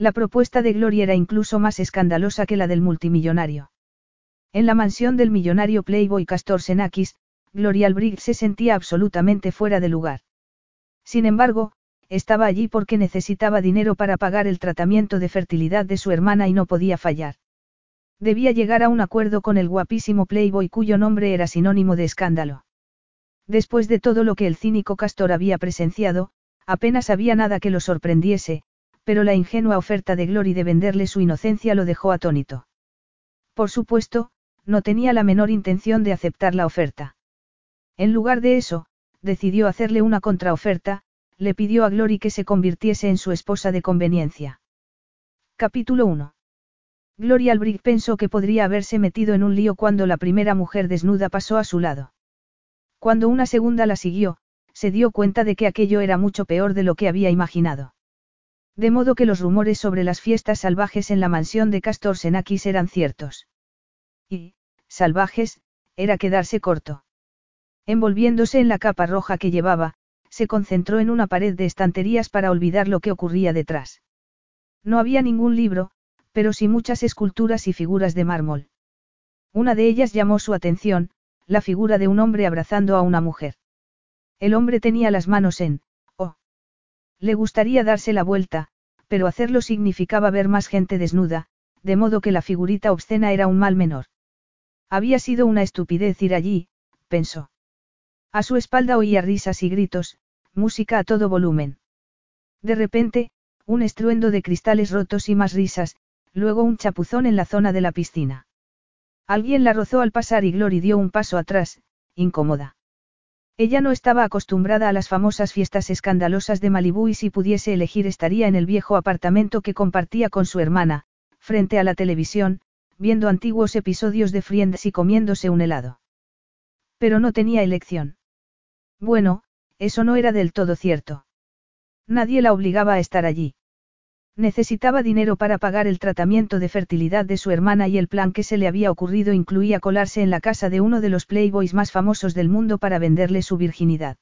La propuesta de Gloria era incluso más escandalosa que la del multimillonario. En la mansión del millonario Playboy Castor Senakis, Gloria Albrecht se sentía absolutamente fuera de lugar. Sin embargo, estaba allí porque necesitaba dinero para pagar el tratamiento de fertilidad de su hermana y no podía fallar. Debía llegar a un acuerdo con el guapísimo Playboy cuyo nombre era sinónimo de escándalo. Después de todo lo que el cínico Castor había presenciado, apenas había nada que lo sorprendiese, pero la ingenua oferta de Glory de venderle su inocencia lo dejó atónito. Por supuesto, no tenía la menor intención de aceptar la oferta. En lugar de eso, decidió hacerle una contraoferta, le pidió a Glory que se convirtiese en su esposa de conveniencia. Capítulo 1. Gloria Albrecht pensó que podría haberse metido en un lío cuando la primera mujer desnuda pasó a su lado. Cuando una segunda la siguió, se dio cuenta de que aquello era mucho peor de lo que había imaginado. De modo que los rumores sobre las fiestas salvajes en la mansión de Castor Senakis eran ciertos. Y, salvajes, era quedarse corto. Envolviéndose en la capa roja que llevaba, se concentró en una pared de estanterías para olvidar lo que ocurría detrás. No había ningún libro, pero sí muchas esculturas y figuras de mármol. Una de ellas llamó su atención, la figura de un hombre abrazando a una mujer. El hombre tenía las manos en, le gustaría darse la vuelta, pero hacerlo significaba ver más gente desnuda, de modo que la figurita obscena era un mal menor. Había sido una estupidez ir allí, pensó. A su espalda oía risas y gritos, música a todo volumen. De repente, un estruendo de cristales rotos y más risas, luego un chapuzón en la zona de la piscina. Alguien la rozó al pasar y Glory dio un paso atrás, incómoda. Ella no estaba acostumbrada a las famosas fiestas escandalosas de Malibú y si pudiese elegir estaría en el viejo apartamento que compartía con su hermana, frente a la televisión, viendo antiguos episodios de Friends y comiéndose un helado. Pero no tenía elección. Bueno, eso no era del todo cierto. Nadie la obligaba a estar allí. Necesitaba dinero para pagar el tratamiento de fertilidad de su hermana y el plan que se le había ocurrido incluía colarse en la casa de uno de los playboys más famosos del mundo para venderle su virginidad.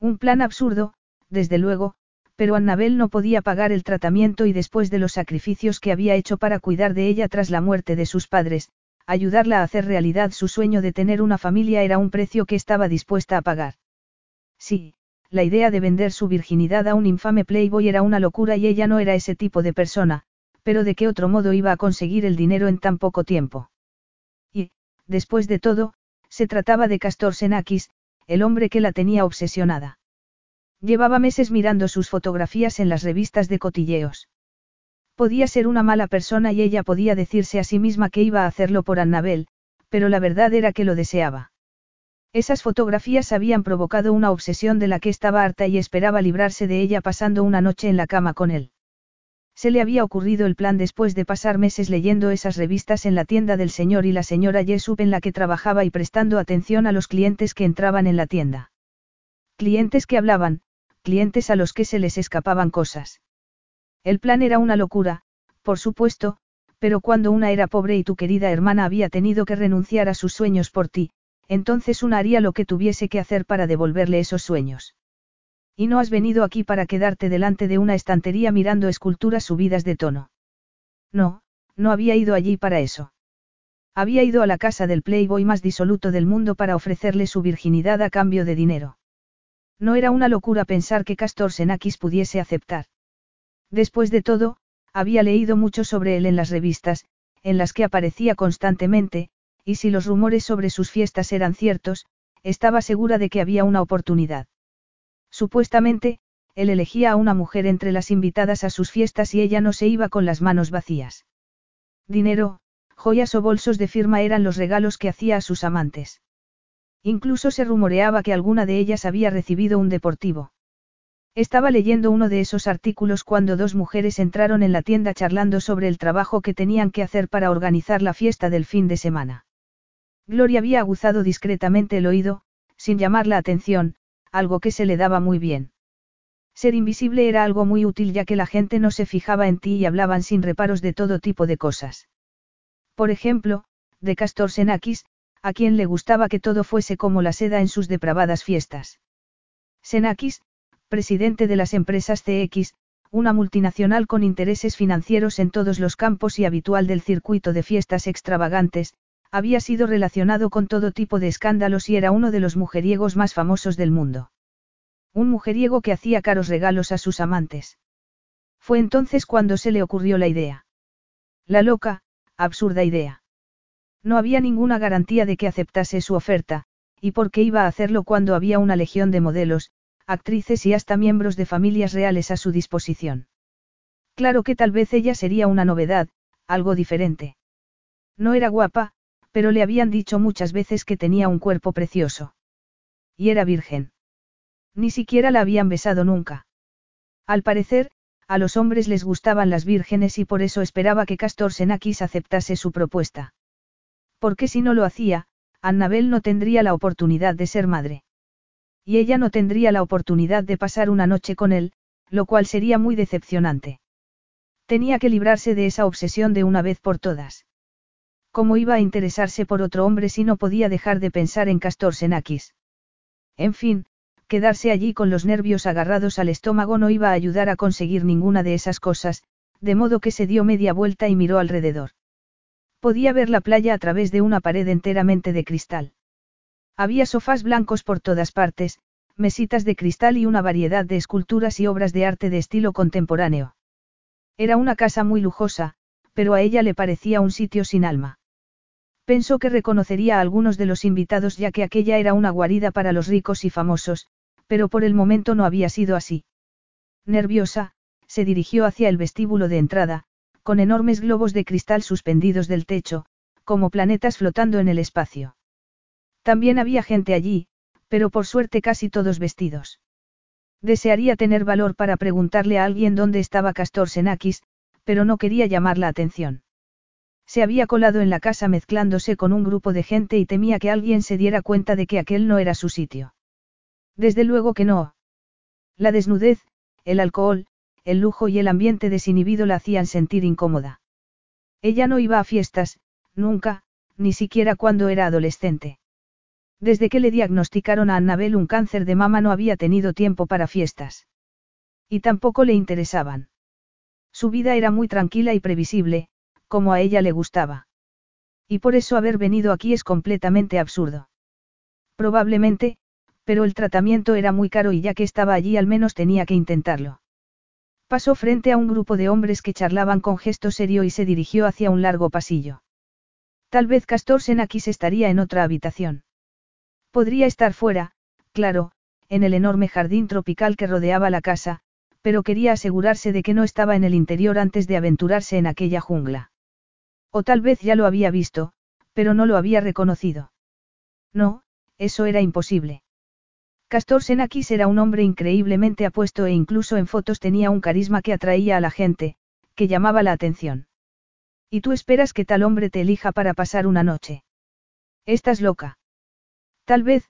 Un plan absurdo, desde luego, pero Annabel no podía pagar el tratamiento y después de los sacrificios que había hecho para cuidar de ella tras la muerte de sus padres, ayudarla a hacer realidad su sueño de tener una familia era un precio que estaba dispuesta a pagar. Sí, la idea de vender su virginidad a un infame playboy era una locura y ella no era ese tipo de persona, pero de qué otro modo iba a conseguir el dinero en tan poco tiempo. Y, después de todo, se trataba de Castor Senakis, el hombre que la tenía obsesionada. Llevaba meses mirando sus fotografías en las revistas de cotilleos. Podía ser una mala persona y ella podía decirse a sí misma que iba a hacerlo por Annabel, pero la verdad era que lo deseaba. Esas fotografías habían provocado una obsesión de la que estaba harta y esperaba librarse de ella pasando una noche en la cama con él. Se le había ocurrido el plan después de pasar meses leyendo esas revistas en la tienda del señor y la señora Jesup en la que trabajaba y prestando atención a los clientes que entraban en la tienda. Clientes que hablaban, clientes a los que se les escapaban cosas. El plan era una locura, por supuesto, pero cuando una era pobre y tu querida hermana había tenido que renunciar a sus sueños por ti, entonces una haría lo que tuviese que hacer para devolverle esos sueños. Y no has venido aquí para quedarte delante de una estantería mirando esculturas subidas de tono. No, no había ido allí para eso. Había ido a la casa del playboy más disoluto del mundo para ofrecerle su virginidad a cambio de dinero. No era una locura pensar que Castor Senakis pudiese aceptar. Después de todo, había leído mucho sobre él en las revistas, en las que aparecía constantemente, y si los rumores sobre sus fiestas eran ciertos, estaba segura de que había una oportunidad. Supuestamente, él elegía a una mujer entre las invitadas a sus fiestas y ella no se iba con las manos vacías. Dinero, joyas o bolsos de firma eran los regalos que hacía a sus amantes. Incluso se rumoreaba que alguna de ellas había recibido un deportivo. Estaba leyendo uno de esos artículos cuando dos mujeres entraron en la tienda charlando sobre el trabajo que tenían que hacer para organizar la fiesta del fin de semana. Gloria había aguzado discretamente el oído, sin llamar la atención, algo que se le daba muy bien. Ser invisible era algo muy útil ya que la gente no se fijaba en ti y hablaban sin reparos de todo tipo de cosas. Por ejemplo, de Castor Senakis, a quien le gustaba que todo fuese como la seda en sus depravadas fiestas. Senakis, presidente de las empresas CX, una multinacional con intereses financieros en todos los campos y habitual del circuito de fiestas extravagantes, había sido relacionado con todo tipo de escándalos y era uno de los mujeriegos más famosos del mundo. Un mujeriego que hacía caros regalos a sus amantes. Fue entonces cuando se le ocurrió la idea. La loca, absurda idea. No había ninguna garantía de que aceptase su oferta, y por qué iba a hacerlo cuando había una legión de modelos, actrices y hasta miembros de familias reales a su disposición. Claro que tal vez ella sería una novedad, algo diferente. No era guapa, pero le habían dicho muchas veces que tenía un cuerpo precioso. Y era virgen. Ni siquiera la habían besado nunca. Al parecer, a los hombres les gustaban las vírgenes y por eso esperaba que Castor Senakis aceptase su propuesta. Porque si no lo hacía, Annabel no tendría la oportunidad de ser madre. Y ella no tendría la oportunidad de pasar una noche con él, lo cual sería muy decepcionante. Tenía que librarse de esa obsesión de una vez por todas. ¿Cómo iba a interesarse por otro hombre si no podía dejar de pensar en Castor Senakis? En fin, quedarse allí con los nervios agarrados al estómago no iba a ayudar a conseguir ninguna de esas cosas, de modo que se dio media vuelta y miró alrededor. Podía ver la playa a través de una pared enteramente de cristal. Había sofás blancos por todas partes, mesitas de cristal y una variedad de esculturas y obras de arte de estilo contemporáneo. Era una casa muy lujosa, pero a ella le parecía un sitio sin alma. Pensó que reconocería a algunos de los invitados ya que aquella era una guarida para los ricos y famosos, pero por el momento no había sido así. Nerviosa, se dirigió hacia el vestíbulo de entrada, con enormes globos de cristal suspendidos del techo, como planetas flotando en el espacio. También había gente allí, pero por suerte casi todos vestidos. Desearía tener valor para preguntarle a alguien dónde estaba Castor Senakis, pero no quería llamar la atención. Se había colado en la casa mezclándose con un grupo de gente y temía que alguien se diera cuenta de que aquel no era su sitio. Desde luego que no. La desnudez, el alcohol, el lujo y el ambiente desinhibido la hacían sentir incómoda. Ella no iba a fiestas, nunca, ni siquiera cuando era adolescente. Desde que le diagnosticaron a Annabel un cáncer de mama no había tenido tiempo para fiestas. Y tampoco le interesaban. Su vida era muy tranquila y previsible, como a ella le gustaba. Y por eso haber venido aquí es completamente absurdo. Probablemente, pero el tratamiento era muy caro y ya que estaba allí al menos tenía que intentarlo. Pasó frente a un grupo de hombres que charlaban con gesto serio y se dirigió hacia un largo pasillo. Tal vez Castor Senakis estaría en otra habitación. Podría estar fuera, claro, en el enorme jardín tropical que rodeaba la casa, pero quería asegurarse de que no estaba en el interior antes de aventurarse en aquella jungla. O tal vez ya lo había visto, pero no lo había reconocido. No, eso era imposible. Castor Senakis era un hombre increíblemente apuesto e incluso en fotos tenía un carisma que atraía a la gente, que llamaba la atención. ¿Y tú esperas que tal hombre te elija para pasar una noche? Estás loca. Tal vez,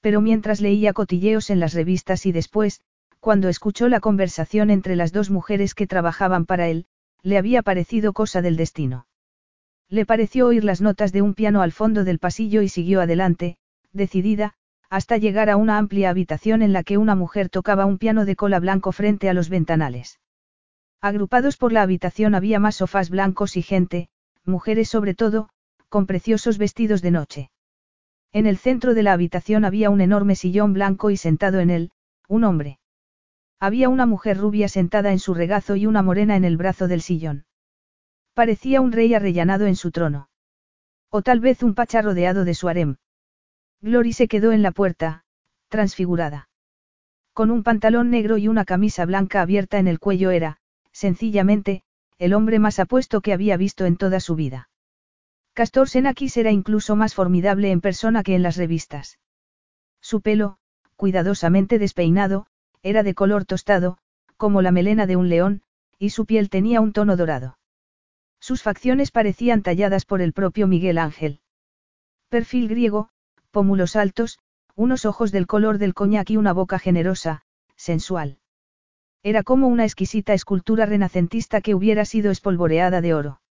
pero mientras leía cotilleos en las revistas y después, cuando escuchó la conversación entre las dos mujeres que trabajaban para él, le había parecido cosa del destino. Le pareció oír las notas de un piano al fondo del pasillo y siguió adelante, decidida, hasta llegar a una amplia habitación en la que una mujer tocaba un piano de cola blanco frente a los ventanales. Agrupados por la habitación había más sofás blancos y gente, mujeres sobre todo, con preciosos vestidos de noche. En el centro de la habitación había un enorme sillón blanco y sentado en él, un hombre. Había una mujer rubia sentada en su regazo y una morena en el brazo del sillón. Parecía un rey arrellanado en su trono. O tal vez un pacha rodeado de su harem. Glory se quedó en la puerta, transfigurada. Con un pantalón negro y una camisa blanca abierta en el cuello era, sencillamente, el hombre más apuesto que había visto en toda su vida. Castor Senakis era incluso más formidable en persona que en las revistas. Su pelo, cuidadosamente despeinado, era de color tostado, como la melena de un león, y su piel tenía un tono dorado. Sus facciones parecían talladas por el propio Miguel Ángel. Perfil griego, pómulos altos, unos ojos del color del coñac y una boca generosa, sensual. Era como una exquisita escultura renacentista que hubiera sido espolvoreada de oro.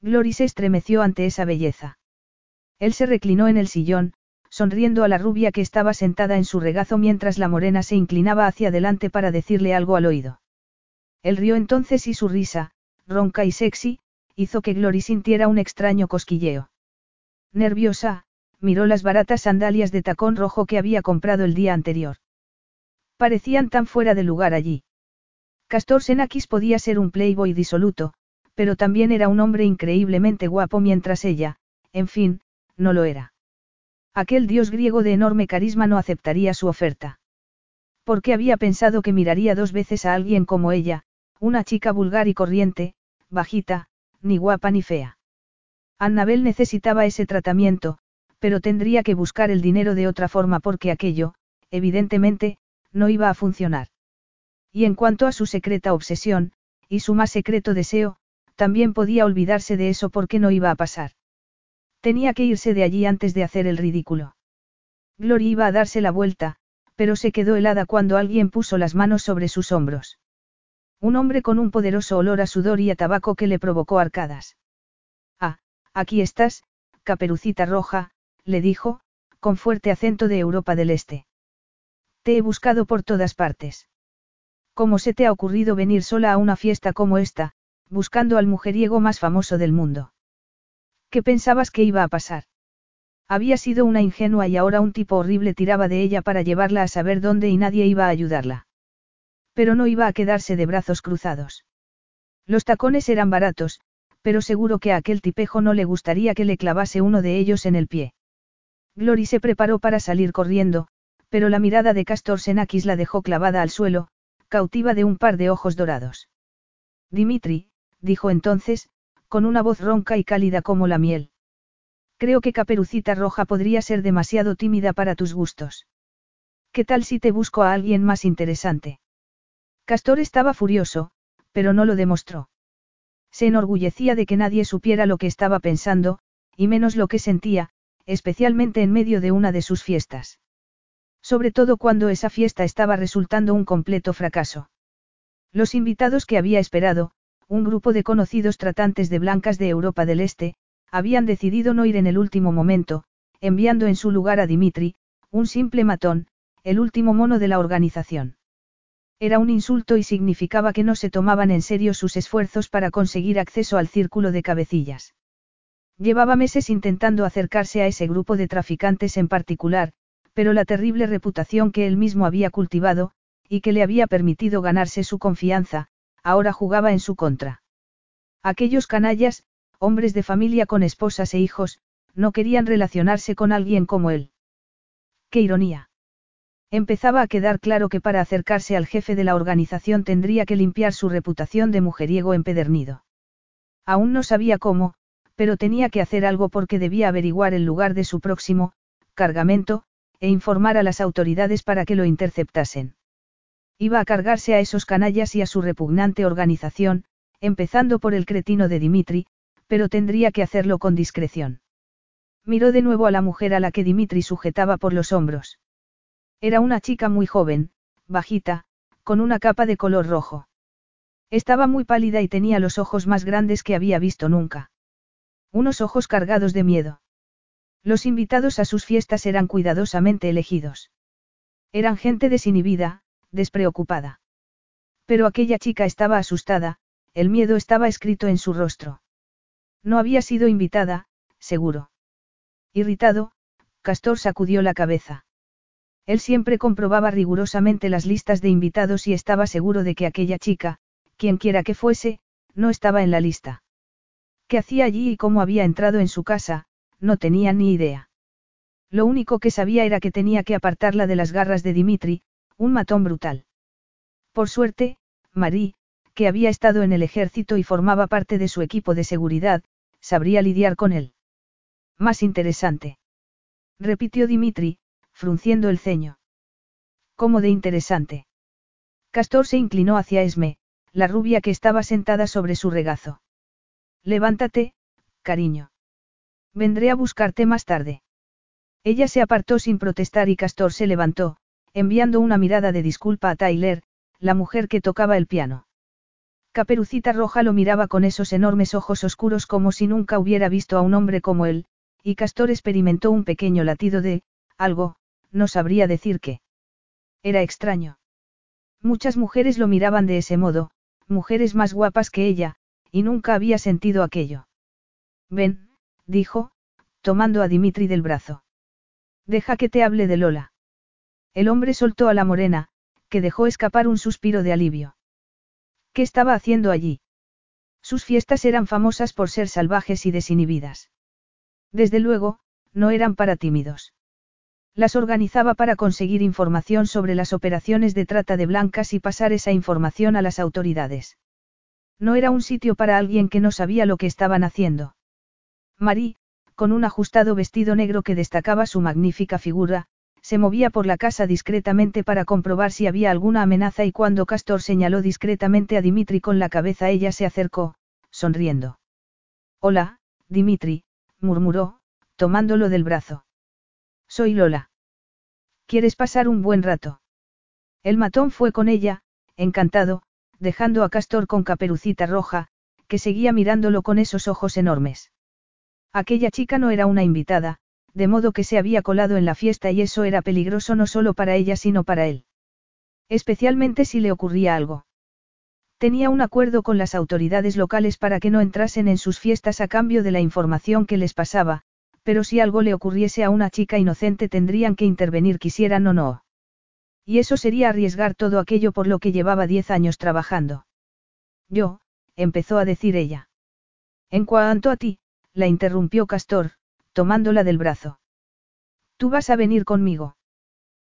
Glory se estremeció ante esa belleza. Él se reclinó en el sillón, sonriendo a la rubia que estaba sentada en su regazo mientras la morena se inclinaba hacia adelante para decirle algo al oído. Él rió entonces y su risa, ronca y sexy, hizo que Glory sintiera un extraño cosquilleo. Nerviosa, miró las baratas sandalias de tacón rojo que había comprado el día anterior. Parecían tan fuera de lugar allí. Castor Senakis podía ser un playboy disoluto, pero también era un hombre increíblemente guapo mientras ella, en fin, no lo era. Aquel dios griego de enorme carisma no aceptaría su oferta. Porque había pensado que miraría dos veces a alguien como ella, una chica vulgar y corriente, bajita, ni guapa ni fea. Annabel necesitaba ese tratamiento, pero tendría que buscar el dinero de otra forma porque aquello, evidentemente, no iba a funcionar. Y en cuanto a su secreta obsesión, y su más secreto deseo, también podía olvidarse de eso porque no iba a pasar. Tenía que irse de allí antes de hacer el ridículo. Glory iba a darse la vuelta, pero se quedó helada cuando alguien puso las manos sobre sus hombros. Un hombre con un poderoso olor a sudor y a tabaco que le provocó arcadas. Ah, aquí estás, caperucita roja, le dijo, con fuerte acento de Europa del Este. Te he buscado por todas partes. ¿Cómo se te ha ocurrido venir sola a una fiesta como esta, buscando al mujeriego más famoso del mundo? ¿Qué pensabas que iba a pasar? Había sido una ingenua y ahora un tipo horrible tiraba de ella para llevarla a saber dónde y nadie iba a ayudarla. Pero no iba a quedarse de brazos cruzados. Los tacones eran baratos, pero seguro que a aquel tipejo no le gustaría que le clavase uno de ellos en el pie. Glory se preparó para salir corriendo, pero la mirada de Castor Senakis la dejó clavada al suelo, cautiva de un par de ojos dorados. Dimitri, dijo entonces, con una voz ronca y cálida como la miel. Creo que Caperucita Roja podría ser demasiado tímida para tus gustos. ¿Qué tal si te busco a alguien más interesante? Castor estaba furioso, pero no lo demostró. Se enorgullecía de que nadie supiera lo que estaba pensando, y menos lo que sentía, especialmente en medio de una de sus fiestas. Sobre todo cuando esa fiesta estaba resultando un completo fracaso. Los invitados que había esperado, un grupo de conocidos tratantes de blancas de Europa del Este, habían decidido no ir en el último momento, enviando en su lugar a Dimitri, un simple matón, el último mono de la organización. Era un insulto y significaba que no se tomaban en serio sus esfuerzos para conseguir acceso al círculo de cabecillas. Llevaba meses intentando acercarse a ese grupo de traficantes en particular, pero la terrible reputación que él mismo había cultivado, y que le había permitido ganarse su confianza, ahora jugaba en su contra. Aquellos canallas, hombres de familia con esposas e hijos, no querían relacionarse con alguien como él. ¡Qué ironía! Empezaba a quedar claro que para acercarse al jefe de la organización tendría que limpiar su reputación de mujeriego empedernido. Aún no sabía cómo, pero tenía que hacer algo porque debía averiguar el lugar de su próximo, cargamento, e informar a las autoridades para que lo interceptasen. Iba a cargarse a esos canallas y a su repugnante organización, empezando por el cretino de Dimitri, pero tendría que hacerlo con discreción. Miró de nuevo a la mujer a la que Dimitri sujetaba por los hombros. Era una chica muy joven, bajita, con una capa de color rojo. Estaba muy pálida y tenía los ojos más grandes que había visto nunca. Unos ojos cargados de miedo. Los invitados a sus fiestas eran cuidadosamente elegidos. Eran gente desinhibida, despreocupada. Pero aquella chica estaba asustada, el miedo estaba escrito en su rostro. No había sido invitada, seguro. Irritado, Castor sacudió la cabeza. Él siempre comprobaba rigurosamente las listas de invitados y estaba seguro de que aquella chica, quienquiera que fuese, no estaba en la lista. ¿Qué hacía allí y cómo había entrado en su casa? No tenía ni idea. Lo único que sabía era que tenía que apartarla de las garras de Dimitri, un matón brutal. Por suerte, Marie, que había estado en el ejército y formaba parte de su equipo de seguridad, sabría lidiar con él. Más interesante. Repitió Dimitri, frunciendo el ceño. ¿Cómo de interesante? Castor se inclinó hacia Esme, la rubia que estaba sentada sobre su regazo. Levántate, cariño. Vendré a buscarte más tarde. Ella se apartó sin protestar y Castor se levantó, enviando una mirada de disculpa a Tyler, la mujer que tocaba el piano. Caperucita Roja lo miraba con esos enormes ojos oscuros como si nunca hubiera visto a un hombre como él, y Castor experimentó un pequeño latido de, algo, no sabría decir qué. Era extraño. Muchas mujeres lo miraban de ese modo, mujeres más guapas que ella, y nunca había sentido aquello. Ven, dijo, tomando a Dimitri del brazo. Deja que te hable de Lola. El hombre soltó a la morena, que dejó escapar un suspiro de alivio. ¿Qué estaba haciendo allí? Sus fiestas eran famosas por ser salvajes y desinhibidas. Desde luego, no eran para tímidos. Las organizaba para conseguir información sobre las operaciones de trata de blancas y pasar esa información a las autoridades. No era un sitio para alguien que no sabía lo que estaban haciendo. Marie, con un ajustado vestido negro que destacaba su magnífica figura, se movía por la casa discretamente para comprobar si había alguna amenaza y cuando Castor señaló discretamente a Dimitri con la cabeza ella se acercó, sonriendo. Hola, Dimitri, murmuró, tomándolo del brazo. Soy Lola. ¿Quieres pasar un buen rato? El matón fue con ella, encantado, dejando a Castor con caperucita roja, que seguía mirándolo con esos ojos enormes. Aquella chica no era una invitada, de modo que se había colado en la fiesta y eso era peligroso no solo para ella sino para él. Especialmente si le ocurría algo. Tenía un acuerdo con las autoridades locales para que no entrasen en sus fiestas a cambio de la información que les pasaba, pero si algo le ocurriese a una chica inocente tendrían que intervenir quisieran o no. Y eso sería arriesgar todo aquello por lo que llevaba diez años trabajando. Yo, empezó a decir ella. En cuanto a ti, la interrumpió Castor, tomándola del brazo. Tú vas a venir conmigo.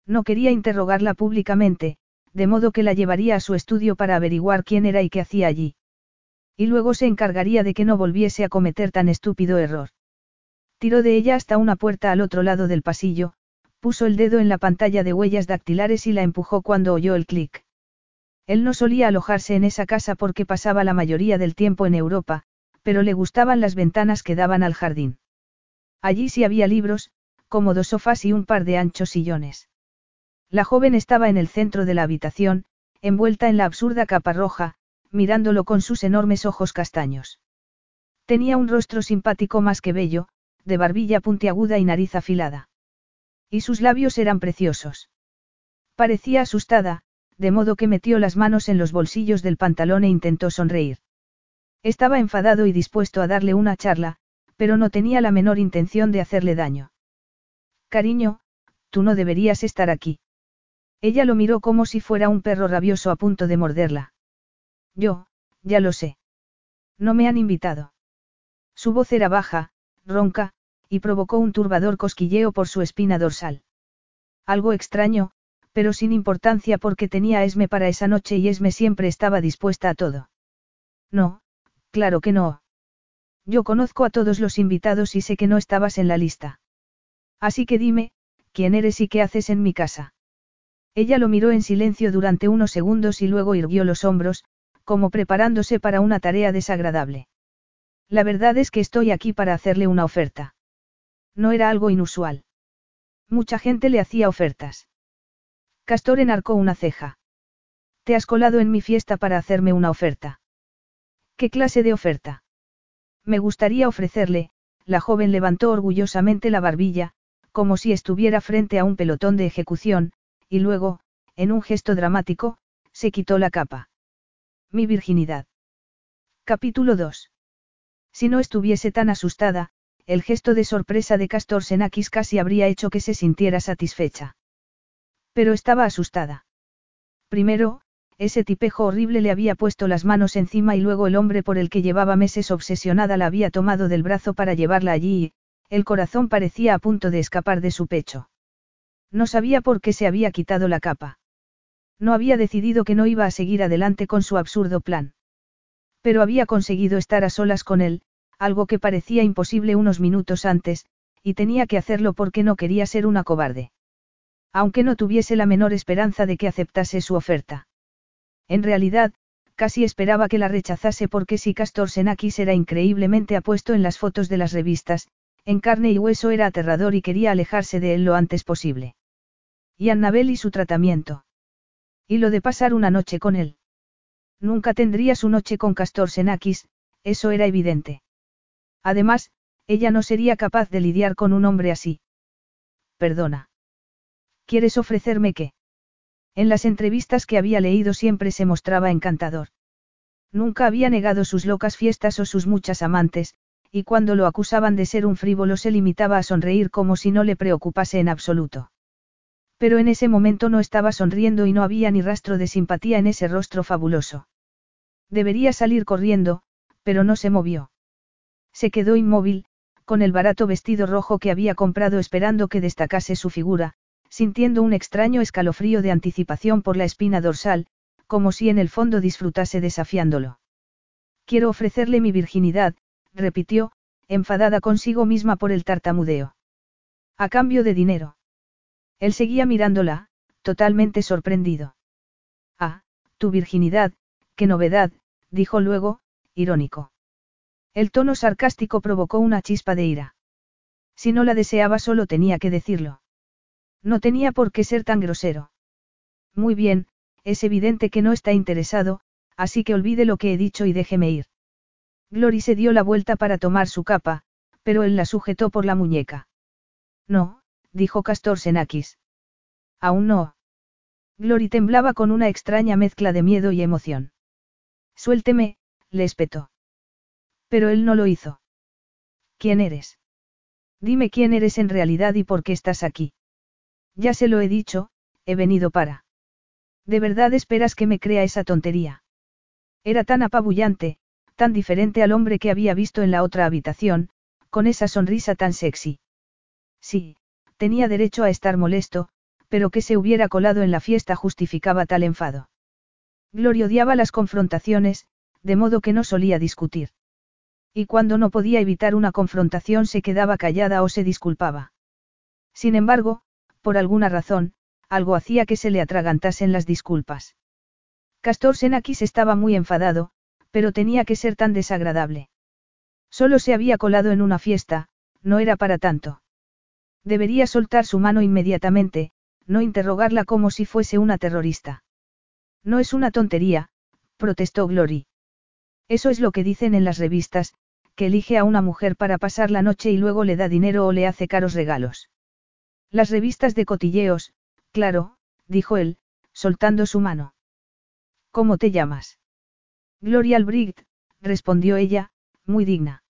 No quería interrogarla públicamente, de modo que la llevaría a su estudio para averiguar quién era y qué hacía allí. Y luego se encargaría de que no volviese a cometer tan estúpido error. Tiró de ella hasta una puerta al otro lado del pasillo, puso el dedo en la pantalla de huellas dactilares y la empujó cuando oyó el clic. Él no solía alojarse en esa casa porque pasaba la mayoría del tiempo en Europa, pero le gustaban las ventanas que daban al jardín. Allí sí había libros, cómodos sofás y un par de anchos sillones. La joven estaba en el centro de la habitación, envuelta en la absurda capa roja, mirándolo con sus enormes ojos castaños. Tenía un rostro simpático más que bello, de barbilla puntiaguda y nariz afilada. Y sus labios eran preciosos. Parecía asustada, de modo que metió las manos en los bolsillos del pantalón e intentó sonreír. Estaba enfadado y dispuesto a darle una charla, pero no tenía la menor intención de hacerle daño. Cariño, tú no deberías estar aquí. Ella lo miró como si fuera un perro rabioso a punto de morderla. Yo, ya lo sé. No me han invitado. Su voz era baja, ronca, y provocó un turbador cosquilleo por su espina dorsal. Algo extraño, pero sin importancia porque tenía a Esme para esa noche y Esme siempre estaba dispuesta a todo. No, claro que no. Yo conozco a todos los invitados y sé que no estabas en la lista. Así que dime, ¿quién eres y qué haces en mi casa? Ella lo miró en silencio durante unos segundos y luego irguió los hombros, como preparándose para una tarea desagradable. La verdad es que estoy aquí para hacerle una oferta. No era algo inusual. Mucha gente le hacía ofertas. Castor enarcó una ceja. Te has colado en mi fiesta para hacerme una oferta. ¿Qué clase de oferta? Me gustaría ofrecerle, la joven levantó orgullosamente la barbilla, como si estuviera frente a un pelotón de ejecución, y luego, en un gesto dramático, se quitó la capa. Mi virginidad. Capítulo 2. Si no estuviese tan asustada, el gesto de sorpresa de Castor Senakis casi habría hecho que se sintiera satisfecha. Pero estaba asustada. Primero, ese tipejo horrible le había puesto las manos encima y luego el hombre por el que llevaba meses obsesionada la había tomado del brazo para llevarla allí y, el corazón parecía a punto de escapar de su pecho. No sabía por qué se había quitado la capa. No había decidido que no iba a seguir adelante con su absurdo plan. Pero había conseguido estar a solas con él, algo que parecía imposible unos minutos antes, y tenía que hacerlo porque no quería ser una cobarde. Aunque no tuviese la menor esperanza de que aceptase su oferta. En realidad, casi esperaba que la rechazase porque si Castor Senakis era increíblemente apuesto en las fotos de las revistas, en carne y hueso era aterrador y quería alejarse de él lo antes posible. Y Annabel y su tratamiento. Y lo de pasar una noche con él. Nunca tendría su noche con Castor Senakis, eso era evidente. Además, ella no sería capaz de lidiar con un hombre así. Perdona. ¿Quieres ofrecerme qué? En las entrevistas que había leído siempre se mostraba encantador. Nunca había negado sus locas fiestas o sus muchas amantes, y cuando lo acusaban de ser un frívolo se limitaba a sonreír como si no le preocupase en absoluto. Pero en ese momento no estaba sonriendo y no había ni rastro de simpatía en ese rostro fabuloso. Debería salir corriendo, pero no se movió. Se quedó inmóvil, con el barato vestido rojo que había comprado esperando que destacase su figura, sintiendo un extraño escalofrío de anticipación por la espina dorsal, como si en el fondo disfrutase desafiándolo. Quiero ofrecerle mi virginidad, repitió, enfadada consigo misma por el tartamudeo. A cambio de dinero. Él seguía mirándola, totalmente sorprendido. Ah, tu virginidad, qué novedad, dijo luego, irónico. El tono sarcástico provocó una chispa de ira. Si no la deseaba solo tenía que decirlo. No tenía por qué ser tan grosero. Muy bien, es evidente que no está interesado, así que olvide lo que he dicho y déjeme ir. Glory se dio la vuelta para tomar su capa, pero él la sujetó por la muñeca. No, dijo Castor Senakis. Aún no. Glory temblaba con una extraña mezcla de miedo y emoción. Suélteme, le espetó. Pero él no lo hizo. ¿Quién eres? Dime quién eres en realidad y por qué estás aquí. Ya se lo he dicho, he venido para. ¿De verdad esperas que me crea esa tontería? Era tan apabullante, tan diferente al hombre que había visto en la otra habitación, con esa sonrisa tan sexy. Sí, tenía derecho a estar molesto, pero que se hubiera colado en la fiesta justificaba tal enfado. Gloria odiaba las confrontaciones, de modo que no solía discutir. Y cuando no podía evitar una confrontación se quedaba callada o se disculpaba. Sin embargo, por alguna razón, algo hacía que se le atragantasen las disculpas. Castor Senakis estaba muy enfadado, pero tenía que ser tan desagradable. Solo se había colado en una fiesta, no era para tanto. Debería soltar su mano inmediatamente, no interrogarla como si fuese una terrorista. No es una tontería, protestó Glory. Eso es lo que dicen en las revistas, que elige a una mujer para pasar la noche y luego le da dinero o le hace caros regalos. Las revistas de cotilleos, claro, dijo él, soltando su mano. ¿Cómo te llamas? Gloria Albrecht, respondió ella, muy digna.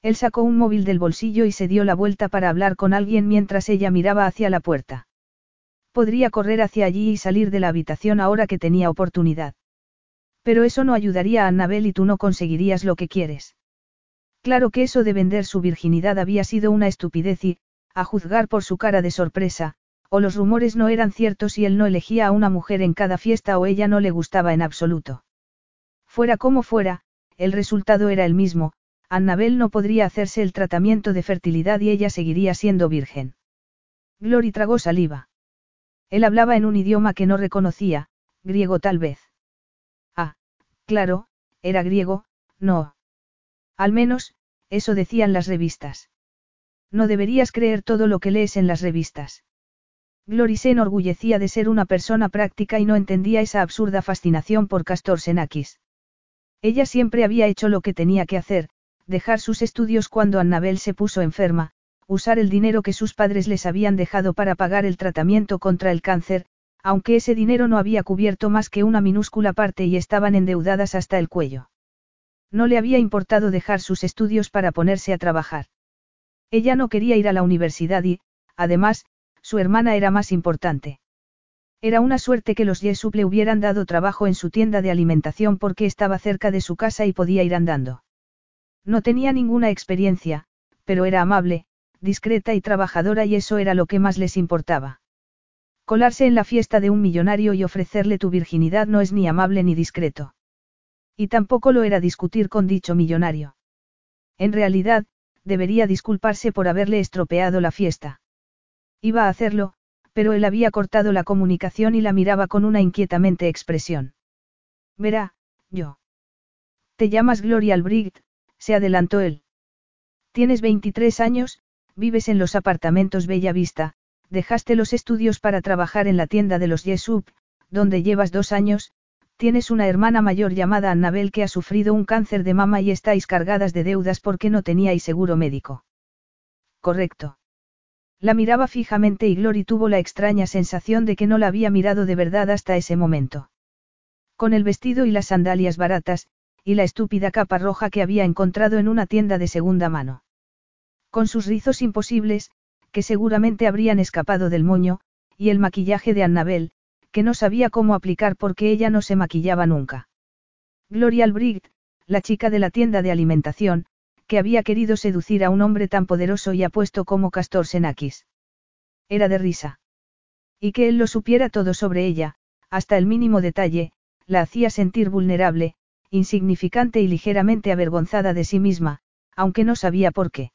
Él sacó un móvil del bolsillo y se dio la vuelta para hablar con alguien mientras ella miraba hacia la puerta. Podría correr hacia allí y salir de la habitación ahora que tenía oportunidad. Pero eso no ayudaría a Annabel y tú no conseguirías lo que quieres. Claro que eso de vender su virginidad había sido una estupidez y, a juzgar por su cara de sorpresa, o los rumores no eran ciertos y él no elegía a una mujer en cada fiesta o ella no le gustaba en absoluto. Fuera como fuera, el resultado era el mismo, Annabel no podría hacerse el tratamiento de fertilidad y ella seguiría siendo virgen. Glory tragó saliva. Él hablaba en un idioma que no reconocía, griego tal vez. Ah, claro, era griego, no. Al menos, eso decían las revistas. No deberías creer todo lo que lees en las revistas. Glory se enorgullecía de ser una persona práctica y no entendía esa absurda fascinación por Castor Senakis. Ella siempre había hecho lo que tenía que hacer, dejar sus estudios cuando Annabel se puso enferma, usar el dinero que sus padres les habían dejado para pagar el tratamiento contra el cáncer, aunque ese dinero no había cubierto más que una minúscula parte y estaban endeudadas hasta el cuello. No le había importado dejar sus estudios para ponerse a trabajar. Ella no quería ir a la universidad y, además, su hermana era más importante. Era una suerte que los Yesup le hubieran dado trabajo en su tienda de alimentación porque estaba cerca de su casa y podía ir andando. No tenía ninguna experiencia, pero era amable, discreta y trabajadora y eso era lo que más les importaba. Colarse en la fiesta de un millonario y ofrecerle tu virginidad no es ni amable ni discreto. Y tampoco lo era discutir con dicho millonario. En realidad, debería disculparse por haberle estropeado la fiesta. Iba a hacerlo, pero él había cortado la comunicación y la miraba con una inquietamente expresión. Verá, yo. Te llamas Gloria Albrecht, se adelantó él. Tienes 23 años, vives en los apartamentos Bella Vista, dejaste los estudios para trabajar en la tienda de los Yesup, donde llevas dos años, tienes una hermana mayor llamada Annabel que ha sufrido un cáncer de mama y estáis cargadas de deudas porque no teníais seguro médico. Correcto. La miraba fijamente y Glory tuvo la extraña sensación de que no la había mirado de verdad hasta ese momento. Con el vestido y las sandalias baratas, y la estúpida capa roja que había encontrado en una tienda de segunda mano. Con sus rizos imposibles, que seguramente habrían escapado del moño, y el maquillaje de Annabel, que no sabía cómo aplicar porque ella no se maquillaba nunca. Gloria Albrecht, la chica de la tienda de alimentación, que había querido seducir a un hombre tan poderoso y apuesto como Castor Senakis. Era de risa. Y que él lo supiera todo sobre ella, hasta el mínimo detalle, la hacía sentir vulnerable, insignificante y ligeramente avergonzada de sí misma, aunque no sabía por qué.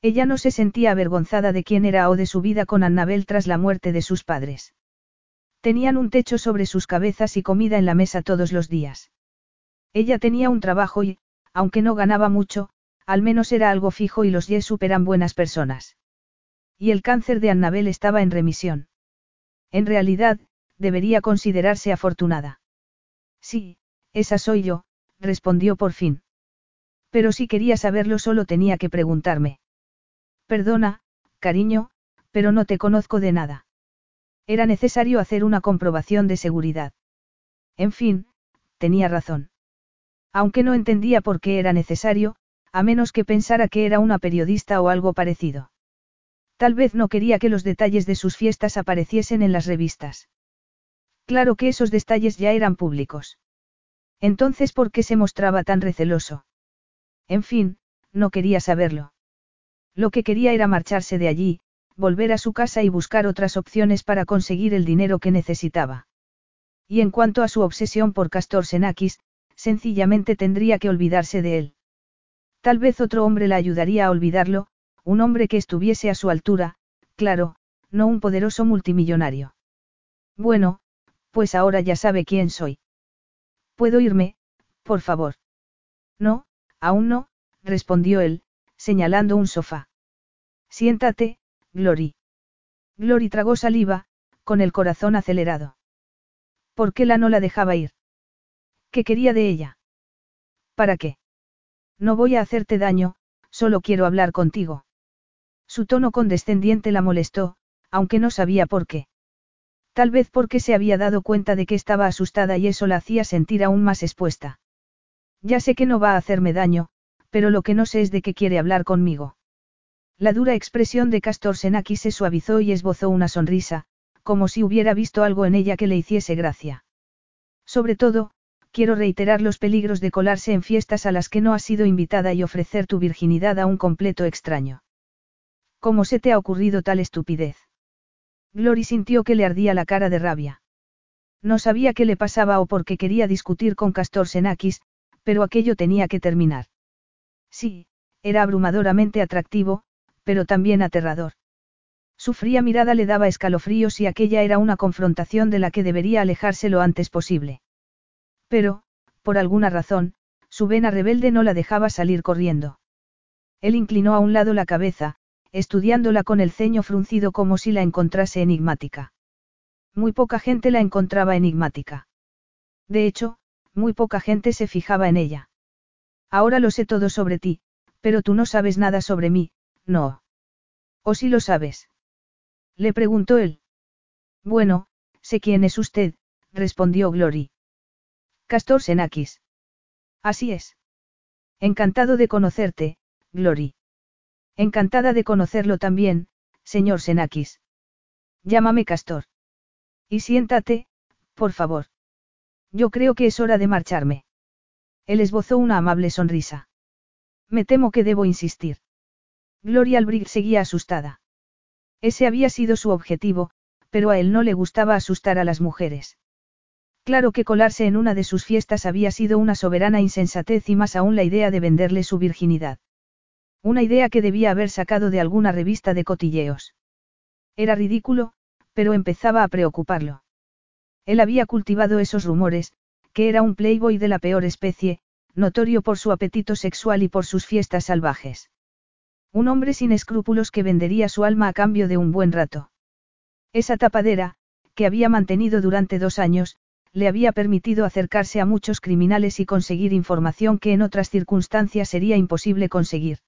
Ella no se sentía avergonzada de quién era o de su vida con Annabel tras la muerte de sus padres. Tenían un techo sobre sus cabezas y comida en la mesa todos los días. Ella tenía un trabajo y, aunque no ganaba mucho, al menos era algo fijo y los Yesup eran buenas personas. Y el cáncer de Annabel estaba en remisión. En realidad, debería considerarse afortunada. Sí, esa soy yo, respondió por fin. Pero si quería saberlo solo tenía que preguntarme. Perdona, cariño, pero no te conozco de nada. Era necesario hacer una comprobación de seguridad. En fin, tenía razón. Aunque no entendía por qué era necesario, a menos que pensara que era una periodista o algo parecido. Tal vez no quería que los detalles de sus fiestas apareciesen en las revistas. Claro que esos detalles ya eran públicos. Entonces, ¿por qué se mostraba tan receloso? En fin, no quería saberlo. Lo que quería era marcharse de allí, volver a su casa y buscar otras opciones para conseguir el dinero que necesitaba. Y en cuanto a su obsesión por Castor Senakis, sencillamente tendría que olvidarse de él. Tal vez otro hombre la ayudaría a olvidarlo, un hombre que estuviese a su altura, claro, no un poderoso multimillonario. Bueno, pues ahora ya sabe quién soy. ¿Puedo irme, por favor? No, aún no, respondió él, señalando un sofá. Siéntate, Glory. Glory tragó saliva, con el corazón acelerado. ¿Por qué la no la dejaba ir? ¿Qué quería de ella? ¿Para qué? No voy a hacerte daño, solo quiero hablar contigo. Su tono condescendiente la molestó, aunque no sabía por qué. Tal vez porque se había dado cuenta de que estaba asustada y eso la hacía sentir aún más expuesta. Ya sé que no va a hacerme daño, pero lo que no sé es de qué quiere hablar conmigo. La dura expresión de Castor Senaki se suavizó y esbozó una sonrisa, como si hubiera visto algo en ella que le hiciese gracia. Sobre todo, quiero reiterar los peligros de colarse en fiestas a las que no has sido invitada y ofrecer tu virginidad a un completo extraño. ¿Cómo se te ha ocurrido tal estupidez? Glory sintió que le ardía la cara de rabia. No sabía qué le pasaba o por qué quería discutir con Castor Senakis, pero aquello tenía que terminar. Sí, era abrumadoramente atractivo, pero también aterrador. Su fría mirada le daba escalofríos y aquella era una confrontación de la que debería alejarse lo antes posible. Pero, por alguna razón, su vena rebelde no la dejaba salir corriendo. Él inclinó a un lado la cabeza, estudiándola con el ceño fruncido como si la encontrase enigmática. Muy poca gente la encontraba enigmática. De hecho, muy poca gente se fijaba en ella. Ahora lo sé todo sobre ti, pero tú no sabes nada sobre mí, no. ¿O si lo sabes? Le preguntó él. Bueno, sé quién es usted, respondió Glory. Castor Senakis. Así es. Encantado de conocerte, Glory. Encantada de conocerlo también, señor Senakis. Llámame Castor. Y siéntate, por favor. Yo creo que es hora de marcharme. Él esbozó una amable sonrisa. Me temo que debo insistir. Gloria Albrecht seguía asustada. Ese había sido su objetivo, pero a él no le gustaba asustar a las mujeres. Claro que colarse en una de sus fiestas había sido una soberana insensatez y más aún la idea de venderle su virginidad. Una idea que debía haber sacado de alguna revista de cotilleos. Era ridículo, pero empezaba a preocuparlo. Él había cultivado esos rumores, que era un playboy de la peor especie, notorio por su apetito sexual y por sus fiestas salvajes. Un hombre sin escrúpulos que vendería su alma a cambio de un buen rato. Esa tapadera, que había mantenido durante dos años, le había permitido acercarse a muchos criminales y conseguir información que en otras circunstancias sería imposible conseguir.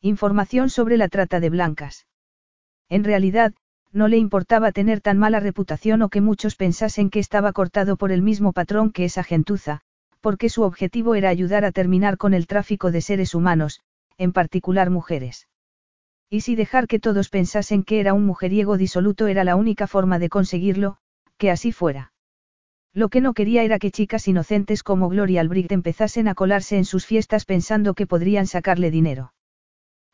Información sobre la trata de blancas. En realidad, no le importaba tener tan mala reputación o que muchos pensasen que estaba cortado por el mismo patrón que esa gentuza, porque su objetivo era ayudar a terminar con el tráfico de seres humanos, en particular mujeres. Y si dejar que todos pensasen que era un mujeriego disoluto era la única forma de conseguirlo, que así fuera. Lo que no quería era que chicas inocentes como Gloria Albrecht empezasen a colarse en sus fiestas pensando que podrían sacarle dinero.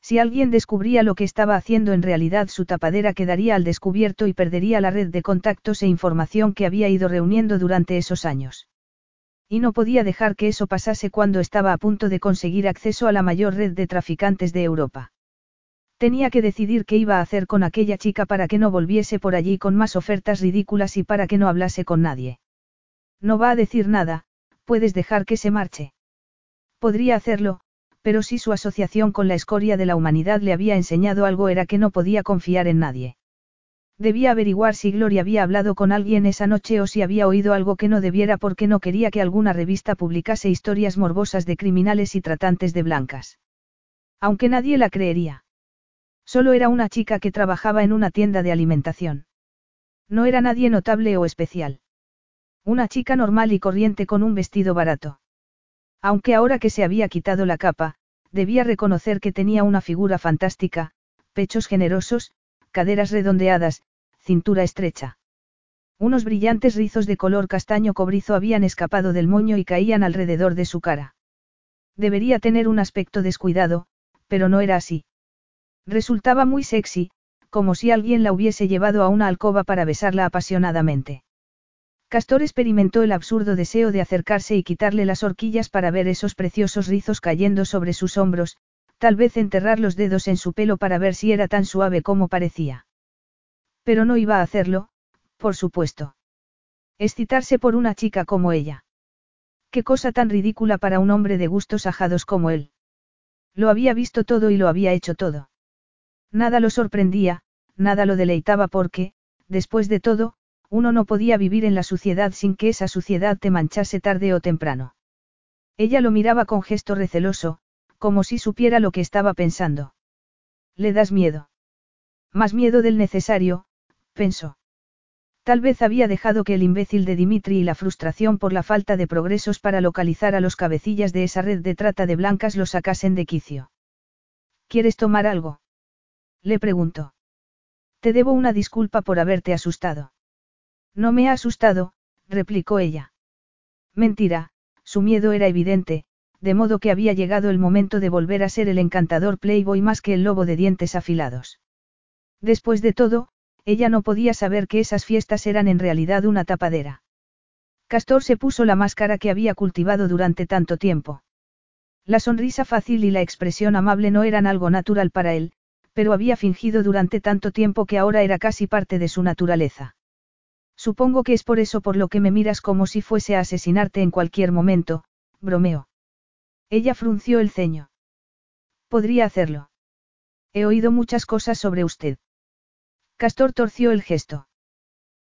Si alguien descubría lo que estaba haciendo en realidad su tapadera quedaría al descubierto y perdería la red de contactos e información que había ido reuniendo durante esos años. Y no podía dejar que eso pasase cuando estaba a punto de conseguir acceso a la mayor red de traficantes de Europa. Tenía que decidir qué iba a hacer con aquella chica para que no volviese por allí con más ofertas ridículas y para que no hablase con nadie. No va a decir nada, puedes dejar que se marche. Podría hacerlo, pero si su asociación con la escoria de la humanidad le había enseñado algo era que no podía confiar en nadie. Debía averiguar si Gloria había hablado con alguien esa noche o si había oído algo que no debiera porque no quería que alguna revista publicase historias morbosas de criminales y tratantes de blancas. Aunque nadie la creería. Solo era una chica que trabajaba en una tienda de alimentación. No era nadie notable o especial. Una chica normal y corriente con un vestido barato. Aunque ahora que se había quitado la capa, debía reconocer que tenía una figura fantástica, pechos generosos, caderas redondeadas, cintura estrecha. Unos brillantes rizos de color castaño cobrizo habían escapado del moño y caían alrededor de su cara. Debería tener un aspecto descuidado, pero no era así. Resultaba muy sexy, como si alguien la hubiese llevado a una alcoba para besarla apasionadamente. Castor experimentó el absurdo deseo de acercarse y quitarle las horquillas para ver esos preciosos rizos cayendo sobre sus hombros, tal vez enterrar los dedos en su pelo para ver si era tan suave como parecía. Pero no iba a hacerlo, por supuesto. Excitarse por una chica como ella. Qué cosa tan ridícula para un hombre de gustos ajados como él. Lo había visto todo y lo había hecho todo. Nada lo sorprendía, nada lo deleitaba porque, después de todo, uno no podía vivir en la suciedad sin que esa suciedad te manchase tarde o temprano. Ella lo miraba con gesto receloso, como si supiera lo que estaba pensando. Le das miedo. Más miedo del necesario, pensó. Tal vez había dejado que el imbécil de Dimitri y la frustración por la falta de progresos para localizar a los cabecillas de esa red de trata de blancas lo sacasen de quicio. ¿Quieres tomar algo? Le preguntó. Te debo una disculpa por haberte asustado. No me ha asustado, replicó ella. Mentira, su miedo era evidente, de modo que había llegado el momento de volver a ser el encantador Playboy más que el lobo de dientes afilados. Después de todo, ella no podía saber que esas fiestas eran en realidad una tapadera. Castor se puso la máscara que había cultivado durante tanto tiempo. La sonrisa fácil y la expresión amable no eran algo natural para él, pero había fingido durante tanto tiempo que ahora era casi parte de su naturaleza. Supongo que es por eso por lo que me miras como si fuese a asesinarte en cualquier momento, bromeó. Ella frunció el ceño. Podría hacerlo. He oído muchas cosas sobre usted. Castor torció el gesto.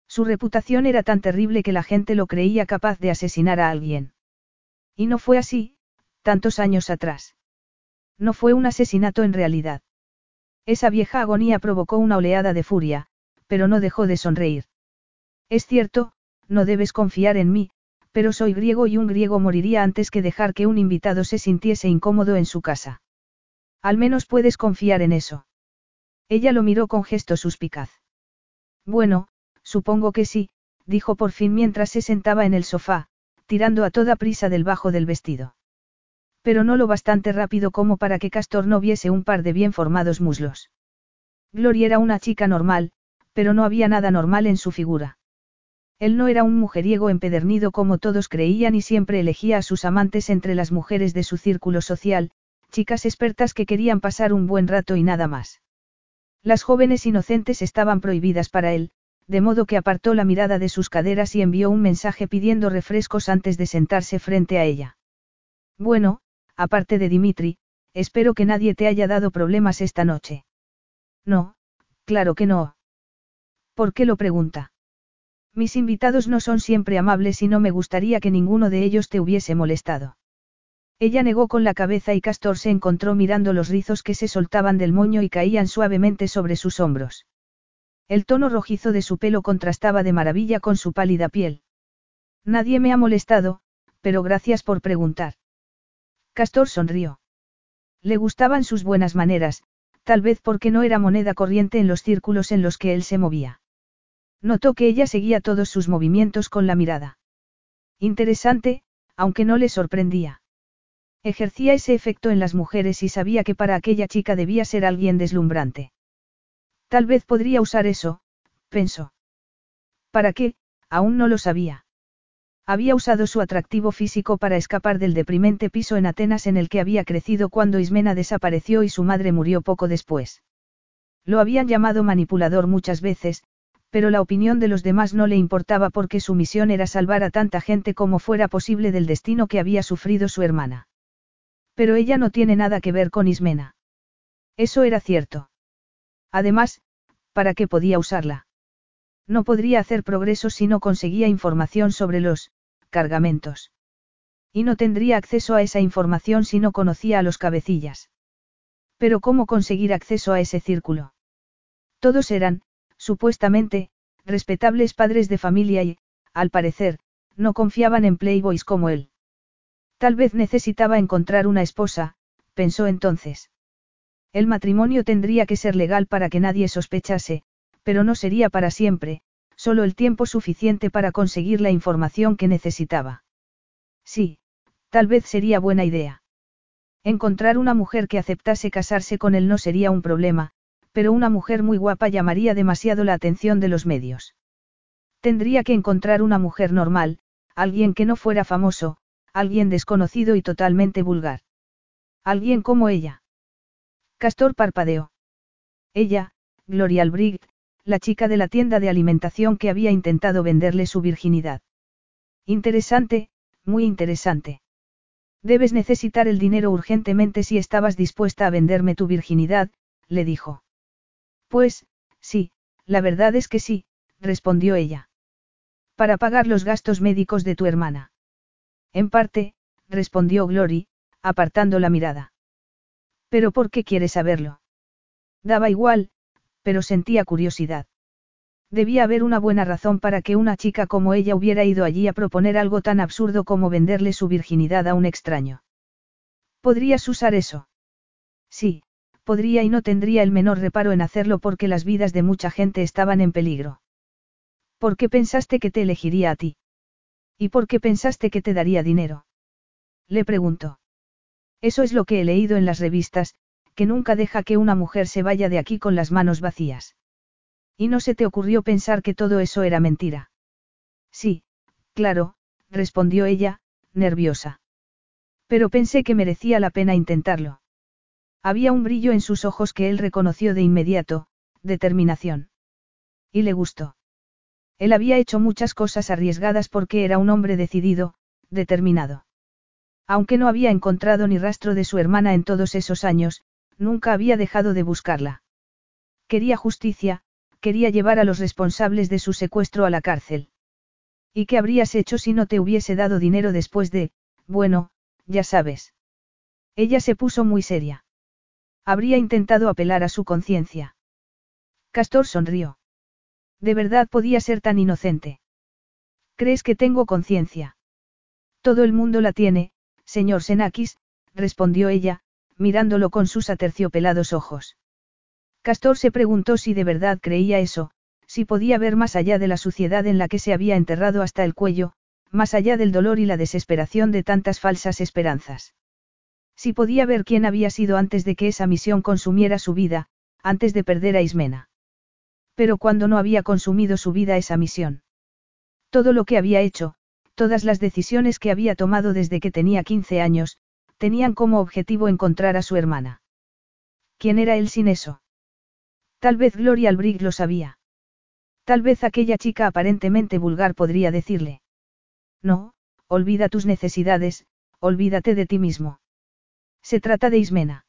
Su reputación era tan terrible que la gente lo creía capaz de asesinar a alguien. Y no fue así, tantos años atrás. No fue un asesinato en realidad. Esa vieja agonía provocó una oleada de furia, pero no dejó de sonreír. Es cierto, no debes confiar en mí, pero soy griego y un griego moriría antes que dejar que un invitado se sintiese incómodo en su casa. Al menos puedes confiar en eso. Ella lo miró con gesto suspicaz. Bueno, supongo que sí, dijo por fin mientras se sentaba en el sofá, tirando a toda prisa del bajo del vestido. Pero no lo bastante rápido como para que Castor no viese un par de bien formados muslos. Gloria era una chica normal, pero no había nada normal en su figura. Él no era un mujeriego empedernido como todos creían y siempre elegía a sus amantes entre las mujeres de su círculo social, chicas expertas que querían pasar un buen rato y nada más. Las jóvenes inocentes estaban prohibidas para él, de modo que apartó la mirada de sus caderas y envió un mensaje pidiendo refrescos antes de sentarse frente a ella. Bueno, aparte de Dimitri, espero que nadie te haya dado problemas esta noche. No, claro que no. ¿Por qué lo pregunta? Mis invitados no son siempre amables y no me gustaría que ninguno de ellos te hubiese molestado. Ella negó con la cabeza y Castor se encontró mirando los rizos que se soltaban del moño y caían suavemente sobre sus hombros. El tono rojizo de su pelo contrastaba de maravilla con su pálida piel. Nadie me ha molestado, pero gracias por preguntar. Castor sonrió. Le gustaban sus buenas maneras, tal vez porque no era moneda corriente en los círculos en los que él se movía. Notó que ella seguía todos sus movimientos con la mirada. Interesante, aunque no le sorprendía. Ejercía ese efecto en las mujeres y sabía que para aquella chica debía ser alguien deslumbrante. Tal vez podría usar eso, pensó. ¿Para qué? Aún no lo sabía. Había usado su atractivo físico para escapar del deprimente piso en Atenas en el que había crecido cuando Ismena desapareció y su madre murió poco después. Lo habían llamado manipulador muchas veces, pero la opinión de los demás no le importaba porque su misión era salvar a tanta gente como fuera posible del destino que había sufrido su hermana. Pero ella no tiene nada que ver con Ismena. Eso era cierto. Además, ¿para qué podía usarla? No podría hacer progreso si no conseguía información sobre los cargamentos. Y no tendría acceso a esa información si no conocía a los cabecillas. Pero ¿cómo conseguir acceso a ese círculo? Todos eran, supuestamente, respetables padres de familia y, al parecer, no confiaban en playboys como él. Tal vez necesitaba encontrar una esposa, pensó entonces. El matrimonio tendría que ser legal para que nadie sospechase, pero no sería para siempre, solo el tiempo suficiente para conseguir la información que necesitaba. Sí, tal vez sería buena idea. Encontrar una mujer que aceptase casarse con él no sería un problema, pero una mujer muy guapa llamaría demasiado la atención de los medios. Tendría que encontrar una mujer normal, alguien que no fuera famoso, alguien desconocido y totalmente vulgar. Alguien como ella. Castor parpadeó. Ella, Gloria Albrecht, la chica de la tienda de alimentación que había intentado venderle su virginidad. Interesante, muy interesante. Debes necesitar el dinero urgentemente si estabas dispuesta a venderme tu virginidad, le dijo. Pues, sí, la verdad es que sí, respondió ella. Para pagar los gastos médicos de tu hermana. En parte, respondió Glory, apartando la mirada. ¿Pero por qué quieres saberlo? Daba igual, pero sentía curiosidad. Debía haber una buena razón para que una chica como ella hubiera ido allí a proponer algo tan absurdo como venderle su virginidad a un extraño. ¿Podrías usar eso? Sí, podría y no tendría el menor reparo en hacerlo porque las vidas de mucha gente estaban en peligro. ¿Por qué pensaste que te elegiría a ti? ¿Y por qué pensaste que te daría dinero? Le preguntó. Eso es lo que he leído en las revistas, que nunca deja que una mujer se vaya de aquí con las manos vacías. ¿Y no se te ocurrió pensar que todo eso era mentira? Sí, claro, respondió ella, nerviosa. Pero pensé que merecía la pena intentarlo. Había un brillo en sus ojos que él reconoció de inmediato, determinación. Y le gustó. Él había hecho muchas cosas arriesgadas porque era un hombre decidido, determinado. Aunque no había encontrado ni rastro de su hermana en todos esos años, nunca había dejado de buscarla. Quería justicia, quería llevar a los responsables de su secuestro a la cárcel. ¿Y qué habrías hecho si no te hubiese dado dinero después de, bueno, ya sabes? Ella se puso muy seria. Habría intentado apelar a su conciencia. Castor sonrió. ¿De verdad podía ser tan inocente? ¿Crees que tengo conciencia? Todo el mundo la tiene, Señor Senakis, respondió ella, mirándolo con sus aterciopelados ojos. Castor se preguntó si de verdad creía eso, si podía ver más allá de la suciedad en la que se había enterrado hasta el cuello, más allá del dolor y la desesperación de tantas falsas esperanzas. Si podía ver quién había sido antes de que esa misión consumiera su vida, antes de perder a Ismena. Pero cuando no había consumido su vida esa misión. Todo lo que había hecho, Todas las decisiones que había tomado desde que tenía 15 años, tenían como objetivo encontrar a su hermana. ¿Quién era él sin eso? Tal vez Gloria Albrig lo sabía. Tal vez aquella chica aparentemente vulgar podría decirle. No, olvida tus necesidades, olvídate de ti mismo. Se trata de Ismena.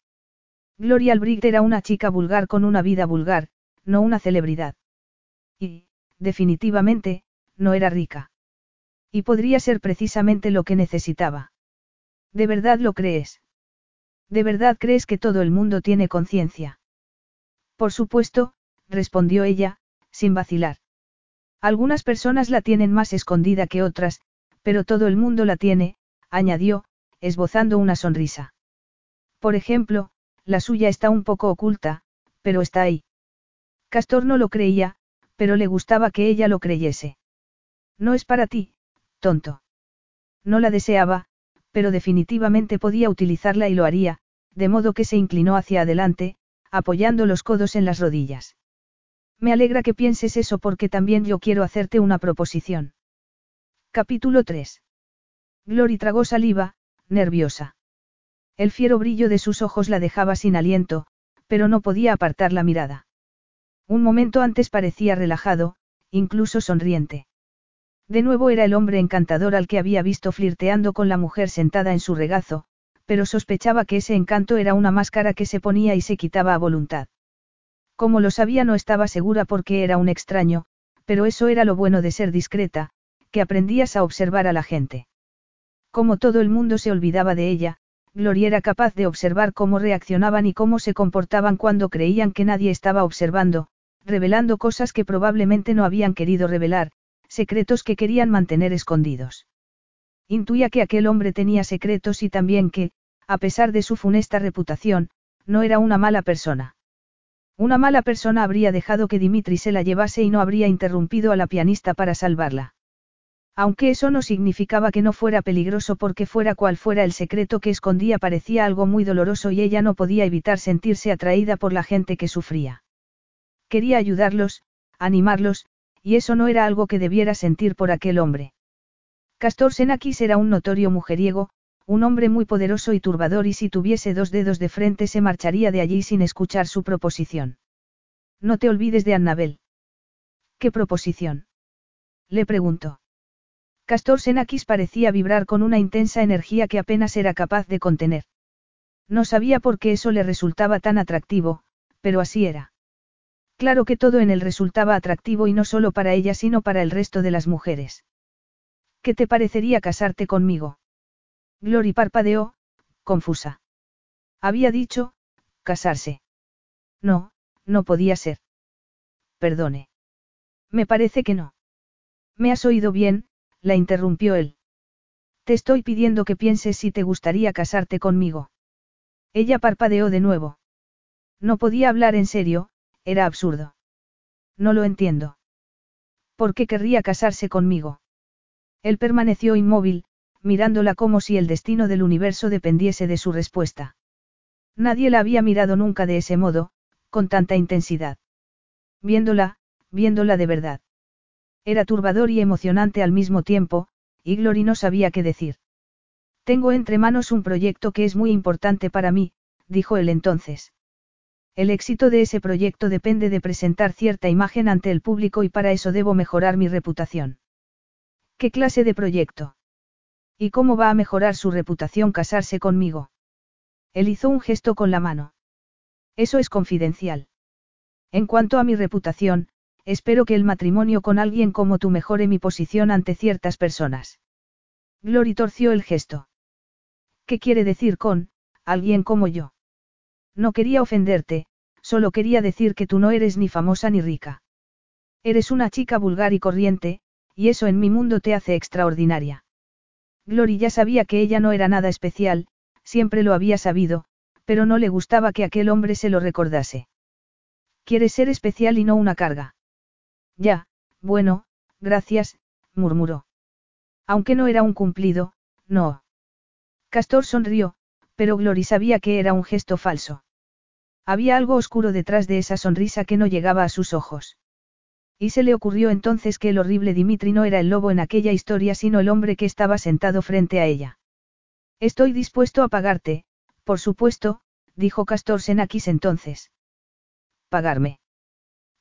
Gloria Albrecht era una chica vulgar con una vida vulgar, no una celebridad. Y, definitivamente, no era rica. Y podría ser precisamente lo que necesitaba. ¿De verdad lo crees? ¿De verdad crees que todo el mundo tiene conciencia? Por supuesto, respondió ella, sin vacilar. Algunas personas la tienen más escondida que otras, pero todo el mundo la tiene, añadió, esbozando una sonrisa. Por ejemplo, la suya está un poco oculta, pero está ahí. Castor no lo creía, pero le gustaba que ella lo creyese. No es para ti, tonto. No la deseaba, pero definitivamente podía utilizarla y lo haría, de modo que se inclinó hacia adelante, apoyando los codos en las rodillas. Me alegra que pienses eso porque también yo quiero hacerte una proposición. Capítulo 3. Glory tragó saliva, nerviosa. El fiero brillo de sus ojos la dejaba sin aliento, pero no podía apartar la mirada. Un momento antes parecía relajado, incluso sonriente. De nuevo era el hombre encantador al que había visto flirteando con la mujer sentada en su regazo, pero sospechaba que ese encanto era una máscara que se ponía y se quitaba a voluntad. Como lo sabía no estaba segura porque era un extraño, pero eso era lo bueno de ser discreta, que aprendías a observar a la gente. Como todo el mundo se olvidaba de ella, Gloria era capaz de observar cómo reaccionaban y cómo se comportaban cuando creían que nadie estaba observando, revelando cosas que probablemente no habían querido revelar, secretos que querían mantener escondidos. Intuía que aquel hombre tenía secretos y también que, a pesar de su funesta reputación, no era una mala persona. Una mala persona habría dejado que Dimitri se la llevase y no habría interrumpido a la pianista para salvarla. Aunque eso no significaba que no fuera peligroso porque fuera cual fuera el secreto que escondía parecía algo muy doloroso y ella no podía evitar sentirse atraída por la gente que sufría. Quería ayudarlos, animarlos, y eso no era algo que debiera sentir por aquel hombre. Castor Senakis era un notorio mujeriego, un hombre muy poderoso y turbador y si tuviese dos dedos de frente se marcharía de allí sin escuchar su proposición. No te olvides de Annabel. ¿Qué proposición? Le preguntó. Castor Senakis parecía vibrar con una intensa energía que apenas era capaz de contener. No sabía por qué eso le resultaba tan atractivo, pero así era. Claro que todo en él resultaba atractivo y no solo para ella sino para el resto de las mujeres. ¿Qué te parecería casarte conmigo? Glory parpadeó, confusa. Había dicho, casarse. No, no podía ser. Perdone. Me parece que no. Me has oído bien, la interrumpió él. Te estoy pidiendo que pienses si te gustaría casarte conmigo. Ella parpadeó de nuevo. No podía hablar en serio, era absurdo. No lo entiendo. ¿Por qué querría casarse conmigo? Él permaneció inmóvil, mirándola como si el destino del universo dependiese de su respuesta. Nadie la había mirado nunca de ese modo, con tanta intensidad. Viéndola, viéndola de verdad. Era turbador y emocionante al mismo tiempo, y Glory no sabía qué decir. Tengo entre manos un proyecto que es muy importante para mí, dijo él entonces. El éxito de ese proyecto depende de presentar cierta imagen ante el público y para eso debo mejorar mi reputación. ¿Qué clase de proyecto? ¿Y cómo va a mejorar su reputación casarse conmigo? Él hizo un gesto con la mano. Eso es confidencial. En cuanto a mi reputación, espero que el matrimonio con alguien como tú mejore mi posición ante ciertas personas. Glory torció el gesto. ¿Qué quiere decir con, alguien como yo? No quería ofenderte, solo quería decir que tú no eres ni famosa ni rica. Eres una chica vulgar y corriente, y eso en mi mundo te hace extraordinaria. Glory ya sabía que ella no era nada especial, siempre lo había sabido, pero no le gustaba que aquel hombre se lo recordase. Quieres ser especial y no una carga. Ya, bueno, gracias, murmuró. Aunque no era un cumplido, no. Castor sonrió, pero Glory sabía que era un gesto falso. Había algo oscuro detrás de esa sonrisa que no llegaba a sus ojos. Y se le ocurrió entonces que el horrible Dimitri no era el lobo en aquella historia sino el hombre que estaba sentado frente a ella. Estoy dispuesto a pagarte, por supuesto, dijo Castor Senakis entonces. ¿Pagarme?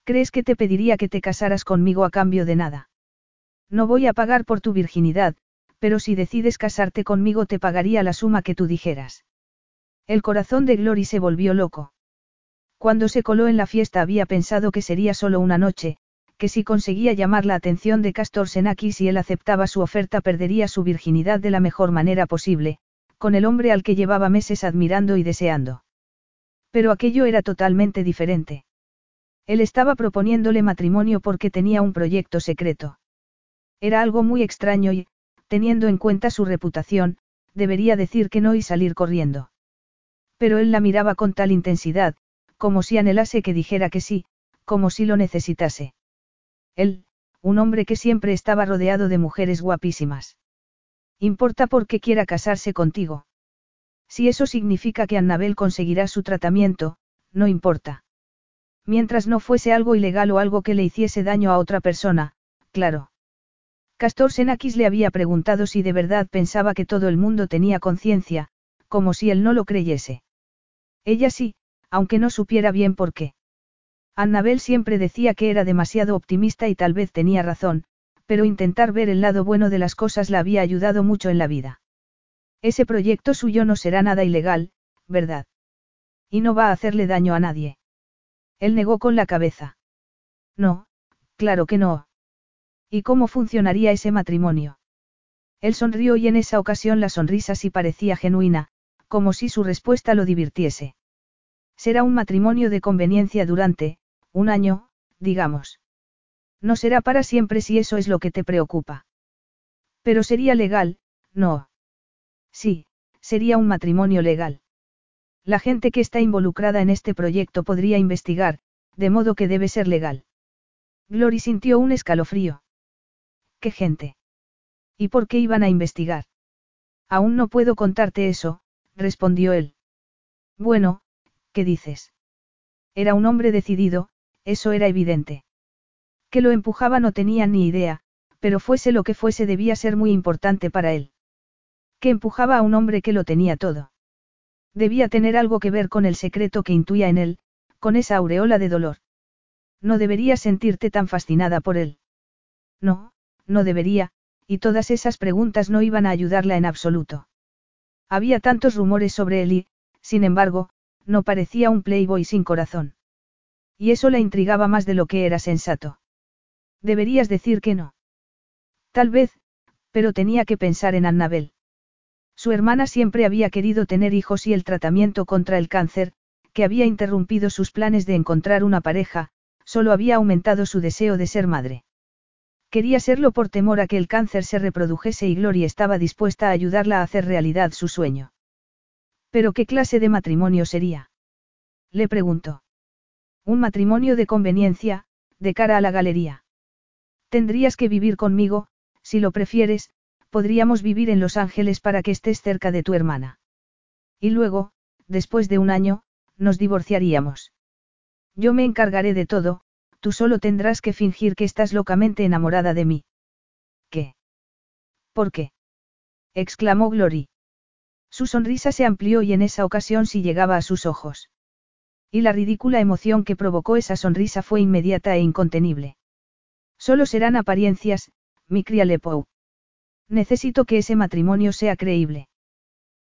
¿Crees que te pediría que te casaras conmigo a cambio de nada? No voy a pagar por tu virginidad, pero si decides casarte conmigo te pagaría la suma que tú dijeras. El corazón de Glory se volvió loco. Cuando se coló en la fiesta había pensado que sería solo una noche, que si conseguía llamar la atención de Castor Senakis y él aceptaba su oferta perdería su virginidad de la mejor manera posible, con el hombre al que llevaba meses admirando y deseando. Pero aquello era totalmente diferente. Él estaba proponiéndole matrimonio porque tenía un proyecto secreto. Era algo muy extraño y, teniendo en cuenta su reputación, debería decir que no y salir corriendo. Pero él la miraba con tal intensidad, como si anhelase que dijera que sí, como si lo necesitase. Él, un hombre que siempre estaba rodeado de mujeres guapísimas. Importa porque quiera casarse contigo. Si eso significa que Annabel conseguirá su tratamiento, no importa. Mientras no fuese algo ilegal o algo que le hiciese daño a otra persona, claro. Castor Senakis le había preguntado si de verdad pensaba que todo el mundo tenía conciencia, como si él no lo creyese. Ella sí, aunque no supiera bien por qué. Annabel siempre decía que era demasiado optimista y tal vez tenía razón, pero intentar ver el lado bueno de las cosas la había ayudado mucho en la vida. Ese proyecto suyo no será nada ilegal, ¿verdad? Y no va a hacerle daño a nadie. Él negó con la cabeza. No, claro que no. ¿Y cómo funcionaría ese matrimonio? Él sonrió y en esa ocasión la sonrisa sí parecía genuina, como si su respuesta lo divirtiese. Será un matrimonio de conveniencia durante, un año, digamos. No será para siempre si eso es lo que te preocupa. Pero sería legal, no. Sí, sería un matrimonio legal. La gente que está involucrada en este proyecto podría investigar, de modo que debe ser legal. Glory sintió un escalofrío. ¿Qué gente? ¿Y por qué iban a investigar? Aún no puedo contarte eso, respondió él. Bueno, ¿qué dices? Era un hombre decidido, eso era evidente. Que lo empujaba no tenía ni idea, pero fuese lo que fuese debía ser muy importante para él. Que empujaba a un hombre que lo tenía todo. Debía tener algo que ver con el secreto que intuía en él, con esa aureola de dolor. No debería sentirte tan fascinada por él. No, no debería, y todas esas preguntas no iban a ayudarla en absoluto. Había tantos rumores sobre él y, sin embargo, no parecía un playboy sin corazón. Y eso la intrigaba más de lo que era sensato. Deberías decir que no. Tal vez, pero tenía que pensar en Annabel. Su hermana siempre había querido tener hijos y el tratamiento contra el cáncer, que había interrumpido sus planes de encontrar una pareja, solo había aumentado su deseo de ser madre. Quería serlo por temor a que el cáncer se reprodujese y Gloria estaba dispuesta a ayudarla a hacer realidad su sueño. ¿Pero qué clase de matrimonio sería? Le preguntó. Un matrimonio de conveniencia, de cara a la galería. Tendrías que vivir conmigo, si lo prefieres, podríamos vivir en Los Ángeles para que estés cerca de tu hermana. Y luego, después de un año, nos divorciaríamos. Yo me encargaré de todo, tú solo tendrás que fingir que estás locamente enamorada de mí. ¿Qué? ¿Por qué? exclamó Glory. Su sonrisa se amplió y en esa ocasión sí llegaba a sus ojos. Y la ridícula emoción que provocó esa sonrisa fue inmediata e incontenible. Solo serán apariencias, mi cría. Necesito que ese matrimonio sea creíble.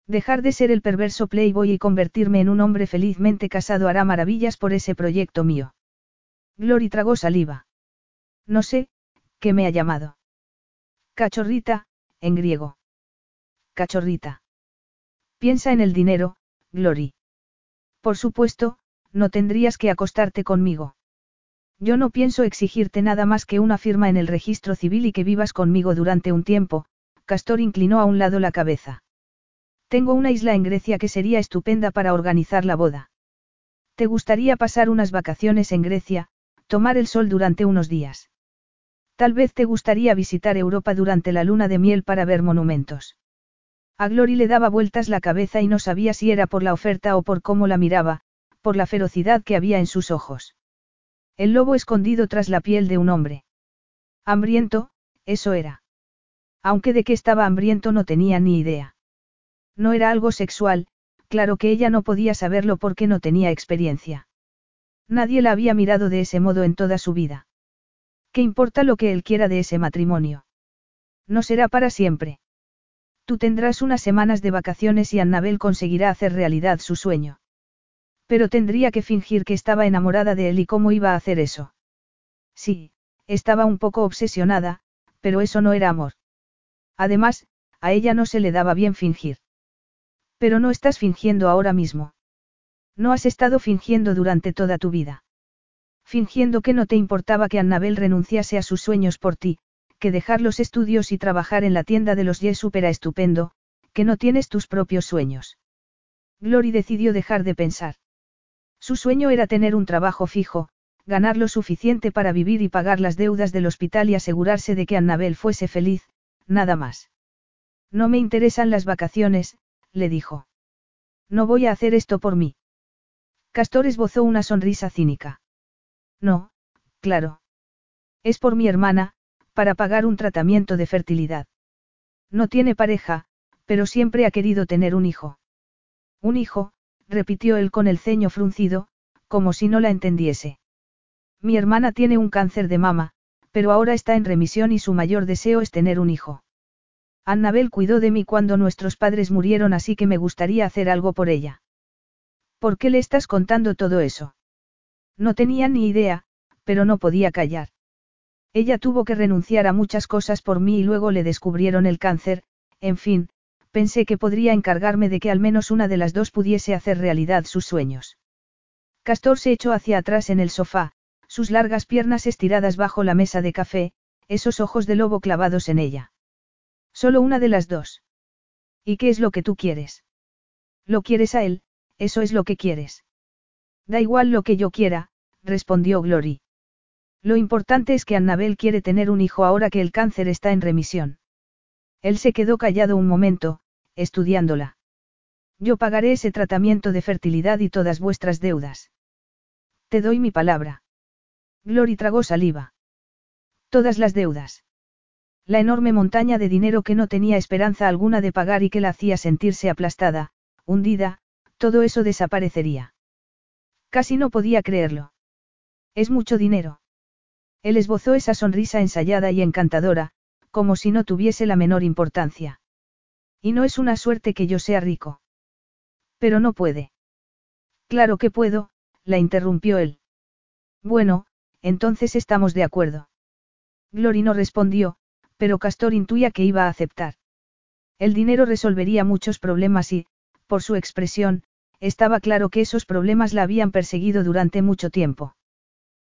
Dejar de ser el perverso playboy y convertirme en un hombre felizmente casado hará maravillas por ese proyecto mío. Glory tragó saliva. No sé, ¿qué me ha llamado? Cachorrita, en griego. Cachorrita. Piensa en el dinero, Glory. Por supuesto, no tendrías que acostarte conmigo. Yo no pienso exigirte nada más que una firma en el registro civil y que vivas conmigo durante un tiempo, Castor inclinó a un lado la cabeza. Tengo una isla en Grecia que sería estupenda para organizar la boda. ¿Te gustaría pasar unas vacaciones en Grecia, tomar el sol durante unos días? Tal vez te gustaría visitar Europa durante la luna de miel para ver monumentos. A Glory le daba vueltas la cabeza y no sabía si era por la oferta o por cómo la miraba, por la ferocidad que había en sus ojos. El lobo escondido tras la piel de un hombre. Hambriento, eso era. Aunque de qué estaba hambriento no tenía ni idea. No era algo sexual, claro que ella no podía saberlo porque no tenía experiencia. Nadie la había mirado de ese modo en toda su vida. ¿Qué importa lo que él quiera de ese matrimonio? No será para siempre. Tú tendrás unas semanas de vacaciones y Annabel conseguirá hacer realidad su sueño. Pero tendría que fingir que estaba enamorada de él y cómo iba a hacer eso. Sí, estaba un poco obsesionada, pero eso no era amor. Además, a ella no se le daba bien fingir. Pero no estás fingiendo ahora mismo. No has estado fingiendo durante toda tu vida. Fingiendo que no te importaba que Annabel renunciase a sus sueños por ti, que dejar los estudios y trabajar en la tienda de los Yesup era estupendo, que no tienes tus propios sueños. Glory decidió dejar de pensar. Su sueño era tener un trabajo fijo, ganar lo suficiente para vivir y pagar las deudas del hospital y asegurarse de que Annabel fuese feliz, nada más. No me interesan las vacaciones, le dijo. No voy a hacer esto por mí. Castor esbozó una sonrisa cínica. No, claro. Es por mi hermana, para pagar un tratamiento de fertilidad. No tiene pareja, pero siempre ha querido tener un hijo. Un hijo, repitió él con el ceño fruncido, como si no la entendiese. Mi hermana tiene un cáncer de mama, pero ahora está en remisión y su mayor deseo es tener un hijo. Annabel cuidó de mí cuando nuestros padres murieron así que me gustaría hacer algo por ella. ¿Por qué le estás contando todo eso? No tenía ni idea, pero no podía callar. Ella tuvo que renunciar a muchas cosas por mí y luego le descubrieron el cáncer, en fin, pensé que podría encargarme de que al menos una de las dos pudiese hacer realidad sus sueños. Castor se echó hacia atrás en el sofá, sus largas piernas estiradas bajo la mesa de café, esos ojos de lobo clavados en ella. Solo una de las dos. ¿Y qué es lo que tú quieres? Lo quieres a él, eso es lo que quieres. Da igual lo que yo quiera, respondió Glory. Lo importante es que Annabel quiere tener un hijo ahora que el cáncer está en remisión. Él se quedó callado un momento, estudiándola. Yo pagaré ese tratamiento de fertilidad y todas vuestras deudas. Te doy mi palabra. Glory tragó saliva. Todas las deudas. La enorme montaña de dinero que no tenía esperanza alguna de pagar y que la hacía sentirse aplastada, hundida, todo eso desaparecería. Casi no podía creerlo. Es mucho dinero. Él esbozó esa sonrisa ensayada y encantadora, como si no tuviese la menor importancia. Y no es una suerte que yo sea rico. Pero no puede. Claro que puedo, la interrumpió él. Bueno, entonces estamos de acuerdo. Glory no respondió, pero Castor intuía que iba a aceptar. El dinero resolvería muchos problemas y, por su expresión, estaba claro que esos problemas la habían perseguido durante mucho tiempo.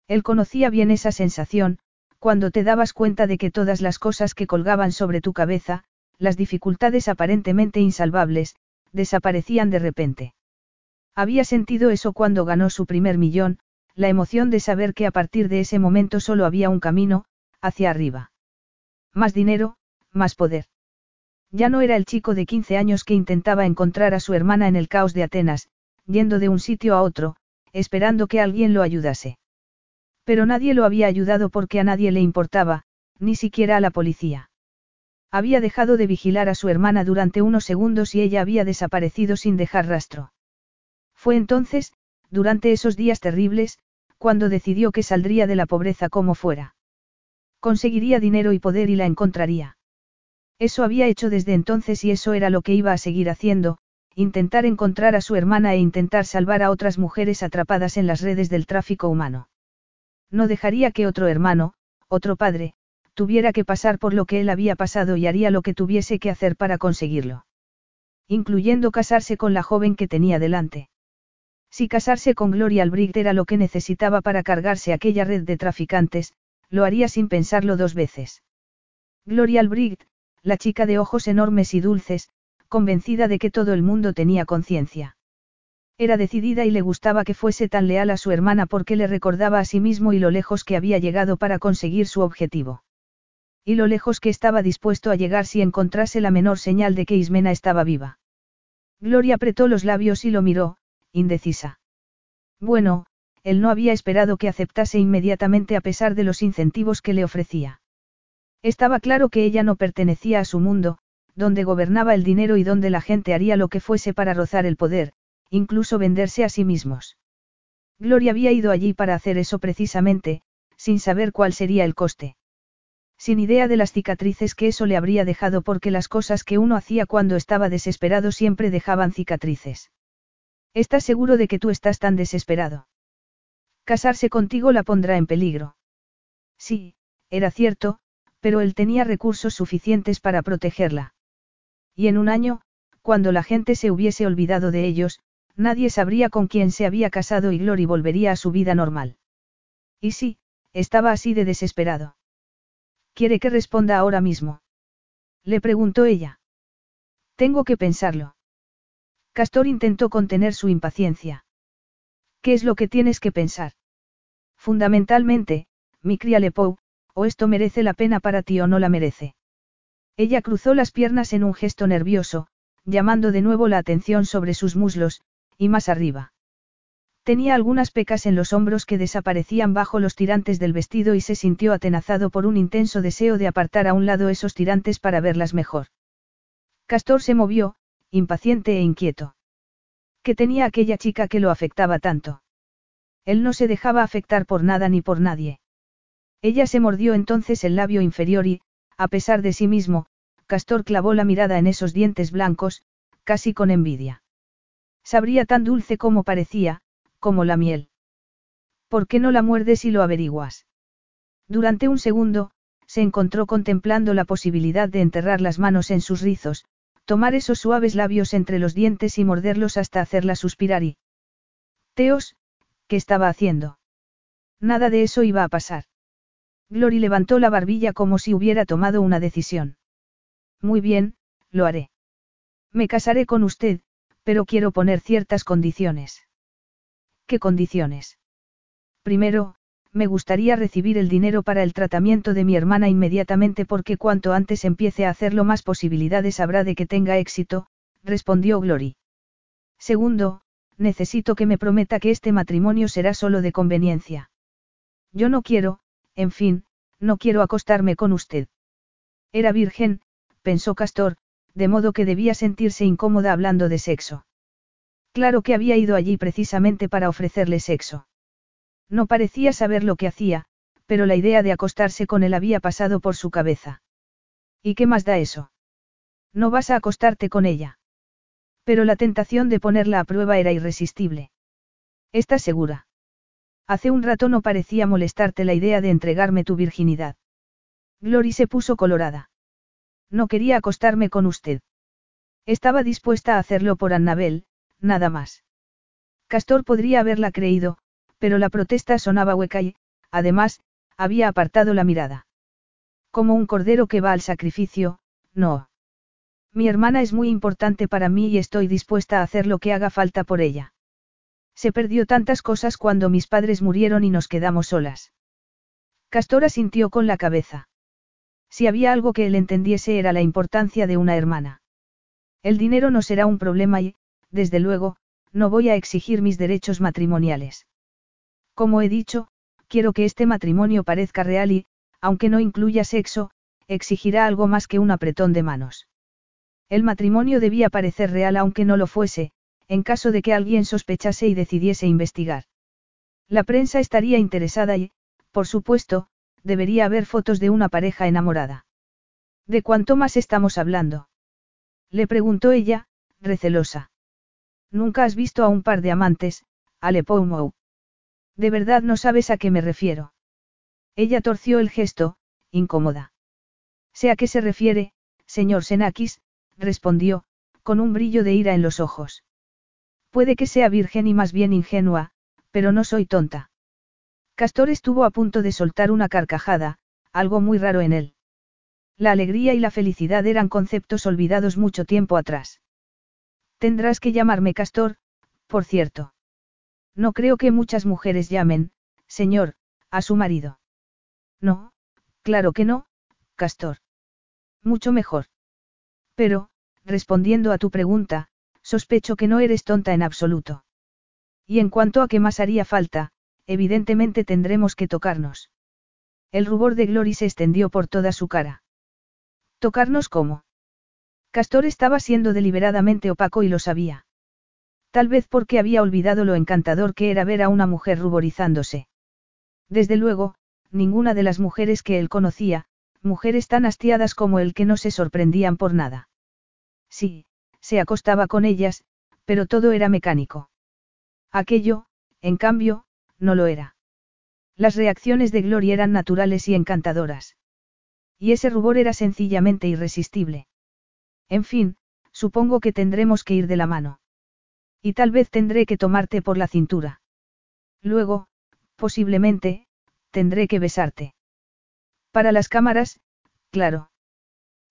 Él conocía bien esa sensación, cuando te dabas cuenta de que todas las cosas que colgaban sobre tu cabeza, las dificultades aparentemente insalvables, desaparecían de repente. Había sentido eso cuando ganó su primer millón, la emoción de saber que a partir de ese momento solo había un camino, hacia arriba. Más dinero, más poder. Ya no era el chico de 15 años que intentaba encontrar a su hermana en el caos de Atenas, yendo de un sitio a otro, esperando que alguien lo ayudase. Pero nadie lo había ayudado porque a nadie le importaba, ni siquiera a la policía. Había dejado de vigilar a su hermana durante unos segundos y ella había desaparecido sin dejar rastro. Fue entonces, durante esos días terribles, cuando decidió que saldría de la pobreza como fuera. Conseguiría dinero y poder y la encontraría. Eso había hecho desde entonces y eso era lo que iba a seguir haciendo, intentar encontrar a su hermana e intentar salvar a otras mujeres atrapadas en las redes del tráfico humano. No dejaría que otro hermano, otro padre, tuviera que pasar por lo que él había pasado y haría lo que tuviese que hacer para conseguirlo. Incluyendo casarse con la joven que tenía delante. Si casarse con Gloria Albrecht era lo que necesitaba para cargarse aquella red de traficantes, lo haría sin pensarlo dos veces. Gloria Albrecht, la chica de ojos enormes y dulces, convencida de que todo el mundo tenía conciencia. Era decidida y le gustaba que fuese tan leal a su hermana porque le recordaba a sí mismo y lo lejos que había llegado para conseguir su objetivo. Y lo lejos que estaba dispuesto a llegar si encontrase la menor señal de que Ismena estaba viva. Gloria apretó los labios y lo miró, indecisa. Bueno, él no había esperado que aceptase inmediatamente a pesar de los incentivos que le ofrecía. Estaba claro que ella no pertenecía a su mundo, donde gobernaba el dinero y donde la gente haría lo que fuese para rozar el poder, incluso venderse a sí mismos. Gloria había ido allí para hacer eso precisamente, sin saber cuál sería el coste. Sin idea de las cicatrices que eso le habría dejado porque las cosas que uno hacía cuando estaba desesperado siempre dejaban cicatrices. ¿Estás seguro de que tú estás tan desesperado? Casarse contigo la pondrá en peligro. Sí, era cierto, pero él tenía recursos suficientes para protegerla. Y en un año, cuando la gente se hubiese olvidado de ellos, nadie sabría con quién se había casado y Glory volvería a su vida normal. Y sí, estaba así de desesperado. ¿Quiere que responda ahora mismo? Le preguntó ella. Tengo que pensarlo. Castor intentó contener su impaciencia. ¿Qué es lo que tienes que pensar? Fundamentalmente, mi cría Lepou, o esto merece la pena para ti o no la merece. Ella cruzó las piernas en un gesto nervioso, llamando de nuevo la atención sobre sus muslos, y más arriba. Tenía algunas pecas en los hombros que desaparecían bajo los tirantes del vestido y se sintió atenazado por un intenso deseo de apartar a un lado esos tirantes para verlas mejor. Castor se movió, impaciente e inquieto. ¿Qué tenía aquella chica que lo afectaba tanto? Él no se dejaba afectar por nada ni por nadie. Ella se mordió entonces el labio inferior y, a pesar de sí mismo, Castor clavó la mirada en esos dientes blancos, casi con envidia. Sabría tan dulce como parecía, como la miel. ¿Por qué no la muerdes y lo averiguas? Durante un segundo, se encontró contemplando la posibilidad de enterrar las manos en sus rizos, tomar esos suaves labios entre los dientes y morderlos hasta hacerla suspirar y... Teos, ¿qué estaba haciendo? Nada de eso iba a pasar. Glory levantó la barbilla como si hubiera tomado una decisión. Muy bien, lo haré. Me casaré con usted, pero quiero poner ciertas condiciones. ¿Qué condiciones? Primero, me gustaría recibir el dinero para el tratamiento de mi hermana inmediatamente porque cuanto antes empiece a hacerlo más posibilidades habrá de que tenga éxito, respondió Glory. Segundo, necesito que me prometa que este matrimonio será solo de conveniencia. Yo no quiero, en fin, no quiero acostarme con usted. Era virgen, pensó Castor, de modo que debía sentirse incómoda hablando de sexo. Claro que había ido allí precisamente para ofrecerle sexo. No parecía saber lo que hacía, pero la idea de acostarse con él había pasado por su cabeza. ¿Y qué más da eso? No vas a acostarte con ella. Pero la tentación de ponerla a prueba era irresistible. ¿Estás segura? Hace un rato no parecía molestarte la idea de entregarme tu virginidad. Glory se puso colorada. No quería acostarme con usted. Estaba dispuesta a hacerlo por Annabel, nada más. Castor podría haberla creído, pero la protesta sonaba hueca y, además, había apartado la mirada. Como un cordero que va al sacrificio, no. Mi hermana es muy importante para mí y estoy dispuesta a hacer lo que haga falta por ella. Se perdió tantas cosas cuando mis padres murieron y nos quedamos solas. Castor asintió con la cabeza. Si había algo que él entendiese era la importancia de una hermana. El dinero no será un problema y, desde luego, no voy a exigir mis derechos matrimoniales. Como he dicho, quiero que este matrimonio parezca real y, aunque no incluya sexo, exigirá algo más que un apretón de manos. El matrimonio debía parecer real aunque no lo fuese, en caso de que alguien sospechase y decidiese investigar. La prensa estaría interesada y, por supuesto, debería haber fotos de una pareja enamorada. ¿De cuánto más estamos hablando? Le preguntó ella, recelosa. Nunca has visto a un par de amantes, Alepoumou. De verdad no sabes a qué me refiero. Ella torció el gesto, incómoda. Sé a qué se refiere, señor Senakis, respondió, con un brillo de ira en los ojos. Puede que sea virgen y más bien ingenua, pero no soy tonta. Castor estuvo a punto de soltar una carcajada, algo muy raro en él. La alegría y la felicidad eran conceptos olvidados mucho tiempo atrás. Tendrás que llamarme Castor, por cierto. No creo que muchas mujeres llamen, señor, a su marido. No, claro que no, Castor. Mucho mejor. Pero, respondiendo a tu pregunta, sospecho que no eres tonta en absoluto. Y en cuanto a qué más haría falta, evidentemente tendremos que tocarnos. El rubor de Glory se extendió por toda su cara. ¿Tocarnos cómo? Castor estaba siendo deliberadamente opaco y lo sabía. Tal vez porque había olvidado lo encantador que era ver a una mujer ruborizándose. Desde luego, ninguna de las mujeres que él conocía, mujeres tan hastiadas como él que no se sorprendían por nada. Sí, se acostaba con ellas, pero todo era mecánico. Aquello, en cambio, no lo era. Las reacciones de Gloria eran naturales y encantadoras. Y ese rubor era sencillamente irresistible. En fin, supongo que tendremos que ir de la mano. Y tal vez tendré que tomarte por la cintura. Luego, posiblemente, tendré que besarte. Para las cámaras, claro.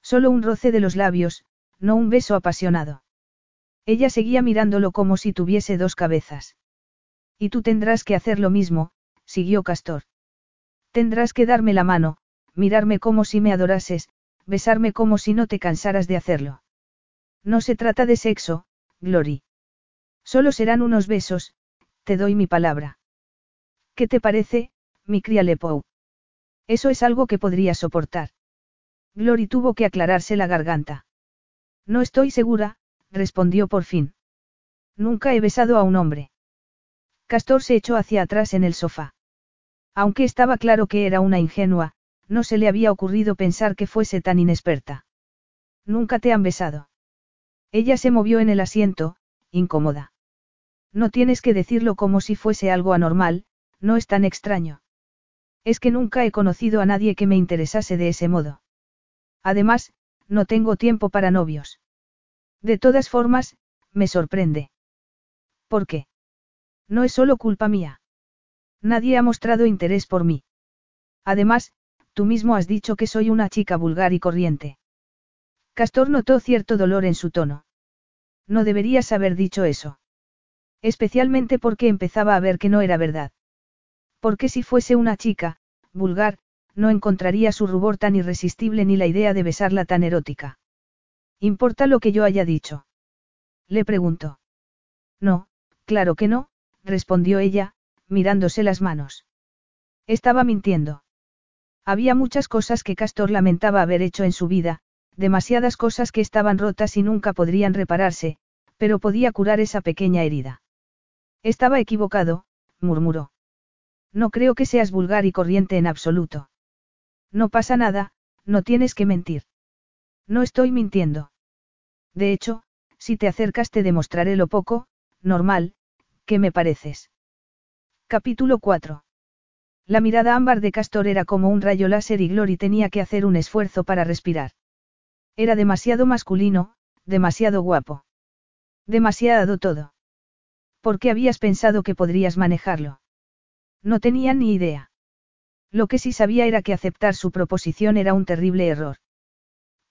Solo un roce de los labios, no un beso apasionado. Ella seguía mirándolo como si tuviese dos cabezas. Y tú tendrás que hacer lo mismo, siguió Castor. Tendrás que darme la mano, mirarme como si me adorases, besarme como si no te cansaras de hacerlo. No se trata de sexo, Glory. Solo serán unos besos, te doy mi palabra. ¿Qué te parece, mi cría Lepou? Eso es algo que podría soportar. Glory tuvo que aclararse la garganta. No estoy segura, respondió por fin. Nunca he besado a un hombre. Castor se echó hacia atrás en el sofá. Aunque estaba claro que era una ingenua, no se le había ocurrido pensar que fuese tan inexperta. Nunca te han besado. Ella se movió en el asiento, incómoda. No tienes que decirlo como si fuese algo anormal, no es tan extraño. Es que nunca he conocido a nadie que me interesase de ese modo. Además, no tengo tiempo para novios. De todas formas, me sorprende. ¿Por qué? No es solo culpa mía. Nadie ha mostrado interés por mí. Además, tú mismo has dicho que soy una chica vulgar y corriente. Castor notó cierto dolor en su tono. No deberías haber dicho eso. Especialmente porque empezaba a ver que no era verdad. Porque si fuese una chica, vulgar, no encontraría su rubor tan irresistible ni la idea de besarla tan erótica. ¿Importa lo que yo haya dicho? Le preguntó. No, claro que no, respondió ella, mirándose las manos. Estaba mintiendo. Había muchas cosas que Castor lamentaba haber hecho en su vida, demasiadas cosas que estaban rotas y nunca podrían repararse, pero podía curar esa pequeña herida. Estaba equivocado, murmuró. No creo que seas vulgar y corriente en absoluto. No pasa nada, no tienes que mentir. No estoy mintiendo. De hecho, si te acercas te demostraré lo poco, normal, que me pareces. Capítulo 4. La mirada ámbar de Castor era como un rayo láser y Glory tenía que hacer un esfuerzo para respirar. Era demasiado masculino, demasiado guapo. Demasiado todo. ¿Por qué habías pensado que podrías manejarlo? No tenía ni idea. Lo que sí sabía era que aceptar su proposición era un terrible error.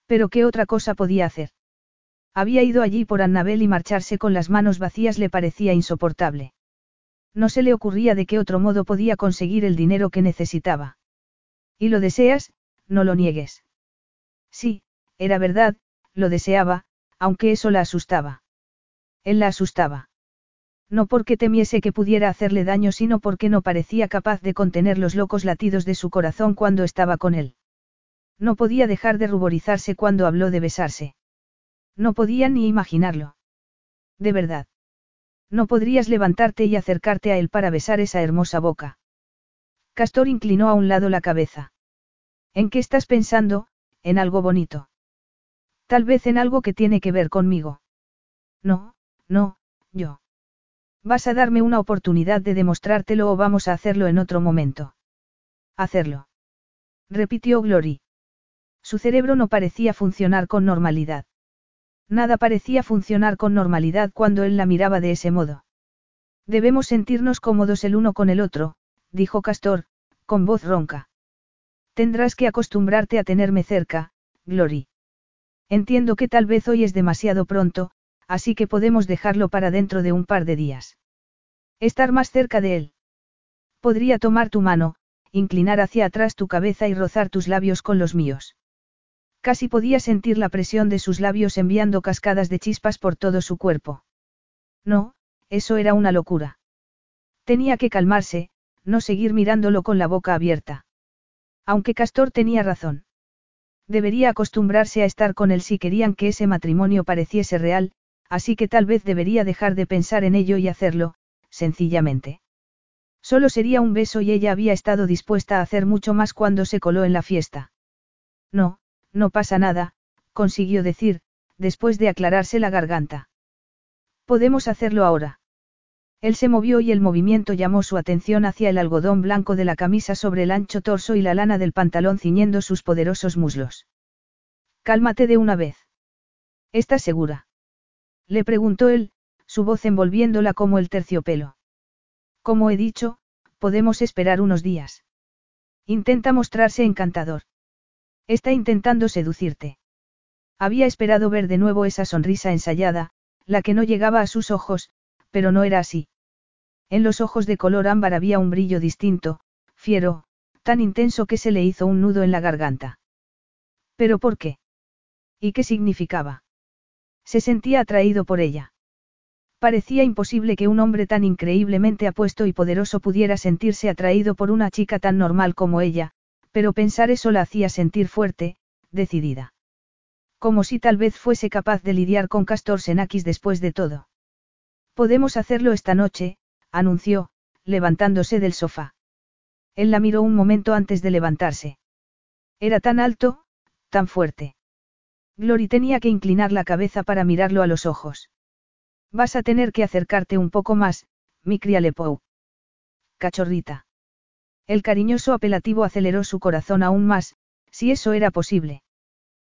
Pero ¿qué otra cosa podía hacer? Había ido allí por Annabel y marcharse con las manos vacías le parecía insoportable. No se le ocurría de qué otro modo podía conseguir el dinero que necesitaba. Y lo deseas, no lo niegues. Sí, era verdad, lo deseaba, aunque eso la asustaba. Él la asustaba. No porque temiese que pudiera hacerle daño, sino porque no parecía capaz de contener los locos latidos de su corazón cuando estaba con él. No podía dejar de ruborizarse cuando habló de besarse. No podía ni imaginarlo. De verdad. No podrías levantarte y acercarte a él para besar esa hermosa boca. Castor inclinó a un lado la cabeza. ¿En qué estás pensando? En algo bonito. Tal vez en algo que tiene que ver conmigo. No, no, yo. Vas a darme una oportunidad de demostrártelo o vamos a hacerlo en otro momento. Hacerlo. Repitió Glory. Su cerebro no parecía funcionar con normalidad. Nada parecía funcionar con normalidad cuando él la miraba de ese modo. Debemos sentirnos cómodos el uno con el otro, dijo Castor, con voz ronca. Tendrás que acostumbrarte a tenerme cerca, Glory. Entiendo que tal vez hoy es demasiado pronto, así que podemos dejarlo para dentro de un par de días. Estar más cerca de él. Podría tomar tu mano, inclinar hacia atrás tu cabeza y rozar tus labios con los míos. Casi podía sentir la presión de sus labios enviando cascadas de chispas por todo su cuerpo. No, eso era una locura. Tenía que calmarse, no seguir mirándolo con la boca abierta. Aunque Castor tenía razón. Debería acostumbrarse a estar con él si querían que ese matrimonio pareciese real, así que tal vez debería dejar de pensar en ello y hacerlo, sencillamente. Solo sería un beso y ella había estado dispuesta a hacer mucho más cuando se coló en la fiesta. No, no pasa nada, consiguió decir, después de aclararse la garganta. Podemos hacerlo ahora. Él se movió y el movimiento llamó su atención hacia el algodón blanco de la camisa sobre el ancho torso y la lana del pantalón ciñendo sus poderosos muslos. Cálmate de una vez. ¿Estás segura? Le preguntó él, su voz envolviéndola como el terciopelo. Como he dicho, podemos esperar unos días. Intenta mostrarse encantador. Está intentando seducirte. Había esperado ver de nuevo esa sonrisa ensayada, la que no llegaba a sus ojos, pero no era así. En los ojos de color ámbar había un brillo distinto, fiero, tan intenso que se le hizo un nudo en la garganta. ¿Pero por qué? ¿Y qué significaba? Se sentía atraído por ella. Parecía imposible que un hombre tan increíblemente apuesto y poderoso pudiera sentirse atraído por una chica tan normal como ella, pero pensar eso la hacía sentir fuerte, decidida. Como si tal vez fuese capaz de lidiar con Castor Senakis después de todo. Podemos hacerlo esta noche, anunció, levantándose del sofá. Él la miró un momento antes de levantarse. Era tan alto, tan fuerte. Glory tenía que inclinar la cabeza para mirarlo a los ojos. Vas a tener que acercarte un poco más, mi crialepou. Cachorrita. El cariñoso apelativo aceleró su corazón aún más, si eso era posible.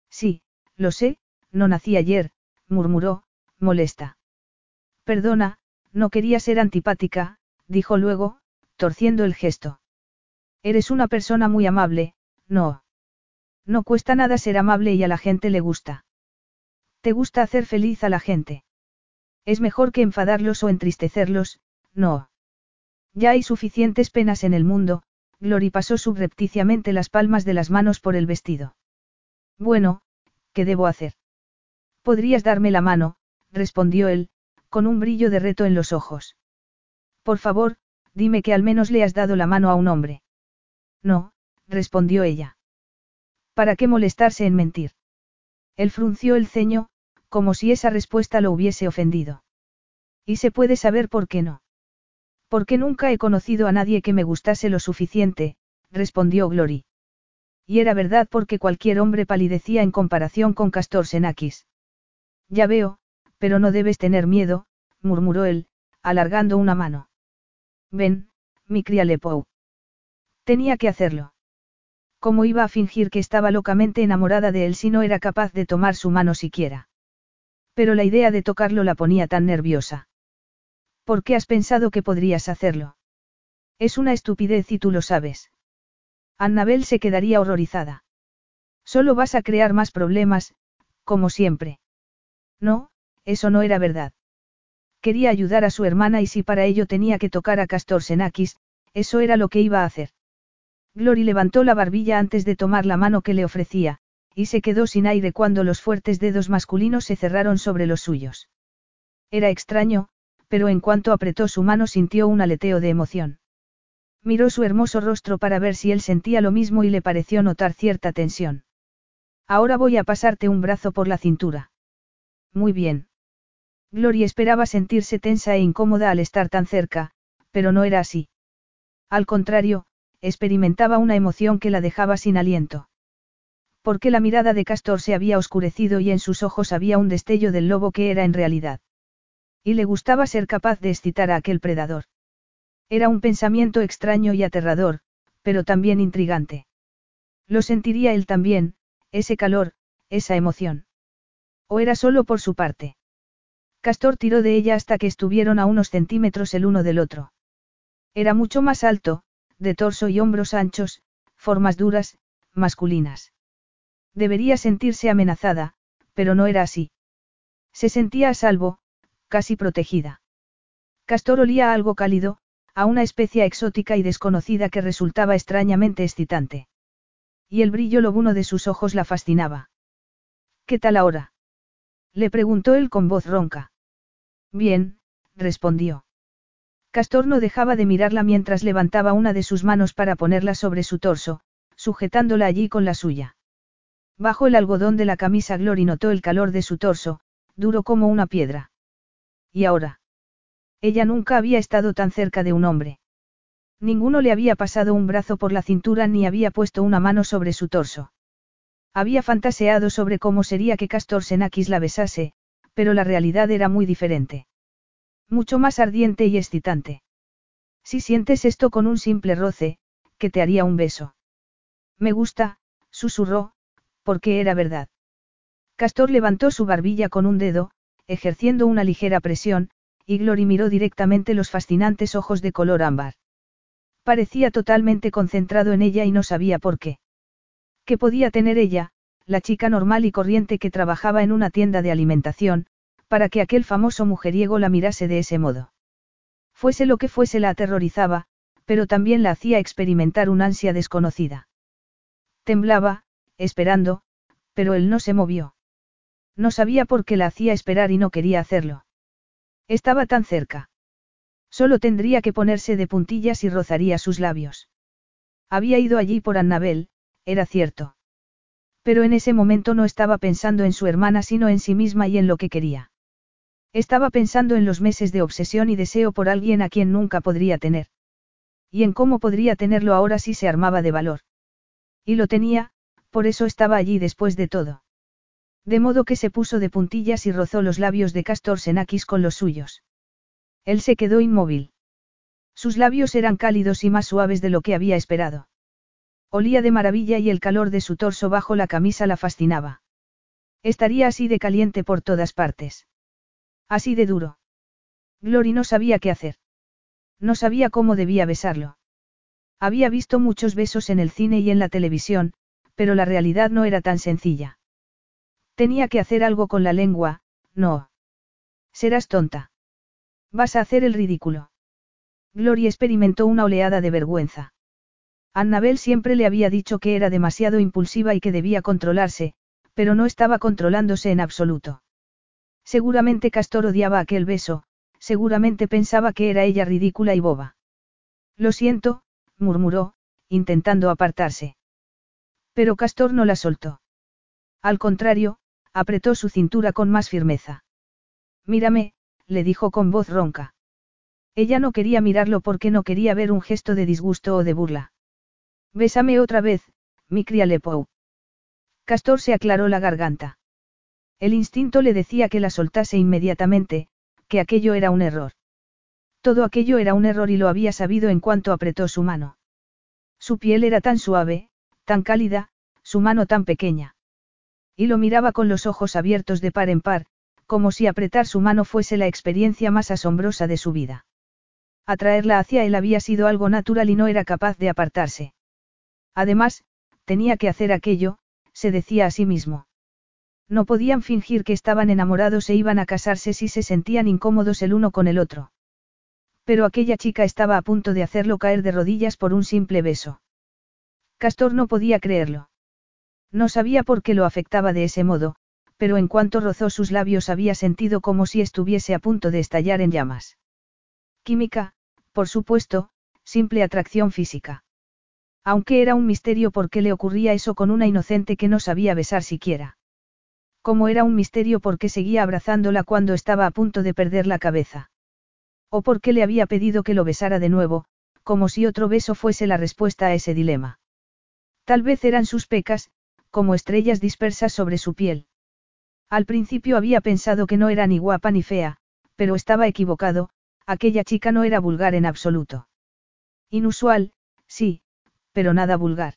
Sí, lo sé, no nací ayer, murmuró, molesta. Perdona, no quería ser antipática, dijo luego, torciendo el gesto. Eres una persona muy amable, no. No cuesta nada ser amable y a la gente le gusta. ¿Te gusta hacer feliz a la gente? Es mejor que enfadarlos o entristecerlos, no. Ya hay suficientes penas en el mundo, Glory pasó subrepticiamente las palmas de las manos por el vestido. Bueno, ¿qué debo hacer? Podrías darme la mano, respondió él, con un brillo de reto en los ojos. Por favor, dime que al menos le has dado la mano a un hombre. No, respondió ella. ¿Para qué molestarse en mentir? Él frunció el ceño, como si esa respuesta lo hubiese ofendido. Y se puede saber por qué no. Porque nunca he conocido a nadie que me gustase lo suficiente, respondió Glory. Y era verdad porque cualquier hombre palidecía en comparación con Castor Senakis. Ya veo, pero no debes tener miedo, murmuró él, alargando una mano. Ven, mi cría Lepou. Tenía que hacerlo. ¿Cómo iba a fingir que estaba locamente enamorada de él si no era capaz de tomar su mano siquiera? Pero la idea de tocarlo la ponía tan nerviosa. ¿Por qué has pensado que podrías hacerlo? Es una estupidez y tú lo sabes. Annabel se quedaría horrorizada. Solo vas a crear más problemas, como siempre. No, eso no era verdad. Quería ayudar a su hermana y si para ello tenía que tocar a Castor Senakis, eso era lo que iba a hacer. Glory levantó la barbilla antes de tomar la mano que le ofrecía, y se quedó sin aire cuando los fuertes dedos masculinos se cerraron sobre los suyos. Era extraño, pero en cuanto apretó su mano sintió un aleteo de emoción. Miró su hermoso rostro para ver si él sentía lo mismo y le pareció notar cierta tensión. Ahora voy a pasarte un brazo por la cintura. Muy bien. Glory esperaba sentirse tensa e incómoda al estar tan cerca, pero no era así. Al contrario, experimentaba una emoción que la dejaba sin aliento. Porque la mirada de Castor se había oscurecido y en sus ojos había un destello del lobo que era en realidad. Y le gustaba ser capaz de excitar a aquel predador. Era un pensamiento extraño y aterrador, pero también intrigante. Lo sentiría él también, ese calor, esa emoción. ¿O era solo por su parte? Castor tiró de ella hasta que estuvieron a unos centímetros el uno del otro. Era mucho más alto, de torso y hombros anchos, formas duras, masculinas. Debería sentirse amenazada, pero no era así. Se sentía a salvo, casi protegida. Castor olía a algo cálido, a una especie exótica y desconocida que resultaba extrañamente excitante. Y el brillo lobuno de sus ojos la fascinaba. ¿Qué tal ahora? Le preguntó él con voz ronca. Bien, respondió. Castor no dejaba de mirarla mientras levantaba una de sus manos para ponerla sobre su torso, sujetándola allí con la suya. Bajo el algodón de la camisa Glory notó el calor de su torso, duro como una piedra. ¿y ahora? Ella nunca había estado tan cerca de un hombre. Ninguno le había pasado un brazo por la cintura ni había puesto una mano sobre su torso. Había fantaseado sobre cómo sería que Castor Senakis la besase, pero la realidad era muy diferente. Mucho más ardiente y excitante. Si sientes esto con un simple roce, que te haría un beso. Me gusta, susurró, porque era verdad. Castor levantó su barbilla con un dedo, ejerciendo una ligera presión, y Glory miró directamente los fascinantes ojos de color ámbar. Parecía totalmente concentrado en ella y no sabía por qué. ¿Qué podía tener ella, la chica normal y corriente que trabajaba en una tienda de alimentación, para que aquel famoso mujeriego la mirase de ese modo? Fuese lo que fuese la aterrorizaba, pero también la hacía experimentar una ansia desconocida. Temblaba, esperando, pero él no se movió. No sabía por qué la hacía esperar y no quería hacerlo. Estaba tan cerca. Solo tendría que ponerse de puntillas y rozaría sus labios. Había ido allí por Annabel, era cierto. Pero en ese momento no estaba pensando en su hermana sino en sí misma y en lo que quería. Estaba pensando en los meses de obsesión y deseo por alguien a quien nunca podría tener. Y en cómo podría tenerlo ahora si se armaba de valor. Y lo tenía, por eso estaba allí después de todo. De modo que se puso de puntillas y rozó los labios de Castor Senakis con los suyos. Él se quedó inmóvil. Sus labios eran cálidos y más suaves de lo que había esperado. Olía de maravilla y el calor de su torso bajo la camisa la fascinaba. Estaría así de caliente por todas partes. Así de duro. Glory no sabía qué hacer. No sabía cómo debía besarlo. Había visto muchos besos en el cine y en la televisión, pero la realidad no era tan sencilla. Tenía que hacer algo con la lengua, no. Serás tonta. Vas a hacer el ridículo. Gloria experimentó una oleada de vergüenza. Annabel siempre le había dicho que era demasiado impulsiva y que debía controlarse, pero no estaba controlándose en absoluto. Seguramente Castor odiaba aquel beso, seguramente pensaba que era ella ridícula y boba. Lo siento, murmuró, intentando apartarse. Pero Castor no la soltó. Al contrario, apretó su cintura con más firmeza. Mírame, le dijo con voz ronca. Ella no quería mirarlo porque no quería ver un gesto de disgusto o de burla. Bésame otra vez, mi crialepou. Castor se aclaró la garganta. El instinto le decía que la soltase inmediatamente, que aquello era un error. Todo aquello era un error y lo había sabido en cuanto apretó su mano. Su piel era tan suave, tan cálida, su mano tan pequeña. Y lo miraba con los ojos abiertos de par en par, como si apretar su mano fuese la experiencia más asombrosa de su vida. Atraerla hacia él había sido algo natural y no era capaz de apartarse. Además, tenía que hacer aquello, se decía a sí mismo. No podían fingir que estaban enamorados e iban a casarse si se sentían incómodos el uno con el otro. Pero aquella chica estaba a punto de hacerlo caer de rodillas por un simple beso. Castor no podía creerlo. No sabía por qué lo afectaba de ese modo, pero en cuanto rozó sus labios había sentido como si estuviese a punto de estallar en llamas. Química, por supuesto, simple atracción física. Aunque era un misterio por qué le ocurría eso con una inocente que no sabía besar siquiera. Como era un misterio por qué seguía abrazándola cuando estaba a punto de perder la cabeza. O por qué le había pedido que lo besara de nuevo, como si otro beso fuese la respuesta a ese dilema. Tal vez eran sus pecas, como estrellas dispersas sobre su piel. Al principio había pensado que no era ni guapa ni fea, pero estaba equivocado, aquella chica no era vulgar en absoluto. Inusual, sí, pero nada vulgar.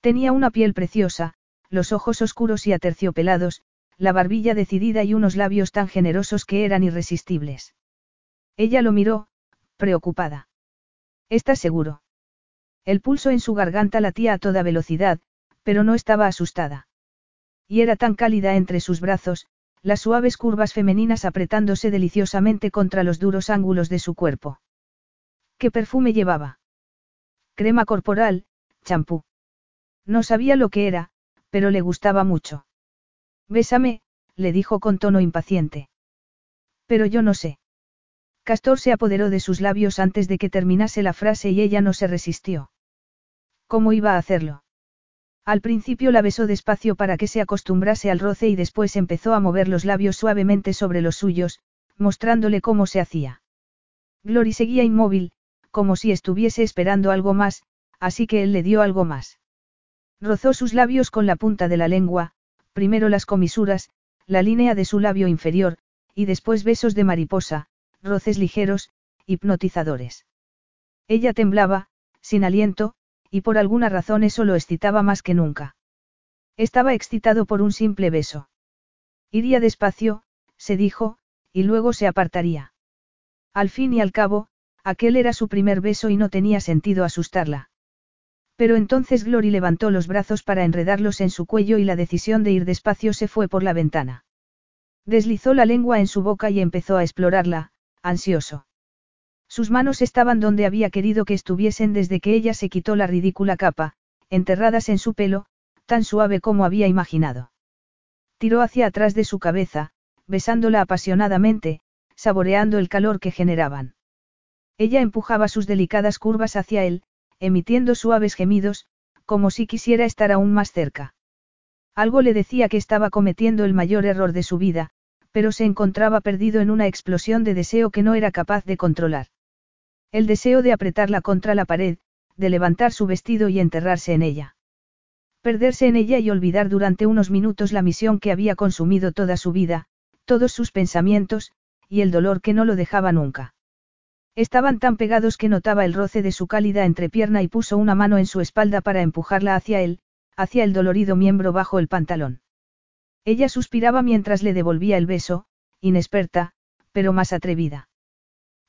Tenía una piel preciosa, los ojos oscuros y aterciopelados, la barbilla decidida y unos labios tan generosos que eran irresistibles. Ella lo miró, preocupada. ¿Estás seguro? El pulso en su garganta latía a toda velocidad, pero no estaba asustada. Y era tan cálida entre sus brazos, las suaves curvas femeninas apretándose deliciosamente contra los duros ángulos de su cuerpo. ¿Qué perfume llevaba? Crema corporal, champú. No sabía lo que era, pero le gustaba mucho. Bésame, le dijo con tono impaciente. Pero yo no sé. Castor se apoderó de sus labios antes de que terminase la frase y ella no se resistió. ¿Cómo iba a hacerlo? Al principio la besó despacio para que se acostumbrase al roce y después empezó a mover los labios suavemente sobre los suyos, mostrándole cómo se hacía. Glory seguía inmóvil, como si estuviese esperando algo más, así que él le dio algo más. Rozó sus labios con la punta de la lengua, primero las comisuras, la línea de su labio inferior, y después besos de mariposa, roces ligeros, hipnotizadores. Ella temblaba, sin aliento, y por alguna razón eso lo excitaba más que nunca. Estaba excitado por un simple beso. Iría despacio, se dijo, y luego se apartaría. Al fin y al cabo, aquel era su primer beso y no tenía sentido asustarla. Pero entonces Glory levantó los brazos para enredarlos en su cuello y la decisión de ir despacio se fue por la ventana. Deslizó la lengua en su boca y empezó a explorarla, ansioso. Sus manos estaban donde había querido que estuviesen desde que ella se quitó la ridícula capa, enterradas en su pelo, tan suave como había imaginado. Tiró hacia atrás de su cabeza, besándola apasionadamente, saboreando el calor que generaban. Ella empujaba sus delicadas curvas hacia él, emitiendo suaves gemidos, como si quisiera estar aún más cerca. Algo le decía que estaba cometiendo el mayor error de su vida, pero se encontraba perdido en una explosión de deseo que no era capaz de controlar. El deseo de apretarla contra la pared, de levantar su vestido y enterrarse en ella. Perderse en ella y olvidar durante unos minutos la misión que había consumido toda su vida, todos sus pensamientos, y el dolor que no lo dejaba nunca. Estaban tan pegados que notaba el roce de su cálida entrepierna y puso una mano en su espalda para empujarla hacia él, hacia el dolorido miembro bajo el pantalón. Ella suspiraba mientras le devolvía el beso, inexperta, pero más atrevida.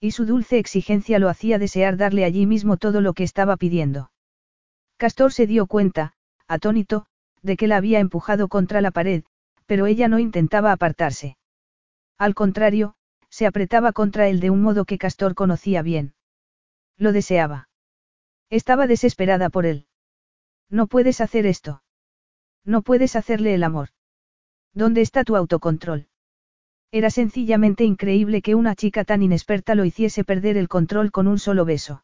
Y su dulce exigencia lo hacía desear darle allí mismo todo lo que estaba pidiendo. Castor se dio cuenta, atónito, de que la había empujado contra la pared, pero ella no intentaba apartarse. Al contrario, se apretaba contra él de un modo que Castor conocía bien. Lo deseaba. Estaba desesperada por él. No puedes hacer esto. No puedes hacerle el amor. ¿Dónde está tu autocontrol? Era sencillamente increíble que una chica tan inexperta lo hiciese perder el control con un solo beso.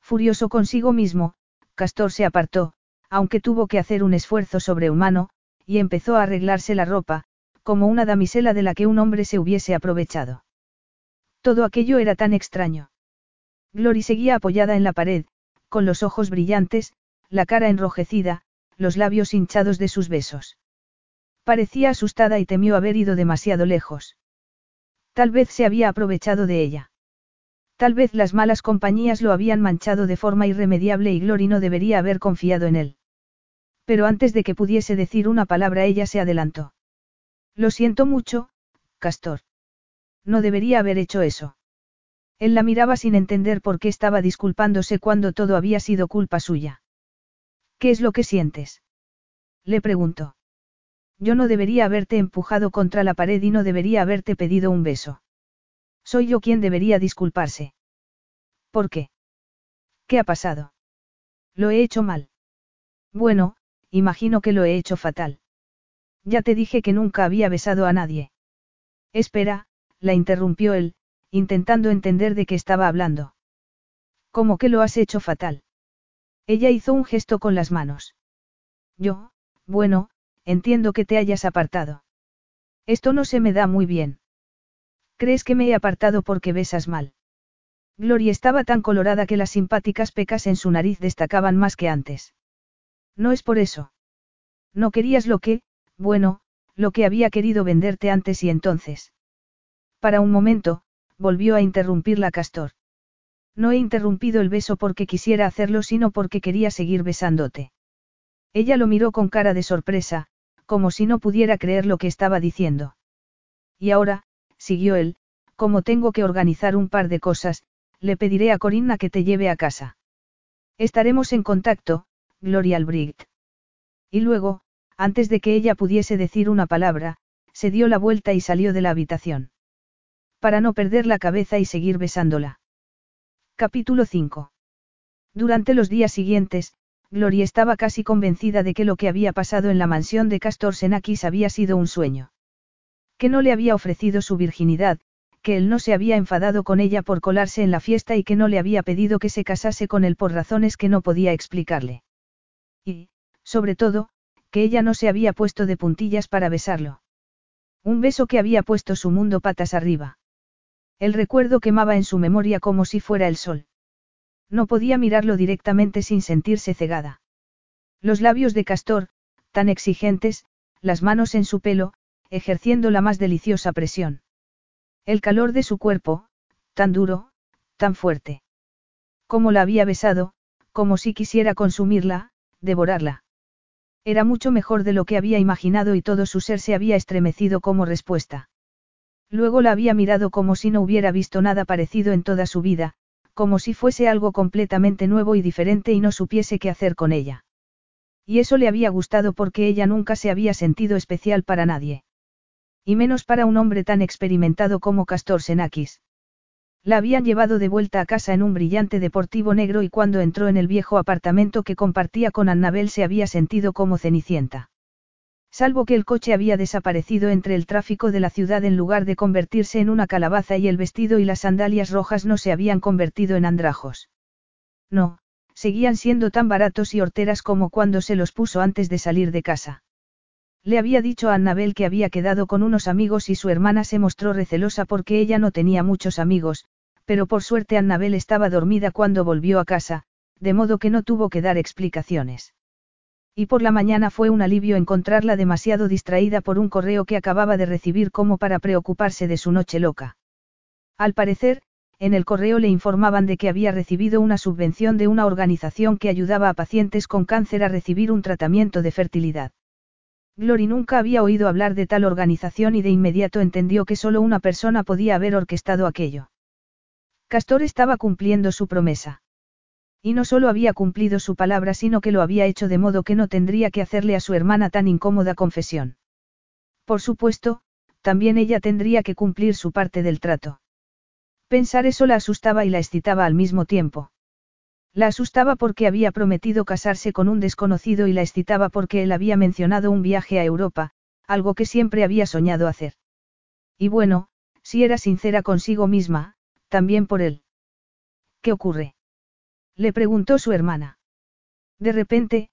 Furioso consigo mismo, Castor se apartó, aunque tuvo que hacer un esfuerzo sobrehumano, y empezó a arreglarse la ropa, como una damisela de la que un hombre se hubiese aprovechado. Todo aquello era tan extraño. Glory seguía apoyada en la pared, con los ojos brillantes, la cara enrojecida, los labios hinchados de sus besos. Parecía asustada y temió haber ido demasiado lejos. Tal vez se había aprovechado de ella. Tal vez las malas compañías lo habían manchado de forma irremediable y Glory no debería haber confiado en él. Pero antes de que pudiese decir una palabra ella se adelantó. Lo siento mucho, Castor. No debería haber hecho eso. Él la miraba sin entender por qué estaba disculpándose cuando todo había sido culpa suya. ¿Qué es lo que sientes? Le preguntó. Yo no debería haberte empujado contra la pared y no debería haberte pedido un beso. Soy yo quien debería disculparse. ¿Por qué? ¿Qué ha pasado? Lo he hecho mal. Bueno, imagino que lo he hecho fatal. Ya te dije que nunca había besado a nadie. Espera, la interrumpió él, intentando entender de qué estaba hablando. ¿Cómo que lo has hecho fatal? Ella hizo un gesto con las manos. Yo, bueno, entiendo que te hayas apartado. Esto no se me da muy bien. ¿Crees que me he apartado porque besas mal? Gloria estaba tan colorada que las simpáticas pecas en su nariz destacaban más que antes. No es por eso. No querías lo que, bueno, lo que había querido venderte antes y entonces. Para un momento, volvió a interrumpirla Castor. No he interrumpido el beso porque quisiera hacerlo, sino porque quería seguir besándote. Ella lo miró con cara de sorpresa, como si no pudiera creer lo que estaba diciendo. Y ahora, siguió él, como tengo que organizar un par de cosas, le pediré a Corinna que te lleve a casa. Estaremos en contacto, Gloria Albrecht. Y luego, antes de que ella pudiese decir una palabra, se dio la vuelta y salió de la habitación. Para no perder la cabeza y seguir besándola. Capítulo 5. Durante los días siguientes, Gloria estaba casi convencida de que lo que había pasado en la mansión de Castor Senakis había sido un sueño. Que no le había ofrecido su virginidad, que él no se había enfadado con ella por colarse en la fiesta y que no le había pedido que se casase con él por razones que no podía explicarle. Y, sobre todo, que ella no se había puesto de puntillas para besarlo. Un beso que había puesto su mundo patas arriba. El recuerdo quemaba en su memoria como si fuera el sol. No podía mirarlo directamente sin sentirse cegada. Los labios de Castor, tan exigentes, las manos en su pelo, ejerciendo la más deliciosa presión. El calor de su cuerpo, tan duro, tan fuerte. Como la había besado, como si quisiera consumirla, devorarla. Era mucho mejor de lo que había imaginado y todo su ser se había estremecido como respuesta. Luego la había mirado como si no hubiera visto nada parecido en toda su vida, como si fuese algo completamente nuevo y diferente y no supiese qué hacer con ella. Y eso le había gustado porque ella nunca se había sentido especial para nadie. Y menos para un hombre tan experimentado como Castor Senakis. La habían llevado de vuelta a casa en un brillante deportivo negro y cuando entró en el viejo apartamento que compartía con Annabel se había sentido como cenicienta. Salvo que el coche había desaparecido entre el tráfico de la ciudad en lugar de convertirse en una calabaza y el vestido y las sandalias rojas no se habían convertido en andrajos. No, seguían siendo tan baratos y horteras como cuando se los puso antes de salir de casa. Le había dicho a Annabel que había quedado con unos amigos y su hermana se mostró recelosa porque ella no tenía muchos amigos, pero por suerte Annabel estaba dormida cuando volvió a casa, de modo que no tuvo que dar explicaciones. Y por la mañana fue un alivio encontrarla demasiado distraída por un correo que acababa de recibir como para preocuparse de su noche loca. Al parecer, en el correo le informaban de que había recibido una subvención de una organización que ayudaba a pacientes con cáncer a recibir un tratamiento de fertilidad. Glory nunca había oído hablar de tal organización y de inmediato entendió que solo una persona podía haber orquestado aquello. Castor estaba cumpliendo su promesa. Y no solo había cumplido su palabra, sino que lo había hecho de modo que no tendría que hacerle a su hermana tan incómoda confesión. Por supuesto, también ella tendría que cumplir su parte del trato. Pensar eso la asustaba y la excitaba al mismo tiempo. La asustaba porque había prometido casarse con un desconocido y la excitaba porque él había mencionado un viaje a Europa, algo que siempre había soñado hacer. Y bueno, si era sincera consigo misma, también por él. ¿Qué ocurre? Le preguntó su hermana. De repente,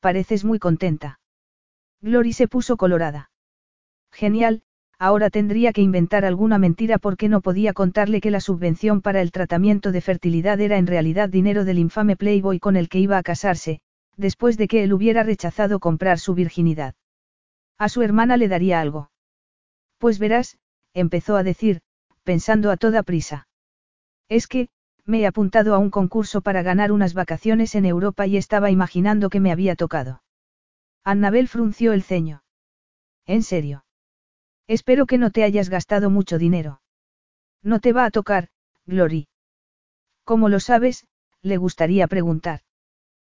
pareces muy contenta. Glory se puso colorada. Genial, ahora tendría que inventar alguna mentira porque no podía contarle que la subvención para el tratamiento de fertilidad era en realidad dinero del infame Playboy con el que iba a casarse, después de que él hubiera rechazado comprar su virginidad. A su hermana le daría algo. Pues verás, empezó a decir, pensando a toda prisa. Es que, me he apuntado a un concurso para ganar unas vacaciones en Europa y estaba imaginando que me había tocado. Annabel frunció el ceño. ¿En serio? Espero que no te hayas gastado mucho dinero. No te va a tocar, Glory. ¿Cómo lo sabes? le gustaría preguntar.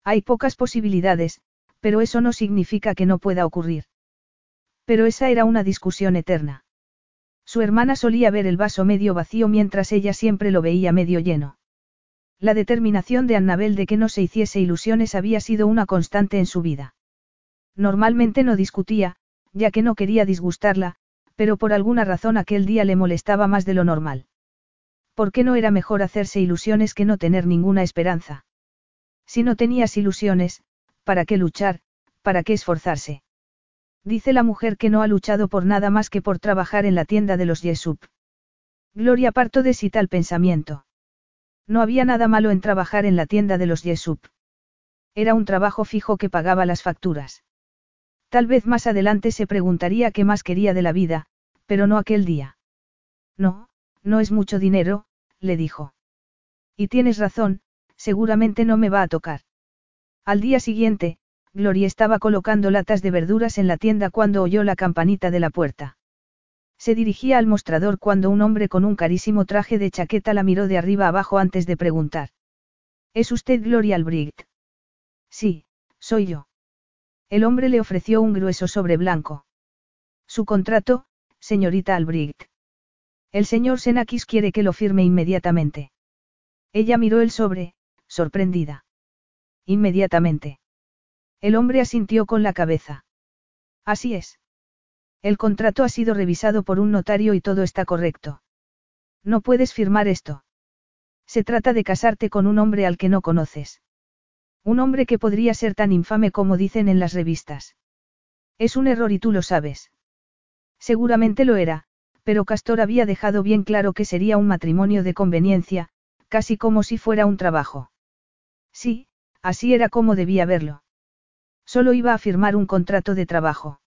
Hay pocas posibilidades, pero eso no significa que no pueda ocurrir. Pero esa era una discusión eterna. Su hermana solía ver el vaso medio vacío mientras ella siempre lo veía medio lleno. La determinación de Annabel de que no se hiciese ilusiones había sido una constante en su vida. Normalmente no discutía, ya que no quería disgustarla, pero por alguna razón aquel día le molestaba más de lo normal. ¿Por qué no era mejor hacerse ilusiones que no tener ninguna esperanza? Si no tenías ilusiones, ¿para qué luchar, para qué esforzarse? Dice la mujer que no ha luchado por nada más que por trabajar en la tienda de los Yesup. Gloria parto de sí tal pensamiento. No había nada malo en trabajar en la tienda de los Yesup. Era un trabajo fijo que pagaba las facturas. Tal vez más adelante se preguntaría qué más quería de la vida, pero no aquel día. No, no es mucho dinero, le dijo. Y tienes razón, seguramente no me va a tocar. Al día siguiente, Gloria estaba colocando latas de verduras en la tienda cuando oyó la campanita de la puerta. Se dirigía al mostrador cuando un hombre con un carísimo traje de chaqueta la miró de arriba abajo antes de preguntar. ¿Es usted Gloria Albrecht? Sí, soy yo. El hombre le ofreció un grueso sobre blanco. Su contrato, señorita Albrecht. El señor Senakis quiere que lo firme inmediatamente. Ella miró el sobre, sorprendida. Inmediatamente. El hombre asintió con la cabeza. Así es. El contrato ha sido revisado por un notario y todo está correcto. No puedes firmar esto. Se trata de casarte con un hombre al que no conoces. Un hombre que podría ser tan infame como dicen en las revistas. Es un error y tú lo sabes. Seguramente lo era, Pero Castor había dejado bien claro que sería un matrimonio de conveniencia, casi como si fuera un trabajo. Sí, así era como debía verlo. Solo iba a firmar un contrato de trabajo.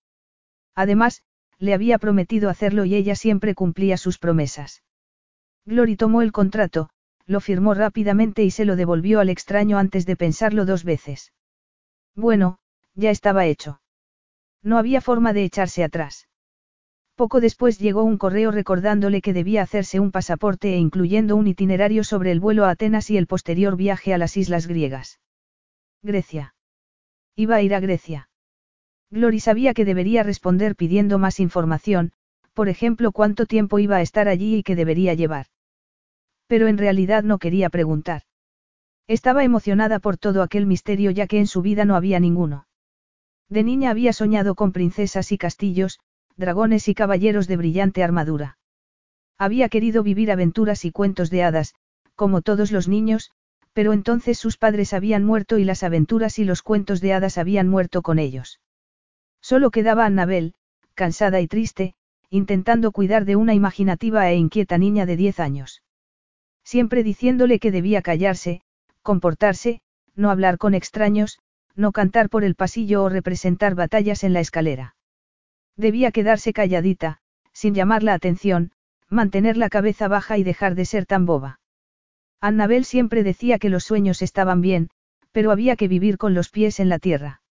Además, le había prometido hacerlo y ella siempre cumplía sus promesas. Glory tomó el contrato, lo firmó rápidamente y se lo devolvió al extraño antes de pensarlo dos veces. Bueno, ya estaba hecho. No había forma de echarse atrás. Poco después llegó un correo recordándole que debía hacerse un pasaporte e incluyendo un itinerario sobre el vuelo a Atenas y el posterior viaje a las islas griegas. Grecia. Iba a ir a Grecia. Glory sabía que debería responder pidiendo más información, por ejemplo cuánto tiempo iba a estar allí y qué debería llevar. Pero en realidad no quería preguntar. Estaba emocionada por todo aquel misterio ya que en su vida no había ninguno. De niña había soñado con princesas y castillos, dragones y caballeros de brillante armadura. Había querido vivir aventuras y cuentos de hadas, como todos los niños, pero entonces sus padres habían muerto y las aventuras y los cuentos de hadas habían muerto con ellos. Solo quedaba Annabel, cansada y triste, intentando cuidar de una imaginativa e inquieta niña de diez años. Siempre diciéndole que debía callarse, comportarse, no hablar con extraños, no cantar por el pasillo o representar batallas en la escalera. Debía quedarse calladita, sin llamar la atención, mantener la cabeza baja y dejar de ser tan boba. Annabel siempre decía que los sueños estaban bien, pero había que vivir con los pies en la tierra.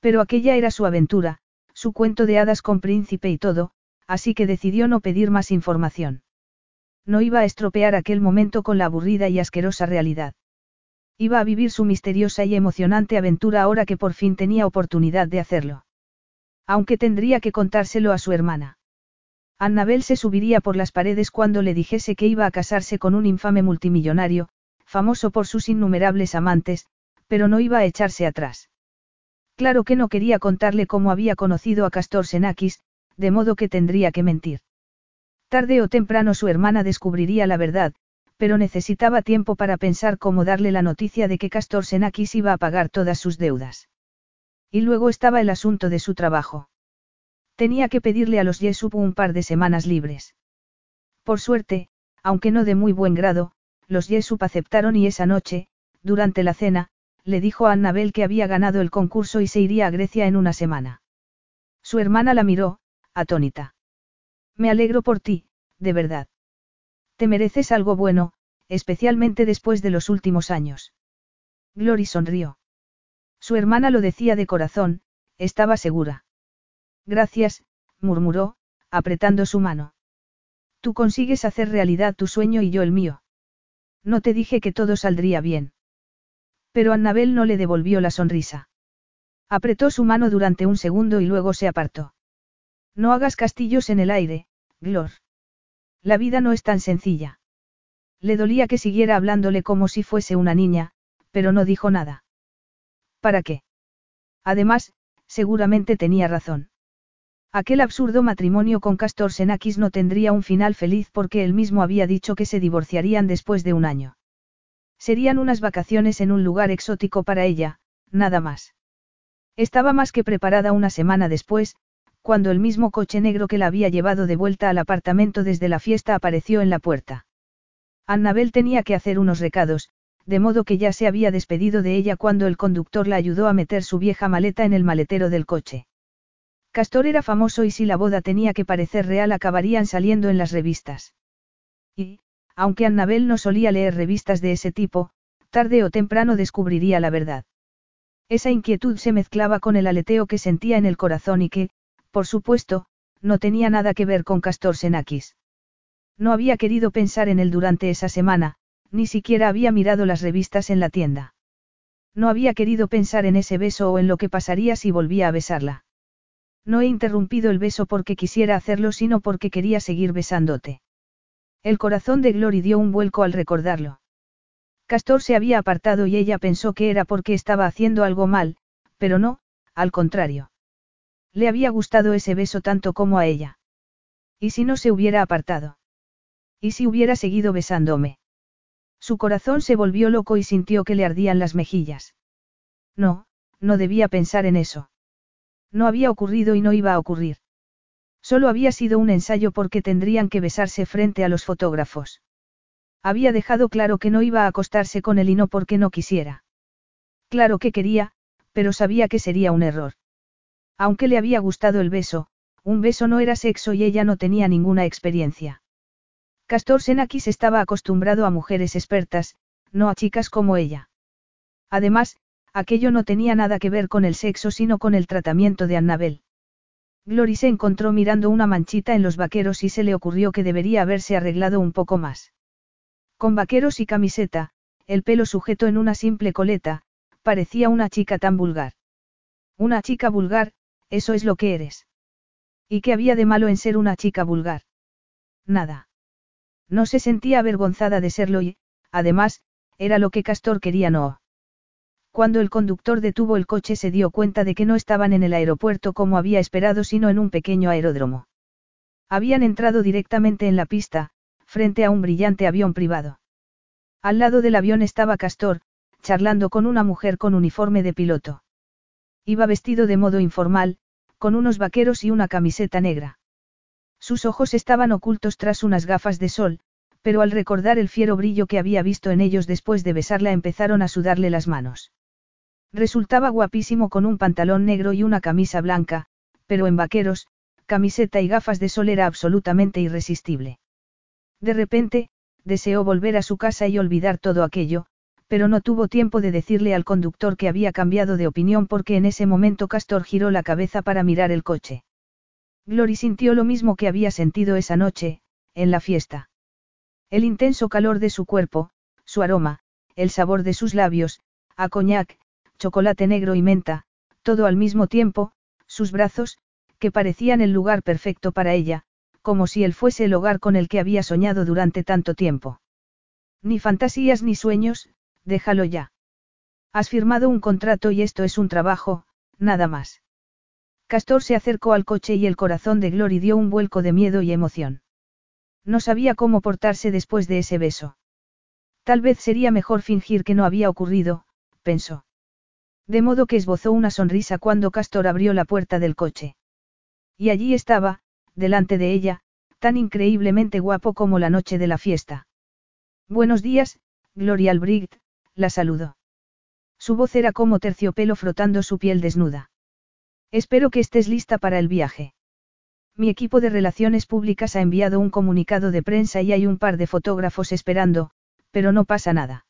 Pero aquella era su aventura, su cuento de hadas con príncipe y todo, así que decidió no pedir más información. No iba a estropear aquel momento con la aburrida y asquerosa realidad. Iba a vivir su misteriosa y emocionante aventura ahora que por fin tenía oportunidad de hacerlo. Aunque tendría que contárselo a su hermana. Annabel se subiría por las paredes cuando le dijese que iba a casarse con un infame multimillonario, famoso por sus innumerables amantes, pero no iba a echarse atrás. Claro que no quería contarle cómo había conocido a Castor Senakis, de modo que tendría que mentir. Tarde o temprano su hermana descubriría la verdad, pero necesitaba tiempo para pensar cómo darle la noticia de que Castor Senakis iba a pagar todas sus deudas. Y luego estaba el asunto de su trabajo. Tenía que pedirle a los Yesup un par de semanas libres. Por suerte, aunque no de muy buen grado, los Yesup aceptaron y esa noche, durante la cena, le dijo a Annabel que había ganado el concurso y se iría a Grecia en una semana. Su hermana la miró, atónita. Me alegro por ti, de verdad. Te mereces algo bueno, especialmente después de los últimos años. Glory sonrió. Su hermana lo decía de corazón, estaba segura. Gracias, murmuró, apretando su mano. Tú consigues hacer realidad tu sueño y yo el mío. No te dije que todo saldría bien. Pero Annabel no le devolvió la sonrisa. Apretó su mano durante un segundo y luego se apartó. No hagas castillos en el aire, Glor. La vida no es tan sencilla. Le dolía que siguiera hablándole como si fuese una niña, pero no dijo nada. ¿Para qué? Además, seguramente tenía razón. Aquel absurdo matrimonio con Castor Senakis no tendría un final feliz porque él mismo había dicho que se divorciarían después de un año. Serían unas vacaciones en un lugar exótico para ella, nada más. Estaba más que preparada una semana después, cuando el mismo coche negro que la había llevado de vuelta al apartamento desde la fiesta apareció en la puerta. Annabel tenía que hacer unos recados, de modo que ya se había despedido de ella cuando el conductor la ayudó a meter su vieja maleta en el maletero del coche. Castor era famoso y si la boda tenía que parecer real acabarían saliendo en las revistas. Y, aunque Annabel no solía leer revistas de ese tipo, tarde o temprano descubriría la verdad. Esa inquietud se mezclaba con el aleteo que sentía en el corazón y que, por supuesto, no tenía nada que ver con Castor Senakis. No había querido pensar en él durante esa semana, ni siquiera había mirado las revistas en la tienda. No había querido pensar en ese beso o en lo que pasaría si volvía a besarla. No he interrumpido el beso porque quisiera hacerlo, sino porque quería seguir besándote. El corazón de Glory dio un vuelco al recordarlo. Castor se había apartado y ella pensó que era porque estaba haciendo algo mal, pero no, al contrario. Le había gustado ese beso tanto como a ella. ¿Y si no se hubiera apartado? ¿Y si hubiera seguido besándome? Su corazón se volvió loco y sintió que le ardían las mejillas. No, no debía pensar en eso. No había ocurrido y no iba a ocurrir. Solo había sido un ensayo porque tendrían que besarse frente a los fotógrafos. Había dejado claro que no iba a acostarse con él y no porque no quisiera. Claro que quería, pero sabía que sería un error. Aunque le había gustado el beso, un beso no era sexo y ella no tenía ninguna experiencia. Castor Senakis estaba acostumbrado a mujeres expertas, no a chicas como ella. Además, aquello no tenía nada que ver con el sexo sino con el tratamiento de Annabel. Glory se encontró mirando una manchita en los vaqueros y se le ocurrió que debería haberse arreglado un poco más. Con vaqueros y camiseta, el pelo sujeto en una simple coleta, parecía una chica tan vulgar. Una chica vulgar, eso es lo que eres. ¿Y qué había de malo en ser una chica vulgar? Nada. No se sentía avergonzada de serlo y, además, era lo que Castor quería no. Cuando el conductor detuvo el coche se dio cuenta de que no estaban en el aeropuerto como había esperado sino en un pequeño aeródromo. Habían entrado directamente en la pista, frente a un brillante avión privado. Al lado del avión estaba Castor, charlando con una mujer con uniforme de piloto. Iba vestido de modo informal, con unos vaqueros y una camiseta negra. Sus ojos estaban ocultos tras unas gafas de sol, pero al recordar el fiero brillo que había visto en ellos después de besarla empezaron a sudarle las manos. Resultaba guapísimo con un pantalón negro y una camisa blanca, pero en vaqueros, camiseta y gafas de sol era absolutamente irresistible. De repente, deseó volver a su casa y olvidar todo aquello, pero no tuvo tiempo de decirle al conductor que había cambiado de opinión porque en ese momento Castor giró la cabeza para mirar el coche. Glory sintió lo mismo que había sentido esa noche, en la fiesta. El intenso calor de su cuerpo, su aroma, el sabor de sus labios, a coñac, chocolate negro y menta, todo al mismo tiempo, sus brazos, que parecían el lugar perfecto para ella, como si él fuese el hogar con el que había soñado durante tanto tiempo. Ni fantasías ni sueños, déjalo ya. Has firmado un contrato y esto es un trabajo, nada más. Castor se acercó al coche y el corazón de Glory dio un vuelco de miedo y emoción. No sabía cómo portarse después de ese beso. Tal vez sería mejor fingir que no había ocurrido, pensó. De modo que esbozó una sonrisa cuando Castor abrió la puerta del coche. Y allí estaba, delante de ella, tan increíblemente guapo como la noche de la fiesta. Buenos días, Gloria Albrecht, la saludó. Su voz era como terciopelo frotando su piel desnuda. Espero que estés lista para el viaje. Mi equipo de relaciones públicas ha enviado un comunicado de prensa y hay un par de fotógrafos esperando, pero no pasa nada.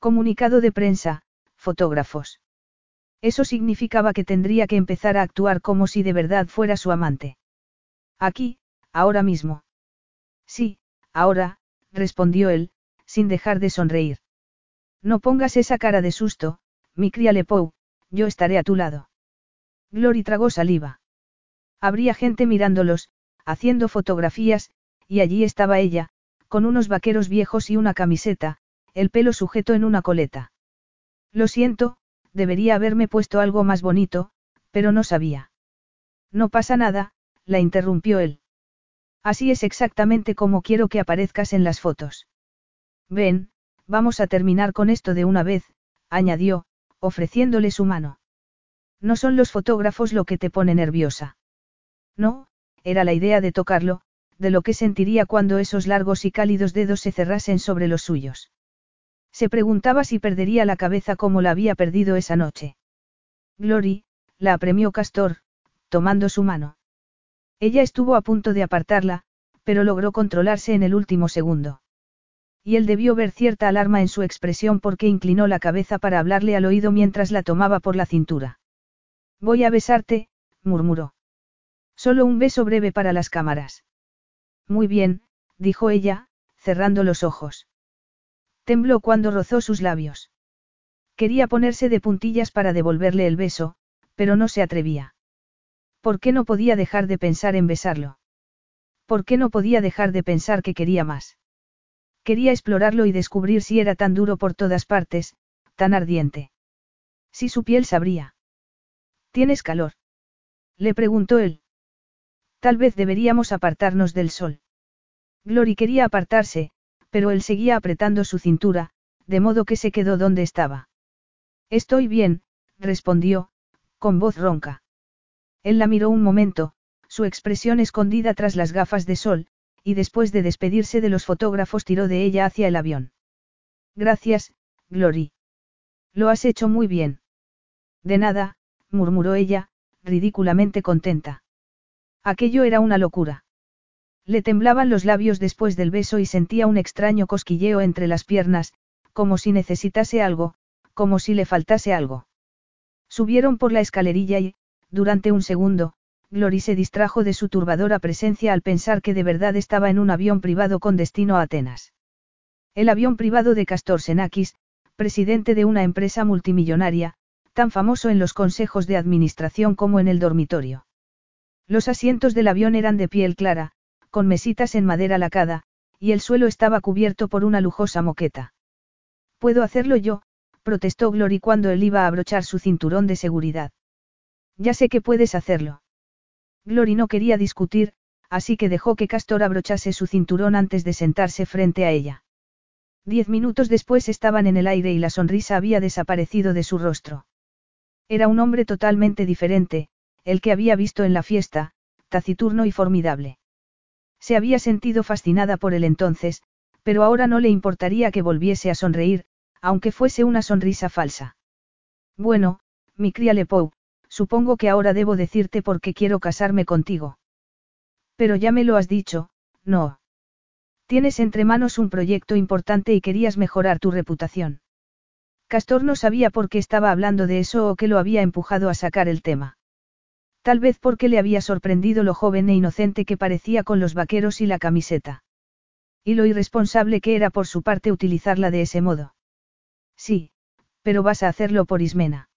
Comunicado de prensa, fotógrafos. Eso significaba que tendría que empezar a actuar como si de verdad fuera su amante. Aquí, ahora mismo. Sí, ahora, respondió él, sin dejar de sonreír. No pongas esa cara de susto, mi cría Lepou, yo estaré a tu lado. Glory tragó saliva. Habría gente mirándolos, haciendo fotografías, y allí estaba ella, con unos vaqueros viejos y una camiseta, el pelo sujeto en una coleta. Lo siento, debería haberme puesto algo más bonito, pero no sabía. No pasa nada, la interrumpió él. Así es exactamente como quiero que aparezcas en las fotos. Ven, vamos a terminar con esto de una vez, añadió, ofreciéndole su mano. No son los fotógrafos lo que te pone nerviosa. No, era la idea de tocarlo, de lo que sentiría cuando esos largos y cálidos dedos se cerrasen sobre los suyos. Se preguntaba si perdería la cabeza como la había perdido esa noche. Glory, la apremió Castor, tomando su mano. Ella estuvo a punto de apartarla, pero logró controlarse en el último segundo. Y él debió ver cierta alarma en su expresión porque inclinó la cabeza para hablarle al oído mientras la tomaba por la cintura. Voy a besarte, murmuró. Solo un beso breve para las cámaras. Muy bien, dijo ella, cerrando los ojos. Tembló cuando rozó sus labios. Quería ponerse de puntillas para devolverle el beso, pero no se atrevía. ¿Por qué no podía dejar de pensar en besarlo? ¿Por qué no podía dejar de pensar que quería más? Quería explorarlo y descubrir si era tan duro por todas partes, tan ardiente. Si su piel sabría. ¿Tienes calor? Le preguntó él. Tal vez deberíamos apartarnos del sol. Glory quería apartarse, pero él seguía apretando su cintura, de modo que se quedó donde estaba. Estoy bien, respondió, con voz ronca. Él la miró un momento, su expresión escondida tras las gafas de sol, y después de despedirse de los fotógrafos tiró de ella hacia el avión. Gracias, Glory. Lo has hecho muy bien. De nada, murmuró ella, ridículamente contenta. Aquello era una locura. Le temblaban los labios después del beso y sentía un extraño cosquilleo entre las piernas, como si necesitase algo, como si le faltase algo. Subieron por la escalerilla y, durante un segundo, Glory se distrajo de su turbadora presencia al pensar que de verdad estaba en un avión privado con destino a Atenas. El avión privado de Castor Senakis, presidente de una empresa multimillonaria, tan famoso en los consejos de administración como en el dormitorio. Los asientos del avión eran de piel clara, con mesitas en madera lacada, y el suelo estaba cubierto por una lujosa moqueta. Puedo hacerlo yo, protestó Glory cuando él iba a abrochar su cinturón de seguridad. Ya sé que puedes hacerlo. Glory no quería discutir, así que dejó que Castor abrochase su cinturón antes de sentarse frente a ella. Diez minutos después estaban en el aire y la sonrisa había desaparecido de su rostro. Era un hombre totalmente diferente, el que había visto en la fiesta, taciturno y formidable. Se había sentido fascinada por él entonces, pero ahora no le importaría que volviese a sonreír, aunque fuese una sonrisa falsa. Bueno, mi cría Lepow, supongo que ahora debo decirte por qué quiero casarme contigo. Pero ya me lo has dicho, no. Tienes entre manos un proyecto importante y querías mejorar tu reputación. Castor no sabía por qué estaba hablando de eso o qué lo había empujado a sacar el tema. Tal vez porque le había sorprendido lo joven e inocente que parecía con los vaqueros y la camiseta. Y lo irresponsable que era por su parte utilizarla de ese modo. Sí, pero vas a hacerlo por Ismena.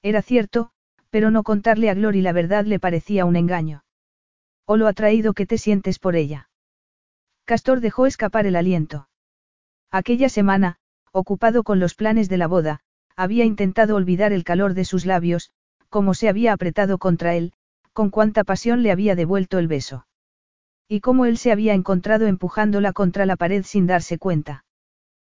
Era cierto, pero no contarle a Glory la verdad le parecía un engaño. O lo atraído que te sientes por ella. Castor dejó escapar el aliento. Aquella semana, ocupado con los planes de la boda, había intentado olvidar el calor de sus labios, cómo se había apretado contra él, con cuánta pasión le había devuelto el beso. Y cómo él se había encontrado empujándola contra la pared sin darse cuenta.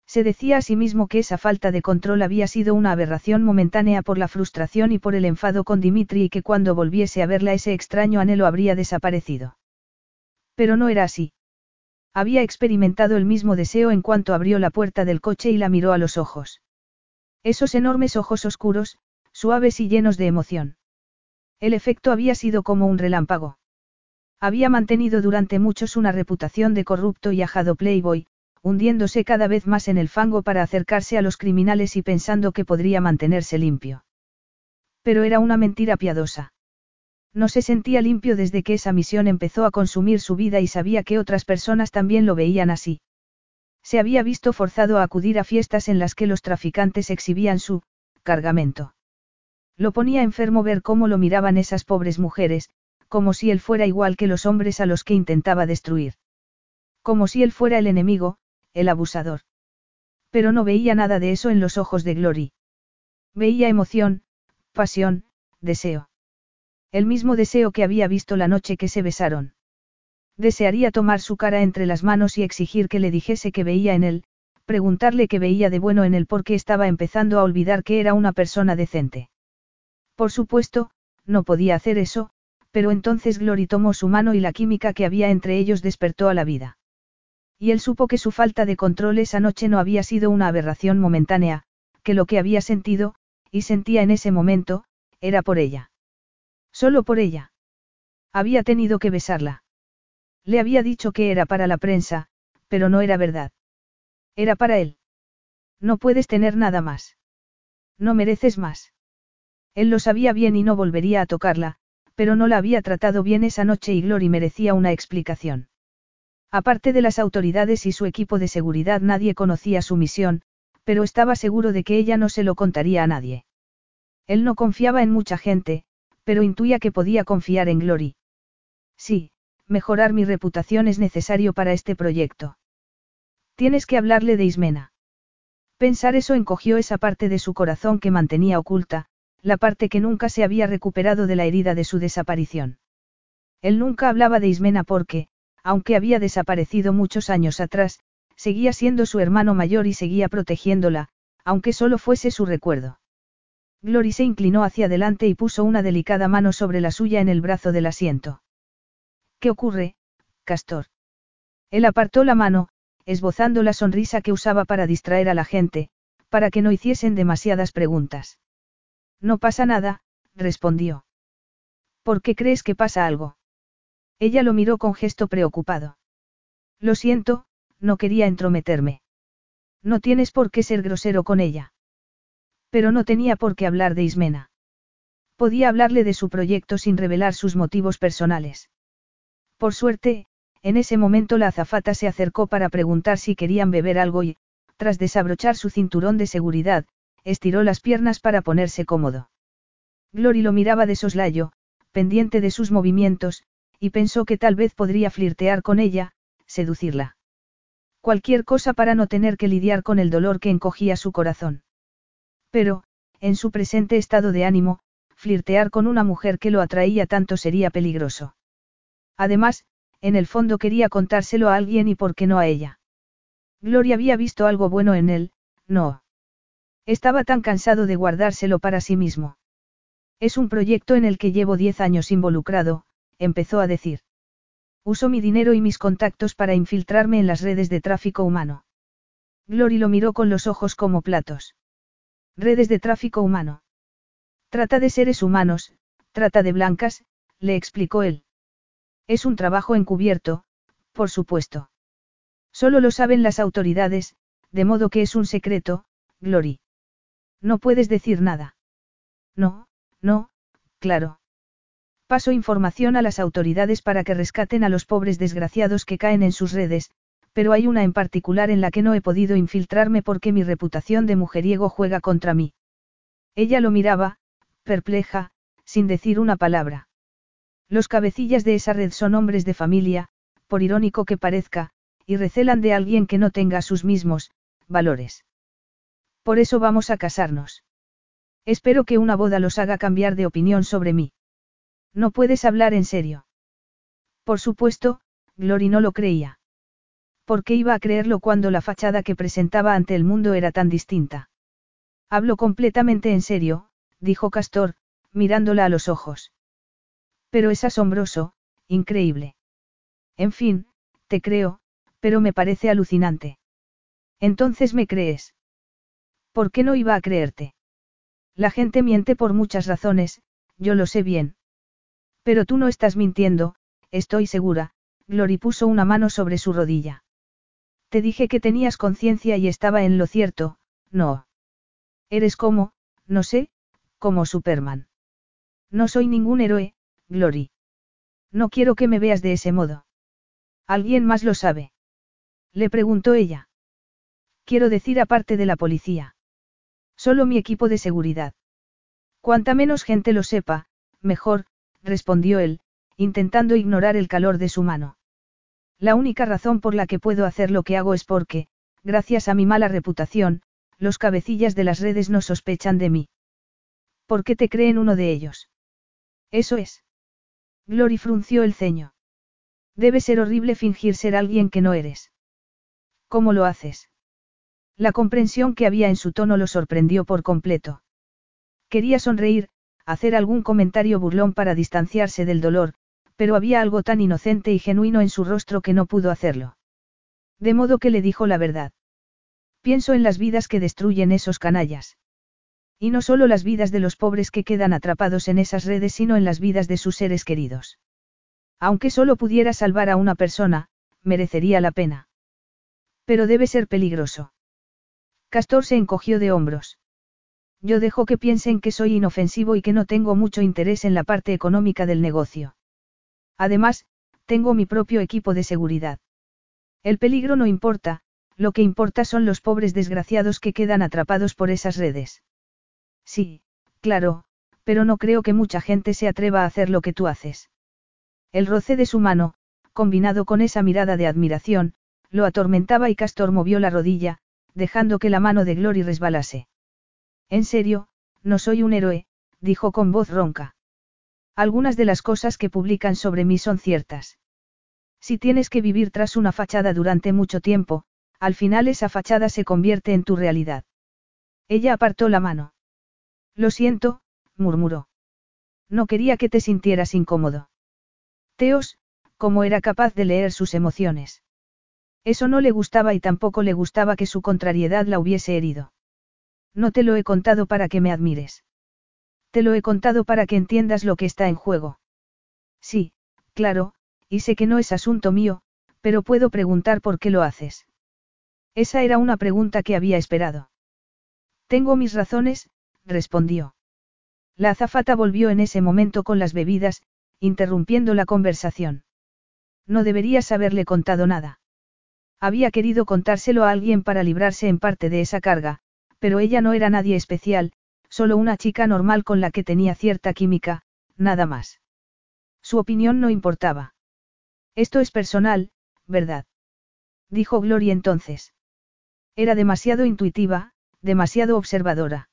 Se decía a sí mismo que esa falta de control había sido una aberración momentánea por la frustración y por el enfado con Dimitri y que cuando volviese a verla ese extraño anhelo habría desaparecido. Pero no era así. Había experimentado el mismo deseo en cuanto abrió la puerta del coche y la miró a los ojos. Esos enormes ojos oscuros, suaves y llenos de emoción. El efecto había sido como un relámpago. Había mantenido durante muchos una reputación de corrupto y ajado playboy, hundiéndose cada vez más en el fango para acercarse a los criminales y pensando que podría mantenerse limpio. Pero era una mentira piadosa. No se sentía limpio desde que esa misión empezó a consumir su vida y sabía que otras personas también lo veían así. Se había visto forzado a acudir a fiestas en las que los traficantes exhibían su cargamento. Lo ponía enfermo ver cómo lo miraban esas pobres mujeres, como si él fuera igual que los hombres a los que intentaba destruir. Como si él fuera el enemigo, el abusador. Pero no veía nada de eso en los ojos de Glory. Veía emoción, pasión, deseo. El mismo deseo que había visto la noche que se besaron. Desearía tomar su cara entre las manos y exigir que le dijese que veía en él, preguntarle qué veía de bueno en él porque estaba empezando a olvidar que era una persona decente. Por supuesto, no podía hacer eso, pero entonces Glory tomó su mano y la química que había entre ellos despertó a la vida. Y él supo que su falta de control esa noche no había sido una aberración momentánea, que lo que había sentido, y sentía en ese momento, era por ella. Solo por ella. Había tenido que besarla. Le había dicho que era para la prensa, pero no era verdad. Era para él. No puedes tener nada más. No mereces más. Él lo sabía bien y no volvería a tocarla, pero no la había tratado bien esa noche y Glory merecía una explicación. Aparte de las autoridades y su equipo de seguridad nadie conocía su misión, pero estaba seguro de que ella no se lo contaría a nadie. Él no confiaba en mucha gente, pero intuía que podía confiar en Glory. Sí, mejorar mi reputación es necesario para este proyecto. Tienes que hablarle de Ismena. Pensar eso encogió esa parte de su corazón que mantenía oculta, la parte que nunca se había recuperado de la herida de su desaparición. Él nunca hablaba de Ismena porque, aunque había desaparecido muchos años atrás, seguía siendo su hermano mayor y seguía protegiéndola, aunque solo fuese su recuerdo. Glory se inclinó hacia adelante y puso una delicada mano sobre la suya en el brazo del asiento. ¿Qué ocurre, Castor? Él apartó la mano, esbozando la sonrisa que usaba para distraer a la gente, para que no hiciesen demasiadas preguntas. No pasa nada, respondió. ¿Por qué crees que pasa algo? Ella lo miró con gesto preocupado. Lo siento, no quería entrometerme. No tienes por qué ser grosero con ella. Pero no tenía por qué hablar de Ismena. Podía hablarle de su proyecto sin revelar sus motivos personales. Por suerte, en ese momento la azafata se acercó para preguntar si querían beber algo y, tras desabrochar su cinturón de seguridad, estiró las piernas para ponerse cómodo. Glory lo miraba de soslayo, pendiente de sus movimientos, y pensó que tal vez podría flirtear con ella, seducirla. Cualquier cosa para no tener que lidiar con el dolor que encogía su corazón. Pero, en su presente estado de ánimo, flirtear con una mujer que lo atraía tanto sería peligroso. Además, en el fondo quería contárselo a alguien y por qué no a ella. Gloria había visto algo bueno en él, no. Estaba tan cansado de guardárselo para sí mismo. Es un proyecto en el que llevo diez años involucrado, empezó a decir. Uso mi dinero y mis contactos para infiltrarme en las redes de tráfico humano. Glory lo miró con los ojos como platos. Redes de tráfico humano. Trata de seres humanos, trata de blancas, le explicó él. Es un trabajo encubierto, por supuesto. Solo lo saben las autoridades, de modo que es un secreto, Glory. No puedes decir nada. No, no, claro. Paso información a las autoridades para que rescaten a los pobres desgraciados que caen en sus redes, pero hay una en particular en la que no he podido infiltrarme porque mi reputación de mujeriego juega contra mí. Ella lo miraba, perpleja, sin decir una palabra. Los cabecillas de esa red son hombres de familia, por irónico que parezca, y recelan de alguien que no tenga sus mismos, valores. Por eso vamos a casarnos. Espero que una boda los haga cambiar de opinión sobre mí. No puedes hablar en serio. Por supuesto, Glory no lo creía. ¿Por qué iba a creerlo cuando la fachada que presentaba ante el mundo era tan distinta? Hablo completamente en serio, dijo Castor, mirándola a los ojos. Pero es asombroso, increíble. En fin, te creo, pero me parece alucinante. Entonces me crees. ¿Por qué no iba a creerte? La gente miente por muchas razones, yo lo sé bien. Pero tú no estás mintiendo, estoy segura, Glory puso una mano sobre su rodilla. Te dije que tenías conciencia y estaba en lo cierto, no. Eres como, no sé, como Superman. No soy ningún héroe, Glory. No quiero que me veas de ese modo. ¿Alguien más lo sabe? Le preguntó ella. Quiero decir aparte de la policía. Solo mi equipo de seguridad. Cuanta menos gente lo sepa, mejor, respondió él, intentando ignorar el calor de su mano. La única razón por la que puedo hacer lo que hago es porque, gracias a mi mala reputación, los cabecillas de las redes no sospechan de mí. ¿Por qué te creen uno de ellos? Eso es. Glory frunció el ceño. Debe ser horrible fingir ser alguien que no eres. ¿Cómo lo haces? La comprensión que había en su tono lo sorprendió por completo. Quería sonreír, hacer algún comentario burlón para distanciarse del dolor, pero había algo tan inocente y genuino en su rostro que no pudo hacerlo. De modo que le dijo la verdad. Pienso en las vidas que destruyen esos canallas. Y no solo las vidas de los pobres que quedan atrapados en esas redes, sino en las vidas de sus seres queridos. Aunque solo pudiera salvar a una persona, merecería la pena. Pero debe ser peligroso. Castor se encogió de hombros. Yo dejo que piensen que soy inofensivo y que no tengo mucho interés en la parte económica del negocio. Además, tengo mi propio equipo de seguridad. El peligro no importa, lo que importa son los pobres desgraciados que quedan atrapados por esas redes. Sí, claro, pero no creo que mucha gente se atreva a hacer lo que tú haces. El roce de su mano, combinado con esa mirada de admiración, lo atormentaba y Castor movió la rodilla, dejando que la mano de Glory resbalase. En serio, no soy un héroe, dijo con voz ronca. Algunas de las cosas que publican sobre mí son ciertas. Si tienes que vivir tras una fachada durante mucho tiempo, al final esa fachada se convierte en tu realidad. Ella apartó la mano. Lo siento, murmuró. No quería que te sintieras incómodo. Teos, cómo era capaz de leer sus emociones. Eso no le gustaba y tampoco le gustaba que su contrariedad la hubiese herido. No te lo he contado para que me admires. Te lo he contado para que entiendas lo que está en juego. Sí, claro, y sé que no es asunto mío, pero puedo preguntar por qué lo haces. Esa era una pregunta que había esperado. Tengo mis razones, respondió. La azafata volvió en ese momento con las bebidas, interrumpiendo la conversación. No deberías haberle contado nada. Había querido contárselo a alguien para librarse en parte de esa carga, pero ella no era nadie especial, solo una chica normal con la que tenía cierta química, nada más. Su opinión no importaba. Esto es personal, ¿verdad? Dijo Gloria entonces. Era demasiado intuitiva, demasiado observadora.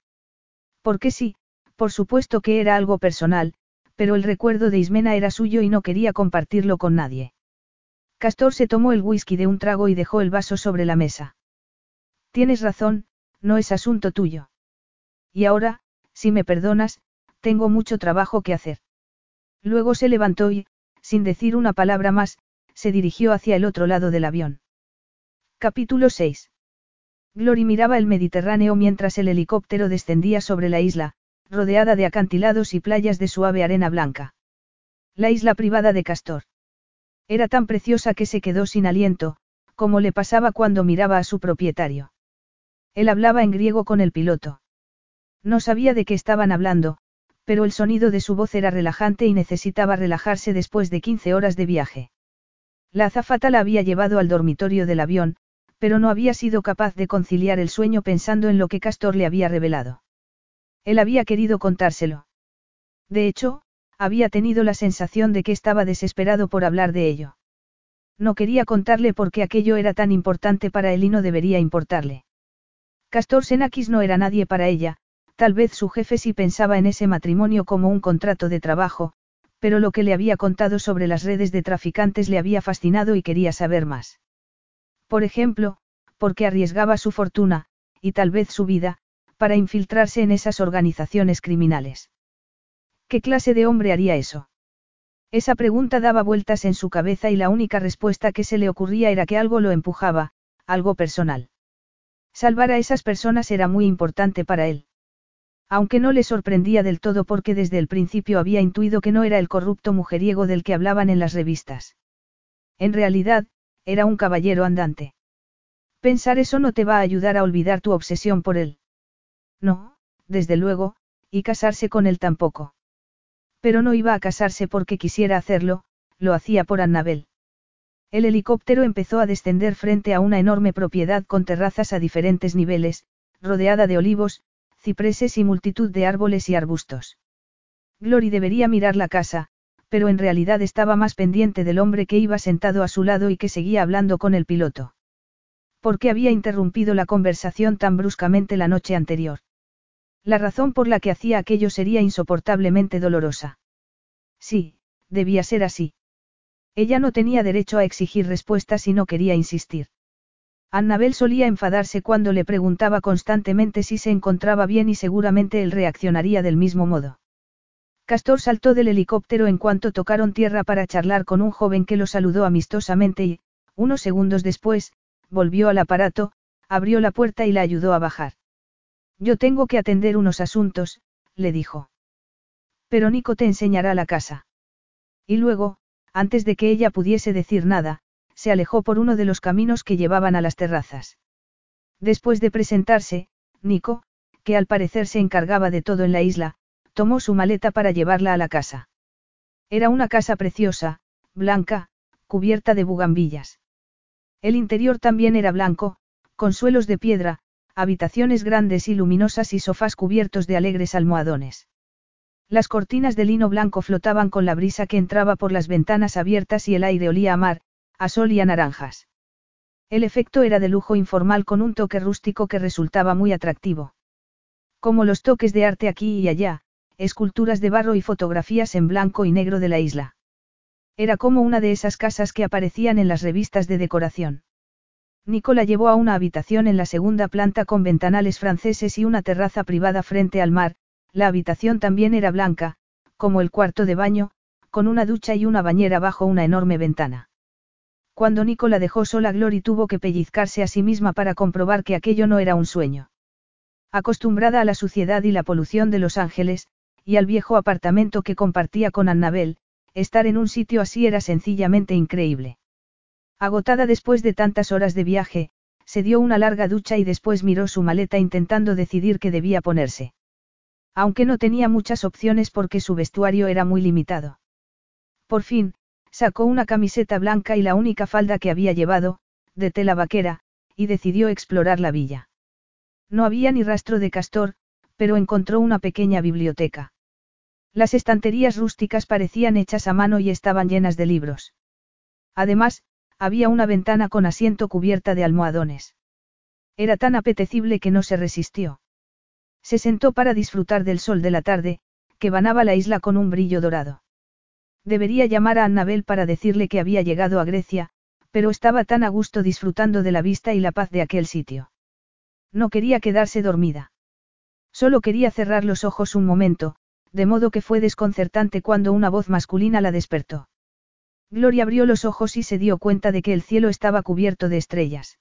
Porque sí, por supuesto que era algo personal, pero el recuerdo de Ismena era suyo y no quería compartirlo con nadie. Castor se tomó el whisky de un trago y dejó el vaso sobre la mesa. Tienes razón, no es asunto tuyo. Y ahora, si me perdonas, tengo mucho trabajo que hacer. Luego se levantó y, sin decir una palabra más, se dirigió hacia el otro lado del avión. Capítulo 6. Glory miraba el Mediterráneo mientras el helicóptero descendía sobre la isla, rodeada de acantilados y playas de suave arena blanca. La isla privada de Castor. Era tan preciosa que se quedó sin aliento, como le pasaba cuando miraba a su propietario. Él hablaba en griego con el piloto. No sabía de qué estaban hablando, pero el sonido de su voz era relajante y necesitaba relajarse después de 15 horas de viaje. La azafata la había llevado al dormitorio del avión, pero no había sido capaz de conciliar el sueño pensando en lo que Castor le había revelado. Él había querido contárselo. De hecho, había tenido la sensación de que estaba desesperado por hablar de ello. No quería contarle porque aquello era tan importante para él y no debería importarle. Castor Senakis no era nadie para ella, tal vez su jefe sí pensaba en ese matrimonio como un contrato de trabajo, pero lo que le había contado sobre las redes de traficantes le había fascinado y quería saber más. Por ejemplo, porque arriesgaba su fortuna, y tal vez su vida, para infiltrarse en esas organizaciones criminales. ¿Qué clase de hombre haría eso? Esa pregunta daba vueltas en su cabeza y la única respuesta que se le ocurría era que algo lo empujaba, algo personal. Salvar a esas personas era muy importante para él. Aunque no le sorprendía del todo porque desde el principio había intuido que no era el corrupto mujeriego del que hablaban en las revistas. En realidad, era un caballero andante. Pensar eso no te va a ayudar a olvidar tu obsesión por él. No, desde luego, y casarse con él tampoco. Pero no iba a casarse porque quisiera hacerlo, lo hacía por Annabel. El helicóptero empezó a descender frente a una enorme propiedad con terrazas a diferentes niveles, rodeada de olivos, cipreses y multitud de árboles y arbustos. Glory debería mirar la casa, pero en realidad estaba más pendiente del hombre que iba sentado a su lado y que seguía hablando con el piloto. ¿Por qué había interrumpido la conversación tan bruscamente la noche anterior? La razón por la que hacía aquello sería insoportablemente dolorosa. Sí, debía ser así. Ella no tenía derecho a exigir respuestas y no quería insistir. Annabel solía enfadarse cuando le preguntaba constantemente si se encontraba bien y seguramente él reaccionaría del mismo modo. Castor saltó del helicóptero en cuanto tocaron tierra para charlar con un joven que lo saludó amistosamente y, unos segundos después, volvió al aparato, abrió la puerta y la ayudó a bajar. Yo tengo que atender unos asuntos, le dijo. Pero Nico te enseñará la casa. Y luego, antes de que ella pudiese decir nada, se alejó por uno de los caminos que llevaban a las terrazas. Después de presentarse, Nico, que al parecer se encargaba de todo en la isla, tomó su maleta para llevarla a la casa. Era una casa preciosa, blanca, cubierta de bugambillas. El interior también era blanco, con suelos de piedra, habitaciones grandes y luminosas y sofás cubiertos de alegres almohadones. Las cortinas de lino blanco flotaban con la brisa que entraba por las ventanas abiertas y el aire olía a mar, a sol y a naranjas. El efecto era de lujo informal con un toque rústico que resultaba muy atractivo. Como los toques de arte aquí y allá, esculturas de barro y fotografías en blanco y negro de la isla. Era como una de esas casas que aparecían en las revistas de decoración. Nicola llevó a una habitación en la segunda planta con ventanales franceses y una terraza privada frente al mar, la habitación también era blanca, como el cuarto de baño, con una ducha y una bañera bajo una enorme ventana. Cuando Nico la dejó sola, Glory tuvo que pellizcarse a sí misma para comprobar que aquello no era un sueño. Acostumbrada a la suciedad y la polución de Los Ángeles, y al viejo apartamento que compartía con Annabel, estar en un sitio así era sencillamente increíble. Agotada después de tantas horas de viaje, se dio una larga ducha y después miró su maleta intentando decidir qué debía ponerse. Aunque no tenía muchas opciones porque su vestuario era muy limitado. Por fin, sacó una camiseta blanca y la única falda que había llevado, de tela vaquera, y decidió explorar la villa. No había ni rastro de castor, pero encontró una pequeña biblioteca. Las estanterías rústicas parecían hechas a mano y estaban llenas de libros. Además, había una ventana con asiento cubierta de almohadones. Era tan apetecible que no se resistió. Se sentó para disfrutar del sol de la tarde, que banaba la isla con un brillo dorado. Debería llamar a Annabel para decirle que había llegado a Grecia, pero estaba tan a gusto disfrutando de la vista y la paz de aquel sitio. No quería quedarse dormida. Solo quería cerrar los ojos un momento, de modo que fue desconcertante cuando una voz masculina la despertó. Gloria abrió los ojos y se dio cuenta de que el cielo estaba cubierto de estrellas.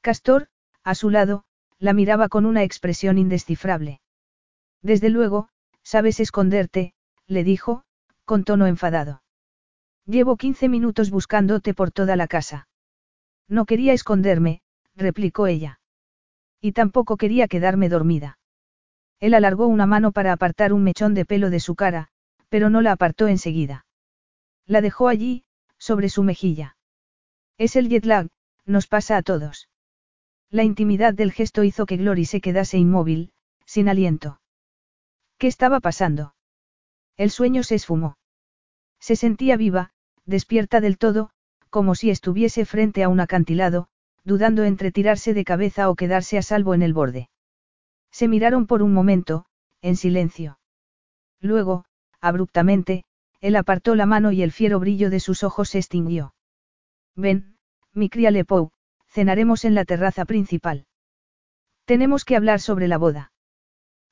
Castor, a su lado, la miraba con una expresión indescifrable. Desde luego, sabes esconderte, le dijo, con tono enfadado. Llevo quince minutos buscándote por toda la casa. No quería esconderme, replicó ella. Y tampoco quería quedarme dormida. Él alargó una mano para apartar un mechón de pelo de su cara, pero no la apartó enseguida. La dejó allí, sobre su mejilla. Es el jet lag, nos pasa a todos. La intimidad del gesto hizo que Glory se quedase inmóvil, sin aliento. ¿Qué estaba pasando? El sueño se esfumó. Se sentía viva, despierta del todo, como si estuviese frente a un acantilado, dudando entre tirarse de cabeza o quedarse a salvo en el borde. Se miraron por un momento, en silencio. Luego, abruptamente, él apartó la mano y el fiero brillo de sus ojos se extinguió. Ven, mi cría Lepou, cenaremos en la terraza principal. Tenemos que hablar sobre la boda.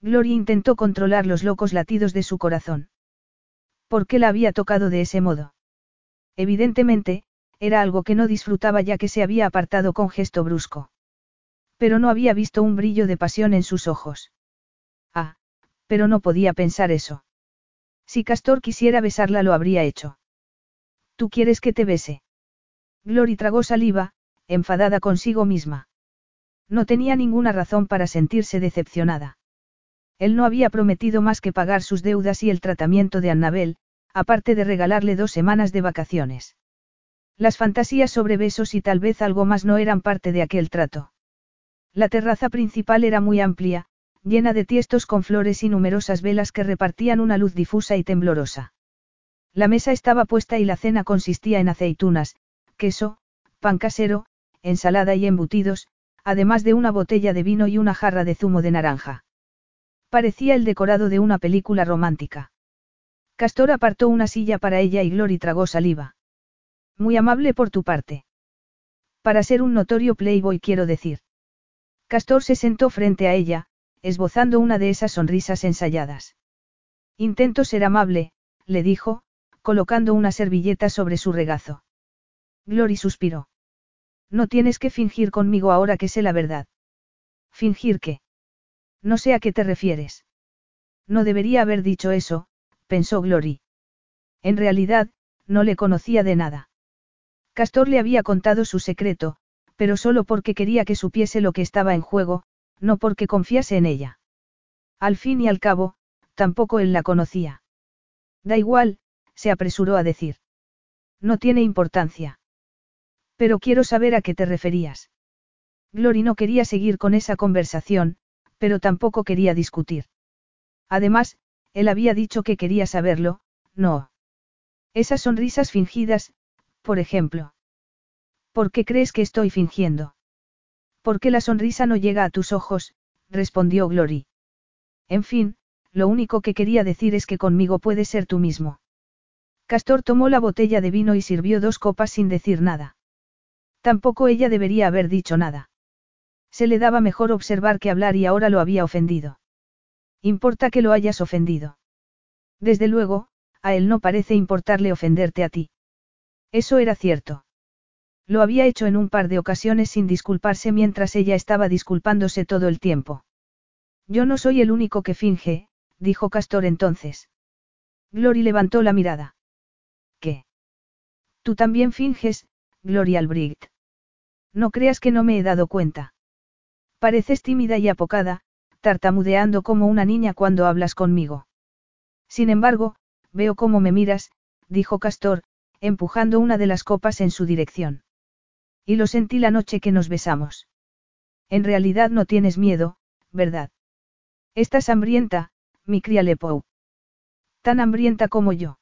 Gloria intentó controlar los locos latidos de su corazón. ¿Por qué la había tocado de ese modo? Evidentemente, era algo que no disfrutaba ya que se había apartado con gesto brusco. Pero no había visto un brillo de pasión en sus ojos. Ah, pero no podía pensar eso. Si Castor quisiera besarla lo habría hecho. ¿Tú quieres que te bese? Glory tragó saliva, enfadada consigo misma. No tenía ninguna razón para sentirse decepcionada. Él no había prometido más que pagar sus deudas y el tratamiento de Annabel, aparte de regalarle dos semanas de vacaciones. Las fantasías sobre besos y tal vez algo más no eran parte de aquel trato. La terraza principal era muy amplia, llena de tiestos con flores y numerosas velas que repartían una luz difusa y temblorosa. La mesa estaba puesta y la cena consistía en aceitunas, queso, pan casero, ensalada y embutidos, además de una botella de vino y una jarra de zumo de naranja. Parecía el decorado de una película romántica. Castor apartó una silla para ella y Glory tragó saliva. Muy amable por tu parte. Para ser un notorio playboy quiero decir. Castor se sentó frente a ella, esbozando una de esas sonrisas ensayadas. Intento ser amable, le dijo, colocando una servilleta sobre su regazo. Glory suspiró. No tienes que fingir conmigo ahora que sé la verdad. ¿Fingir qué? No sé a qué te refieres. No debería haber dicho eso, pensó Glory. En realidad, no le conocía de nada. Castor le había contado su secreto, pero solo porque quería que supiese lo que estaba en juego, no porque confiase en ella. Al fin y al cabo, tampoco él la conocía. Da igual, se apresuró a decir. No tiene importancia. Pero quiero saber a qué te referías. Glory no quería seguir con esa conversación, pero tampoco quería discutir. Además, él había dicho que quería saberlo, no. Esas sonrisas fingidas, por ejemplo. ¿Por qué crees que estoy fingiendo? Porque la sonrisa no llega a tus ojos, respondió Glory. En fin, lo único que quería decir es que conmigo puedes ser tú mismo. Castor tomó la botella de vino y sirvió dos copas sin decir nada. Tampoco ella debería haber dicho nada. Se le daba mejor observar que hablar y ahora lo había ofendido. Importa que lo hayas ofendido. Desde luego, a él no parece importarle ofenderte a ti. Eso era cierto. Lo había hecho en un par de ocasiones sin disculparse mientras ella estaba disculpándose todo el tiempo. Yo no soy el único que finge, dijo Castor entonces. Glory levantó la mirada. ¿Qué? Tú también finges, Gloria Albrecht. No creas que no me he dado cuenta. Pareces tímida y apocada, tartamudeando como una niña cuando hablas conmigo. Sin embargo, veo cómo me miras, dijo Castor, empujando una de las copas en su dirección. Y lo sentí la noche que nos besamos. En realidad no tienes miedo, ¿verdad? Estás hambrienta, mi cría Lepou. Tan hambrienta como yo.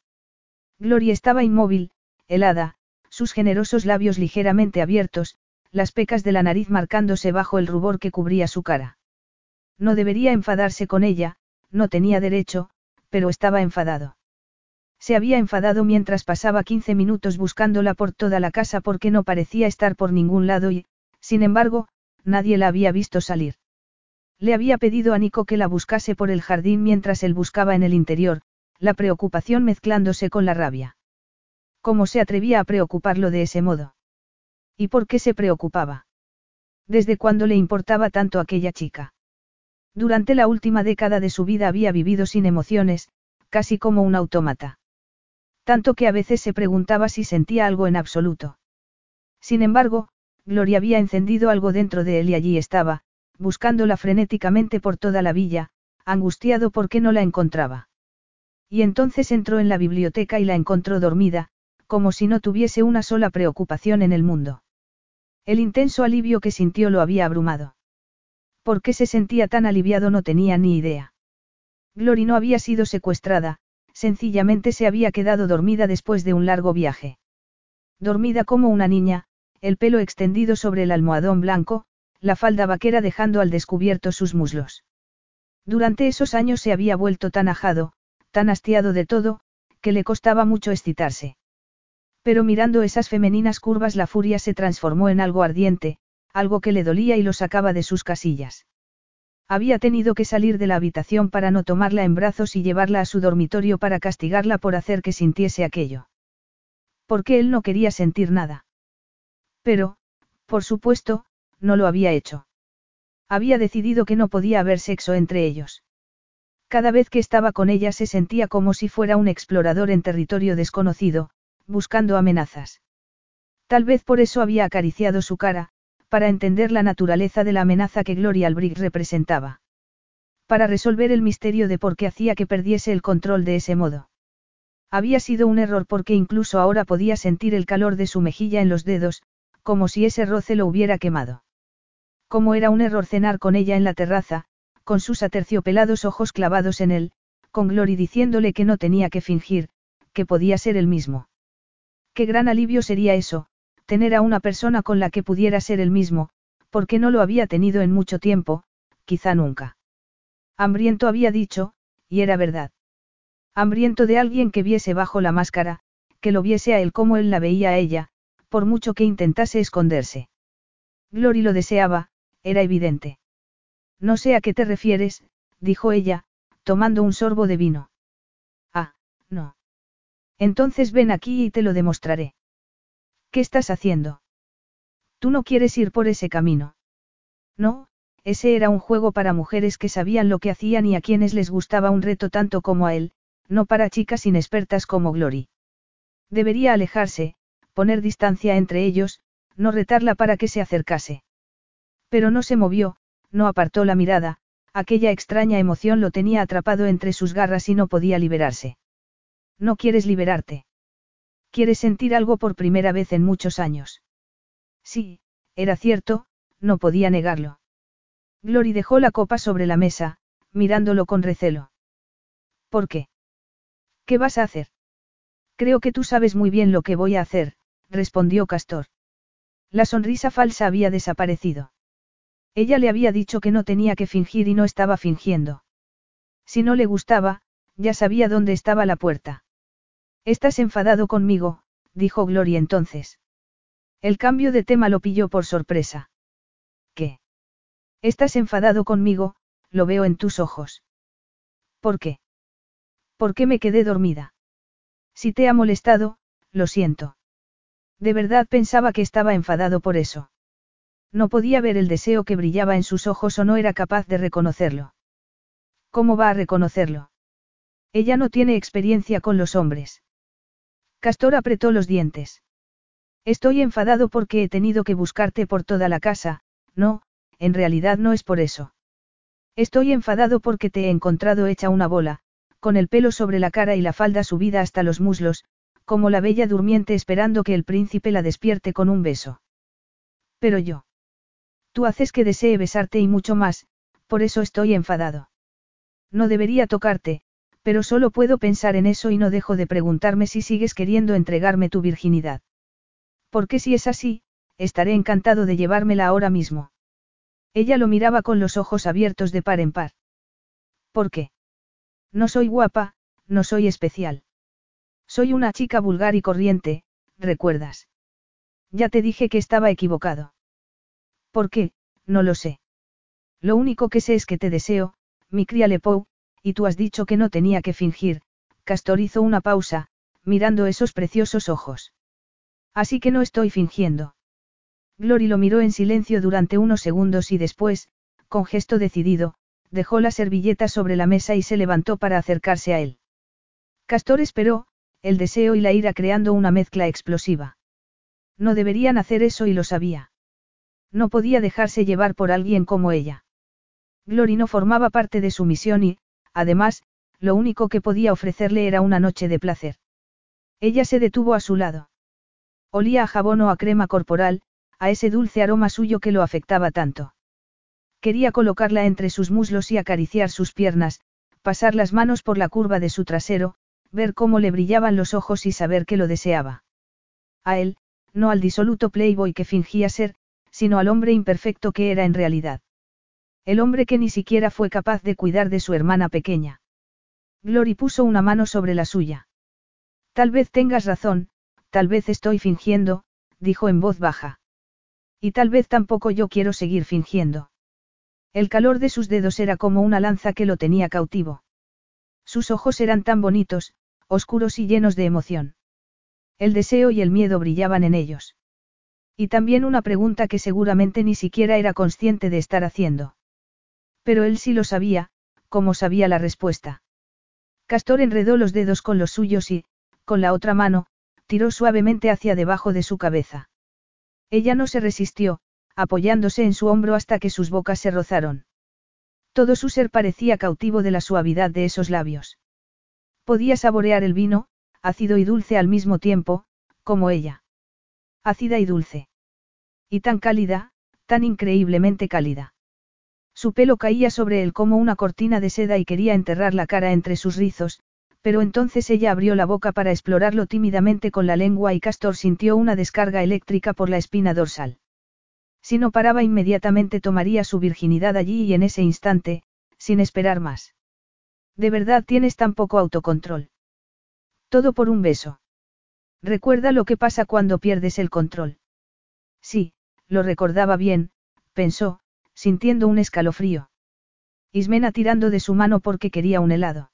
Gloria estaba inmóvil, helada, sus generosos labios ligeramente abiertos, las pecas de la nariz marcándose bajo el rubor que cubría su cara. No debería enfadarse con ella, no tenía derecho, pero estaba enfadado. Se había enfadado mientras pasaba 15 minutos buscándola por toda la casa porque no parecía estar por ningún lado y, sin embargo, nadie la había visto salir. Le había pedido a Nico que la buscase por el jardín mientras él buscaba en el interior, la preocupación mezclándose con la rabia. ¿Cómo se atrevía a preocuparlo de ese modo? ¿Y por qué se preocupaba? ¿Desde cuándo le importaba tanto aquella chica? Durante la última década de su vida había vivido sin emociones, casi como un autómata. Tanto que a veces se preguntaba si sentía algo en absoluto. Sin embargo, Gloria había encendido algo dentro de él y allí estaba, buscándola frenéticamente por toda la villa, angustiado porque no la encontraba. Y entonces entró en la biblioteca y la encontró dormida, como si no tuviese una sola preocupación en el mundo. El intenso alivio que sintió lo había abrumado. ¿Por qué se sentía tan aliviado no tenía ni idea? Glory no había sido secuestrada, sencillamente se había quedado dormida después de un largo viaje. Dormida como una niña, el pelo extendido sobre el almohadón blanco, la falda vaquera dejando al descubierto sus muslos. Durante esos años se había vuelto tan ajado, tan hastiado de todo, que le costaba mucho excitarse. Pero mirando esas femeninas curvas la furia se transformó en algo ardiente, algo que le dolía y lo sacaba de sus casillas. Había tenido que salir de la habitación para no tomarla en brazos y llevarla a su dormitorio para castigarla por hacer que sintiese aquello. Porque él no quería sentir nada. Pero, por supuesto, no lo había hecho. Había decidido que no podía haber sexo entre ellos. Cada vez que estaba con ella se sentía como si fuera un explorador en territorio desconocido, buscando amenazas. Tal vez por eso había acariciado su cara, para entender la naturaleza de la amenaza que Gloria Albrecht representaba. Para resolver el misterio de por qué hacía que perdiese el control de ese modo. Había sido un error porque incluso ahora podía sentir el calor de su mejilla en los dedos, como si ese roce lo hubiera quemado. Como era un error cenar con ella en la terraza, con sus aterciopelados ojos clavados en él, con Glory diciéndole que no tenía que fingir, que podía ser el mismo. Qué gran alivio sería eso, tener a una persona con la que pudiera ser el mismo, porque no lo había tenido en mucho tiempo, quizá nunca. Hambriento había dicho, y era verdad. Hambriento de alguien que viese bajo la máscara, que lo viese a él como él la veía a ella, por mucho que intentase esconderse. Glory lo deseaba, era evidente. No sé a qué te refieres, dijo ella, tomando un sorbo de vino. Ah, no. Entonces ven aquí y te lo demostraré. ¿Qué estás haciendo? Tú no quieres ir por ese camino. No, ese era un juego para mujeres que sabían lo que hacían y a quienes les gustaba un reto tanto como a él, no para chicas inexpertas como Glory. Debería alejarse, poner distancia entre ellos, no retarla para que se acercase. Pero no se movió, no apartó la mirada, aquella extraña emoción lo tenía atrapado entre sus garras y no podía liberarse. No quieres liberarte. Quieres sentir algo por primera vez en muchos años. Sí, era cierto, no podía negarlo. Glory dejó la copa sobre la mesa, mirándolo con recelo. ¿Por qué? ¿Qué vas a hacer? Creo que tú sabes muy bien lo que voy a hacer, respondió Castor. La sonrisa falsa había desaparecido. Ella le había dicho que no tenía que fingir y no estaba fingiendo. Si no le gustaba, ya sabía dónde estaba la puerta. Estás enfadado conmigo, dijo Gloria entonces. El cambio de tema lo pilló por sorpresa. ¿Qué? Estás enfadado conmigo, lo veo en tus ojos. ¿Por qué? ¿Por qué me quedé dormida? Si te ha molestado, lo siento. De verdad pensaba que estaba enfadado por eso. No podía ver el deseo que brillaba en sus ojos o no era capaz de reconocerlo. ¿Cómo va a reconocerlo? Ella no tiene experiencia con los hombres. Castor apretó los dientes. Estoy enfadado porque he tenido que buscarte por toda la casa, no, en realidad no es por eso. Estoy enfadado porque te he encontrado hecha una bola, con el pelo sobre la cara y la falda subida hasta los muslos, como la bella durmiente esperando que el príncipe la despierte con un beso. Pero yo. Tú haces que desee besarte y mucho más, por eso estoy enfadado. No debería tocarte, pero solo puedo pensar en eso y no dejo de preguntarme si sigues queriendo entregarme tu virginidad. Porque si es así, estaré encantado de llevármela ahora mismo. Ella lo miraba con los ojos abiertos de par en par. ¿Por qué? No soy guapa, no soy especial. Soy una chica vulgar y corriente, ¿recuerdas? Ya te dije que estaba equivocado. ¿Por qué? No lo sé. Lo único que sé es que te deseo, mi cría Lepou, y tú has dicho que no tenía que fingir, Castor hizo una pausa, mirando esos preciosos ojos. Así que no estoy fingiendo. Glory lo miró en silencio durante unos segundos y después, con gesto decidido, dejó la servilleta sobre la mesa y se levantó para acercarse a él. Castor esperó, el deseo y la ira creando una mezcla explosiva. No deberían hacer eso y lo sabía. No podía dejarse llevar por alguien como ella. Glory no formaba parte de su misión y, además, lo único que podía ofrecerle era una noche de placer. Ella se detuvo a su lado. Olía a jabón o a crema corporal, a ese dulce aroma suyo que lo afectaba tanto. Quería colocarla entre sus muslos y acariciar sus piernas, pasar las manos por la curva de su trasero, ver cómo le brillaban los ojos y saber que lo deseaba. A él, no al disoluto playboy que fingía ser, sino al hombre imperfecto que era en realidad. El hombre que ni siquiera fue capaz de cuidar de su hermana pequeña. Glory puso una mano sobre la suya. Tal vez tengas razón, tal vez estoy fingiendo, dijo en voz baja. Y tal vez tampoco yo quiero seguir fingiendo. El calor de sus dedos era como una lanza que lo tenía cautivo. Sus ojos eran tan bonitos, oscuros y llenos de emoción. El deseo y el miedo brillaban en ellos. Y también una pregunta que seguramente ni siquiera era consciente de estar haciendo. Pero él sí lo sabía, como sabía la respuesta. Castor enredó los dedos con los suyos y, con la otra mano, tiró suavemente hacia debajo de su cabeza. Ella no se resistió, apoyándose en su hombro hasta que sus bocas se rozaron. Todo su ser parecía cautivo de la suavidad de esos labios. Podía saborear el vino, ácido y dulce al mismo tiempo, como ella ácida y dulce. Y tan cálida, tan increíblemente cálida. Su pelo caía sobre él como una cortina de seda y quería enterrar la cara entre sus rizos, pero entonces ella abrió la boca para explorarlo tímidamente con la lengua y Castor sintió una descarga eléctrica por la espina dorsal. Si no paraba inmediatamente tomaría su virginidad allí y en ese instante, sin esperar más. De verdad tienes tan poco autocontrol. Todo por un beso. Recuerda lo que pasa cuando pierdes el control. Sí, lo recordaba bien, pensó, sintiendo un escalofrío. Ismena tirando de su mano porque quería un helado.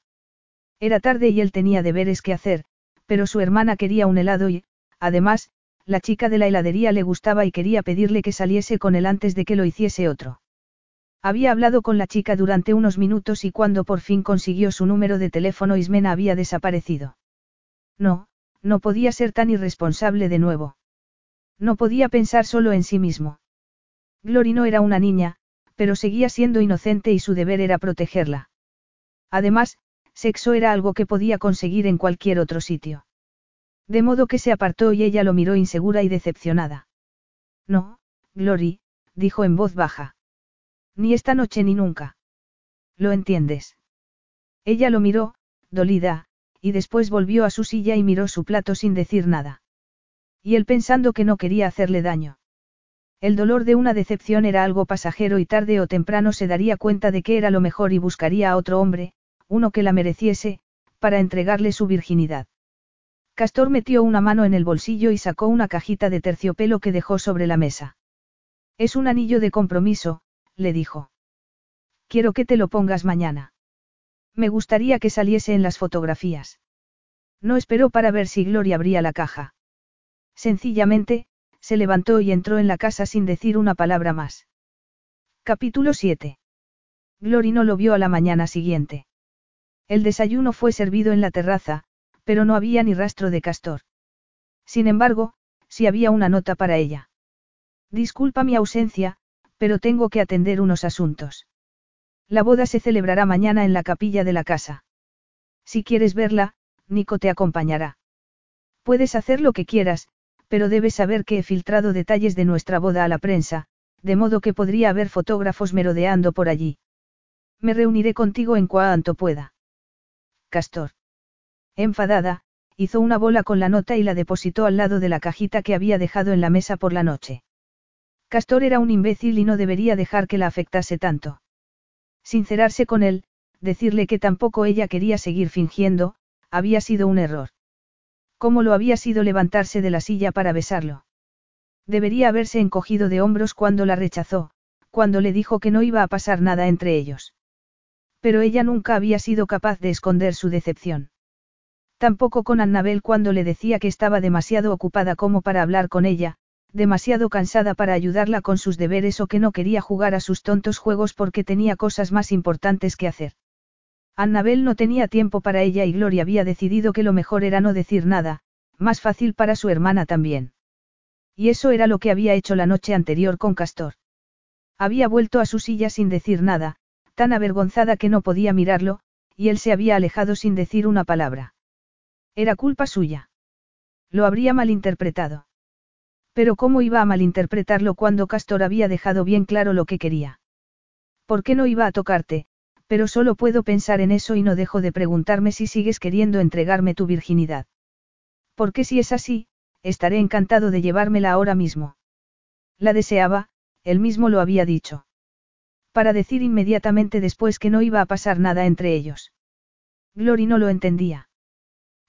Era tarde y él tenía deberes que hacer, pero su hermana quería un helado y, además, la chica de la heladería le gustaba y quería pedirle que saliese con él antes de que lo hiciese otro. Había hablado con la chica durante unos minutos y cuando por fin consiguió su número de teléfono Ismena había desaparecido. No, no podía ser tan irresponsable de nuevo. No podía pensar solo en sí mismo. Glory no era una niña, pero seguía siendo inocente y su deber era protegerla. Además, sexo era algo que podía conseguir en cualquier otro sitio. De modo que se apartó y ella lo miró insegura y decepcionada. No, Glory, dijo en voz baja. Ni esta noche ni nunca. ¿Lo entiendes? Ella lo miró, dolida, y después volvió a su silla y miró su plato sin decir nada. Y él pensando que no quería hacerle daño. El dolor de una decepción era algo pasajero y tarde o temprano se daría cuenta de que era lo mejor y buscaría a otro hombre, uno que la mereciese, para entregarle su virginidad. Castor metió una mano en el bolsillo y sacó una cajita de terciopelo que dejó sobre la mesa. Es un anillo de compromiso, le dijo. Quiero que te lo pongas mañana. Me gustaría que saliese en las fotografías. No esperó para ver si Gloria abría la caja. Sencillamente, se levantó y entró en la casa sin decir una palabra más. Capítulo 7. Glory no lo vio a la mañana siguiente. El desayuno fue servido en la terraza, pero no había ni rastro de Castor. Sin embargo, sí había una nota para ella. Disculpa mi ausencia, pero tengo que atender unos asuntos. La boda se celebrará mañana en la capilla de la casa. Si quieres verla, Nico te acompañará. Puedes hacer lo que quieras, pero debes saber que he filtrado detalles de nuestra boda a la prensa, de modo que podría haber fotógrafos merodeando por allí. Me reuniré contigo en cuanto pueda. Castor. Enfadada, hizo una bola con la nota y la depositó al lado de la cajita que había dejado en la mesa por la noche. Castor era un imbécil y no debería dejar que la afectase tanto. Sincerarse con él, decirle que tampoco ella quería seguir fingiendo, había sido un error. ¿Cómo lo había sido levantarse de la silla para besarlo? Debería haberse encogido de hombros cuando la rechazó, cuando le dijo que no iba a pasar nada entre ellos. Pero ella nunca había sido capaz de esconder su decepción. Tampoco con Annabel cuando le decía que estaba demasiado ocupada como para hablar con ella, demasiado cansada para ayudarla con sus deberes o que no quería jugar a sus tontos juegos porque tenía cosas más importantes que hacer. Annabel no tenía tiempo para ella y Gloria había decidido que lo mejor era no decir nada, más fácil para su hermana también. Y eso era lo que había hecho la noche anterior con Castor. Había vuelto a su silla sin decir nada, tan avergonzada que no podía mirarlo, y él se había alejado sin decir una palabra. Era culpa suya. Lo habría malinterpretado. Pero ¿cómo iba a malinterpretarlo cuando Castor había dejado bien claro lo que quería? ¿Por qué no iba a tocarte? Pero solo puedo pensar en eso y no dejo de preguntarme si sigues queriendo entregarme tu virginidad. Porque si es así, estaré encantado de llevármela ahora mismo. La deseaba, él mismo lo había dicho. Para decir inmediatamente después que no iba a pasar nada entre ellos. Glory no lo entendía.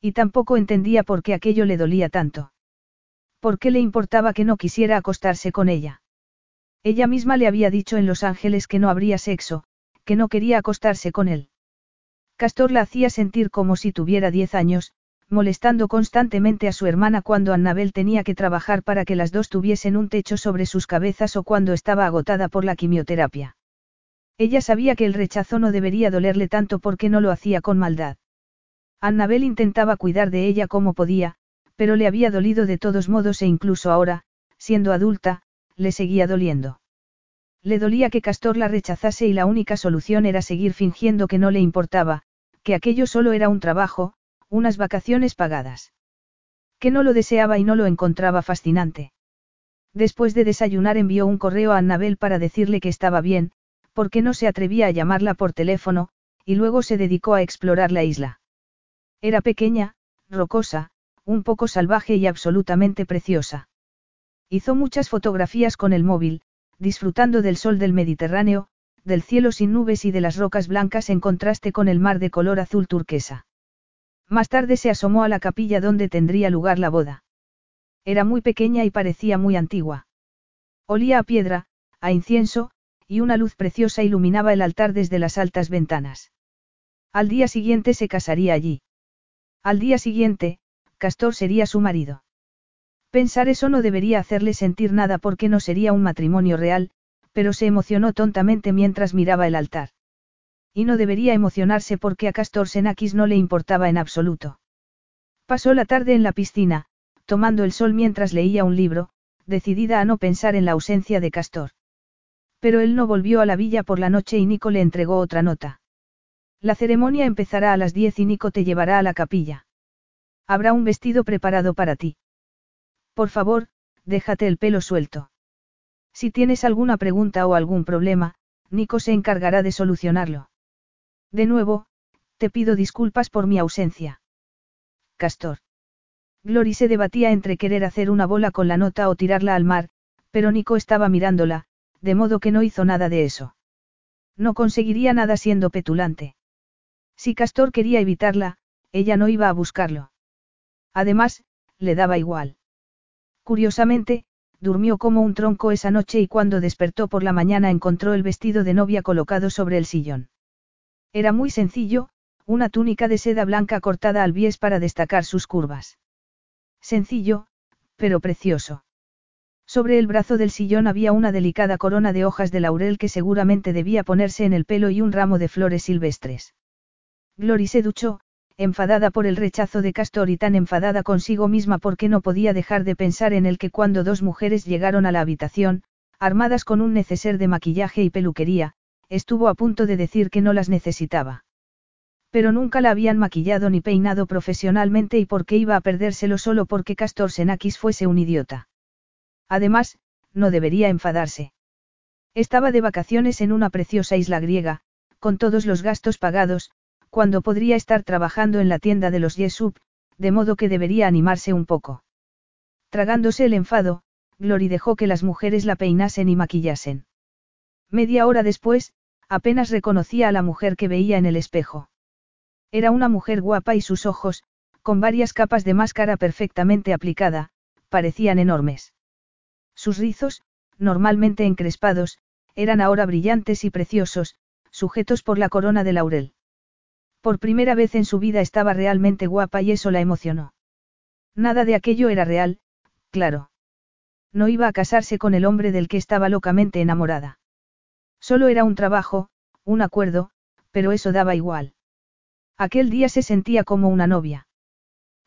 Y tampoco entendía por qué aquello le dolía tanto. ¿Por qué le importaba que no quisiera acostarse con ella? Ella misma le había dicho en Los Ángeles que no habría sexo, que no quería acostarse con él. Castor la hacía sentir como si tuviera diez años, molestando constantemente a su hermana cuando Annabel tenía que trabajar para que las dos tuviesen un techo sobre sus cabezas o cuando estaba agotada por la quimioterapia. Ella sabía que el rechazo no debería dolerle tanto porque no lo hacía con maldad. Annabel intentaba cuidar de ella como podía, pero le había dolido de todos modos e incluso ahora, siendo adulta, le seguía doliendo. Le dolía que Castor la rechazase y la única solución era seguir fingiendo que no le importaba, que aquello solo era un trabajo, unas vacaciones pagadas. Que no lo deseaba y no lo encontraba fascinante. Después de desayunar envió un correo a Annabel para decirle que estaba bien, porque no se atrevía a llamarla por teléfono, y luego se dedicó a explorar la isla. Era pequeña, rocosa, un poco salvaje y absolutamente preciosa. Hizo muchas fotografías con el móvil, disfrutando del sol del Mediterráneo, del cielo sin nubes y de las rocas blancas en contraste con el mar de color azul turquesa. Más tarde se asomó a la capilla donde tendría lugar la boda. Era muy pequeña y parecía muy antigua. Olía a piedra, a incienso, y una luz preciosa iluminaba el altar desde las altas ventanas. Al día siguiente se casaría allí. Al día siguiente, Castor sería su marido. Pensar eso no debería hacerle sentir nada porque no sería un matrimonio real, pero se emocionó tontamente mientras miraba el altar. Y no debería emocionarse porque a Castor Senakis no le importaba en absoluto. Pasó la tarde en la piscina, tomando el sol mientras leía un libro, decidida a no pensar en la ausencia de Castor. Pero él no volvió a la villa por la noche y Nico le entregó otra nota. La ceremonia empezará a las diez y Nico te llevará a la capilla. Habrá un vestido preparado para ti. Por favor, déjate el pelo suelto. Si tienes alguna pregunta o algún problema, Nico se encargará de solucionarlo. De nuevo, te pido disculpas por mi ausencia. Castor. Glory se debatía entre querer hacer una bola con la nota o tirarla al mar, pero Nico estaba mirándola, de modo que no hizo nada de eso. No conseguiría nada siendo petulante. Si Castor quería evitarla, ella no iba a buscarlo. Además, le daba igual. Curiosamente, durmió como un tronco esa noche y cuando despertó por la mañana encontró el vestido de novia colocado sobre el sillón. Era muy sencillo, una túnica de seda blanca cortada al bies para destacar sus curvas. Sencillo, pero precioso. Sobre el brazo del sillón había una delicada corona de hojas de laurel que seguramente debía ponerse en el pelo y un ramo de flores silvestres. Glory se duchó, enfadada por el rechazo de Castor y tan enfadada consigo misma porque no podía dejar de pensar en el que cuando dos mujeres llegaron a la habitación, armadas con un neceser de maquillaje y peluquería, estuvo a punto de decir que no las necesitaba. Pero nunca la habían maquillado ni peinado profesionalmente y porque iba a perdérselo solo porque Castor Senakis fuese un idiota. Además, no debería enfadarse. Estaba de vacaciones en una preciosa isla griega, con todos los gastos pagados, cuando podría estar trabajando en la tienda de los Yesup, de modo que debería animarse un poco. Tragándose el enfado, Glory dejó que las mujeres la peinasen y maquillasen. Media hora después, apenas reconocía a la mujer que veía en el espejo. Era una mujer guapa y sus ojos, con varias capas de máscara perfectamente aplicada, parecían enormes. Sus rizos, normalmente encrespados, eran ahora brillantes y preciosos, sujetos por la corona de laurel. Por primera vez en su vida estaba realmente guapa y eso la emocionó. Nada de aquello era real, claro. No iba a casarse con el hombre del que estaba locamente enamorada. Solo era un trabajo, un acuerdo, pero eso daba igual. Aquel día se sentía como una novia.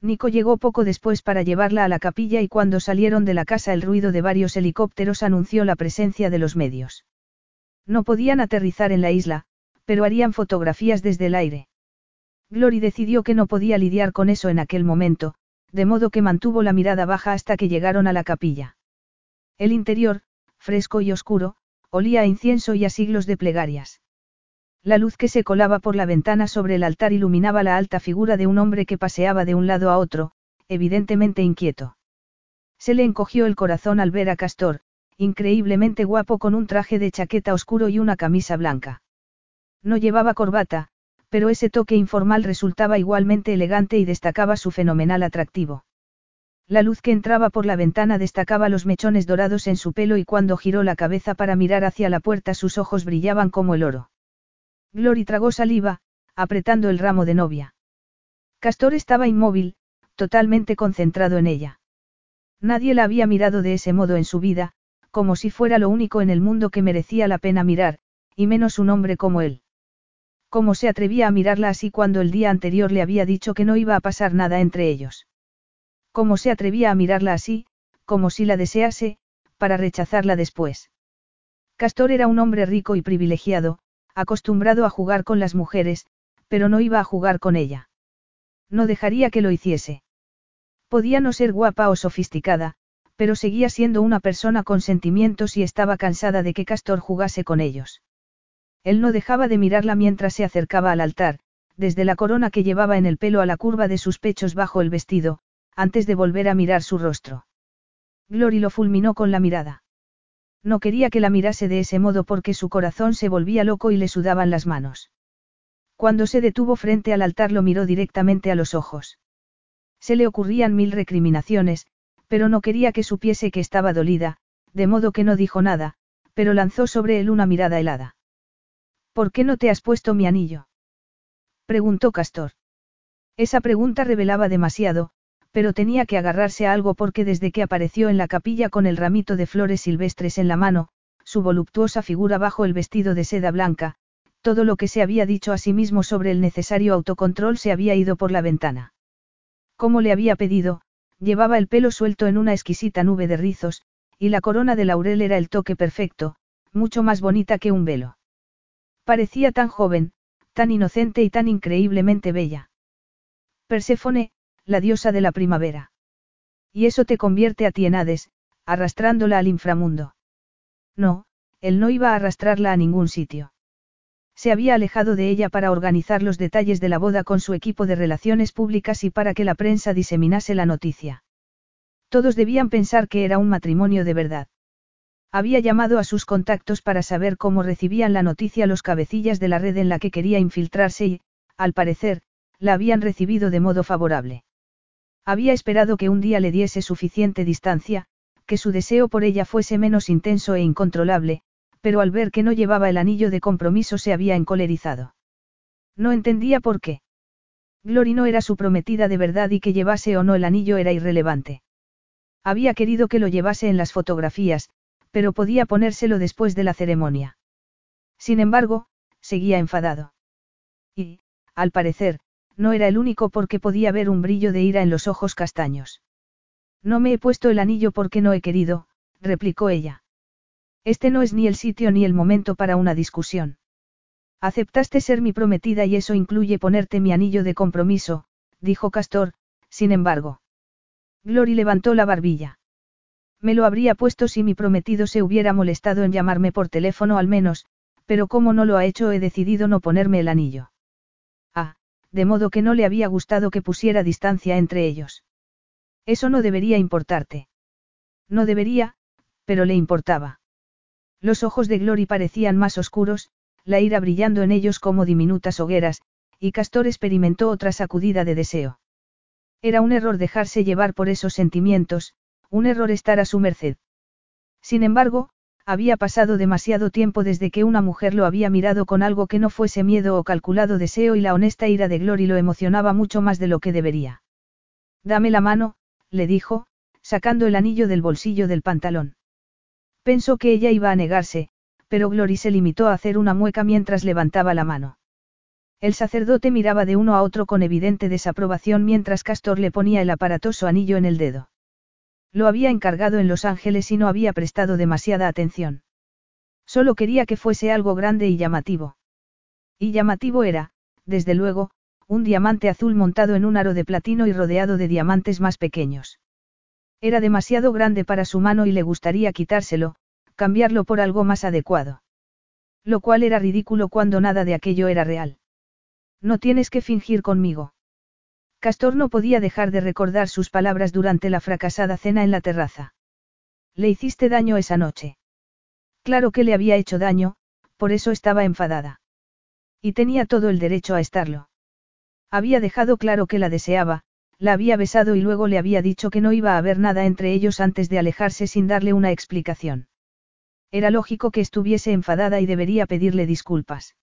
Nico llegó poco después para llevarla a la capilla y cuando salieron de la casa el ruido de varios helicópteros anunció la presencia de los medios. No podían aterrizar en la isla, pero harían fotografías desde el aire. Glory decidió que no podía lidiar con eso en aquel momento, de modo que mantuvo la mirada baja hasta que llegaron a la capilla. El interior, fresco y oscuro, olía a incienso y a siglos de plegarias. La luz que se colaba por la ventana sobre el altar iluminaba la alta figura de un hombre que paseaba de un lado a otro, evidentemente inquieto. Se le encogió el corazón al ver a Castor, increíblemente guapo con un traje de chaqueta oscuro y una camisa blanca. No llevaba corbata, pero ese toque informal resultaba igualmente elegante y destacaba su fenomenal atractivo. La luz que entraba por la ventana destacaba los mechones dorados en su pelo y cuando giró la cabeza para mirar hacia la puerta sus ojos brillaban como el oro. Glory tragó saliva, apretando el ramo de novia. Castor estaba inmóvil, totalmente concentrado en ella. Nadie la había mirado de ese modo en su vida, como si fuera lo único en el mundo que merecía la pena mirar, y menos un hombre como él. ¿Cómo se atrevía a mirarla así cuando el día anterior le había dicho que no iba a pasar nada entre ellos? ¿Cómo se atrevía a mirarla así, como si la desease, para rechazarla después? Castor era un hombre rico y privilegiado, acostumbrado a jugar con las mujeres, pero no iba a jugar con ella. No dejaría que lo hiciese. Podía no ser guapa o sofisticada, pero seguía siendo una persona con sentimientos y estaba cansada de que Castor jugase con ellos. Él no dejaba de mirarla mientras se acercaba al altar, desde la corona que llevaba en el pelo a la curva de sus pechos bajo el vestido, antes de volver a mirar su rostro. Glory lo fulminó con la mirada. No quería que la mirase de ese modo porque su corazón se volvía loco y le sudaban las manos. Cuando se detuvo frente al altar lo miró directamente a los ojos. Se le ocurrían mil recriminaciones, pero no quería que supiese que estaba dolida, de modo que no dijo nada, pero lanzó sobre él una mirada helada. ¿Por qué no te has puesto mi anillo? preguntó Castor. Esa pregunta revelaba demasiado, pero tenía que agarrarse a algo porque desde que apareció en la capilla con el ramito de flores silvestres en la mano, su voluptuosa figura bajo el vestido de seda blanca, todo lo que se había dicho a sí mismo sobre el necesario autocontrol se había ido por la ventana. Como le había pedido, llevaba el pelo suelto en una exquisita nube de rizos, y la corona de laurel era el toque perfecto, mucho más bonita que un velo. Parecía tan joven, tan inocente y tan increíblemente bella. Perséfone, la diosa de la primavera. Y eso te convierte a ti en Hades, arrastrándola al inframundo. No, él no iba a arrastrarla a ningún sitio. Se había alejado de ella para organizar los detalles de la boda con su equipo de relaciones públicas y para que la prensa diseminase la noticia. Todos debían pensar que era un matrimonio de verdad. Había llamado a sus contactos para saber cómo recibían la noticia los cabecillas de la red en la que quería infiltrarse y, al parecer, la habían recibido de modo favorable. Había esperado que un día le diese suficiente distancia, que su deseo por ella fuese menos intenso e incontrolable, pero al ver que no llevaba el anillo de compromiso se había encolerizado. No entendía por qué. Glory no era su prometida de verdad y que llevase o no el anillo era irrelevante. Había querido que lo llevase en las fotografías, pero podía ponérselo después de la ceremonia. Sin embargo, seguía enfadado. Y, al parecer, no era el único porque podía ver un brillo de ira en los ojos castaños. No me he puesto el anillo porque no he querido, replicó ella. Este no es ni el sitio ni el momento para una discusión. Aceptaste ser mi prometida y eso incluye ponerte mi anillo de compromiso, dijo Castor, sin embargo. Glory levantó la barbilla. Me lo habría puesto si mi prometido se hubiera molestado en llamarme por teléfono al menos, pero como no lo ha hecho he decidido no ponerme el anillo. Ah, de modo que no le había gustado que pusiera distancia entre ellos. Eso no debería importarte. No debería, pero le importaba. Los ojos de Glory parecían más oscuros, la ira brillando en ellos como diminutas hogueras, y Castor experimentó otra sacudida de deseo. Era un error dejarse llevar por esos sentimientos, un error estar a su merced. Sin embargo, había pasado demasiado tiempo desde que una mujer lo había mirado con algo que no fuese miedo o calculado deseo y la honesta ira de Glory lo emocionaba mucho más de lo que debería. Dame la mano, le dijo, sacando el anillo del bolsillo del pantalón. Pensó que ella iba a negarse, pero Glory se limitó a hacer una mueca mientras levantaba la mano. El sacerdote miraba de uno a otro con evidente desaprobación mientras Castor le ponía el aparatoso anillo en el dedo. Lo había encargado en Los Ángeles y no había prestado demasiada atención. Solo quería que fuese algo grande y llamativo. Y llamativo era, desde luego, un diamante azul montado en un aro de platino y rodeado de diamantes más pequeños. Era demasiado grande para su mano y le gustaría quitárselo, cambiarlo por algo más adecuado. Lo cual era ridículo cuando nada de aquello era real. No tienes que fingir conmigo. Castor no podía dejar de recordar sus palabras durante la fracasada cena en la terraza. Le hiciste daño esa noche. Claro que le había hecho daño, por eso estaba enfadada. Y tenía todo el derecho a estarlo. Había dejado claro que la deseaba, la había besado y luego le había dicho que no iba a haber nada entre ellos antes de alejarse sin darle una explicación. Era lógico que estuviese enfadada y debería pedirle disculpas.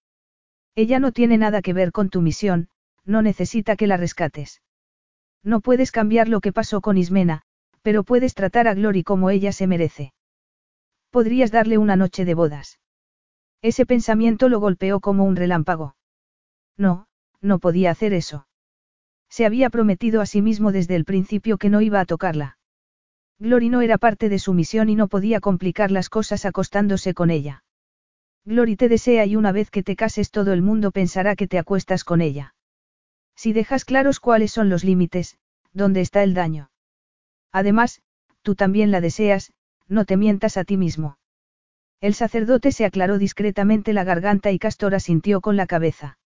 Ella no tiene nada que ver con tu misión, no necesita que la rescates. No puedes cambiar lo que pasó con Ismena, pero puedes tratar a Glory como ella se merece. Podrías darle una noche de bodas. Ese pensamiento lo golpeó como un relámpago. No, no podía hacer eso. Se había prometido a sí mismo desde el principio que no iba a tocarla. Glory no era parte de su misión y no podía complicar las cosas acostándose con ella. Glory te desea y una vez que te cases todo el mundo pensará que te acuestas con ella. Si dejas claros cuáles son los límites, ¿dónde está el daño? Además, tú también la deseas, no te mientas a ti mismo. El sacerdote se aclaró discretamente la garganta y Castor asintió con la cabeza.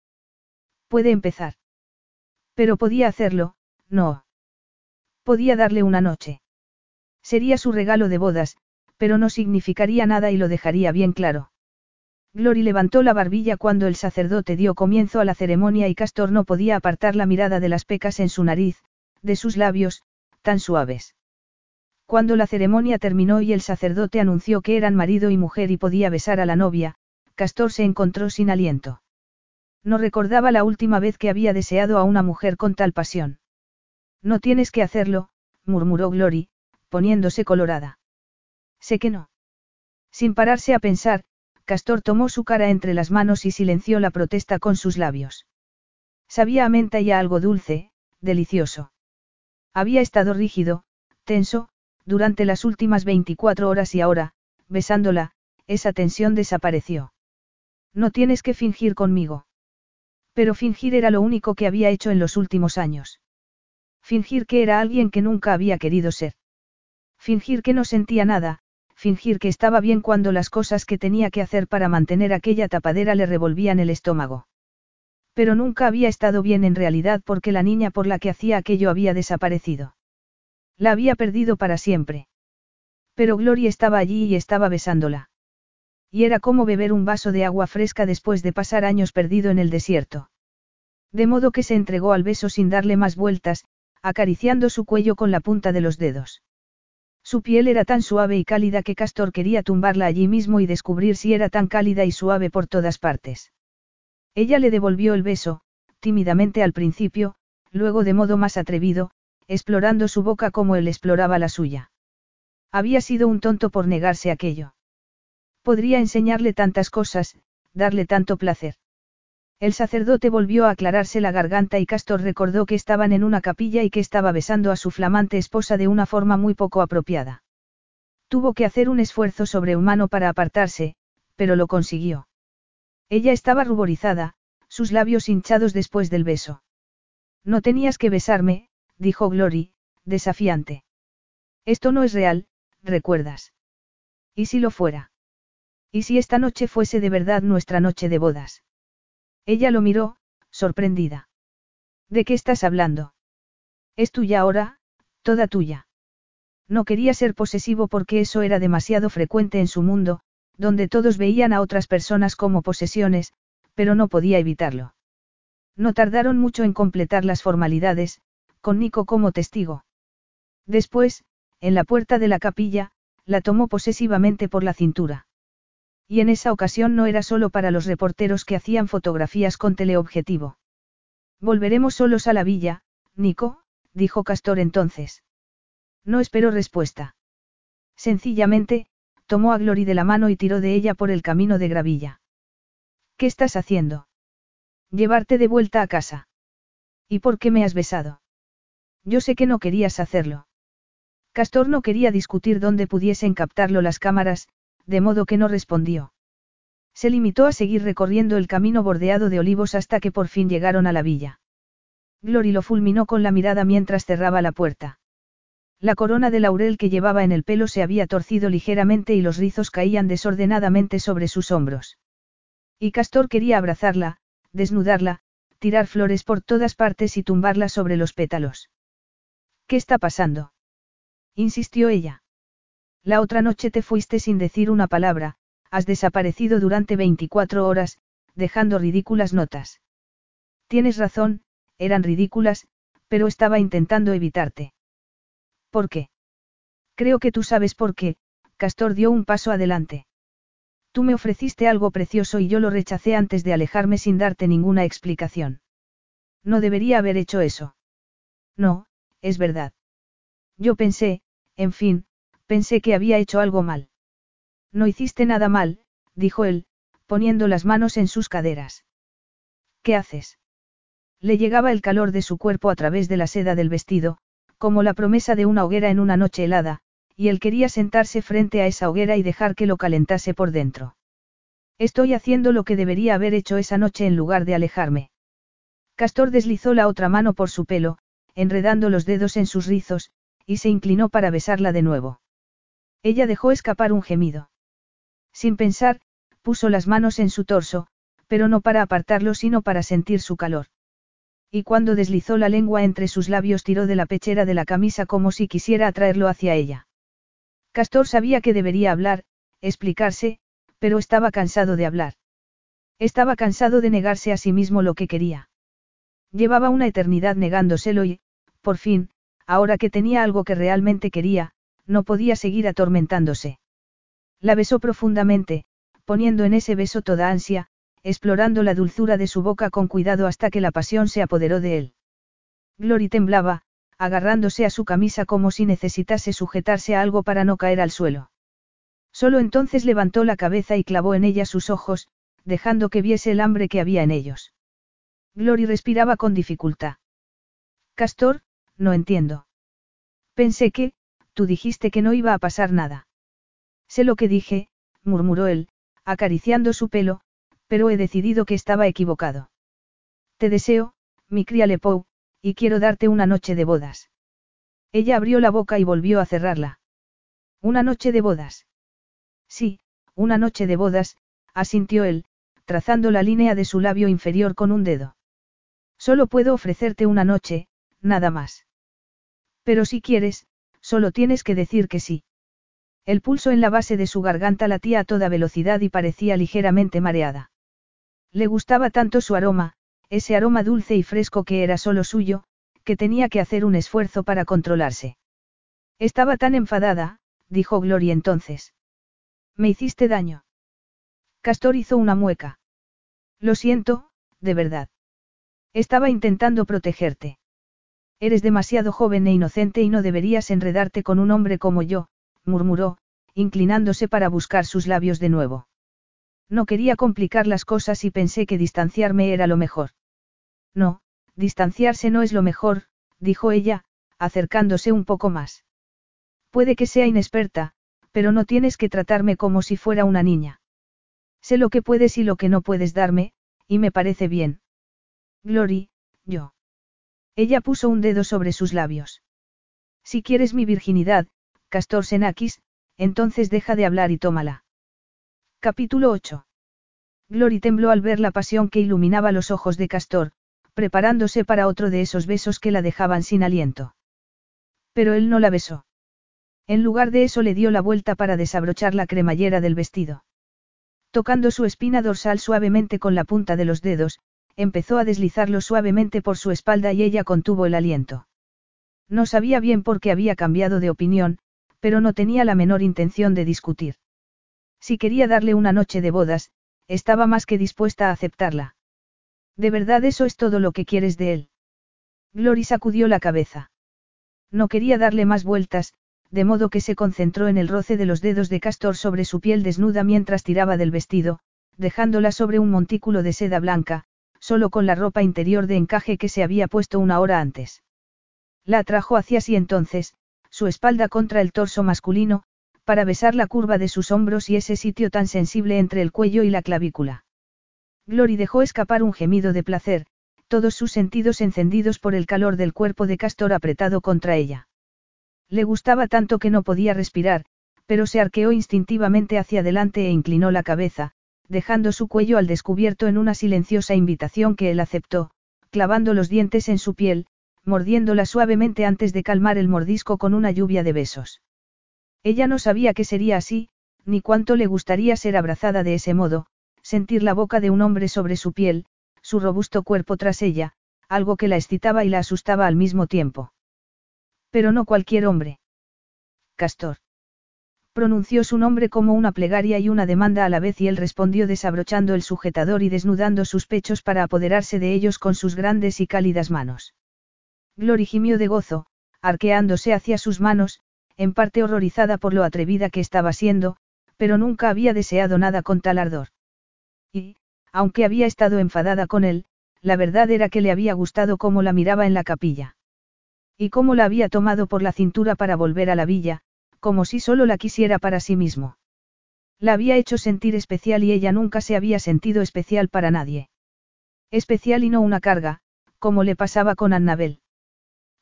Puede empezar. Pero podía hacerlo, no. Podía darle una noche. Sería su regalo de bodas, pero no significaría nada y lo dejaría bien claro. Glory levantó la barbilla cuando el sacerdote dio comienzo a la ceremonia y Castor no podía apartar la mirada de las pecas en su nariz, de sus labios, tan suaves. Cuando la ceremonia terminó y el sacerdote anunció que eran marido y mujer y podía besar a la novia, Castor se encontró sin aliento. No recordaba la última vez que había deseado a una mujer con tal pasión. No tienes que hacerlo, murmuró Glory, poniéndose colorada. Sé que no. Sin pararse a pensar, Castor tomó su cara entre las manos y silenció la protesta con sus labios. Sabía a menta y a algo dulce, delicioso. Había estado rígido, tenso, durante las últimas 24 horas y ahora, besándola, esa tensión desapareció. No tienes que fingir conmigo. Pero fingir era lo único que había hecho en los últimos años. Fingir que era alguien que nunca había querido ser. Fingir que no sentía nada, fingir que estaba bien cuando las cosas que tenía que hacer para mantener aquella tapadera le revolvían el estómago. Pero nunca había estado bien en realidad porque la niña por la que hacía aquello había desaparecido. La había perdido para siempre. Pero Gloria estaba allí y estaba besándola y era como beber un vaso de agua fresca después de pasar años perdido en el desierto. De modo que se entregó al beso sin darle más vueltas, acariciando su cuello con la punta de los dedos. Su piel era tan suave y cálida que Castor quería tumbarla allí mismo y descubrir si era tan cálida y suave por todas partes. Ella le devolvió el beso, tímidamente al principio, luego de modo más atrevido, explorando su boca como él exploraba la suya. Había sido un tonto por negarse aquello. Podría enseñarle tantas cosas, darle tanto placer. El sacerdote volvió a aclararse la garganta y Castor recordó que estaban en una capilla y que estaba besando a su flamante esposa de una forma muy poco apropiada. Tuvo que hacer un esfuerzo sobrehumano para apartarse, pero lo consiguió. Ella estaba ruborizada, sus labios hinchados después del beso. No tenías que besarme, dijo Glory, desafiante. Esto no es real, recuerdas. ¿Y si lo fuera? ¿Y si esta noche fuese de verdad nuestra noche de bodas? Ella lo miró, sorprendida. ¿De qué estás hablando? Es tuya ahora, toda tuya. No quería ser posesivo porque eso era demasiado frecuente en su mundo, donde todos veían a otras personas como posesiones, pero no podía evitarlo. No tardaron mucho en completar las formalidades, con Nico como testigo. Después, en la puerta de la capilla, la tomó posesivamente por la cintura. Y en esa ocasión no era solo para los reporteros que hacían fotografías con teleobjetivo. Volveremos solos a la villa, Nico, dijo Castor entonces. No esperó respuesta. Sencillamente, tomó a Glory de la mano y tiró de ella por el camino de gravilla. ¿Qué estás haciendo? Llevarte de vuelta a casa. ¿Y por qué me has besado? Yo sé que no querías hacerlo. Castor no quería discutir dónde pudiesen captarlo las cámaras, de modo que no respondió. Se limitó a seguir recorriendo el camino bordeado de olivos hasta que por fin llegaron a la villa. Glory lo fulminó con la mirada mientras cerraba la puerta. La corona de laurel que llevaba en el pelo se había torcido ligeramente y los rizos caían desordenadamente sobre sus hombros. Y Castor quería abrazarla, desnudarla, tirar flores por todas partes y tumbarla sobre los pétalos. ¿Qué está pasando? insistió ella. La otra noche te fuiste sin decir una palabra, has desaparecido durante 24 horas, dejando ridículas notas. Tienes razón, eran ridículas, pero estaba intentando evitarte. ¿Por qué? Creo que tú sabes por qué, Castor dio un paso adelante. Tú me ofreciste algo precioso y yo lo rechacé antes de alejarme sin darte ninguna explicación. No debería haber hecho eso. No, es verdad. Yo pensé, en fin, pensé que había hecho algo mal. No hiciste nada mal, dijo él, poniendo las manos en sus caderas. ¿Qué haces? Le llegaba el calor de su cuerpo a través de la seda del vestido, como la promesa de una hoguera en una noche helada, y él quería sentarse frente a esa hoguera y dejar que lo calentase por dentro. Estoy haciendo lo que debería haber hecho esa noche en lugar de alejarme. Castor deslizó la otra mano por su pelo, enredando los dedos en sus rizos, y se inclinó para besarla de nuevo. Ella dejó escapar un gemido. Sin pensar, puso las manos en su torso, pero no para apartarlo sino para sentir su calor y cuando deslizó la lengua entre sus labios tiró de la pechera de la camisa como si quisiera atraerlo hacia ella. Castor sabía que debería hablar, explicarse, pero estaba cansado de hablar. Estaba cansado de negarse a sí mismo lo que quería. Llevaba una eternidad negándoselo y, por fin, ahora que tenía algo que realmente quería, no podía seguir atormentándose. La besó profundamente, poniendo en ese beso toda ansia, explorando la dulzura de su boca con cuidado hasta que la pasión se apoderó de él. Glory temblaba, agarrándose a su camisa como si necesitase sujetarse a algo para no caer al suelo. Solo entonces levantó la cabeza y clavó en ella sus ojos, dejando que viese el hambre que había en ellos. Glory respiraba con dificultad. Castor, no entiendo. Pensé que, tú dijiste que no iba a pasar nada. Sé lo que dije, murmuró él, acariciando su pelo, pero he decidido que estaba equivocado. Te deseo, mi cría Lepou, y quiero darte una noche de bodas. Ella abrió la boca y volvió a cerrarla. ¿Una noche de bodas? Sí, una noche de bodas, asintió él, trazando la línea de su labio inferior con un dedo. Solo puedo ofrecerte una noche, nada más. Pero si quieres, solo tienes que decir que sí. El pulso en la base de su garganta latía a toda velocidad y parecía ligeramente mareada. Le gustaba tanto su aroma, ese aroma dulce y fresco que era solo suyo, que tenía que hacer un esfuerzo para controlarse. Estaba tan enfadada, dijo Gloria entonces. Me hiciste daño. Castor hizo una mueca. Lo siento, de verdad. Estaba intentando protegerte. Eres demasiado joven e inocente y no deberías enredarte con un hombre como yo, murmuró, inclinándose para buscar sus labios de nuevo. No quería complicar las cosas y pensé que distanciarme era lo mejor. No, distanciarse no es lo mejor, dijo ella, acercándose un poco más. Puede que sea inexperta, pero no tienes que tratarme como si fuera una niña. Sé lo que puedes y lo que no puedes darme, y me parece bien. Glory, yo. Ella puso un dedo sobre sus labios. Si quieres mi virginidad, Castor Senakis, entonces deja de hablar y tómala. Capítulo 8. Glory tembló al ver la pasión que iluminaba los ojos de Castor, preparándose para otro de esos besos que la dejaban sin aliento. Pero él no la besó. En lugar de eso le dio la vuelta para desabrochar la cremallera del vestido. Tocando su espina dorsal suavemente con la punta de los dedos, empezó a deslizarlo suavemente por su espalda y ella contuvo el aliento. No sabía bien por qué había cambiado de opinión, pero no tenía la menor intención de discutir. Si quería darle una noche de bodas, estaba más que dispuesta a aceptarla. ¿De verdad eso es todo lo que quieres de él? Glory sacudió la cabeza. No quería darle más vueltas, de modo que se concentró en el roce de los dedos de Castor sobre su piel desnuda mientras tiraba del vestido, dejándola sobre un montículo de seda blanca, solo con la ropa interior de encaje que se había puesto una hora antes. La atrajo hacia sí entonces, su espalda contra el torso masculino, para besar la curva de sus hombros y ese sitio tan sensible entre el cuello y la clavícula. Glory dejó escapar un gemido de placer, todos sus sentidos encendidos por el calor del cuerpo de Castor apretado contra ella. Le gustaba tanto que no podía respirar, pero se arqueó instintivamente hacia adelante e inclinó la cabeza, dejando su cuello al descubierto en una silenciosa invitación que él aceptó, clavando los dientes en su piel, mordiéndola suavemente antes de calmar el mordisco con una lluvia de besos. Ella no sabía que sería así, ni cuánto le gustaría ser abrazada de ese modo, sentir la boca de un hombre sobre su piel, su robusto cuerpo tras ella, algo que la excitaba y la asustaba al mismo tiempo. Pero no cualquier hombre. Castor. Pronunció su nombre como una plegaria y una demanda a la vez y él respondió desabrochando el sujetador y desnudando sus pechos para apoderarse de ellos con sus grandes y cálidas manos. Glory gimió de gozo, arqueándose hacia sus manos, en parte horrorizada por lo atrevida que estaba siendo, pero nunca había deseado nada con tal ardor. Y, aunque había estado enfadada con él, la verdad era que le había gustado cómo la miraba en la capilla. Y cómo la había tomado por la cintura para volver a la villa, como si solo la quisiera para sí mismo. La había hecho sentir especial y ella nunca se había sentido especial para nadie. Especial y no una carga, como le pasaba con Annabel.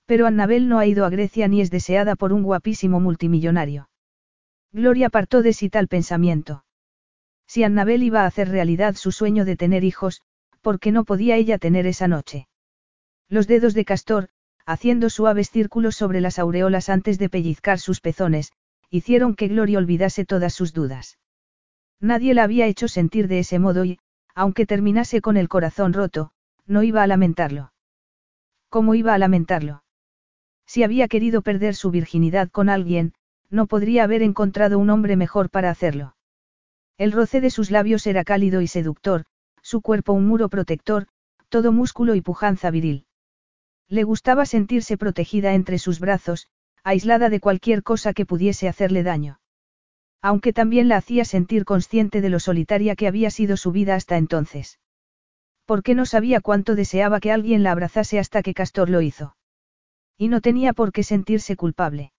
Pero Annabel no ha ido a Grecia ni es deseada por un guapísimo multimillonario. Gloria apartó de sí tal pensamiento. Si Annabel iba a hacer realidad su sueño de tener hijos, ¿por qué no podía ella tener esa noche? Los dedos de Castor, haciendo suaves círculos sobre las aureolas antes de pellizcar sus pezones, hicieron que Gloria olvidase todas sus dudas. Nadie la había hecho sentir de ese modo y, aunque terminase con el corazón roto, no iba a lamentarlo. ¿Cómo iba a lamentarlo? Si había querido perder su virginidad con alguien, no podría haber encontrado un hombre mejor para hacerlo. El roce de sus labios era cálido y seductor, su cuerpo un muro protector, todo músculo y pujanza viril. Le gustaba sentirse protegida entre sus brazos, aislada de cualquier cosa que pudiese hacerle daño. Aunque también la hacía sentir consciente de lo solitaria que había sido su vida hasta entonces. Porque no sabía cuánto deseaba que alguien la abrazase hasta que Castor lo hizo. Y no tenía por qué sentirse culpable.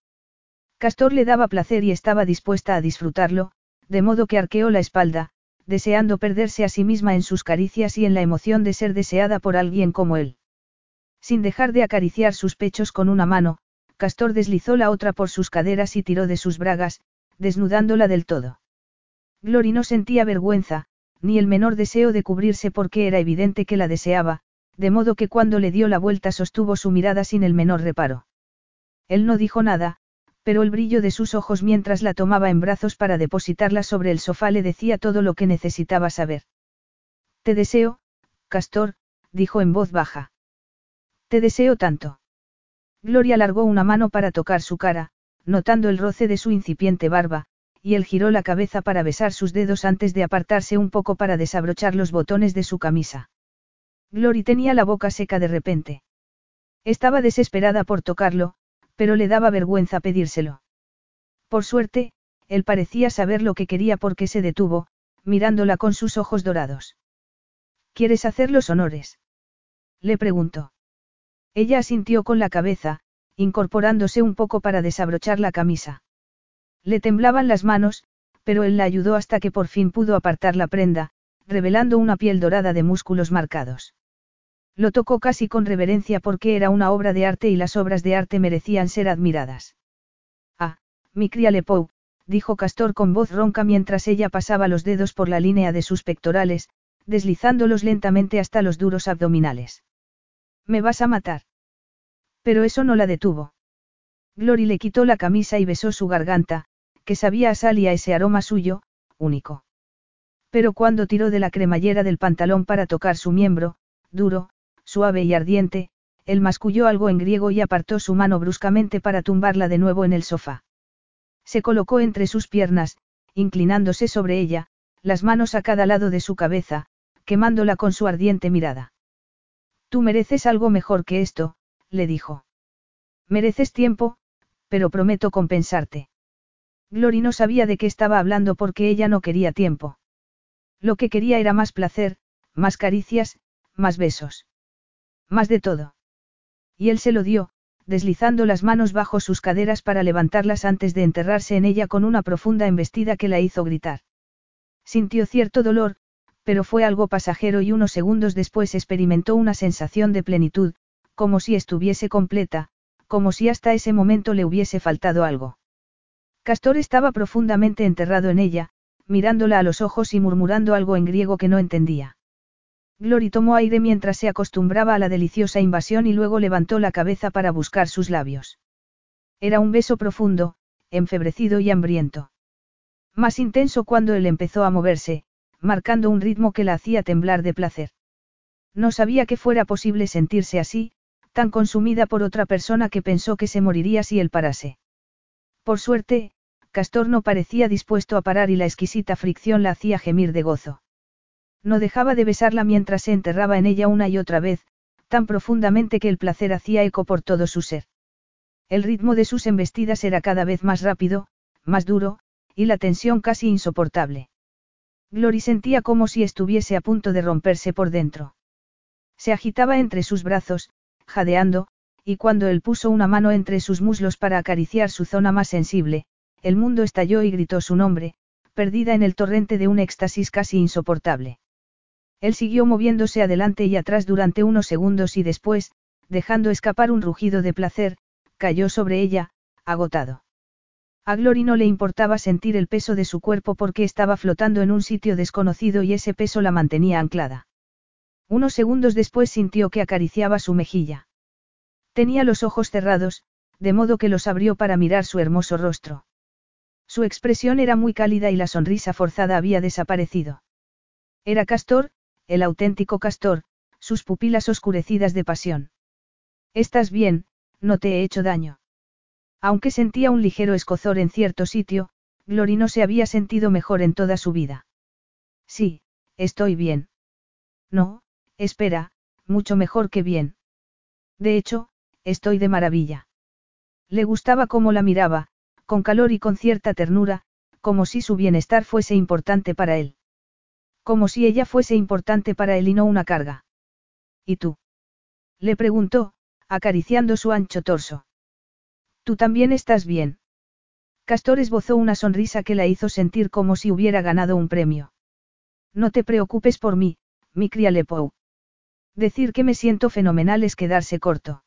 Castor le daba placer y estaba dispuesta a disfrutarlo, de modo que arqueó la espalda, deseando perderse a sí misma en sus caricias y en la emoción de ser deseada por alguien como él. Sin dejar de acariciar sus pechos con una mano, Castor deslizó la otra por sus caderas y tiró de sus bragas, desnudándola del todo. Glory no sentía vergüenza, ni el menor deseo de cubrirse porque era evidente que la deseaba, de modo que cuando le dio la vuelta sostuvo su mirada sin el menor reparo. Él no dijo nada, pero el brillo de sus ojos mientras la tomaba en brazos para depositarla sobre el sofá le decía todo lo que necesitaba saber. Te deseo, Castor, dijo en voz baja. Te deseo tanto. Gloria alargó una mano para tocar su cara, notando el roce de su incipiente barba, y él giró la cabeza para besar sus dedos antes de apartarse un poco para desabrochar los botones de su camisa. Glory tenía la boca seca de repente. Estaba desesperada por tocarlo, pero le daba vergüenza pedírselo. Por suerte, él parecía saber lo que quería porque se detuvo, mirándola con sus ojos dorados. ¿Quieres hacer los honores? Le preguntó. Ella asintió con la cabeza, incorporándose un poco para desabrochar la camisa. Le temblaban las manos, pero él la ayudó hasta que por fin pudo apartar la prenda, revelando una piel dorada de músculos marcados. Lo tocó casi con reverencia porque era una obra de arte y las obras de arte merecían ser admiradas. Ah, mi cría Lepou, dijo Castor con voz ronca mientras ella pasaba los dedos por la línea de sus pectorales, deslizándolos lentamente hasta los duros abdominales. Me vas a matar. Pero eso no la detuvo. Glory le quitó la camisa y besó su garganta, que sabía a sal y a ese aroma suyo, único. Pero cuando tiró de la cremallera del pantalón para tocar su miembro, duro, suave y ardiente, él masculló algo en griego y apartó su mano bruscamente para tumbarla de nuevo en el sofá. Se colocó entre sus piernas, inclinándose sobre ella, las manos a cada lado de su cabeza, quemándola con su ardiente mirada. Tú mereces algo mejor que esto, le dijo. Mereces tiempo, pero prometo compensarte. Glory no sabía de qué estaba hablando porque ella no quería tiempo. Lo que quería era más placer, más caricias, más besos. Más de todo. Y él se lo dio, deslizando las manos bajo sus caderas para levantarlas antes de enterrarse en ella con una profunda embestida que la hizo gritar. Sintió cierto dolor, pero fue algo pasajero y unos segundos después experimentó una sensación de plenitud, como si estuviese completa, como si hasta ese momento le hubiese faltado algo. Castor estaba profundamente enterrado en ella, mirándola a los ojos y murmurando algo en griego que no entendía. Glory tomó aire mientras se acostumbraba a la deliciosa invasión y luego levantó la cabeza para buscar sus labios. Era un beso profundo, enfebrecido y hambriento. Más intenso cuando él empezó a moverse, marcando un ritmo que la hacía temblar de placer. No sabía que fuera posible sentirse así, tan consumida por otra persona que pensó que se moriría si él parase. Por suerte, Castor no parecía dispuesto a parar y la exquisita fricción la hacía gemir de gozo. No dejaba de besarla mientras se enterraba en ella una y otra vez, tan profundamente que el placer hacía eco por todo su ser. El ritmo de sus embestidas era cada vez más rápido, más duro, y la tensión casi insoportable. Glory sentía como si estuviese a punto de romperse por dentro. Se agitaba entre sus brazos, jadeando, y cuando él puso una mano entre sus muslos para acariciar su zona más sensible, el mundo estalló y gritó su nombre, perdida en el torrente de un éxtasis casi insoportable. Él siguió moviéndose adelante y atrás durante unos segundos y después, dejando escapar un rugido de placer, cayó sobre ella, agotado. A Glory no le importaba sentir el peso de su cuerpo porque estaba flotando en un sitio desconocido y ese peso la mantenía anclada. Unos segundos después sintió que acariciaba su mejilla. Tenía los ojos cerrados, de modo que los abrió para mirar su hermoso rostro. Su expresión era muy cálida y la sonrisa forzada había desaparecido. Era Castor, el auténtico castor, sus pupilas oscurecidas de pasión. Estás bien, no te he hecho daño. Aunque sentía un ligero escozor en cierto sitio, Glory no se había sentido mejor en toda su vida. Sí, estoy bien. No, espera, mucho mejor que bien. De hecho, estoy de maravilla. Le gustaba cómo la miraba, con calor y con cierta ternura, como si su bienestar fuese importante para él. Como si ella fuese importante para él y no una carga. ¿Y tú? Le preguntó, acariciando su ancho torso. ¿Tú también estás bien? Castor esbozó una sonrisa que la hizo sentir como si hubiera ganado un premio. No te preocupes por mí, mi cría Lepou. Decir que me siento fenomenal es quedarse corto.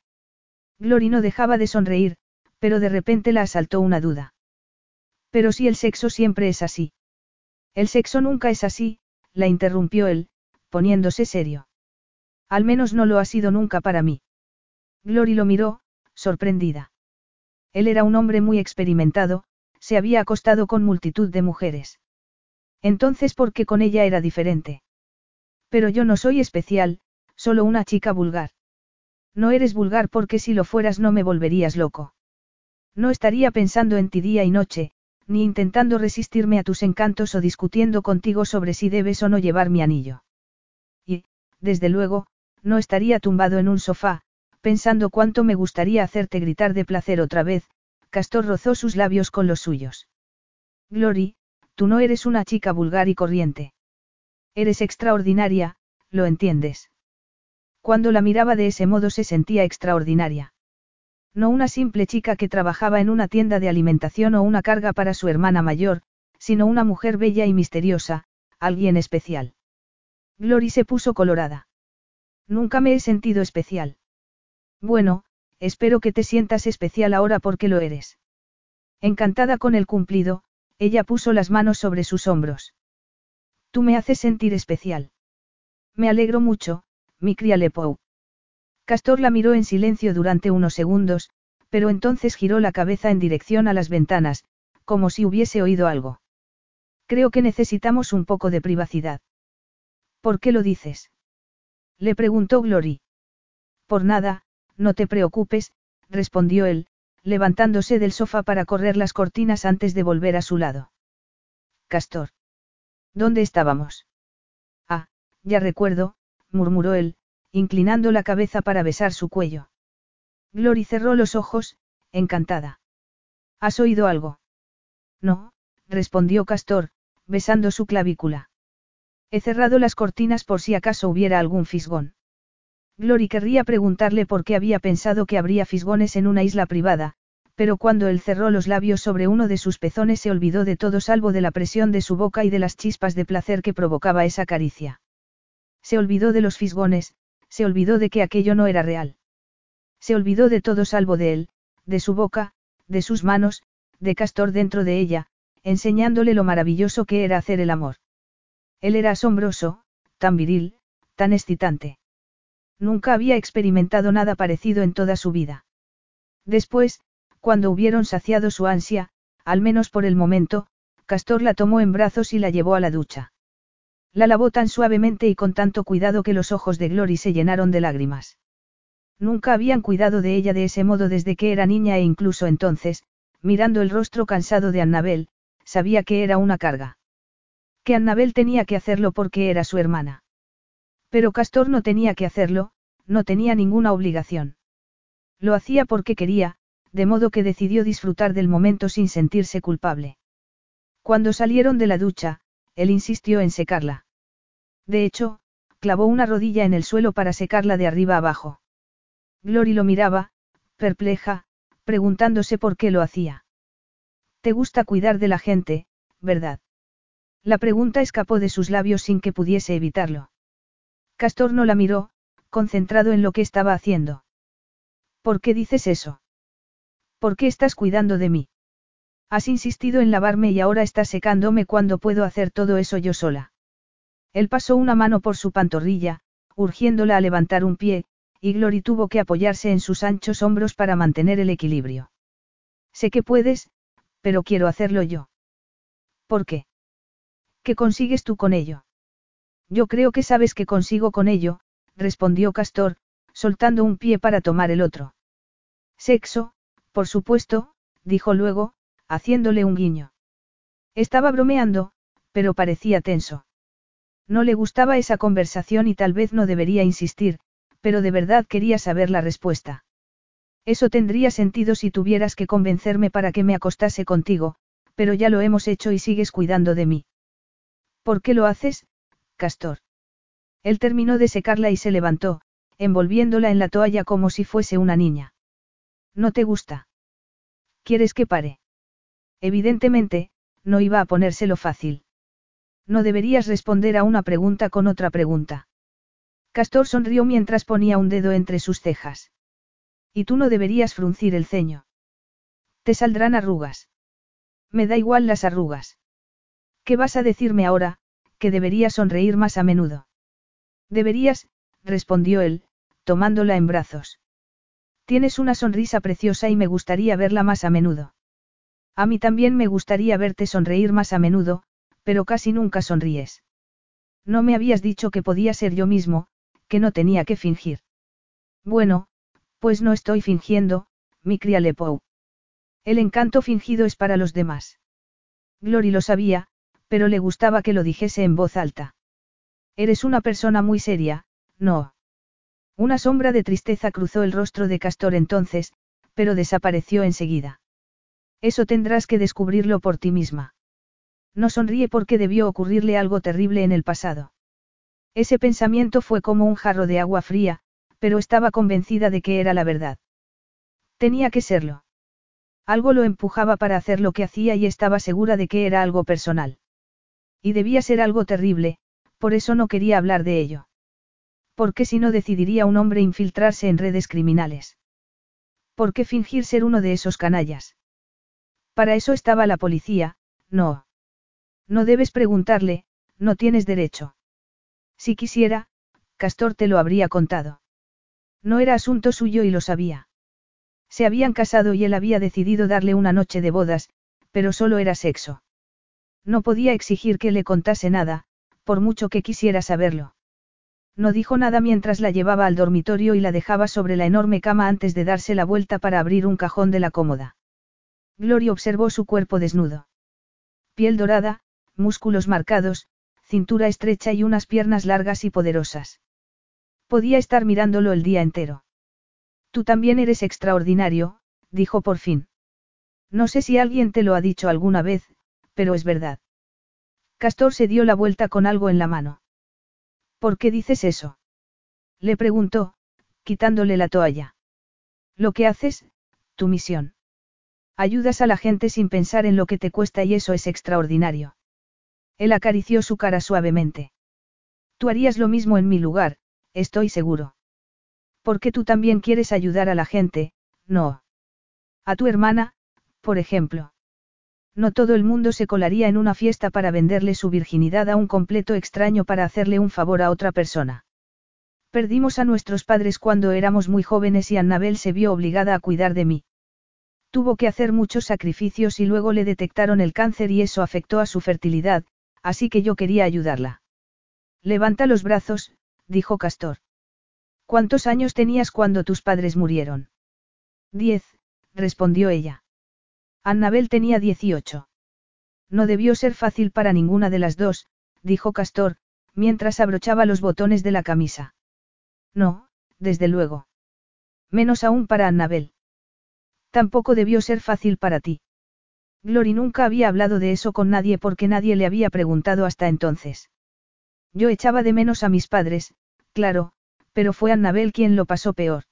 Glory no dejaba de sonreír, pero de repente la asaltó una duda. Pero si el sexo siempre es así. El sexo nunca es así, la interrumpió él, poniéndose serio. Al menos no lo ha sido nunca para mí. Glory lo miró, sorprendida. Él era un hombre muy experimentado, se había acostado con multitud de mujeres. Entonces, ¿por qué con ella era diferente? Pero yo no soy especial, solo una chica vulgar. No eres vulgar porque si lo fueras no me volverías loco. No estaría pensando en ti día y noche, ni intentando resistirme a tus encantos o discutiendo contigo sobre si debes o no llevar mi anillo. Y, desde luego, no estaría tumbado en un sofá, Pensando cuánto me gustaría hacerte gritar de placer otra vez, Castor rozó sus labios con los suyos. Glory, tú no eres una chica vulgar y corriente. Eres extraordinaria, lo entiendes. Cuando la miraba de ese modo se sentía extraordinaria. No una simple chica que trabajaba en una tienda de alimentación o una carga para su hermana mayor, sino una mujer bella y misteriosa, alguien especial. Glory se puso colorada. Nunca me he sentido especial. Bueno, espero que te sientas especial ahora porque lo eres. Encantada con el cumplido, ella puso las manos sobre sus hombros. Tú me haces sentir especial. Me alegro mucho, mi cría Lepou. Castor la miró en silencio durante unos segundos, pero entonces giró la cabeza en dirección a las ventanas, como si hubiese oído algo. Creo que necesitamos un poco de privacidad. ¿Por qué lo dices? Le preguntó Glory. Por nada, no te preocupes, respondió él, levantándose del sofá para correr las cortinas antes de volver a su lado. Castor. ¿Dónde estábamos? Ah, ya recuerdo, murmuró él, inclinando la cabeza para besar su cuello. Glory cerró los ojos, encantada. ¿Has oído algo? No, respondió Castor, besando su clavícula. He cerrado las cortinas por si acaso hubiera algún fisgón. Glory querría preguntarle por qué había pensado que habría fisgones en una isla privada, pero cuando él cerró los labios sobre uno de sus pezones se olvidó de todo salvo de la presión de su boca y de las chispas de placer que provocaba esa caricia. Se olvidó de los fisgones, se olvidó de que aquello no era real. Se olvidó de todo salvo de él, de su boca, de sus manos, de Castor dentro de ella, enseñándole lo maravilloso que era hacer el amor. Él era asombroso, tan viril, tan excitante. Nunca había experimentado nada parecido en toda su vida. Después, cuando hubieron saciado su ansia, al menos por el momento, Castor la tomó en brazos y la llevó a la ducha. La lavó tan suavemente y con tanto cuidado que los ojos de Glory se llenaron de lágrimas. Nunca habían cuidado de ella de ese modo desde que era niña e incluso entonces, mirando el rostro cansado de Annabel, sabía que era una carga. Que Annabel tenía que hacerlo porque era su hermana. Pero Castor no tenía que hacerlo, no tenía ninguna obligación. Lo hacía porque quería, de modo que decidió disfrutar del momento sin sentirse culpable. Cuando salieron de la ducha, él insistió en secarla. De hecho, clavó una rodilla en el suelo para secarla de arriba abajo. Glory lo miraba, perpleja, preguntándose por qué lo hacía. Te gusta cuidar de la gente, ¿verdad? La pregunta escapó de sus labios sin que pudiese evitarlo. Castor no la miró, concentrado en lo que estaba haciendo. ¿Por qué dices eso? ¿Por qué estás cuidando de mí? Has insistido en lavarme y ahora estás secándome cuando puedo hacer todo eso yo sola. Él pasó una mano por su pantorrilla, urgiéndola a levantar un pie, y Glory tuvo que apoyarse en sus anchos hombros para mantener el equilibrio. Sé que puedes, pero quiero hacerlo yo. ¿Por qué? ¿Qué consigues tú con ello? Yo creo que sabes que consigo con ello, respondió Castor, soltando un pie para tomar el otro. Sexo, por supuesto, dijo luego, haciéndole un guiño. Estaba bromeando, pero parecía tenso. No le gustaba esa conversación y tal vez no debería insistir, pero de verdad quería saber la respuesta. Eso tendría sentido si tuvieras que convencerme para que me acostase contigo, pero ya lo hemos hecho y sigues cuidando de mí. ¿Por qué lo haces, Castor. Él terminó de secarla y se levantó, envolviéndola en la toalla como si fuese una niña. ¿No te gusta? ¿Quieres que pare? Evidentemente, no iba a ponérselo fácil. No deberías responder a una pregunta con otra pregunta. Castor sonrió mientras ponía un dedo entre sus cejas. Y tú no deberías fruncir el ceño. Te saldrán arrugas. Me da igual las arrugas. ¿Qué vas a decirme ahora, que debería sonreír más a menudo. Deberías, respondió él, tomándola en brazos. Tienes una sonrisa preciosa y me gustaría verla más a menudo. A mí también me gustaría verte sonreír más a menudo, pero casi nunca sonríes. No me habías dicho que podía ser yo mismo, que no tenía que fingir. Bueno, pues no estoy fingiendo, mi cría Lepou. El encanto fingido es para los demás. Glory lo sabía, pero le gustaba que lo dijese en voz alta. Eres una persona muy seria, ¿no? Una sombra de tristeza cruzó el rostro de Castor entonces, pero desapareció enseguida. Eso tendrás que descubrirlo por ti misma. No sonríe porque debió ocurrirle algo terrible en el pasado. Ese pensamiento fue como un jarro de agua fría, pero estaba convencida de que era la verdad. Tenía que serlo. Algo lo empujaba para hacer lo que hacía y estaba segura de que era algo personal. Y debía ser algo terrible, por eso no quería hablar de ello. ¿Por qué si no decidiría un hombre infiltrarse en redes criminales? ¿Por qué fingir ser uno de esos canallas? Para eso estaba la policía, no. No debes preguntarle, no tienes derecho. Si quisiera, Castor te lo habría contado. No era asunto suyo y lo sabía. Se habían casado y él había decidido darle una noche de bodas, pero solo era sexo. No podía exigir que le contase nada, por mucho que quisiera saberlo. No dijo nada mientras la llevaba al dormitorio y la dejaba sobre la enorme cama antes de darse la vuelta para abrir un cajón de la cómoda. Gloria observó su cuerpo desnudo. Piel dorada, músculos marcados, cintura estrecha y unas piernas largas y poderosas. Podía estar mirándolo el día entero. Tú también eres extraordinario, dijo por fin. No sé si alguien te lo ha dicho alguna vez, pero es verdad. Castor se dio la vuelta con algo en la mano. ¿Por qué dices eso? Le preguntó, quitándole la toalla. Lo que haces, tu misión. Ayudas a la gente sin pensar en lo que te cuesta y eso es extraordinario. Él acarició su cara suavemente. Tú harías lo mismo en mi lugar, estoy seguro. Porque tú también quieres ayudar a la gente, no. A tu hermana, por ejemplo. No todo el mundo se colaría en una fiesta para venderle su virginidad a un completo extraño para hacerle un favor a otra persona. Perdimos a nuestros padres cuando éramos muy jóvenes y Annabel se vio obligada a cuidar de mí. Tuvo que hacer muchos sacrificios y luego le detectaron el cáncer y eso afectó a su fertilidad, así que yo quería ayudarla. Levanta los brazos, dijo Castor. ¿Cuántos años tenías cuando tus padres murieron? Diez, respondió ella. Annabel tenía dieciocho. No debió ser fácil para ninguna de las dos, dijo Castor, mientras abrochaba los botones de la camisa. No, desde luego. Menos aún para Annabel. Tampoco debió ser fácil para ti. Glory nunca había hablado de eso con nadie porque nadie le había preguntado hasta entonces. Yo echaba de menos a mis padres, claro, pero fue Annabel quien lo pasó peor.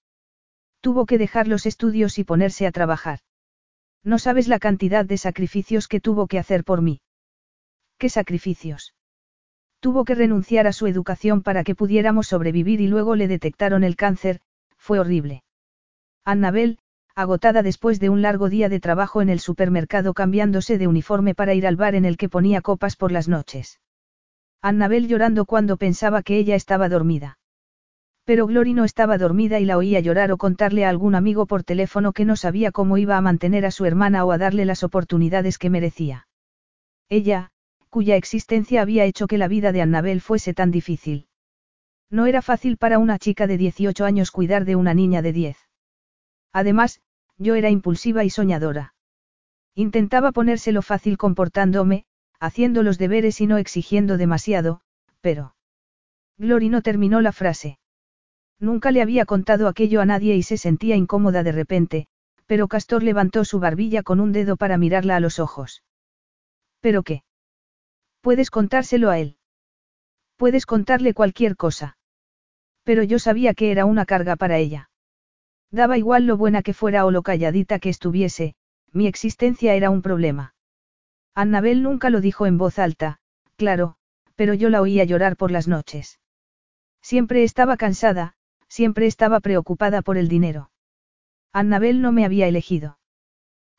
Tuvo que dejar los estudios y ponerse a trabajar. No sabes la cantidad de sacrificios que tuvo que hacer por mí. ¿Qué sacrificios? Tuvo que renunciar a su educación para que pudiéramos sobrevivir y luego le detectaron el cáncer, fue horrible. Annabel, agotada después de un largo día de trabajo en el supermercado cambiándose de uniforme para ir al bar en el que ponía copas por las noches. Annabel llorando cuando pensaba que ella estaba dormida. Pero Glory no estaba dormida y la oía llorar o contarle a algún amigo por teléfono que no sabía cómo iba a mantener a su hermana o a darle las oportunidades que merecía. Ella, cuya existencia había hecho que la vida de Annabel fuese tan difícil. No era fácil para una chica de 18 años cuidar de una niña de 10. Además, yo era impulsiva y soñadora. Intentaba ponérselo fácil comportándome, haciendo los deberes y no exigiendo demasiado, pero... Glory no terminó la frase. Nunca le había contado aquello a nadie y se sentía incómoda de repente, pero Castor levantó su barbilla con un dedo para mirarla a los ojos. ¿Pero qué? Puedes contárselo a él. Puedes contarle cualquier cosa. Pero yo sabía que era una carga para ella. Daba igual lo buena que fuera o lo calladita que estuviese, mi existencia era un problema. Annabel nunca lo dijo en voz alta, claro, pero yo la oía llorar por las noches. Siempre estaba cansada, Siempre estaba preocupada por el dinero. Annabel no me había elegido.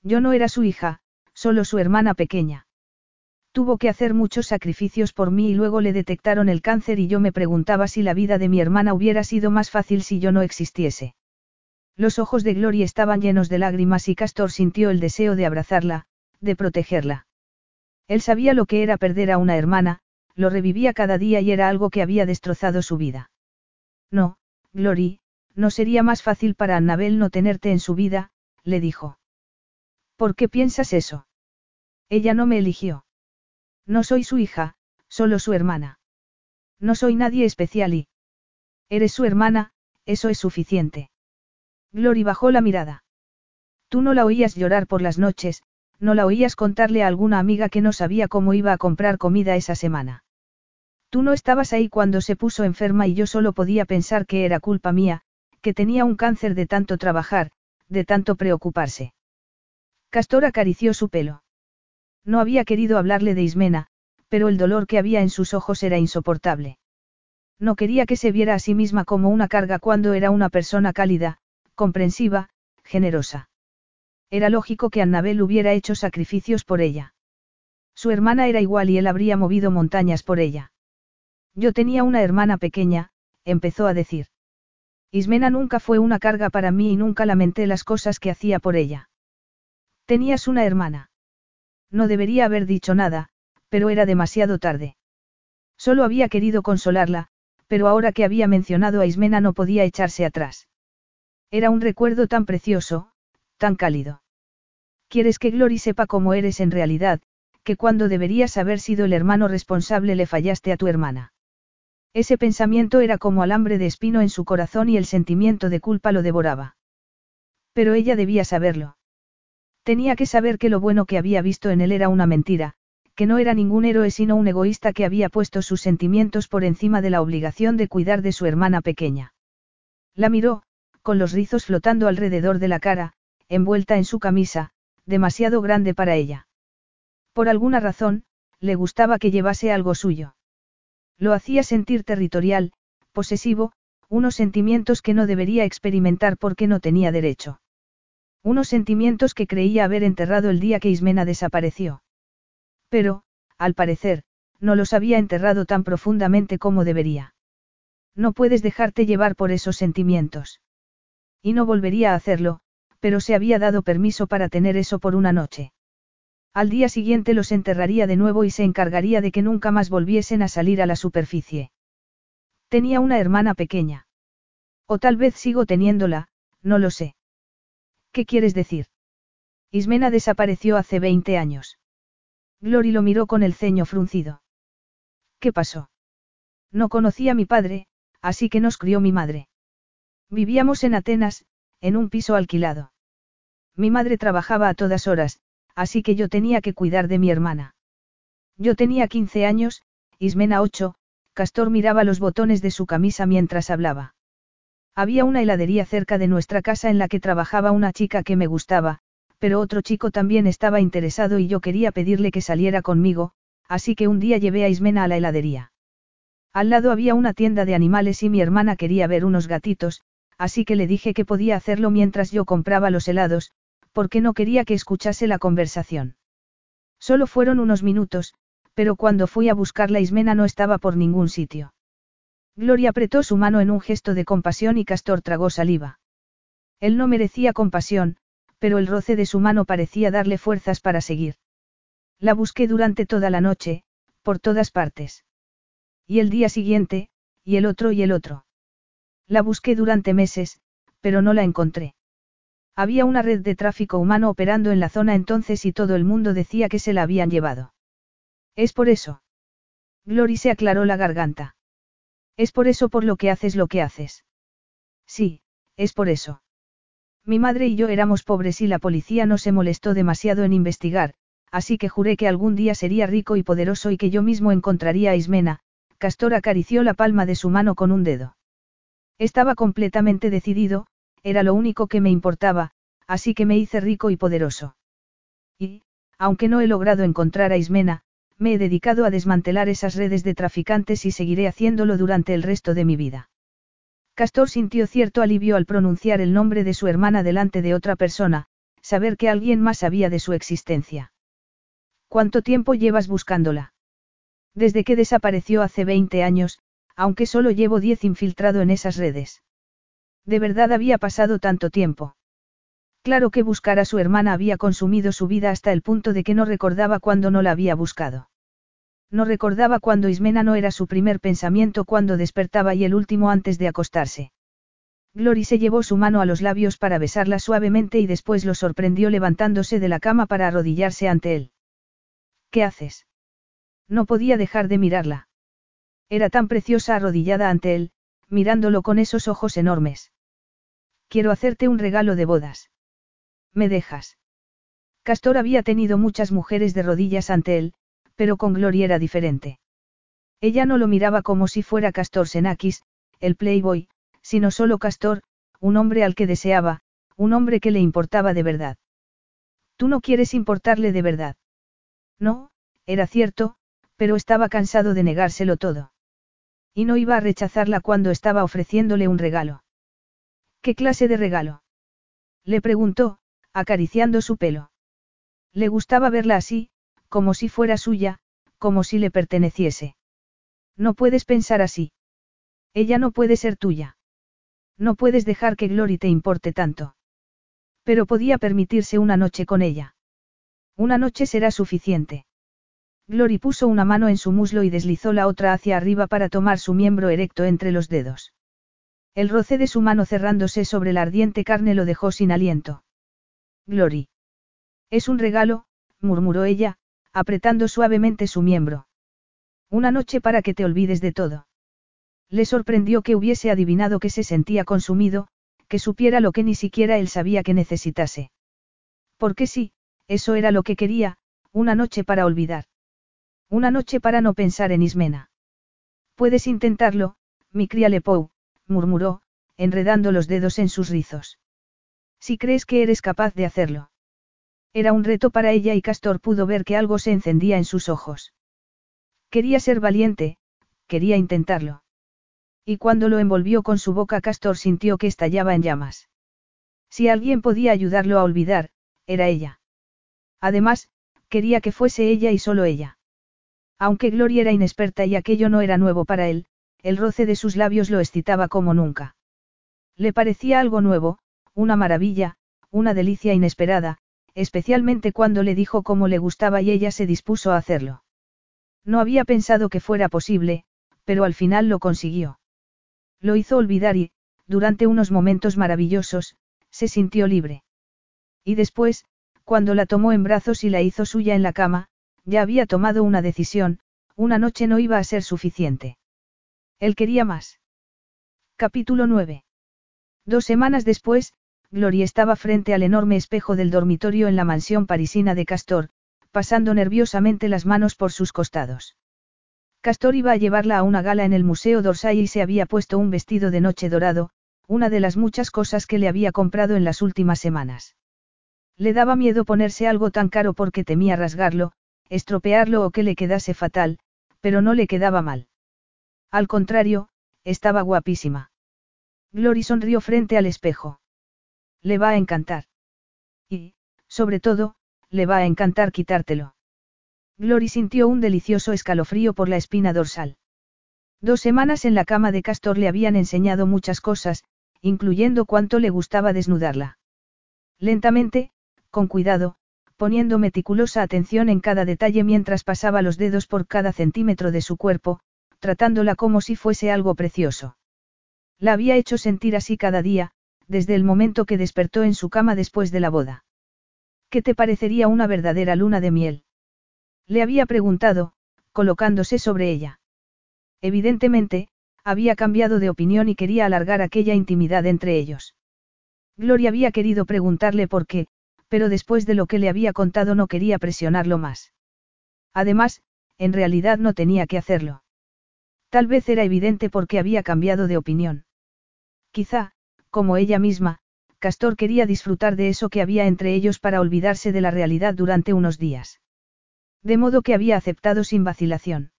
Yo no era su hija, solo su hermana pequeña. Tuvo que hacer muchos sacrificios por mí y luego le detectaron el cáncer y yo me preguntaba si la vida de mi hermana hubiera sido más fácil si yo no existiese. Los ojos de Gloria estaban llenos de lágrimas y Castor sintió el deseo de abrazarla, de protegerla. Él sabía lo que era perder a una hermana, lo revivía cada día y era algo que había destrozado su vida. No, Glory, no sería más fácil para Annabel no tenerte en su vida, le dijo. ¿Por qué piensas eso? Ella no me eligió. No soy su hija, solo su hermana. No soy nadie especial y... Eres su hermana, eso es suficiente. Glory bajó la mirada. Tú no la oías llorar por las noches, no la oías contarle a alguna amiga que no sabía cómo iba a comprar comida esa semana. Tú no estabas ahí cuando se puso enferma y yo solo podía pensar que era culpa mía, que tenía un cáncer de tanto trabajar, de tanto preocuparse. Castor acarició su pelo. No había querido hablarle de Ismena, pero el dolor que había en sus ojos era insoportable. No quería que se viera a sí misma como una carga cuando era una persona cálida, comprensiva, generosa. Era lógico que Annabel hubiera hecho sacrificios por ella. Su hermana era igual y él habría movido montañas por ella. Yo tenía una hermana pequeña, empezó a decir. Ismena nunca fue una carga para mí y nunca lamenté las cosas que hacía por ella. Tenías una hermana. No debería haber dicho nada, pero era demasiado tarde. Solo había querido consolarla, pero ahora que había mencionado a Ismena no podía echarse atrás. Era un recuerdo tan precioso, tan cálido. Quieres que Glory sepa cómo eres en realidad, que cuando deberías haber sido el hermano responsable le fallaste a tu hermana. Ese pensamiento era como alambre de espino en su corazón y el sentimiento de culpa lo devoraba. Pero ella debía saberlo. Tenía que saber que lo bueno que había visto en él era una mentira, que no era ningún héroe sino un egoísta que había puesto sus sentimientos por encima de la obligación de cuidar de su hermana pequeña. La miró, con los rizos flotando alrededor de la cara, envuelta en su camisa, demasiado grande para ella. Por alguna razón, le gustaba que llevase algo suyo. Lo hacía sentir territorial, posesivo, unos sentimientos que no debería experimentar porque no tenía derecho. Unos sentimientos que creía haber enterrado el día que Ismena desapareció. Pero, al parecer, no los había enterrado tan profundamente como debería. No puedes dejarte llevar por esos sentimientos. Y no volvería a hacerlo, pero se había dado permiso para tener eso por una noche. Al día siguiente los enterraría de nuevo y se encargaría de que nunca más volviesen a salir a la superficie. Tenía una hermana pequeña. O tal vez sigo teniéndola, no lo sé. ¿Qué quieres decir? Ismena desapareció hace 20 años. Glory lo miró con el ceño fruncido. ¿Qué pasó? No conocía a mi padre, así que nos crió mi madre. Vivíamos en Atenas, en un piso alquilado. Mi madre trabajaba a todas horas, así que yo tenía que cuidar de mi hermana. Yo tenía 15 años, Ismena 8, Castor miraba los botones de su camisa mientras hablaba. Había una heladería cerca de nuestra casa en la que trabajaba una chica que me gustaba, pero otro chico también estaba interesado y yo quería pedirle que saliera conmigo, así que un día llevé a Ismena a la heladería. Al lado había una tienda de animales y mi hermana quería ver unos gatitos, así que le dije que podía hacerlo mientras yo compraba los helados, porque no quería que escuchase la conversación. Solo fueron unos minutos, pero cuando fui a buscarla Ismena no estaba por ningún sitio. Gloria apretó su mano en un gesto de compasión y Castor tragó saliva. Él no merecía compasión, pero el roce de su mano parecía darle fuerzas para seguir. La busqué durante toda la noche, por todas partes. Y el día siguiente, y el otro y el otro. La busqué durante meses, pero no la encontré. Había una red de tráfico humano operando en la zona entonces y todo el mundo decía que se la habían llevado. Es por eso. Glory se aclaró la garganta. Es por eso por lo que haces lo que haces. Sí, es por eso. Mi madre y yo éramos pobres y la policía no se molestó demasiado en investigar, así que juré que algún día sería rico y poderoso y que yo mismo encontraría a Ismena, Castor acarició la palma de su mano con un dedo. Estaba completamente decidido, era lo único que me importaba, así que me hice rico y poderoso. Y, aunque no he logrado encontrar a Ismena, me he dedicado a desmantelar esas redes de traficantes y seguiré haciéndolo durante el resto de mi vida. Castor sintió cierto alivio al pronunciar el nombre de su hermana delante de otra persona, saber que alguien más sabía de su existencia. ¿Cuánto tiempo llevas buscándola? Desde que desapareció hace 20 años, aunque solo llevo 10 infiltrado en esas redes. De verdad había pasado tanto tiempo. Claro que buscar a su hermana había consumido su vida hasta el punto de que no recordaba cuándo no la había buscado. No recordaba cuando Ismena no era su primer pensamiento cuando despertaba y el último antes de acostarse. Glory se llevó su mano a los labios para besarla suavemente y después lo sorprendió levantándose de la cama para arrodillarse ante él. ¿Qué haces? No podía dejar de mirarla. Era tan preciosa arrodillada ante él, mirándolo con esos ojos enormes. Quiero hacerte un regalo de bodas. ¿Me dejas? Castor había tenido muchas mujeres de rodillas ante él, pero con Gloria era diferente. Ella no lo miraba como si fuera Castor Senakis, el playboy, sino solo Castor, un hombre al que deseaba, un hombre que le importaba de verdad. Tú no quieres importarle de verdad. No, era cierto, pero estaba cansado de negárselo todo. Y no iba a rechazarla cuando estaba ofreciéndole un regalo. ¿Qué clase de regalo? Le preguntó, acariciando su pelo. Le gustaba verla así, como si fuera suya, como si le perteneciese. No puedes pensar así. Ella no puede ser tuya. No puedes dejar que Glory te importe tanto. Pero podía permitirse una noche con ella. Una noche será suficiente. Glory puso una mano en su muslo y deslizó la otra hacia arriba para tomar su miembro erecto entre los dedos. El roce de su mano cerrándose sobre la ardiente carne lo dejó sin aliento. Glory. Es un regalo, murmuró ella, apretando suavemente su miembro. Una noche para que te olvides de todo. Le sorprendió que hubiese adivinado que se sentía consumido, que supiera lo que ni siquiera él sabía que necesitase. Porque sí, eso era lo que quería, una noche para olvidar. Una noche para no pensar en Ismena. Puedes intentarlo, mi cría Lepou, murmuró, enredando los dedos en sus rizos. Si crees que eres capaz de hacerlo. Era un reto para ella y Castor pudo ver que algo se encendía en sus ojos. Quería ser valiente, quería intentarlo. Y cuando lo envolvió con su boca Castor sintió que estallaba en llamas. Si alguien podía ayudarlo a olvidar, era ella. Además, quería que fuese ella y solo ella. Aunque Gloria era inexperta y aquello no era nuevo para él, el roce de sus labios lo excitaba como nunca. Le parecía algo nuevo, una maravilla, una delicia inesperada, especialmente cuando le dijo cómo le gustaba y ella se dispuso a hacerlo. No había pensado que fuera posible, pero al final lo consiguió. Lo hizo olvidar y, durante unos momentos maravillosos, se sintió libre. Y después, cuando la tomó en brazos y la hizo suya en la cama, ya había tomado una decisión, una noche no iba a ser suficiente. Él quería más. Capítulo 9. Dos semanas después, Gloria estaba frente al enorme espejo del dormitorio en la mansión parisina de Castor, pasando nerviosamente las manos por sus costados. Castor iba a llevarla a una gala en el Museo d'Orsay y se había puesto un vestido de noche dorado, una de las muchas cosas que le había comprado en las últimas semanas. Le daba miedo ponerse algo tan caro porque temía rasgarlo, estropearlo o que le quedase fatal, pero no le quedaba mal. Al contrario, estaba guapísima. Glory sonrió frente al espejo. Le va a encantar. Y, sobre todo, le va a encantar quitártelo. Glory sintió un delicioso escalofrío por la espina dorsal. Dos semanas en la cama de Castor le habían enseñado muchas cosas, incluyendo cuánto le gustaba desnudarla. Lentamente, con cuidado, poniendo meticulosa atención en cada detalle mientras pasaba los dedos por cada centímetro de su cuerpo, tratándola como si fuese algo precioso. La había hecho sentir así cada día, desde el momento que despertó en su cama después de la boda. ¿Qué te parecería una verdadera luna de miel? Le había preguntado, colocándose sobre ella. Evidentemente, había cambiado de opinión y quería alargar aquella intimidad entre ellos. Gloria había querido preguntarle por qué, pero después de lo que le había contado no quería presionarlo más. Además, en realidad no tenía que hacerlo. Tal vez era evidente porque había cambiado de opinión. Quizá, como ella misma, Castor quería disfrutar de eso que había entre ellos para olvidarse de la realidad durante unos días. De modo que había aceptado sin vacilación.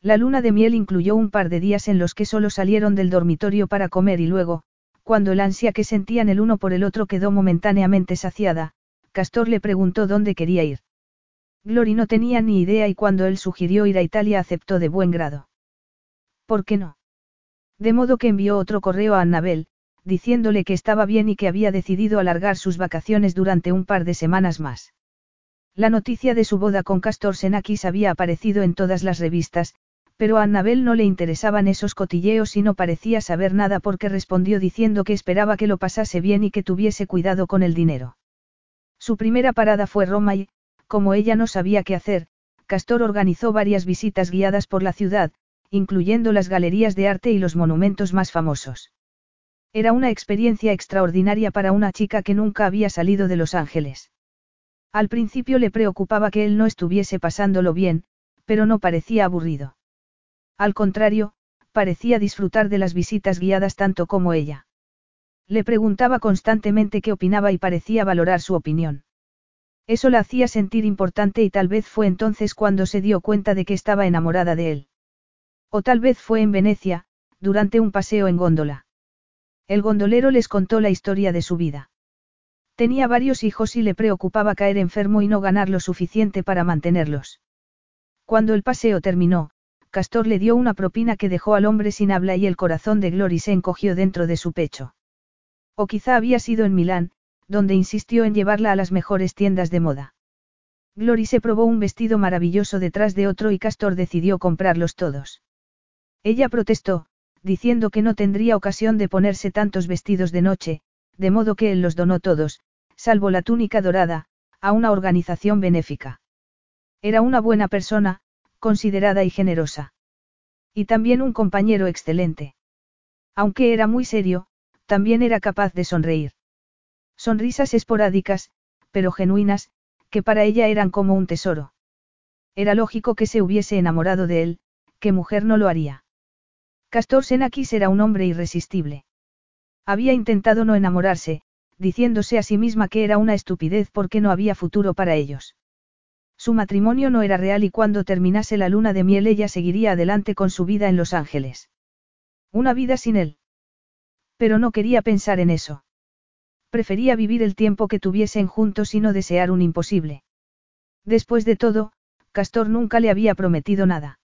La luna de miel incluyó un par de días en los que solo salieron del dormitorio para comer y luego, cuando el ansia que sentían el uno por el otro quedó momentáneamente saciada, Castor le preguntó dónde quería ir. Glory no tenía ni idea y cuando él sugirió ir a Italia aceptó de buen grado. ¿Por qué no? De modo que envió otro correo a Annabel, diciéndole que estaba bien y que había decidido alargar sus vacaciones durante un par de semanas más. La noticia de su boda con Castor Senakis había aparecido en todas las revistas, pero a Annabel no le interesaban esos cotilleos y no parecía saber nada porque respondió diciendo que esperaba que lo pasase bien y que tuviese cuidado con el dinero. Su primera parada fue Roma y, como ella no sabía qué hacer, Castor organizó varias visitas guiadas por la ciudad, incluyendo las galerías de arte y los monumentos más famosos. Era una experiencia extraordinaria para una chica que nunca había salido de Los Ángeles. Al principio le preocupaba que él no estuviese pasándolo bien, pero no parecía aburrido. Al contrario, parecía disfrutar de las visitas guiadas tanto como ella. Le preguntaba constantemente qué opinaba y parecía valorar su opinión. Eso la hacía sentir importante y tal vez fue entonces cuando se dio cuenta de que estaba enamorada de él. O tal vez fue en Venecia, durante un paseo en góndola. El gondolero les contó la historia de su vida. Tenía varios hijos y le preocupaba caer enfermo y no ganar lo suficiente para mantenerlos. Cuando el paseo terminó, Castor le dio una propina que dejó al hombre sin habla y el corazón de Glory se encogió dentro de su pecho. O quizá había sido en Milán, donde insistió en llevarla a las mejores tiendas de moda. Glory se probó un vestido maravilloso detrás de otro y Castor decidió comprarlos todos. Ella protestó, diciendo que no tendría ocasión de ponerse tantos vestidos de noche, de modo que él los donó todos, salvo la túnica dorada, a una organización benéfica. Era una buena persona, considerada y generosa. Y también un compañero excelente. Aunque era muy serio, también era capaz de sonreír. Sonrisas esporádicas, pero genuinas, que para ella eran como un tesoro. Era lógico que se hubiese enamorado de él, ¿qué mujer no lo haría? Castor Senakis era un hombre irresistible. Había intentado no enamorarse, diciéndose a sí misma que era una estupidez porque no había futuro para ellos. Su matrimonio no era real y cuando terminase la luna de miel ella seguiría adelante con su vida en Los Ángeles. Una vida sin él. Pero no quería pensar en eso. Prefería vivir el tiempo que tuviesen juntos y no desear un imposible. Después de todo, Castor nunca le había prometido nada.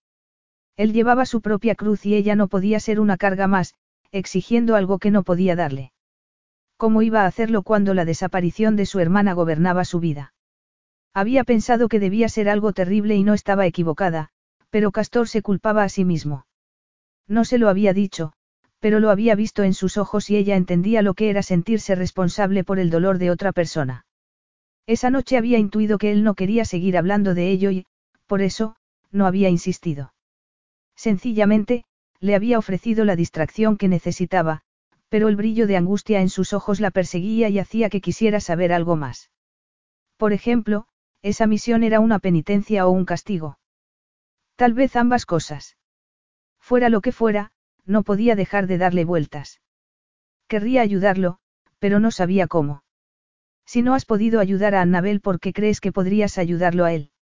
Él llevaba su propia cruz y ella no podía ser una carga más, exigiendo algo que no podía darle. ¿Cómo iba a hacerlo cuando la desaparición de su hermana gobernaba su vida? Había pensado que debía ser algo terrible y no estaba equivocada, pero Castor se culpaba a sí mismo. No se lo había dicho, pero lo había visto en sus ojos y ella entendía lo que era sentirse responsable por el dolor de otra persona. Esa noche había intuido que él no quería seguir hablando de ello y, por eso, no había insistido. Sencillamente, le había ofrecido la distracción que necesitaba, pero el brillo de angustia en sus ojos la perseguía y hacía que quisiera saber algo más. Por ejemplo, esa misión era una penitencia o un castigo. Tal vez ambas cosas. Fuera lo que fuera, no podía dejar de darle vueltas. Querría ayudarlo, pero no sabía cómo. Si no has podido ayudar a Annabel porque crees que podrías ayudarlo a él.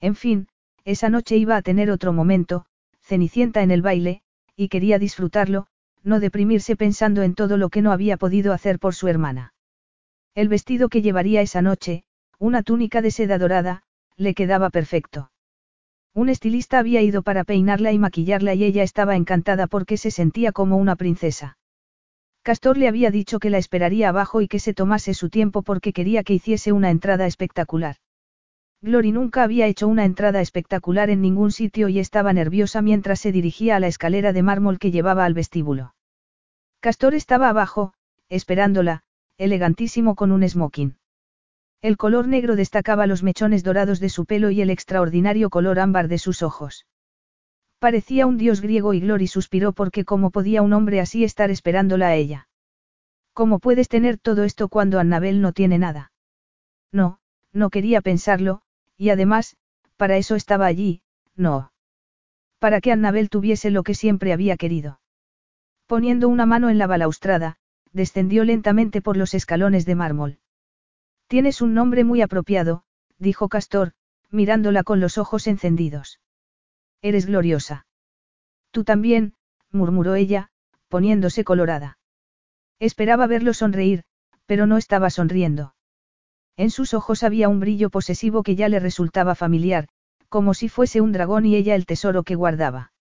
En fin, esa noche iba a tener otro momento, Cenicienta en el baile, y quería disfrutarlo, no deprimirse pensando en todo lo que no había podido hacer por su hermana. El vestido que llevaría esa noche, una túnica de seda dorada, le quedaba perfecto. Un estilista había ido para peinarla y maquillarla y ella estaba encantada porque se sentía como una princesa. Castor le había dicho que la esperaría abajo y que se tomase su tiempo porque quería que hiciese una entrada espectacular. Glory nunca había hecho una entrada espectacular en ningún sitio y estaba nerviosa mientras se dirigía a la escalera de mármol que llevaba al vestíbulo. Castor estaba abajo, esperándola, elegantísimo con un smoking. El color negro destacaba los mechones dorados de su pelo y el extraordinario color ámbar de sus ojos. Parecía un dios griego y Glory suspiró porque cómo podía un hombre así estar esperándola a ella. ¿Cómo puedes tener todo esto cuando Annabel no tiene nada? No, no quería pensarlo, y además, para eso estaba allí, no. Para que Annabel tuviese lo que siempre había querido. Poniendo una mano en la balaustrada, descendió lentamente por los escalones de mármol. Tienes un nombre muy apropiado, dijo Castor, mirándola con los ojos encendidos. Eres gloriosa. Tú también, murmuró ella, poniéndose colorada. Esperaba verlo sonreír, pero no estaba sonriendo. En sus ojos había un brillo posesivo que ya le resultaba familiar, como si fuese un dragón y ella el tesoro que guardaba.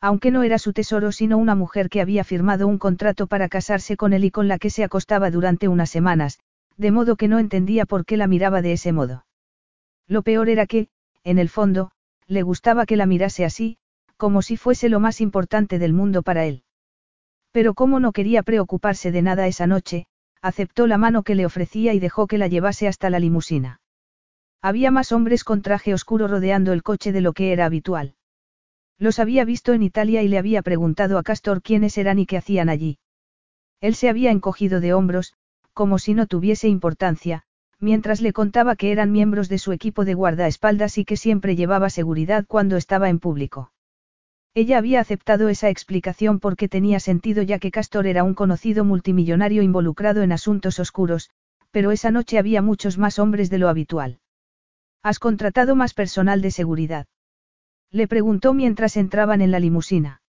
Aunque no era su tesoro sino una mujer que había firmado un contrato para casarse con él y con la que se acostaba durante unas semanas, de modo que no entendía por qué la miraba de ese modo. Lo peor era que, en el fondo, le gustaba que la mirase así, como si fuese lo más importante del mundo para él. Pero como no quería preocuparse de nada esa noche, aceptó la mano que le ofrecía y dejó que la llevase hasta la limusina. Había más hombres con traje oscuro rodeando el coche de lo que era habitual. Los había visto en Italia y le había preguntado a Castor quiénes eran y qué hacían allí. Él se había encogido de hombros, como si no tuviese importancia, mientras le contaba que eran miembros de su equipo de guardaespaldas y que siempre llevaba seguridad cuando estaba en público. Ella había aceptado esa explicación porque tenía sentido ya que Castor era un conocido multimillonario involucrado en asuntos oscuros, pero esa noche había muchos más hombres de lo habitual. ¿Has contratado más personal de seguridad? Le preguntó mientras entraban en la limusina.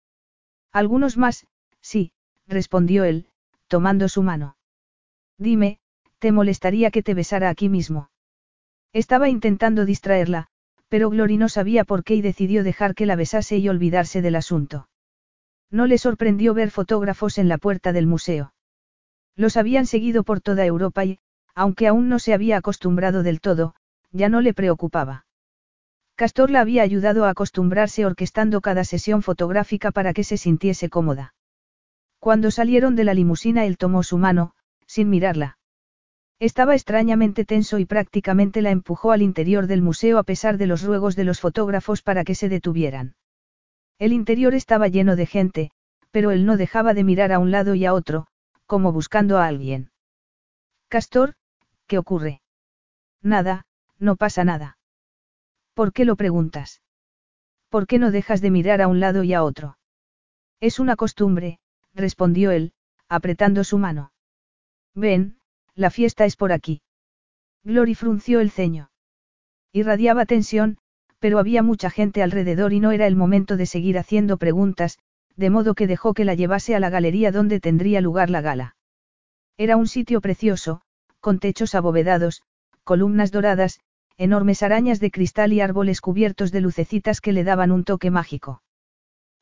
Algunos más, sí, respondió él, tomando su mano. Dime, ¿te molestaría que te besara aquí mismo? Estaba intentando distraerla, pero Glory no sabía por qué y decidió dejar que la besase y olvidarse del asunto. No le sorprendió ver fotógrafos en la puerta del museo. Los habían seguido por toda Europa y, aunque aún no se había acostumbrado del todo, ya no le preocupaba. Castor la había ayudado a acostumbrarse orquestando cada sesión fotográfica para que se sintiese cómoda. Cuando salieron de la limusina él tomó su mano, sin mirarla. Estaba extrañamente tenso y prácticamente la empujó al interior del museo a pesar de los ruegos de los fotógrafos para que se detuvieran. El interior estaba lleno de gente, pero él no dejaba de mirar a un lado y a otro, como buscando a alguien. Castor, ¿qué ocurre? Nada, no pasa nada. ¿Por qué lo preguntas? ¿Por qué no dejas de mirar a un lado y a otro? Es una costumbre, respondió él, apretando su mano. Ven, la fiesta es por aquí. Glory frunció el ceño. Irradiaba tensión, pero había mucha gente alrededor y no era el momento de seguir haciendo preguntas, de modo que dejó que la llevase a la galería donde tendría lugar la gala. Era un sitio precioso, con techos abovedados, columnas doradas, enormes arañas de cristal y árboles cubiertos de lucecitas que le daban un toque mágico.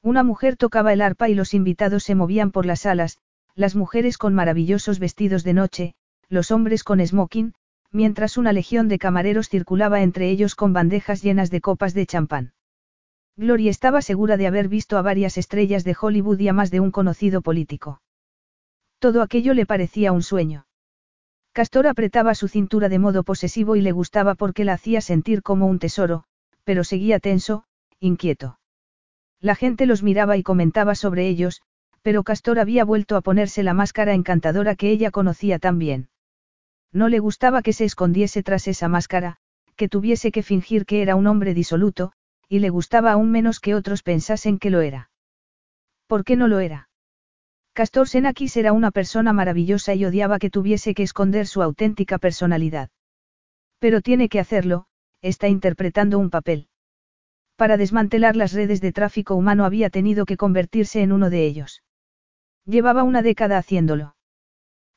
Una mujer tocaba el arpa y los invitados se movían por las salas, las mujeres con maravillosos vestidos de noche, los hombres con smoking, mientras una legión de camareros circulaba entre ellos con bandejas llenas de copas de champán. Glory estaba segura de haber visto a varias estrellas de Hollywood y a más de un conocido político. Todo aquello le parecía un sueño. Castor apretaba su cintura de modo posesivo y le gustaba porque la hacía sentir como un tesoro, pero seguía tenso, inquieto. La gente los miraba y comentaba sobre ellos, pero Castor había vuelto a ponerse la máscara encantadora que ella conocía tan bien. No le gustaba que se escondiese tras esa máscara, que tuviese que fingir que era un hombre disoluto, y le gustaba aún menos que otros pensasen que lo era. ¿Por qué no lo era? Castor Senakis era una persona maravillosa y odiaba que tuviese que esconder su auténtica personalidad. Pero tiene que hacerlo, está interpretando un papel. Para desmantelar las redes de tráfico humano había tenido que convertirse en uno de ellos. Llevaba una década haciéndolo.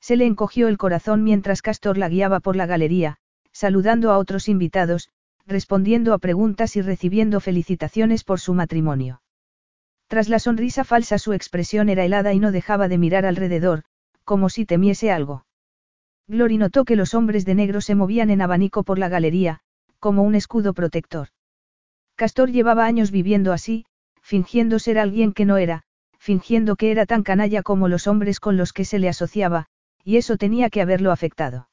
Se le encogió el corazón mientras Castor la guiaba por la galería, saludando a otros invitados, respondiendo a preguntas y recibiendo felicitaciones por su matrimonio. Tras la sonrisa falsa su expresión era helada y no dejaba de mirar alrededor, como si temiese algo. Glory notó que los hombres de negro se movían en abanico por la galería, como un escudo protector. Castor llevaba años viviendo así, fingiendo ser alguien que no era, fingiendo que era tan canalla como los hombres con los que se le asociaba, y eso tenía que haberlo afectado.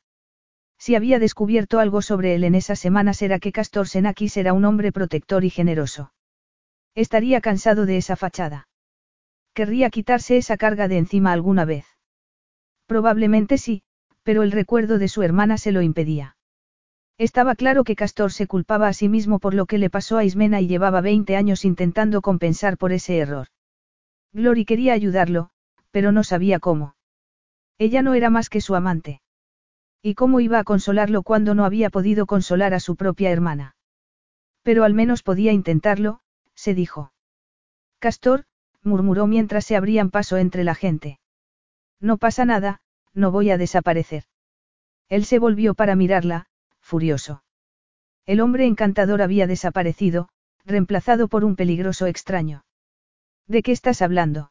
Si había descubierto algo sobre él en esas semanas era que Castor Senakis era un hombre protector y generoso. Estaría cansado de esa fachada. Querría quitarse esa carga de encima alguna vez. Probablemente sí, pero el recuerdo de su hermana se lo impedía. Estaba claro que Castor se culpaba a sí mismo por lo que le pasó a Ismena y llevaba 20 años intentando compensar por ese error. Glory quería ayudarlo, pero no sabía cómo. Ella no era más que su amante. ¿Y cómo iba a consolarlo cuando no había podido consolar a su propia hermana? Pero al menos podía intentarlo, se dijo. Castor, murmuró mientras se abrían paso entre la gente. No pasa nada, no voy a desaparecer. Él se volvió para mirarla, furioso. El hombre encantador había desaparecido, reemplazado por un peligroso extraño. ¿De qué estás hablando?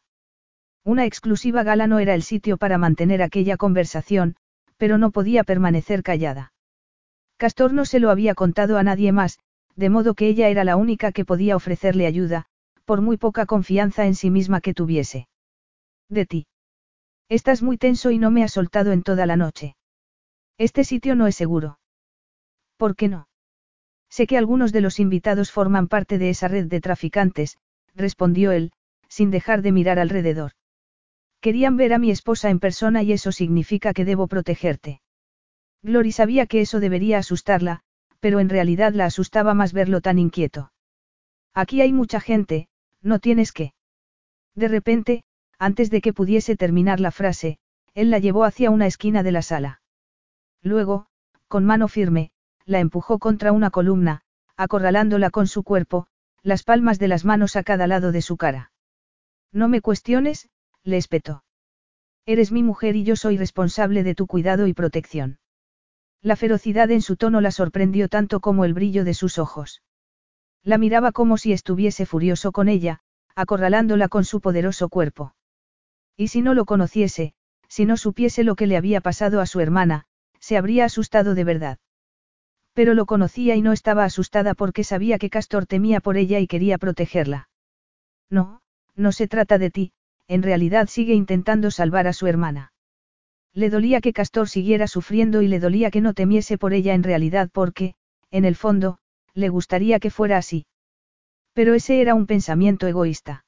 Una exclusiva gala no era el sitio para mantener aquella conversación, pero no podía permanecer callada. Castor no se lo había contado a nadie más, de modo que ella era la única que podía ofrecerle ayuda, por muy poca confianza en sí misma que tuviese. De ti. Estás muy tenso y no me has soltado en toda la noche. Este sitio no es seguro. ¿Por qué no? Sé que algunos de los invitados forman parte de esa red de traficantes, respondió él, sin dejar de mirar alrededor. Querían ver a mi esposa en persona y eso significa que debo protegerte. Glory sabía que eso debería asustarla, pero en realidad la asustaba más verlo tan inquieto. Aquí hay mucha gente, no tienes que. De repente, antes de que pudiese terminar la frase, él la llevó hacia una esquina de la sala. Luego, con mano firme, la empujó contra una columna, acorralándola con su cuerpo, las palmas de las manos a cada lado de su cara. No me cuestiones, le espetó. Eres mi mujer y yo soy responsable de tu cuidado y protección. La ferocidad en su tono la sorprendió tanto como el brillo de sus ojos. La miraba como si estuviese furioso con ella, acorralándola con su poderoso cuerpo. Y si no lo conociese, si no supiese lo que le había pasado a su hermana, se habría asustado de verdad. Pero lo conocía y no estaba asustada porque sabía que Castor temía por ella y quería protegerla. No, no se trata de ti, en realidad sigue intentando salvar a su hermana. Le dolía que Castor siguiera sufriendo y le dolía que no temiese por ella en realidad porque, en el fondo, le gustaría que fuera así. Pero ese era un pensamiento egoísta.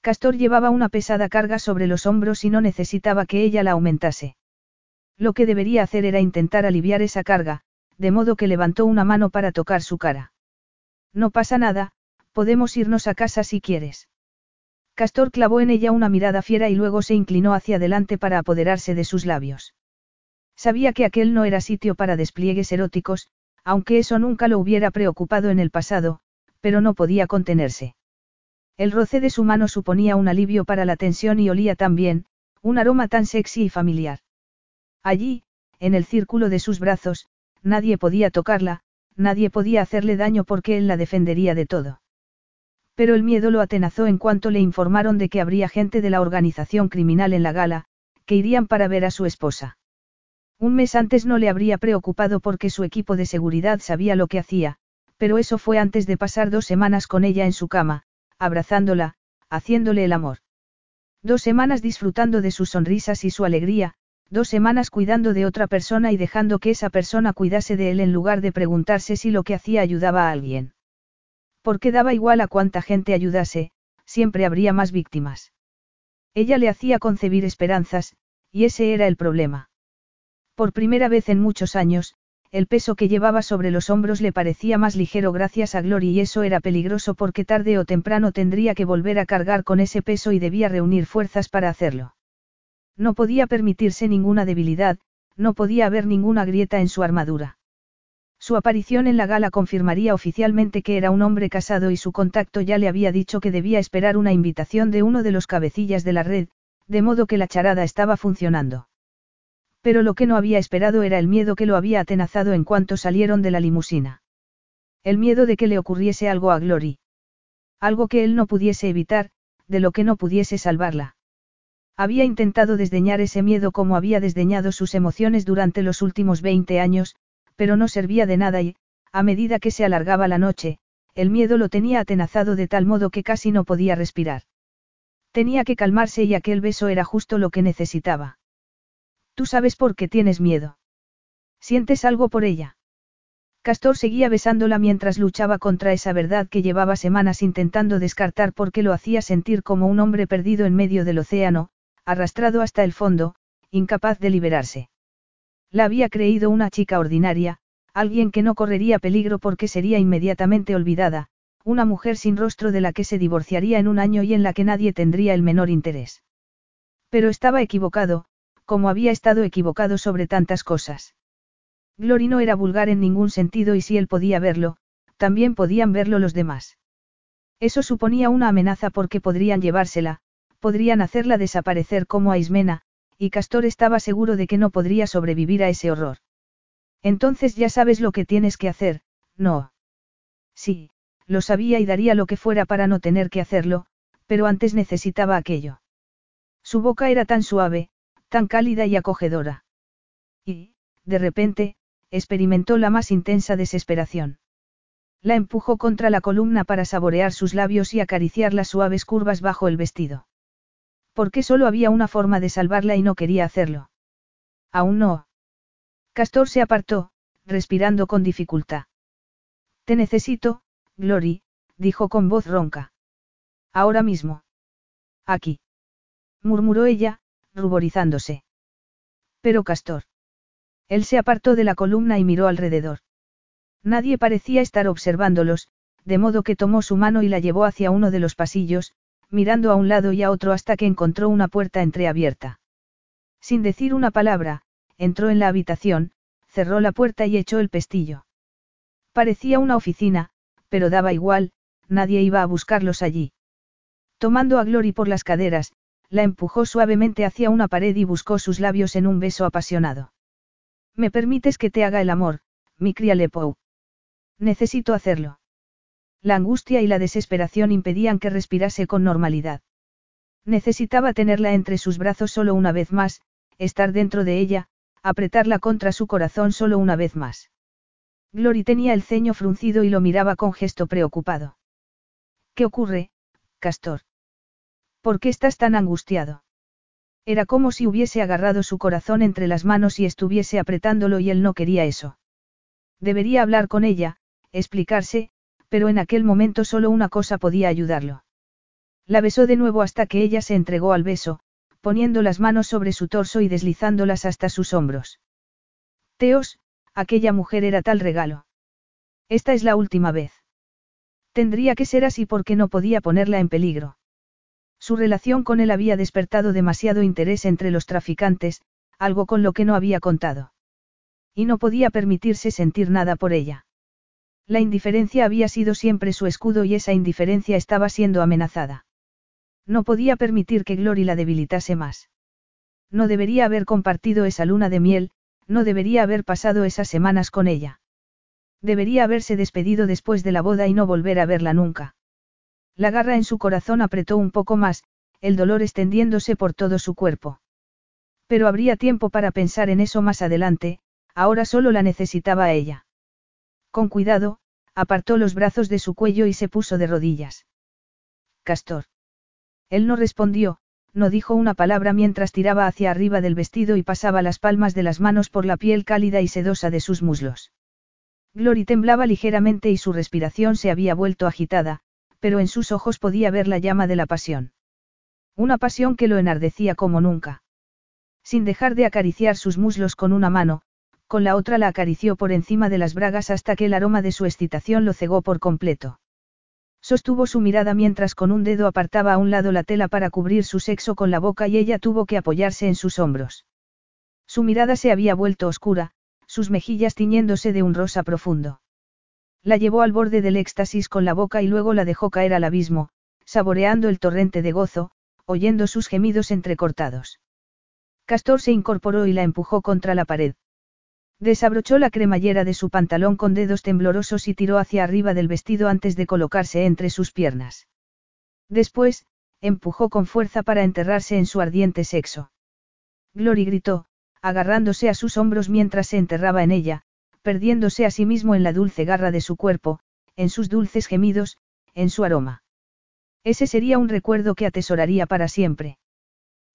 Castor llevaba una pesada carga sobre los hombros y no necesitaba que ella la aumentase. Lo que debería hacer era intentar aliviar esa carga, de modo que levantó una mano para tocar su cara. No pasa nada, podemos irnos a casa si quieres. Castor clavó en ella una mirada fiera y luego se inclinó hacia adelante para apoderarse de sus labios. Sabía que aquel no era sitio para despliegues eróticos, aunque eso nunca lo hubiera preocupado en el pasado, pero no podía contenerse. El roce de su mano suponía un alivio para la tensión y olía tan bien, un aroma tan sexy y familiar. Allí, en el círculo de sus brazos, nadie podía tocarla, nadie podía hacerle daño porque él la defendería de todo. Pero el miedo lo atenazó en cuanto le informaron de que habría gente de la organización criminal en la gala, que irían para ver a su esposa. Un mes antes no le habría preocupado porque su equipo de seguridad sabía lo que hacía, pero eso fue antes de pasar dos semanas con ella en su cama, abrazándola, haciéndole el amor. Dos semanas disfrutando de sus sonrisas y su alegría, dos semanas cuidando de otra persona y dejando que esa persona cuidase de él en lugar de preguntarse si lo que hacía ayudaba a alguien. Porque daba igual a cuánta gente ayudase, siempre habría más víctimas. Ella le hacía concebir esperanzas, y ese era el problema. Por primera vez en muchos años, el peso que llevaba sobre los hombros le parecía más ligero gracias a Glory y eso era peligroso porque tarde o temprano tendría que volver a cargar con ese peso y debía reunir fuerzas para hacerlo. No podía permitirse ninguna debilidad, no podía haber ninguna grieta en su armadura. Su aparición en la gala confirmaría oficialmente que era un hombre casado y su contacto ya le había dicho que debía esperar una invitación de uno de los cabecillas de la red, de modo que la charada estaba funcionando. Pero lo que no había esperado era el miedo que lo había atenazado en cuanto salieron de la limusina. El miedo de que le ocurriese algo a Glory. Algo que él no pudiese evitar, de lo que no pudiese salvarla. Había intentado desdeñar ese miedo como había desdeñado sus emociones durante los últimos 20 años, pero no servía de nada y, a medida que se alargaba la noche, el miedo lo tenía atenazado de tal modo que casi no podía respirar. Tenía que calmarse y aquel beso era justo lo que necesitaba. Tú sabes por qué tienes miedo. ¿Sientes algo por ella? Castor seguía besándola mientras luchaba contra esa verdad que llevaba semanas intentando descartar porque lo hacía sentir como un hombre perdido en medio del océano, arrastrado hasta el fondo, incapaz de liberarse. La había creído una chica ordinaria, alguien que no correría peligro porque sería inmediatamente olvidada, una mujer sin rostro de la que se divorciaría en un año y en la que nadie tendría el menor interés. Pero estaba equivocado, como había estado equivocado sobre tantas cosas. Glory no era vulgar en ningún sentido y si él podía verlo, también podían verlo los demás. Eso suponía una amenaza porque podrían llevársela, podrían hacerla desaparecer como a Ismena, y Castor estaba seguro de que no podría sobrevivir a ese horror. Entonces ya sabes lo que tienes que hacer, no. Sí, lo sabía y daría lo que fuera para no tener que hacerlo, pero antes necesitaba aquello. Su boca era tan suave, tan cálida y acogedora. Y, de repente, experimentó la más intensa desesperación. La empujó contra la columna para saborear sus labios y acariciar las suaves curvas bajo el vestido. Porque solo había una forma de salvarla y no quería hacerlo. Aún no. Castor se apartó, respirando con dificultad. Te necesito, Glory, dijo con voz ronca. Ahora mismo. Aquí. murmuró ella, ruborizándose. Pero Castor. Él se apartó de la columna y miró alrededor. Nadie parecía estar observándolos, de modo que tomó su mano y la llevó hacia uno de los pasillos, mirando a un lado y a otro hasta que encontró una puerta entreabierta. Sin decir una palabra, entró en la habitación, cerró la puerta y echó el pestillo. Parecía una oficina, pero daba igual, nadie iba a buscarlos allí. Tomando a Glory por las caderas, la empujó suavemente hacia una pared y buscó sus labios en un beso apasionado. ¿Me permites que te haga el amor, mi cría Lepow? Necesito hacerlo. La angustia y la desesperación impedían que respirase con normalidad. Necesitaba tenerla entre sus brazos solo una vez más, estar dentro de ella, apretarla contra su corazón solo una vez más. Glory tenía el ceño fruncido y lo miraba con gesto preocupado. ¿Qué ocurre, Castor? ¿Por qué estás tan angustiado? Era como si hubiese agarrado su corazón entre las manos y estuviese apretándolo y él no quería eso. Debería hablar con ella, explicarse, pero en aquel momento solo una cosa podía ayudarlo. La besó de nuevo hasta que ella se entregó al beso, poniendo las manos sobre su torso y deslizándolas hasta sus hombros. Teos, aquella mujer era tal regalo. Esta es la última vez. Tendría que ser así porque no podía ponerla en peligro. Su relación con él había despertado demasiado interés entre los traficantes, algo con lo que no había contado. Y no podía permitirse sentir nada por ella. La indiferencia había sido siempre su escudo y esa indiferencia estaba siendo amenazada. No podía permitir que Glory la debilitase más. No debería haber compartido esa luna de miel, no debería haber pasado esas semanas con ella. Debería haberse despedido después de la boda y no volver a verla nunca. La garra en su corazón apretó un poco más, el dolor extendiéndose por todo su cuerpo. Pero habría tiempo para pensar en eso más adelante, ahora solo la necesitaba a ella. Con cuidado, apartó los brazos de su cuello y se puso de rodillas. Castor. Él no respondió, no dijo una palabra mientras tiraba hacia arriba del vestido y pasaba las palmas de las manos por la piel cálida y sedosa de sus muslos. Glory temblaba ligeramente y su respiración se había vuelto agitada, pero en sus ojos podía ver la llama de la pasión. Una pasión que lo enardecía como nunca. Sin dejar de acariciar sus muslos con una mano, con la otra la acarició por encima de las bragas hasta que el aroma de su excitación lo cegó por completo. Sostuvo su mirada mientras con un dedo apartaba a un lado la tela para cubrir su sexo con la boca y ella tuvo que apoyarse en sus hombros. Su mirada se había vuelto oscura, sus mejillas tiñéndose de un rosa profundo. La llevó al borde del éxtasis con la boca y luego la dejó caer al abismo, saboreando el torrente de gozo, oyendo sus gemidos entrecortados. Castor se incorporó y la empujó contra la pared. Desabrochó la cremallera de su pantalón con dedos temblorosos y tiró hacia arriba del vestido antes de colocarse entre sus piernas. Después, empujó con fuerza para enterrarse en su ardiente sexo. Glory gritó, agarrándose a sus hombros mientras se enterraba en ella, perdiéndose a sí mismo en la dulce garra de su cuerpo, en sus dulces gemidos, en su aroma. Ese sería un recuerdo que atesoraría para siempre.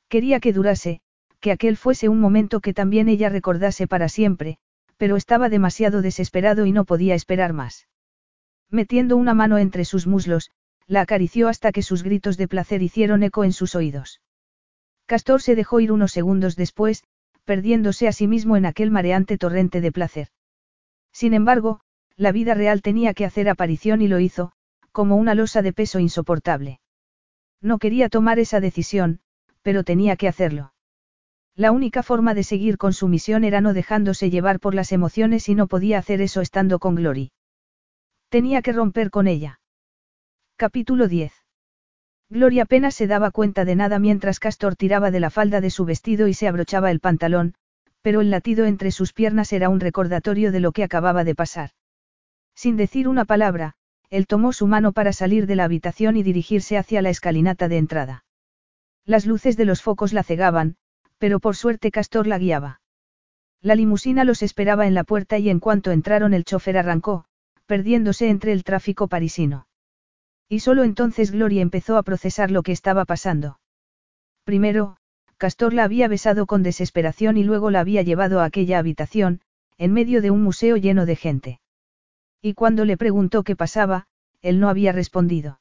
Quería que durase, que aquel fuese un momento que también ella recordase para siempre, pero estaba demasiado desesperado y no podía esperar más. Metiendo una mano entre sus muslos, la acarició hasta que sus gritos de placer hicieron eco en sus oídos. Castor se dejó ir unos segundos después, perdiéndose a sí mismo en aquel mareante torrente de placer. Sin embargo, la vida real tenía que hacer aparición y lo hizo, como una losa de peso insoportable. No quería tomar esa decisión, pero tenía que hacerlo. La única forma de seguir con su misión era no dejándose llevar por las emociones y no podía hacer eso estando con Glory. Tenía que romper con ella. Capítulo 10. Glory apenas se daba cuenta de nada mientras Castor tiraba de la falda de su vestido y se abrochaba el pantalón, pero el latido entre sus piernas era un recordatorio de lo que acababa de pasar. Sin decir una palabra, él tomó su mano para salir de la habitación y dirigirse hacia la escalinata de entrada. Las luces de los focos la cegaban, pero por suerte Castor la guiaba. La limusina los esperaba en la puerta y en cuanto entraron el chofer arrancó, perdiéndose entre el tráfico parisino. Y solo entonces Gloria empezó a procesar lo que estaba pasando. Primero, Castor la había besado con desesperación y luego la había llevado a aquella habitación, en medio de un museo lleno de gente. Y cuando le preguntó qué pasaba, él no había respondido.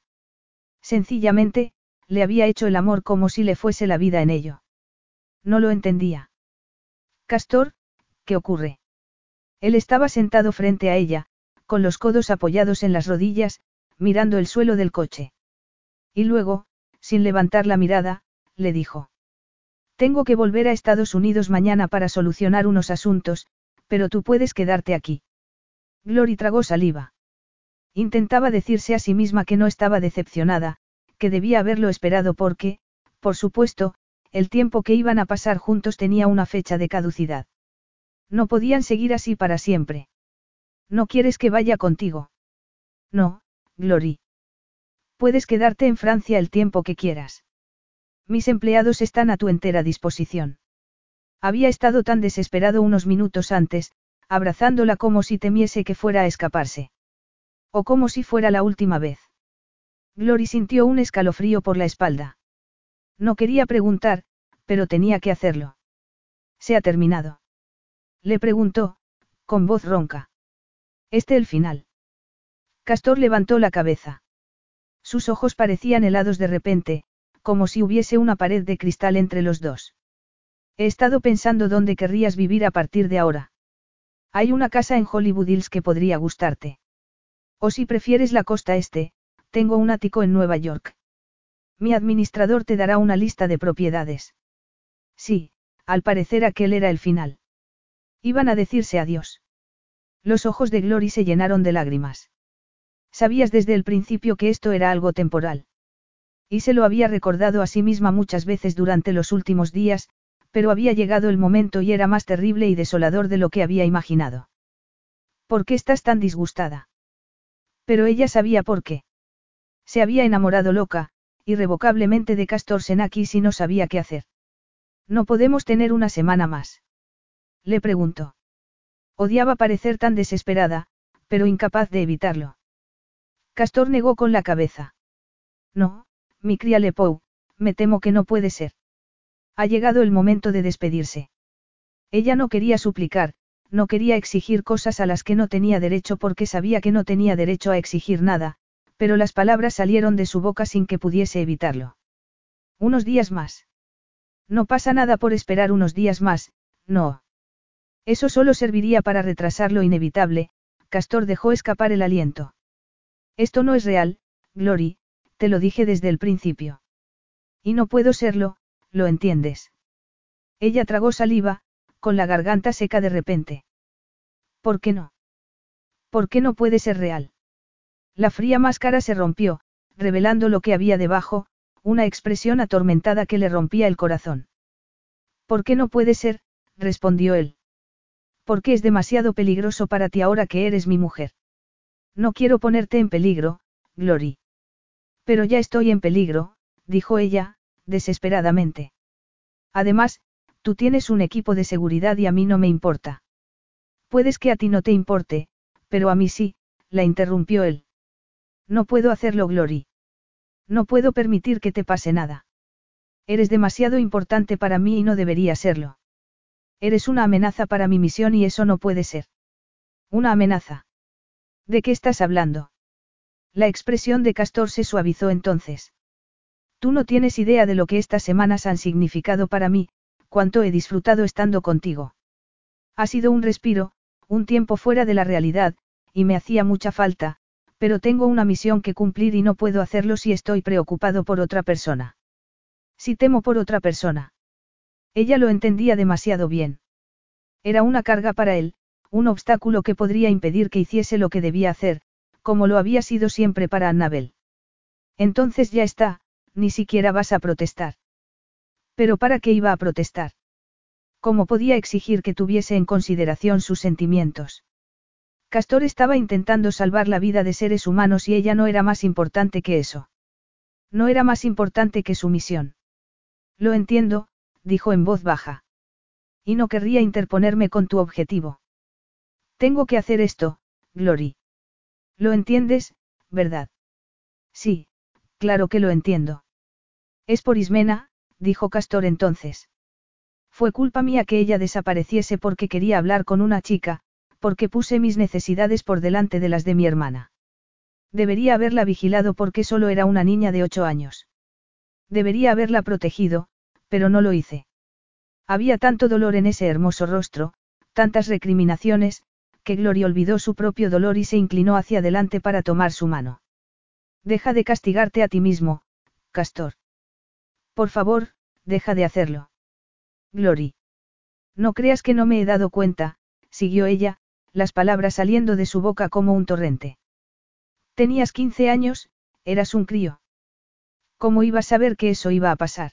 Sencillamente, le había hecho el amor como si le fuese la vida en ello. No lo entendía. Castor, ¿qué ocurre? Él estaba sentado frente a ella, con los codos apoyados en las rodillas, mirando el suelo del coche. Y luego, sin levantar la mirada, le dijo. Tengo que volver a Estados Unidos mañana para solucionar unos asuntos, pero tú puedes quedarte aquí. Glory tragó saliva. Intentaba decirse a sí misma que no estaba decepcionada, que debía haberlo esperado porque, por supuesto, el tiempo que iban a pasar juntos tenía una fecha de caducidad. No podían seguir así para siempre. ¿No quieres que vaya contigo? No, Glory. Puedes quedarte en Francia el tiempo que quieras. Mis empleados están a tu entera disposición. Había estado tan desesperado unos minutos antes, abrazándola como si temiese que fuera a escaparse. O como si fuera la última vez. Glory sintió un escalofrío por la espalda. No quería preguntar, pero tenía que hacerlo. ¿Se ha terminado? Le preguntó, con voz ronca. Este el final. Castor levantó la cabeza. Sus ojos parecían helados de repente, como si hubiese una pared de cristal entre los dos. He estado pensando dónde querrías vivir a partir de ahora. Hay una casa en Hollywood Hills que podría gustarte. O si prefieres la costa este, tengo un ático en Nueva York. Mi administrador te dará una lista de propiedades. Sí, al parecer aquel era el final. Iban a decirse adiós. Los ojos de Glory se llenaron de lágrimas. Sabías desde el principio que esto era algo temporal. Y se lo había recordado a sí misma muchas veces durante los últimos días, pero había llegado el momento y era más terrible y desolador de lo que había imaginado. ¿Por qué estás tan disgustada? Pero ella sabía por qué. Se había enamorado loca, irrevocablemente de Castor Senakis y no sabía qué hacer. ¿No podemos tener una semana más? Le preguntó. Odiaba parecer tan desesperada, pero incapaz de evitarlo. Castor negó con la cabeza. No, mi cría Lepou, me temo que no puede ser. Ha llegado el momento de despedirse. Ella no quería suplicar, no quería exigir cosas a las que no tenía derecho porque sabía que no tenía derecho a exigir nada, pero las palabras salieron de su boca sin que pudiese evitarlo. Unos días más. No pasa nada por esperar unos días más, no. Eso solo serviría para retrasar lo inevitable, Castor dejó escapar el aliento. Esto no es real, Glory, te lo dije desde el principio. Y no puedo serlo, lo entiendes. Ella tragó saliva, con la garganta seca de repente. ¿Por qué no? ¿Por qué no puede ser real? La fría máscara se rompió, revelando lo que había debajo, una expresión atormentada que le rompía el corazón. ¿Por qué no puede ser? respondió él. Porque es demasiado peligroso para ti ahora que eres mi mujer. No quiero ponerte en peligro, Glory. Pero ya estoy en peligro, dijo ella, desesperadamente. Además, tú tienes un equipo de seguridad y a mí no me importa. Puedes que a ti no te importe, pero a mí sí, la interrumpió él. No puedo hacerlo, Glory. No puedo permitir que te pase nada. Eres demasiado importante para mí y no debería serlo. Eres una amenaza para mi misión y eso no puede ser. Una amenaza. ¿De qué estás hablando? La expresión de Castor se suavizó entonces. Tú no tienes idea de lo que estas semanas han significado para mí, cuánto he disfrutado estando contigo. Ha sido un respiro, un tiempo fuera de la realidad, y me hacía mucha falta, pero tengo una misión que cumplir y no puedo hacerlo si estoy preocupado por otra persona. Si temo por otra persona. Ella lo entendía demasiado bien. Era una carga para él, un obstáculo que podría impedir que hiciese lo que debía hacer, como lo había sido siempre para Annabel. Entonces ya está, ni siquiera vas a protestar. Pero ¿para qué iba a protestar? ¿Cómo podía exigir que tuviese en consideración sus sentimientos? Castor estaba intentando salvar la vida de seres humanos y ella no era más importante que eso. No era más importante que su misión. Lo entiendo, dijo en voz baja. Y no querría interponerme con tu objetivo. Tengo que hacer esto, Glory. ¿Lo entiendes, verdad? Sí, claro que lo entiendo. Es por Ismena, dijo Castor entonces. Fue culpa mía que ella desapareciese porque quería hablar con una chica, porque puse mis necesidades por delante de las de mi hermana. Debería haberla vigilado porque solo era una niña de ocho años. Debería haberla protegido, pero no lo hice. Había tanto dolor en ese hermoso rostro, tantas recriminaciones, que Gloria olvidó su propio dolor y se inclinó hacia adelante para tomar su mano. Deja de castigarte a ti mismo, Castor. Por favor, deja de hacerlo. Glory. No creas que no me he dado cuenta, siguió ella, las palabras saliendo de su boca como un torrente. Tenías 15 años, eras un crío. ¿Cómo ibas a saber que eso iba a pasar?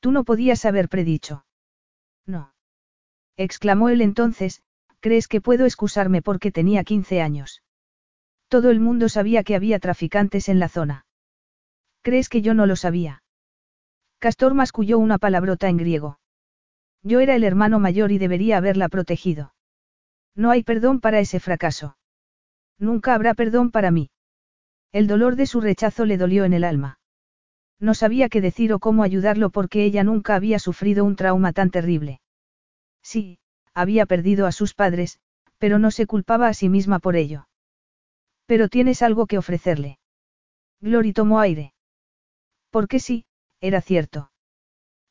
Tú no podías haber predicho. No. Exclamó él entonces, ¿crees que puedo excusarme porque tenía 15 años? Todo el mundo sabía que había traficantes en la zona. ¿Crees que yo no lo sabía? Castor masculló una palabrota en griego. Yo era el hermano mayor y debería haberla protegido. No hay perdón para ese fracaso. Nunca habrá perdón para mí. El dolor de su rechazo le dolió en el alma. No sabía qué decir o cómo ayudarlo porque ella nunca había sufrido un trauma tan terrible. Sí, había perdido a sus padres, pero no se culpaba a sí misma por ello. Pero tienes algo que ofrecerle. Glory tomó aire. Porque sí, era cierto.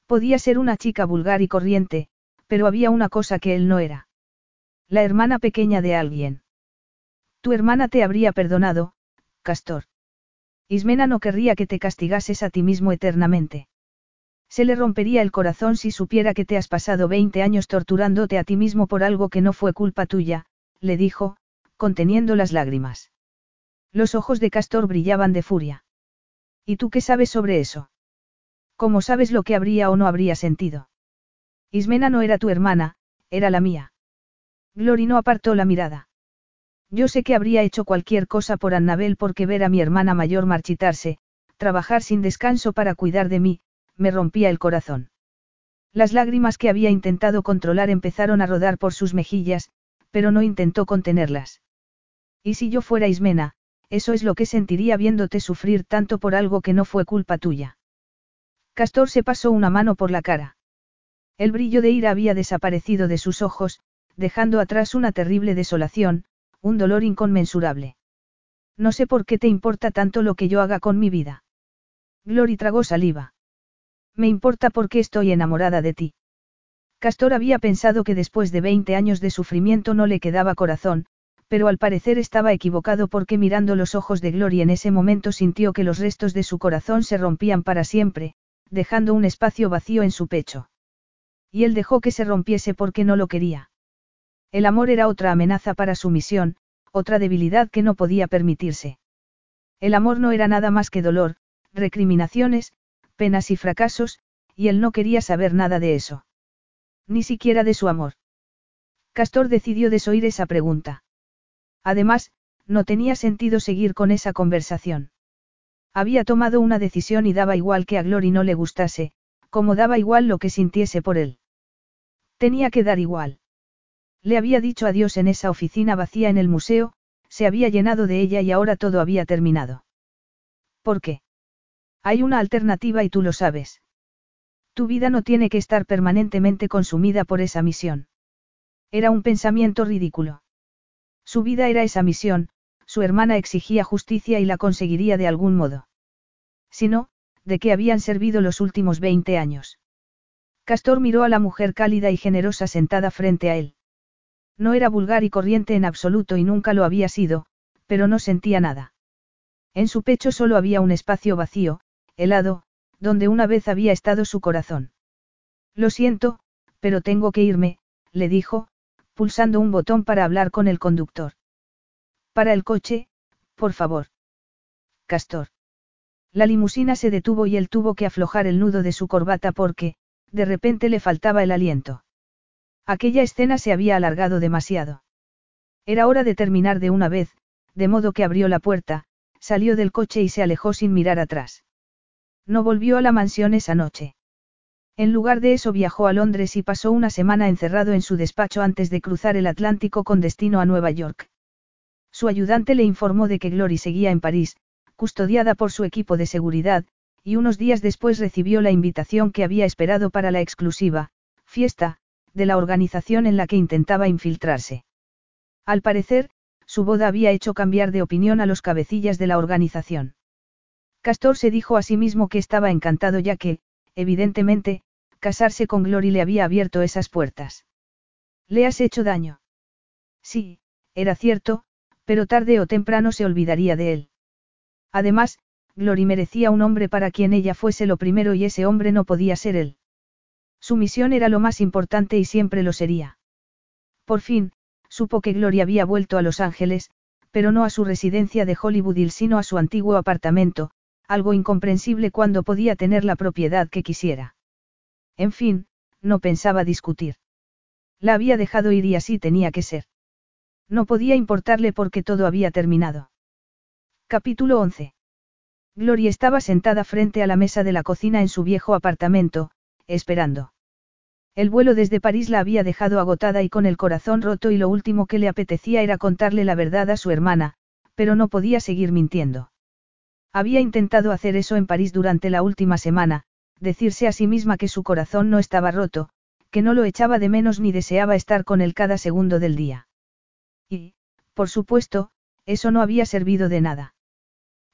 Podía ser una chica vulgar y corriente, pero había una cosa que él no era. La hermana pequeña de alguien. Tu hermana te habría perdonado, Castor. Ismena no querría que te castigases a ti mismo eternamente. Se le rompería el corazón si supiera que te has pasado 20 años torturándote a ti mismo por algo que no fue culpa tuya, le dijo, conteniendo las lágrimas. Los ojos de Castor brillaban de furia. ¿Y tú qué sabes sobre eso? ¿Cómo sabes lo que habría o no habría sentido? Ismena no era tu hermana, era la mía. Glory no apartó la mirada. Yo sé que habría hecho cualquier cosa por Annabel porque ver a mi hermana mayor marchitarse, trabajar sin descanso para cuidar de mí, me rompía el corazón. Las lágrimas que había intentado controlar empezaron a rodar por sus mejillas, pero no intentó contenerlas. Y si yo fuera Ismena, eso es lo que sentiría viéndote sufrir tanto por algo que no fue culpa tuya. Castor se pasó una mano por la cara. El brillo de ira había desaparecido de sus ojos, dejando atrás una terrible desolación, un dolor inconmensurable. No sé por qué te importa tanto lo que yo haga con mi vida. Glory tragó saliva. Me importa porque estoy enamorada de ti. Castor había pensado que después de 20 años de sufrimiento no le quedaba corazón, pero al parecer estaba equivocado porque mirando los ojos de Glory en ese momento sintió que los restos de su corazón se rompían para siempre, dejando un espacio vacío en su pecho. Y él dejó que se rompiese porque no lo quería. El amor era otra amenaza para su misión, otra debilidad que no podía permitirse. El amor no era nada más que dolor, recriminaciones, penas y fracasos, y él no quería saber nada de eso. Ni siquiera de su amor. Castor decidió desoír esa pregunta. Además, no tenía sentido seguir con esa conversación. Había tomado una decisión y daba igual que a Glory no le gustase, como daba igual lo que sintiese por él. Tenía que dar igual. Le había dicho adiós en esa oficina vacía en el museo, se había llenado de ella y ahora todo había terminado. ¿Por qué? Hay una alternativa y tú lo sabes. Tu vida no tiene que estar permanentemente consumida por esa misión. Era un pensamiento ridículo. Su vida era esa misión, su hermana exigía justicia y la conseguiría de algún modo. Si no, ¿de qué habían servido los últimos 20 años? Castor miró a la mujer cálida y generosa sentada frente a él. No era vulgar y corriente en absoluto y nunca lo había sido, pero no sentía nada. En su pecho solo había un espacio vacío, helado, donde una vez había estado su corazón. Lo siento, pero tengo que irme, le dijo, pulsando un botón para hablar con el conductor. Para el coche, por favor. Castor. La limusina se detuvo y él tuvo que aflojar el nudo de su corbata porque, de repente le faltaba el aliento. Aquella escena se había alargado demasiado. Era hora de terminar de una vez, de modo que abrió la puerta, salió del coche y se alejó sin mirar atrás. No volvió a la mansión esa noche. En lugar de eso viajó a Londres y pasó una semana encerrado en su despacho antes de cruzar el Atlántico con destino a Nueva York. Su ayudante le informó de que Glory seguía en París, custodiada por su equipo de seguridad, y unos días después recibió la invitación que había esperado para la exclusiva, fiesta, de la organización en la que intentaba infiltrarse. Al parecer, su boda había hecho cambiar de opinión a los cabecillas de la organización. Castor se dijo a sí mismo que estaba encantado ya que, evidentemente, casarse con Glory le había abierto esas puertas. ¿Le has hecho daño? Sí, era cierto, pero tarde o temprano se olvidaría de él. Además, Glory merecía un hombre para quien ella fuese lo primero y ese hombre no podía ser él. Su misión era lo más importante y siempre lo sería. Por fin, supo que Glory había vuelto a Los Ángeles, pero no a su residencia de Hollywood Hill sino a su antiguo apartamento, algo incomprensible cuando podía tener la propiedad que quisiera. En fin, no pensaba discutir. La había dejado ir y así tenía que ser. No podía importarle porque todo había terminado. Capítulo 11. Gloria estaba sentada frente a la mesa de la cocina en su viejo apartamento, esperando. El vuelo desde París la había dejado agotada y con el corazón roto y lo último que le apetecía era contarle la verdad a su hermana, pero no podía seguir mintiendo. Había intentado hacer eso en París durante la última semana, decirse a sí misma que su corazón no estaba roto, que no lo echaba de menos ni deseaba estar con él cada segundo del día. Y, por supuesto, eso no había servido de nada.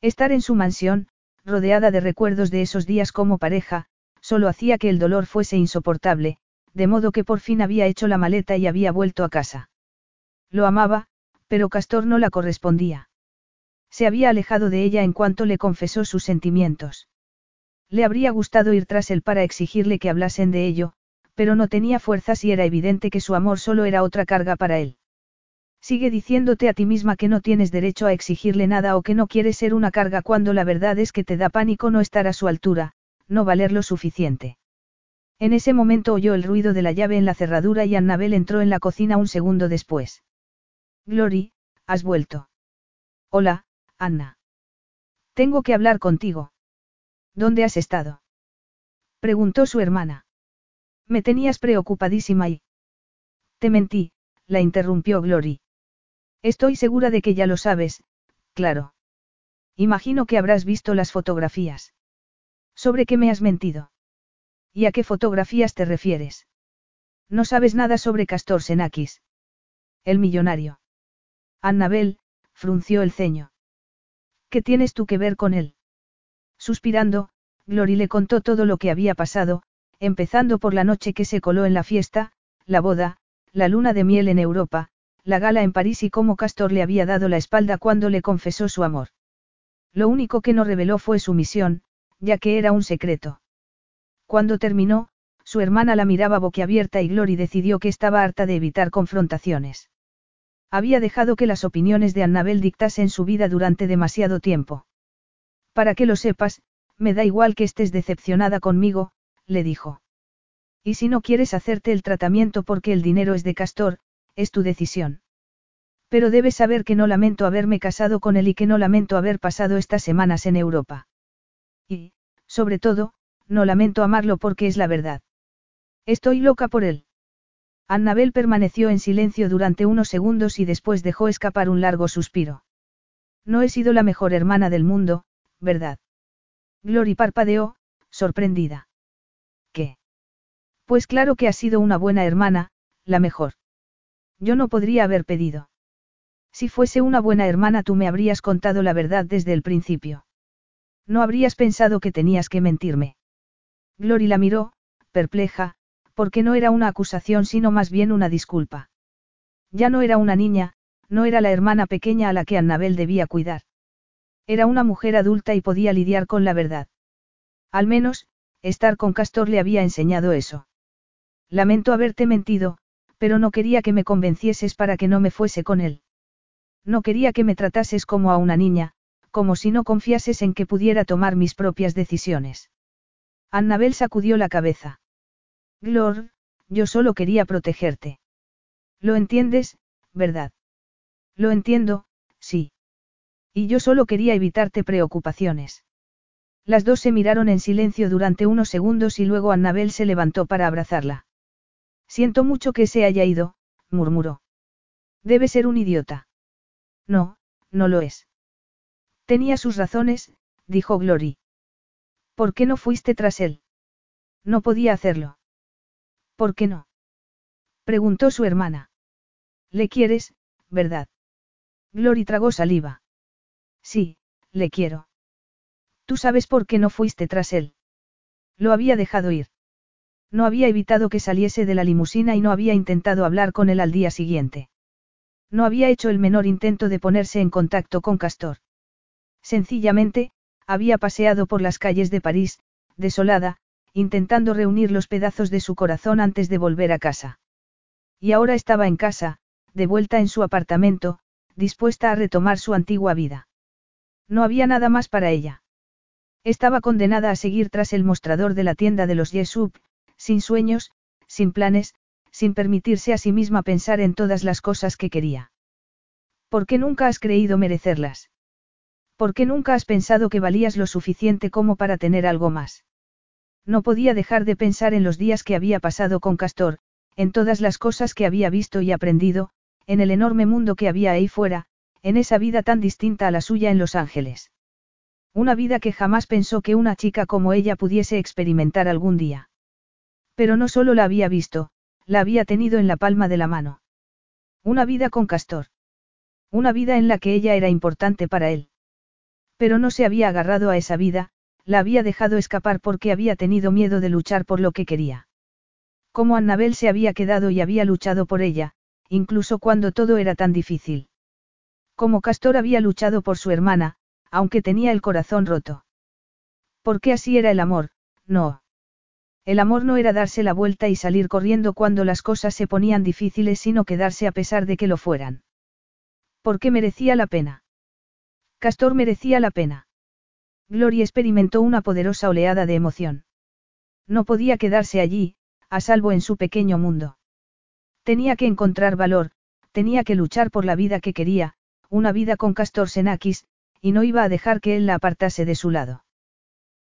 Estar en su mansión, rodeada de recuerdos de esos días como pareja, solo hacía que el dolor fuese insoportable, de modo que por fin había hecho la maleta y había vuelto a casa. Lo amaba, pero Castor no la correspondía. Se había alejado de ella en cuanto le confesó sus sentimientos. Le habría gustado ir tras él para exigirle que hablasen de ello, pero no tenía fuerzas y era evidente que su amor solo era otra carga para él. Sigue diciéndote a ti misma que no tienes derecho a exigirle nada o que no quieres ser una carga cuando la verdad es que te da pánico no estar a su altura, no valer lo suficiente. En ese momento oyó el ruido de la llave en la cerradura y Annabel entró en la cocina un segundo después. Glory, has vuelto. Hola, Anna. Tengo que hablar contigo. ¿Dónde has estado? Preguntó su hermana. Me tenías preocupadísima y... Te mentí, la interrumpió Glory. Estoy segura de que ya lo sabes, claro. Imagino que habrás visto las fotografías. ¿Sobre qué me has mentido? ¿Y a qué fotografías te refieres? No sabes nada sobre Castor Senakis. El millonario. Annabel, frunció el ceño. ¿Qué tienes tú que ver con él? Suspirando, Glory le contó todo lo que había pasado, empezando por la noche que se coló en la fiesta, la boda, la luna de miel en Europa, la gala en París y cómo Castor le había dado la espalda cuando le confesó su amor. Lo único que no reveló fue su misión, ya que era un secreto. Cuando terminó, su hermana la miraba boquiabierta y Glory decidió que estaba harta de evitar confrontaciones. Había dejado que las opiniones de Annabel dictasen su vida durante demasiado tiempo. Para que lo sepas, me da igual que estés decepcionada conmigo, le dijo. Y si no quieres hacerte el tratamiento porque el dinero es de Castor, es tu decisión. Pero debes saber que no lamento haberme casado con él y que no lamento haber pasado estas semanas en Europa. Y, sobre todo, no lamento amarlo porque es la verdad. Estoy loca por él. Annabel permaneció en silencio durante unos segundos y después dejó escapar un largo suspiro. No he sido la mejor hermana del mundo, ¿verdad? Glory parpadeó, sorprendida. ¿Qué? Pues claro que has sido una buena hermana, la mejor. Yo no podría haber pedido. Si fuese una buena hermana tú me habrías contado la verdad desde el principio. No habrías pensado que tenías que mentirme. Glory la miró, perpleja, porque no era una acusación sino más bien una disculpa. Ya no era una niña, no era la hermana pequeña a la que Annabel debía cuidar. Era una mujer adulta y podía lidiar con la verdad. Al menos, estar con Castor le había enseñado eso. Lamento haberte mentido, pero no quería que me convencieses para que no me fuese con él. No quería que me tratases como a una niña, como si no confiases en que pudiera tomar mis propias decisiones. Annabel sacudió la cabeza. Glor, yo solo quería protegerte. ¿Lo entiendes, verdad? Lo entiendo, sí. Y yo solo quería evitarte preocupaciones. Las dos se miraron en silencio durante unos segundos y luego Annabel se levantó para abrazarla. Siento mucho que se haya ido, murmuró. Debe ser un idiota. No, no lo es. Tenía sus razones, dijo Glory. ¿Por qué no fuiste tras él? No podía hacerlo. ¿Por qué no? preguntó su hermana. Le quieres, ¿verdad? Glory tragó saliva. Sí, le quiero. Tú sabes por qué no fuiste tras él. Lo había dejado ir. No había evitado que saliese de la limusina y no había intentado hablar con él al día siguiente. No había hecho el menor intento de ponerse en contacto con Castor. Sencillamente, había paseado por las calles de París, desolada, intentando reunir los pedazos de su corazón antes de volver a casa. Y ahora estaba en casa, de vuelta en su apartamento, dispuesta a retomar su antigua vida. No había nada más para ella. Estaba condenada a seguir tras el mostrador de la tienda de los Yesup, sin sueños, sin planes, sin permitirse a sí misma pensar en todas las cosas que quería. ¿Por qué nunca has creído merecerlas? ¿Por qué nunca has pensado que valías lo suficiente como para tener algo más? No podía dejar de pensar en los días que había pasado con Castor, en todas las cosas que había visto y aprendido, en el enorme mundo que había ahí fuera, en esa vida tan distinta a la suya en Los Ángeles. Una vida que jamás pensó que una chica como ella pudiese experimentar algún día. Pero no solo la había visto, la había tenido en la palma de la mano. Una vida con Castor. Una vida en la que ella era importante para él. Pero no se había agarrado a esa vida, la había dejado escapar porque había tenido miedo de luchar por lo que quería. Como Annabel se había quedado y había luchado por ella, incluso cuando todo era tan difícil. Como Castor había luchado por su hermana, aunque tenía el corazón roto. Porque así era el amor, no. El amor no era darse la vuelta y salir corriendo cuando las cosas se ponían difíciles, sino quedarse a pesar de que lo fueran. Porque merecía la pena. Castor merecía la pena. Gloria experimentó una poderosa oleada de emoción. No podía quedarse allí, a salvo en su pequeño mundo. Tenía que encontrar valor, tenía que luchar por la vida que quería, una vida con Castor Senakis, y no iba a dejar que él la apartase de su lado.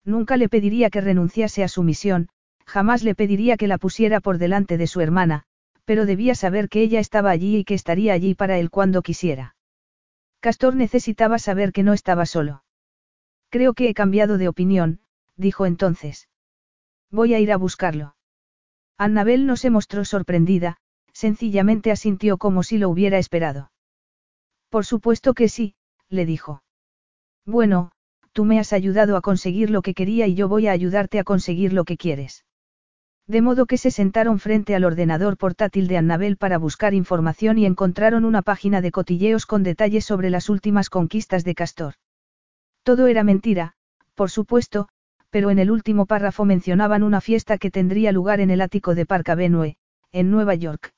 Nunca le pediría que renunciase a su misión, jamás le pediría que la pusiera por delante de su hermana, pero debía saber que ella estaba allí y que estaría allí para él cuando quisiera. Castor necesitaba saber que no estaba solo. Creo que he cambiado de opinión, dijo entonces. Voy a ir a buscarlo. Annabel no se mostró sorprendida, sencillamente asintió como si lo hubiera esperado. Por supuesto que sí, le dijo. Bueno, tú me has ayudado a conseguir lo que quería y yo voy a ayudarte a conseguir lo que quieres. De modo que se sentaron frente al ordenador portátil de Annabel para buscar información y encontraron una página de cotilleos con detalles sobre las últimas conquistas de Castor. Todo era mentira, por supuesto, pero en el último párrafo mencionaban una fiesta que tendría lugar en el ático de Park Avenue, en Nueva York.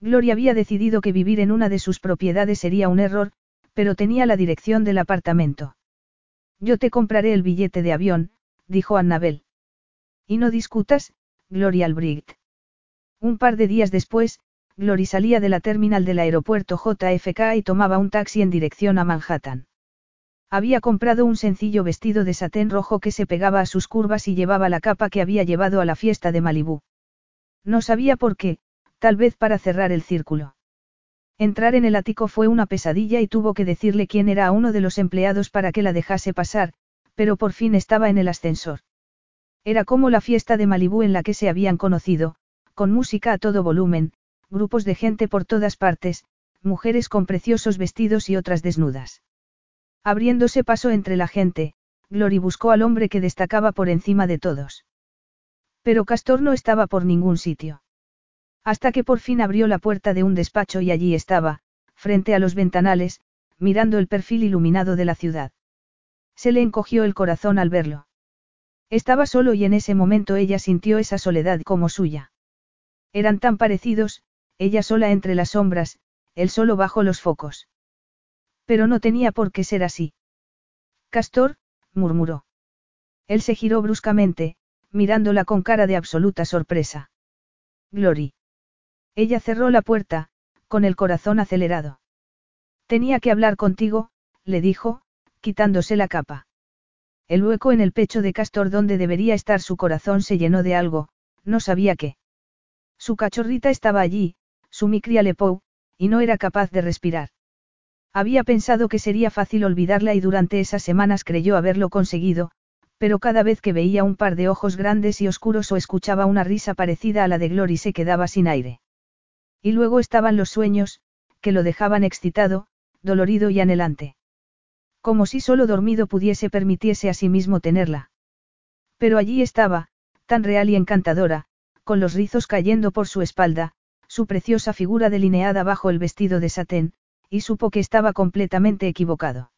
Gloria había decidido que vivir en una de sus propiedades sería un error, pero tenía la dirección del apartamento. Yo te compraré el billete de avión, dijo Annabel. Y no discutas, Gloria Albrecht. Un par de días después, Glory salía de la terminal del aeropuerto JFK y tomaba un taxi en dirección a Manhattan. Había comprado un sencillo vestido de satén rojo que se pegaba a sus curvas y llevaba la capa que había llevado a la fiesta de Malibú. No sabía por qué, tal vez para cerrar el círculo. Entrar en el ático fue una pesadilla y tuvo que decirle quién era a uno de los empleados para que la dejase pasar, pero por fin estaba en el ascensor. Era como la fiesta de Malibú en la que se habían conocido, con música a todo volumen, grupos de gente por todas partes, mujeres con preciosos vestidos y otras desnudas. Abriéndose paso entre la gente, Glory buscó al hombre que destacaba por encima de todos. Pero Castor no estaba por ningún sitio. Hasta que por fin abrió la puerta de un despacho y allí estaba, frente a los ventanales, mirando el perfil iluminado de la ciudad. Se le encogió el corazón al verlo. Estaba solo y en ese momento ella sintió esa soledad como suya. Eran tan parecidos, ella sola entre las sombras, él solo bajo los focos. Pero no tenía por qué ser así. Castor, murmuró. Él se giró bruscamente, mirándola con cara de absoluta sorpresa. Glory. Ella cerró la puerta, con el corazón acelerado. Tenía que hablar contigo, le dijo, quitándose la capa. El hueco en el pecho de Castor donde debería estar su corazón se llenó de algo, no sabía qué. Su cachorrita estaba allí, su micria Lepou, y no era capaz de respirar. Había pensado que sería fácil olvidarla y durante esas semanas creyó haberlo conseguido, pero cada vez que veía un par de ojos grandes y oscuros o escuchaba una risa parecida a la de Glory se quedaba sin aire. Y luego estaban los sueños, que lo dejaban excitado, dolorido y anhelante. Como si solo dormido pudiese permitiese a sí mismo tenerla. Pero allí estaba, tan real y encantadora, con los rizos cayendo por su espalda, su preciosa figura delineada bajo el vestido de satén, y supo que estaba completamente equivocado.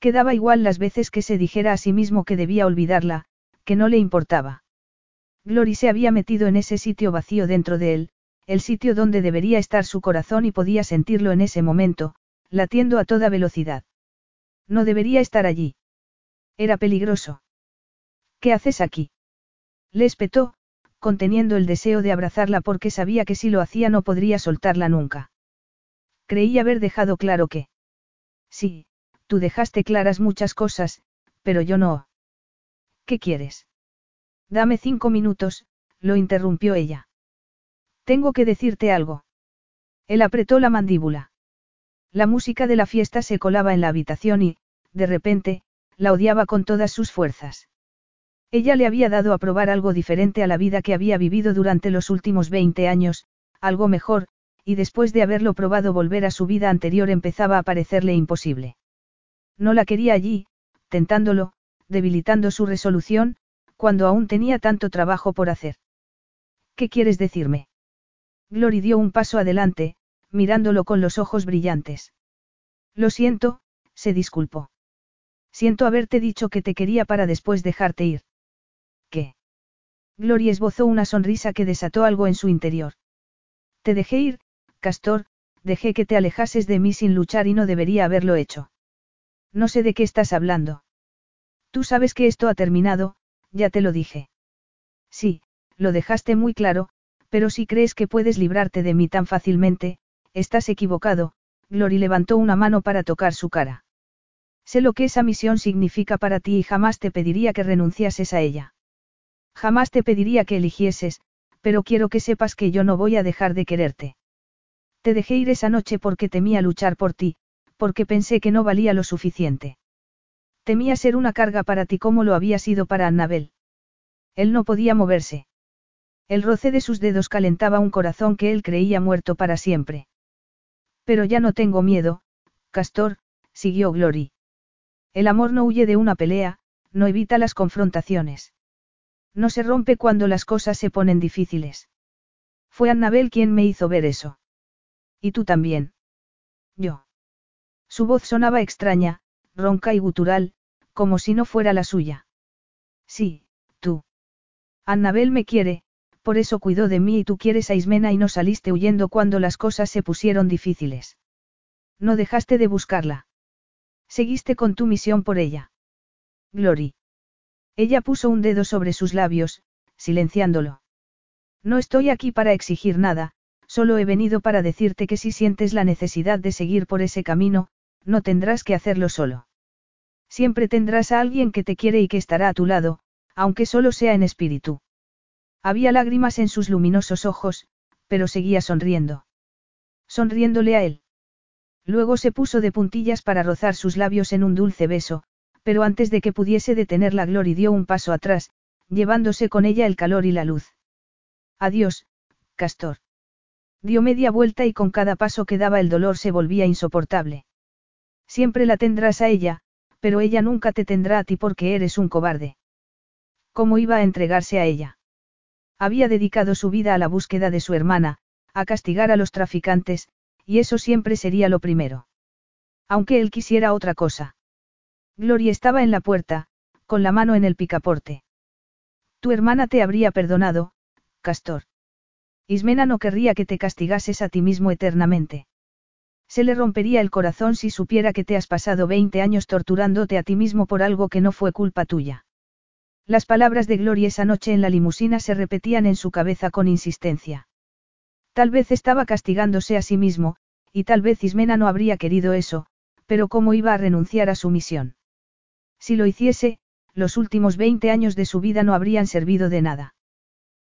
Quedaba igual las veces que se dijera a sí mismo que debía olvidarla, que no le importaba. Glory se había metido en ese sitio vacío dentro de él, el sitio donde debería estar su corazón y podía sentirlo en ese momento, latiendo a toda velocidad. No debería estar allí. Era peligroso. ¿Qué haces aquí? Le espetó, conteniendo el deseo de abrazarla porque sabía que si lo hacía no podría soltarla nunca. Creí haber dejado claro que. Sí, tú dejaste claras muchas cosas, pero yo no. ¿Qué quieres? Dame cinco minutos, lo interrumpió ella. Tengo que decirte algo. Él apretó la mandíbula. La música de la fiesta se colaba en la habitación y, de repente, la odiaba con todas sus fuerzas. Ella le había dado a probar algo diferente a la vida que había vivido durante los últimos 20 años, algo mejor, y después de haberlo probado volver a su vida anterior empezaba a parecerle imposible. No la quería allí, tentándolo, debilitando su resolución, cuando aún tenía tanto trabajo por hacer. ¿Qué quieres decirme? Glory dio un paso adelante, mirándolo con los ojos brillantes. Lo siento, se disculpó. Siento haberte dicho que te quería para después dejarte ir. ¿Qué? Glory esbozó una sonrisa que desató algo en su interior. Te dejé ir, Castor, dejé que te alejases de mí sin luchar y no debería haberlo hecho. No sé de qué estás hablando. Tú sabes que esto ha terminado, ya te lo dije. Sí, lo dejaste muy claro, pero si crees que puedes librarte de mí tan fácilmente, Estás equivocado, Glory levantó una mano para tocar su cara. Sé lo que esa misión significa para ti y jamás te pediría que renunciases a ella. Jamás te pediría que eligieses, pero quiero que sepas que yo no voy a dejar de quererte. Te dejé ir esa noche porque temía luchar por ti, porque pensé que no valía lo suficiente. Temía ser una carga para ti como lo había sido para Annabel. Él no podía moverse. El roce de sus dedos calentaba un corazón que él creía muerto para siempre. Pero ya no tengo miedo, Castor, siguió Glory. El amor no huye de una pelea, no evita las confrontaciones. No se rompe cuando las cosas se ponen difíciles. Fue Annabel quien me hizo ver eso. Y tú también. Yo. Su voz sonaba extraña, ronca y gutural, como si no fuera la suya. Sí, tú. Annabel me quiere, por eso cuidó de mí y tú quieres a Ismena y no saliste huyendo cuando las cosas se pusieron difíciles. No dejaste de buscarla. Seguiste con tu misión por ella. Glory. Ella puso un dedo sobre sus labios, silenciándolo. No estoy aquí para exigir nada, solo he venido para decirte que si sientes la necesidad de seguir por ese camino, no tendrás que hacerlo solo. Siempre tendrás a alguien que te quiere y que estará a tu lado, aunque solo sea en espíritu. Había lágrimas en sus luminosos ojos, pero seguía sonriendo. Sonriéndole a él. Luego se puso de puntillas para rozar sus labios en un dulce beso, pero antes de que pudiese detenerla Glory dio un paso atrás, llevándose con ella el calor y la luz. Adiós, Castor. Dio media vuelta y con cada paso que daba el dolor se volvía insoportable. Siempre la tendrás a ella, pero ella nunca te tendrá a ti porque eres un cobarde. ¿Cómo iba a entregarse a ella? Había dedicado su vida a la búsqueda de su hermana, a castigar a los traficantes, y eso siempre sería lo primero. Aunque él quisiera otra cosa. Gloria estaba en la puerta, con la mano en el picaporte. Tu hermana te habría perdonado, Castor. Ismena no querría que te castigases a ti mismo eternamente. Se le rompería el corazón si supiera que te has pasado 20 años torturándote a ti mismo por algo que no fue culpa tuya. Las palabras de Gloria esa noche en la limusina se repetían en su cabeza con insistencia. Tal vez estaba castigándose a sí mismo, y tal vez Ismena no habría querido eso, pero ¿cómo iba a renunciar a su misión? Si lo hiciese, los últimos 20 años de su vida no habrían servido de nada.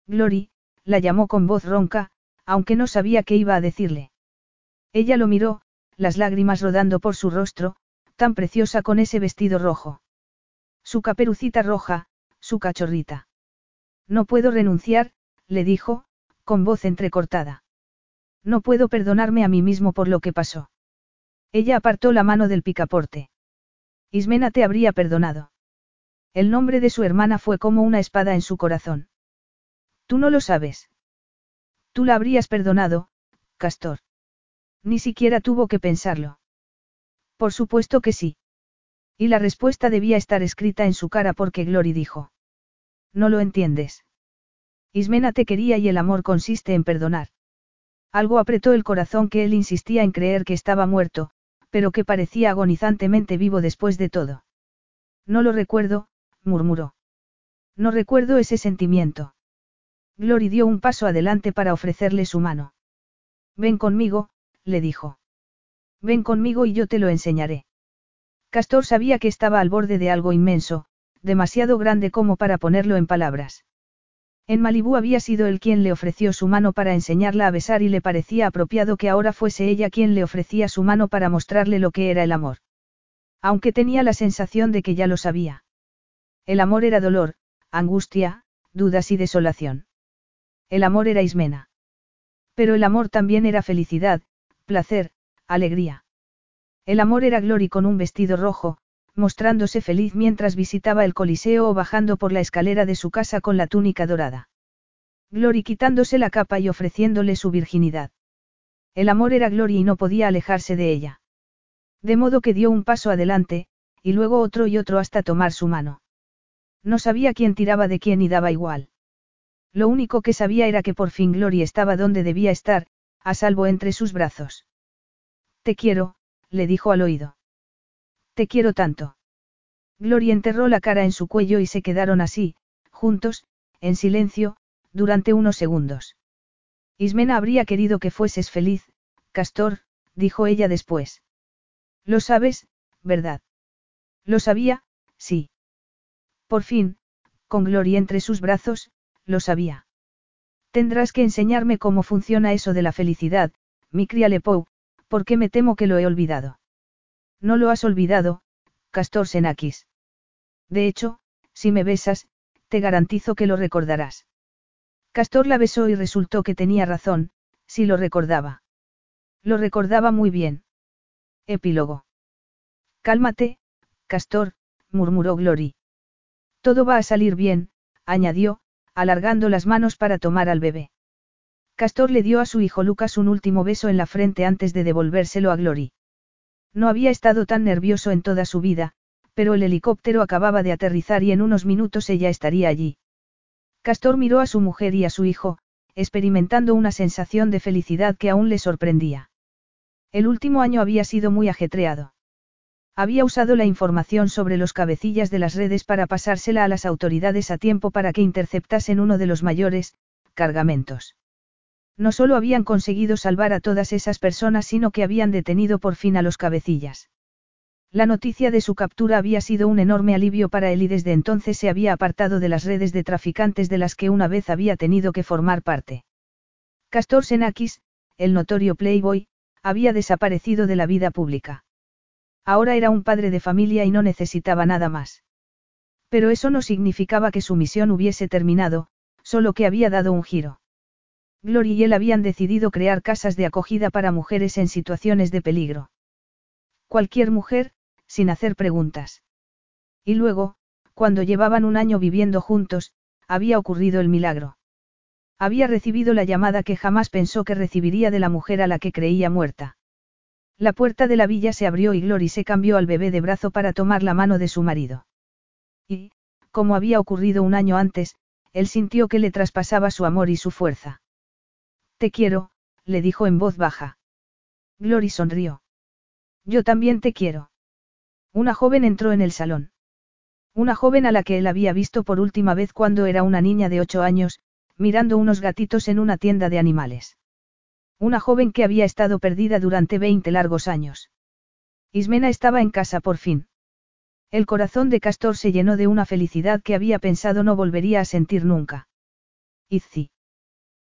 Glory, la llamó con voz ronca, aunque no sabía qué iba a decirle. Ella lo miró, las lágrimas rodando por su rostro, tan preciosa con ese vestido rojo. Su caperucita roja, su cachorrita. No puedo renunciar, le dijo, con voz entrecortada. No puedo perdonarme a mí mismo por lo que pasó. Ella apartó la mano del picaporte. Ismena te habría perdonado. El nombre de su hermana fue como una espada en su corazón. Tú no lo sabes. Tú la habrías perdonado, Castor. Ni siquiera tuvo que pensarlo. Por supuesto que sí. Y la respuesta debía estar escrita en su cara porque Glory dijo. No lo entiendes. Ismena te quería y el amor consiste en perdonar. Algo apretó el corazón que él insistía en creer que estaba muerto, pero que parecía agonizantemente vivo después de todo. No lo recuerdo, murmuró. No recuerdo ese sentimiento. Glory dio un paso adelante para ofrecerle su mano. Ven conmigo, le dijo. Ven conmigo y yo te lo enseñaré. Castor sabía que estaba al borde de algo inmenso, demasiado grande como para ponerlo en palabras. En Malibú había sido él quien le ofreció su mano para enseñarla a besar y le parecía apropiado que ahora fuese ella quien le ofrecía su mano para mostrarle lo que era el amor. Aunque tenía la sensación de que ya lo sabía. El amor era dolor, angustia, dudas y desolación. El amor era Ismena. Pero el amor también era felicidad, placer, alegría. El amor era Glory con un vestido rojo, mostrándose feliz mientras visitaba el Coliseo o bajando por la escalera de su casa con la túnica dorada. Glory quitándose la capa y ofreciéndole su virginidad. El amor era Glory y no podía alejarse de ella. De modo que dio un paso adelante, y luego otro y otro hasta tomar su mano. No sabía quién tiraba de quién y daba igual. Lo único que sabía era que por fin Glory estaba donde debía estar, a salvo entre sus brazos. Te quiero, le dijo al oído. Te quiero tanto. Gloria enterró la cara en su cuello y se quedaron así, juntos, en silencio, durante unos segundos. Ismena habría querido que fueses feliz, Castor, dijo ella después. Lo sabes, ¿verdad? Lo sabía, sí. Por fin, con Gloria entre sus brazos, lo sabía. Tendrás que enseñarme cómo funciona eso de la felicidad, mi cría Lepou, porque me temo que lo he olvidado. No lo has olvidado, Castor Senakis. De hecho, si me besas, te garantizo que lo recordarás. Castor la besó y resultó que tenía razón, si lo recordaba. Lo recordaba muy bien. Epílogo. Cálmate, Castor, murmuró Glory. Todo va a salir bien, añadió, alargando las manos para tomar al bebé. Castor le dio a su hijo Lucas un último beso en la frente antes de devolvérselo a Glory. No había estado tan nervioso en toda su vida, pero el helicóptero acababa de aterrizar y en unos minutos ella estaría allí. Castor miró a su mujer y a su hijo, experimentando una sensación de felicidad que aún le sorprendía. El último año había sido muy ajetreado. Había usado la información sobre los cabecillas de las redes para pasársela a las autoridades a tiempo para que interceptasen uno de los mayores, cargamentos. No solo habían conseguido salvar a todas esas personas, sino que habían detenido por fin a los cabecillas. La noticia de su captura había sido un enorme alivio para él y desde entonces se había apartado de las redes de traficantes de las que una vez había tenido que formar parte. Castor Senakis, el notorio Playboy, había desaparecido de la vida pública. Ahora era un padre de familia y no necesitaba nada más. Pero eso no significaba que su misión hubiese terminado, solo que había dado un giro. Glory y él habían decidido crear casas de acogida para mujeres en situaciones de peligro. Cualquier mujer, sin hacer preguntas. Y luego, cuando llevaban un año viviendo juntos, había ocurrido el milagro. Había recibido la llamada que jamás pensó que recibiría de la mujer a la que creía muerta. La puerta de la villa se abrió y Glory se cambió al bebé de brazo para tomar la mano de su marido. Y, como había ocurrido un año antes, él sintió que le traspasaba su amor y su fuerza. Te quiero, le dijo en voz baja. Glory sonrió. Yo también te quiero. Una joven entró en el salón. Una joven a la que él había visto por última vez cuando era una niña de ocho años, mirando unos gatitos en una tienda de animales. Una joven que había estado perdida durante veinte largos años. Ismena estaba en casa por fin. El corazón de Castor se llenó de una felicidad que había pensado no volvería a sentir nunca. Izzi.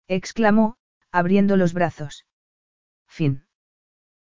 exclamó, abriendo los brazos. Fin.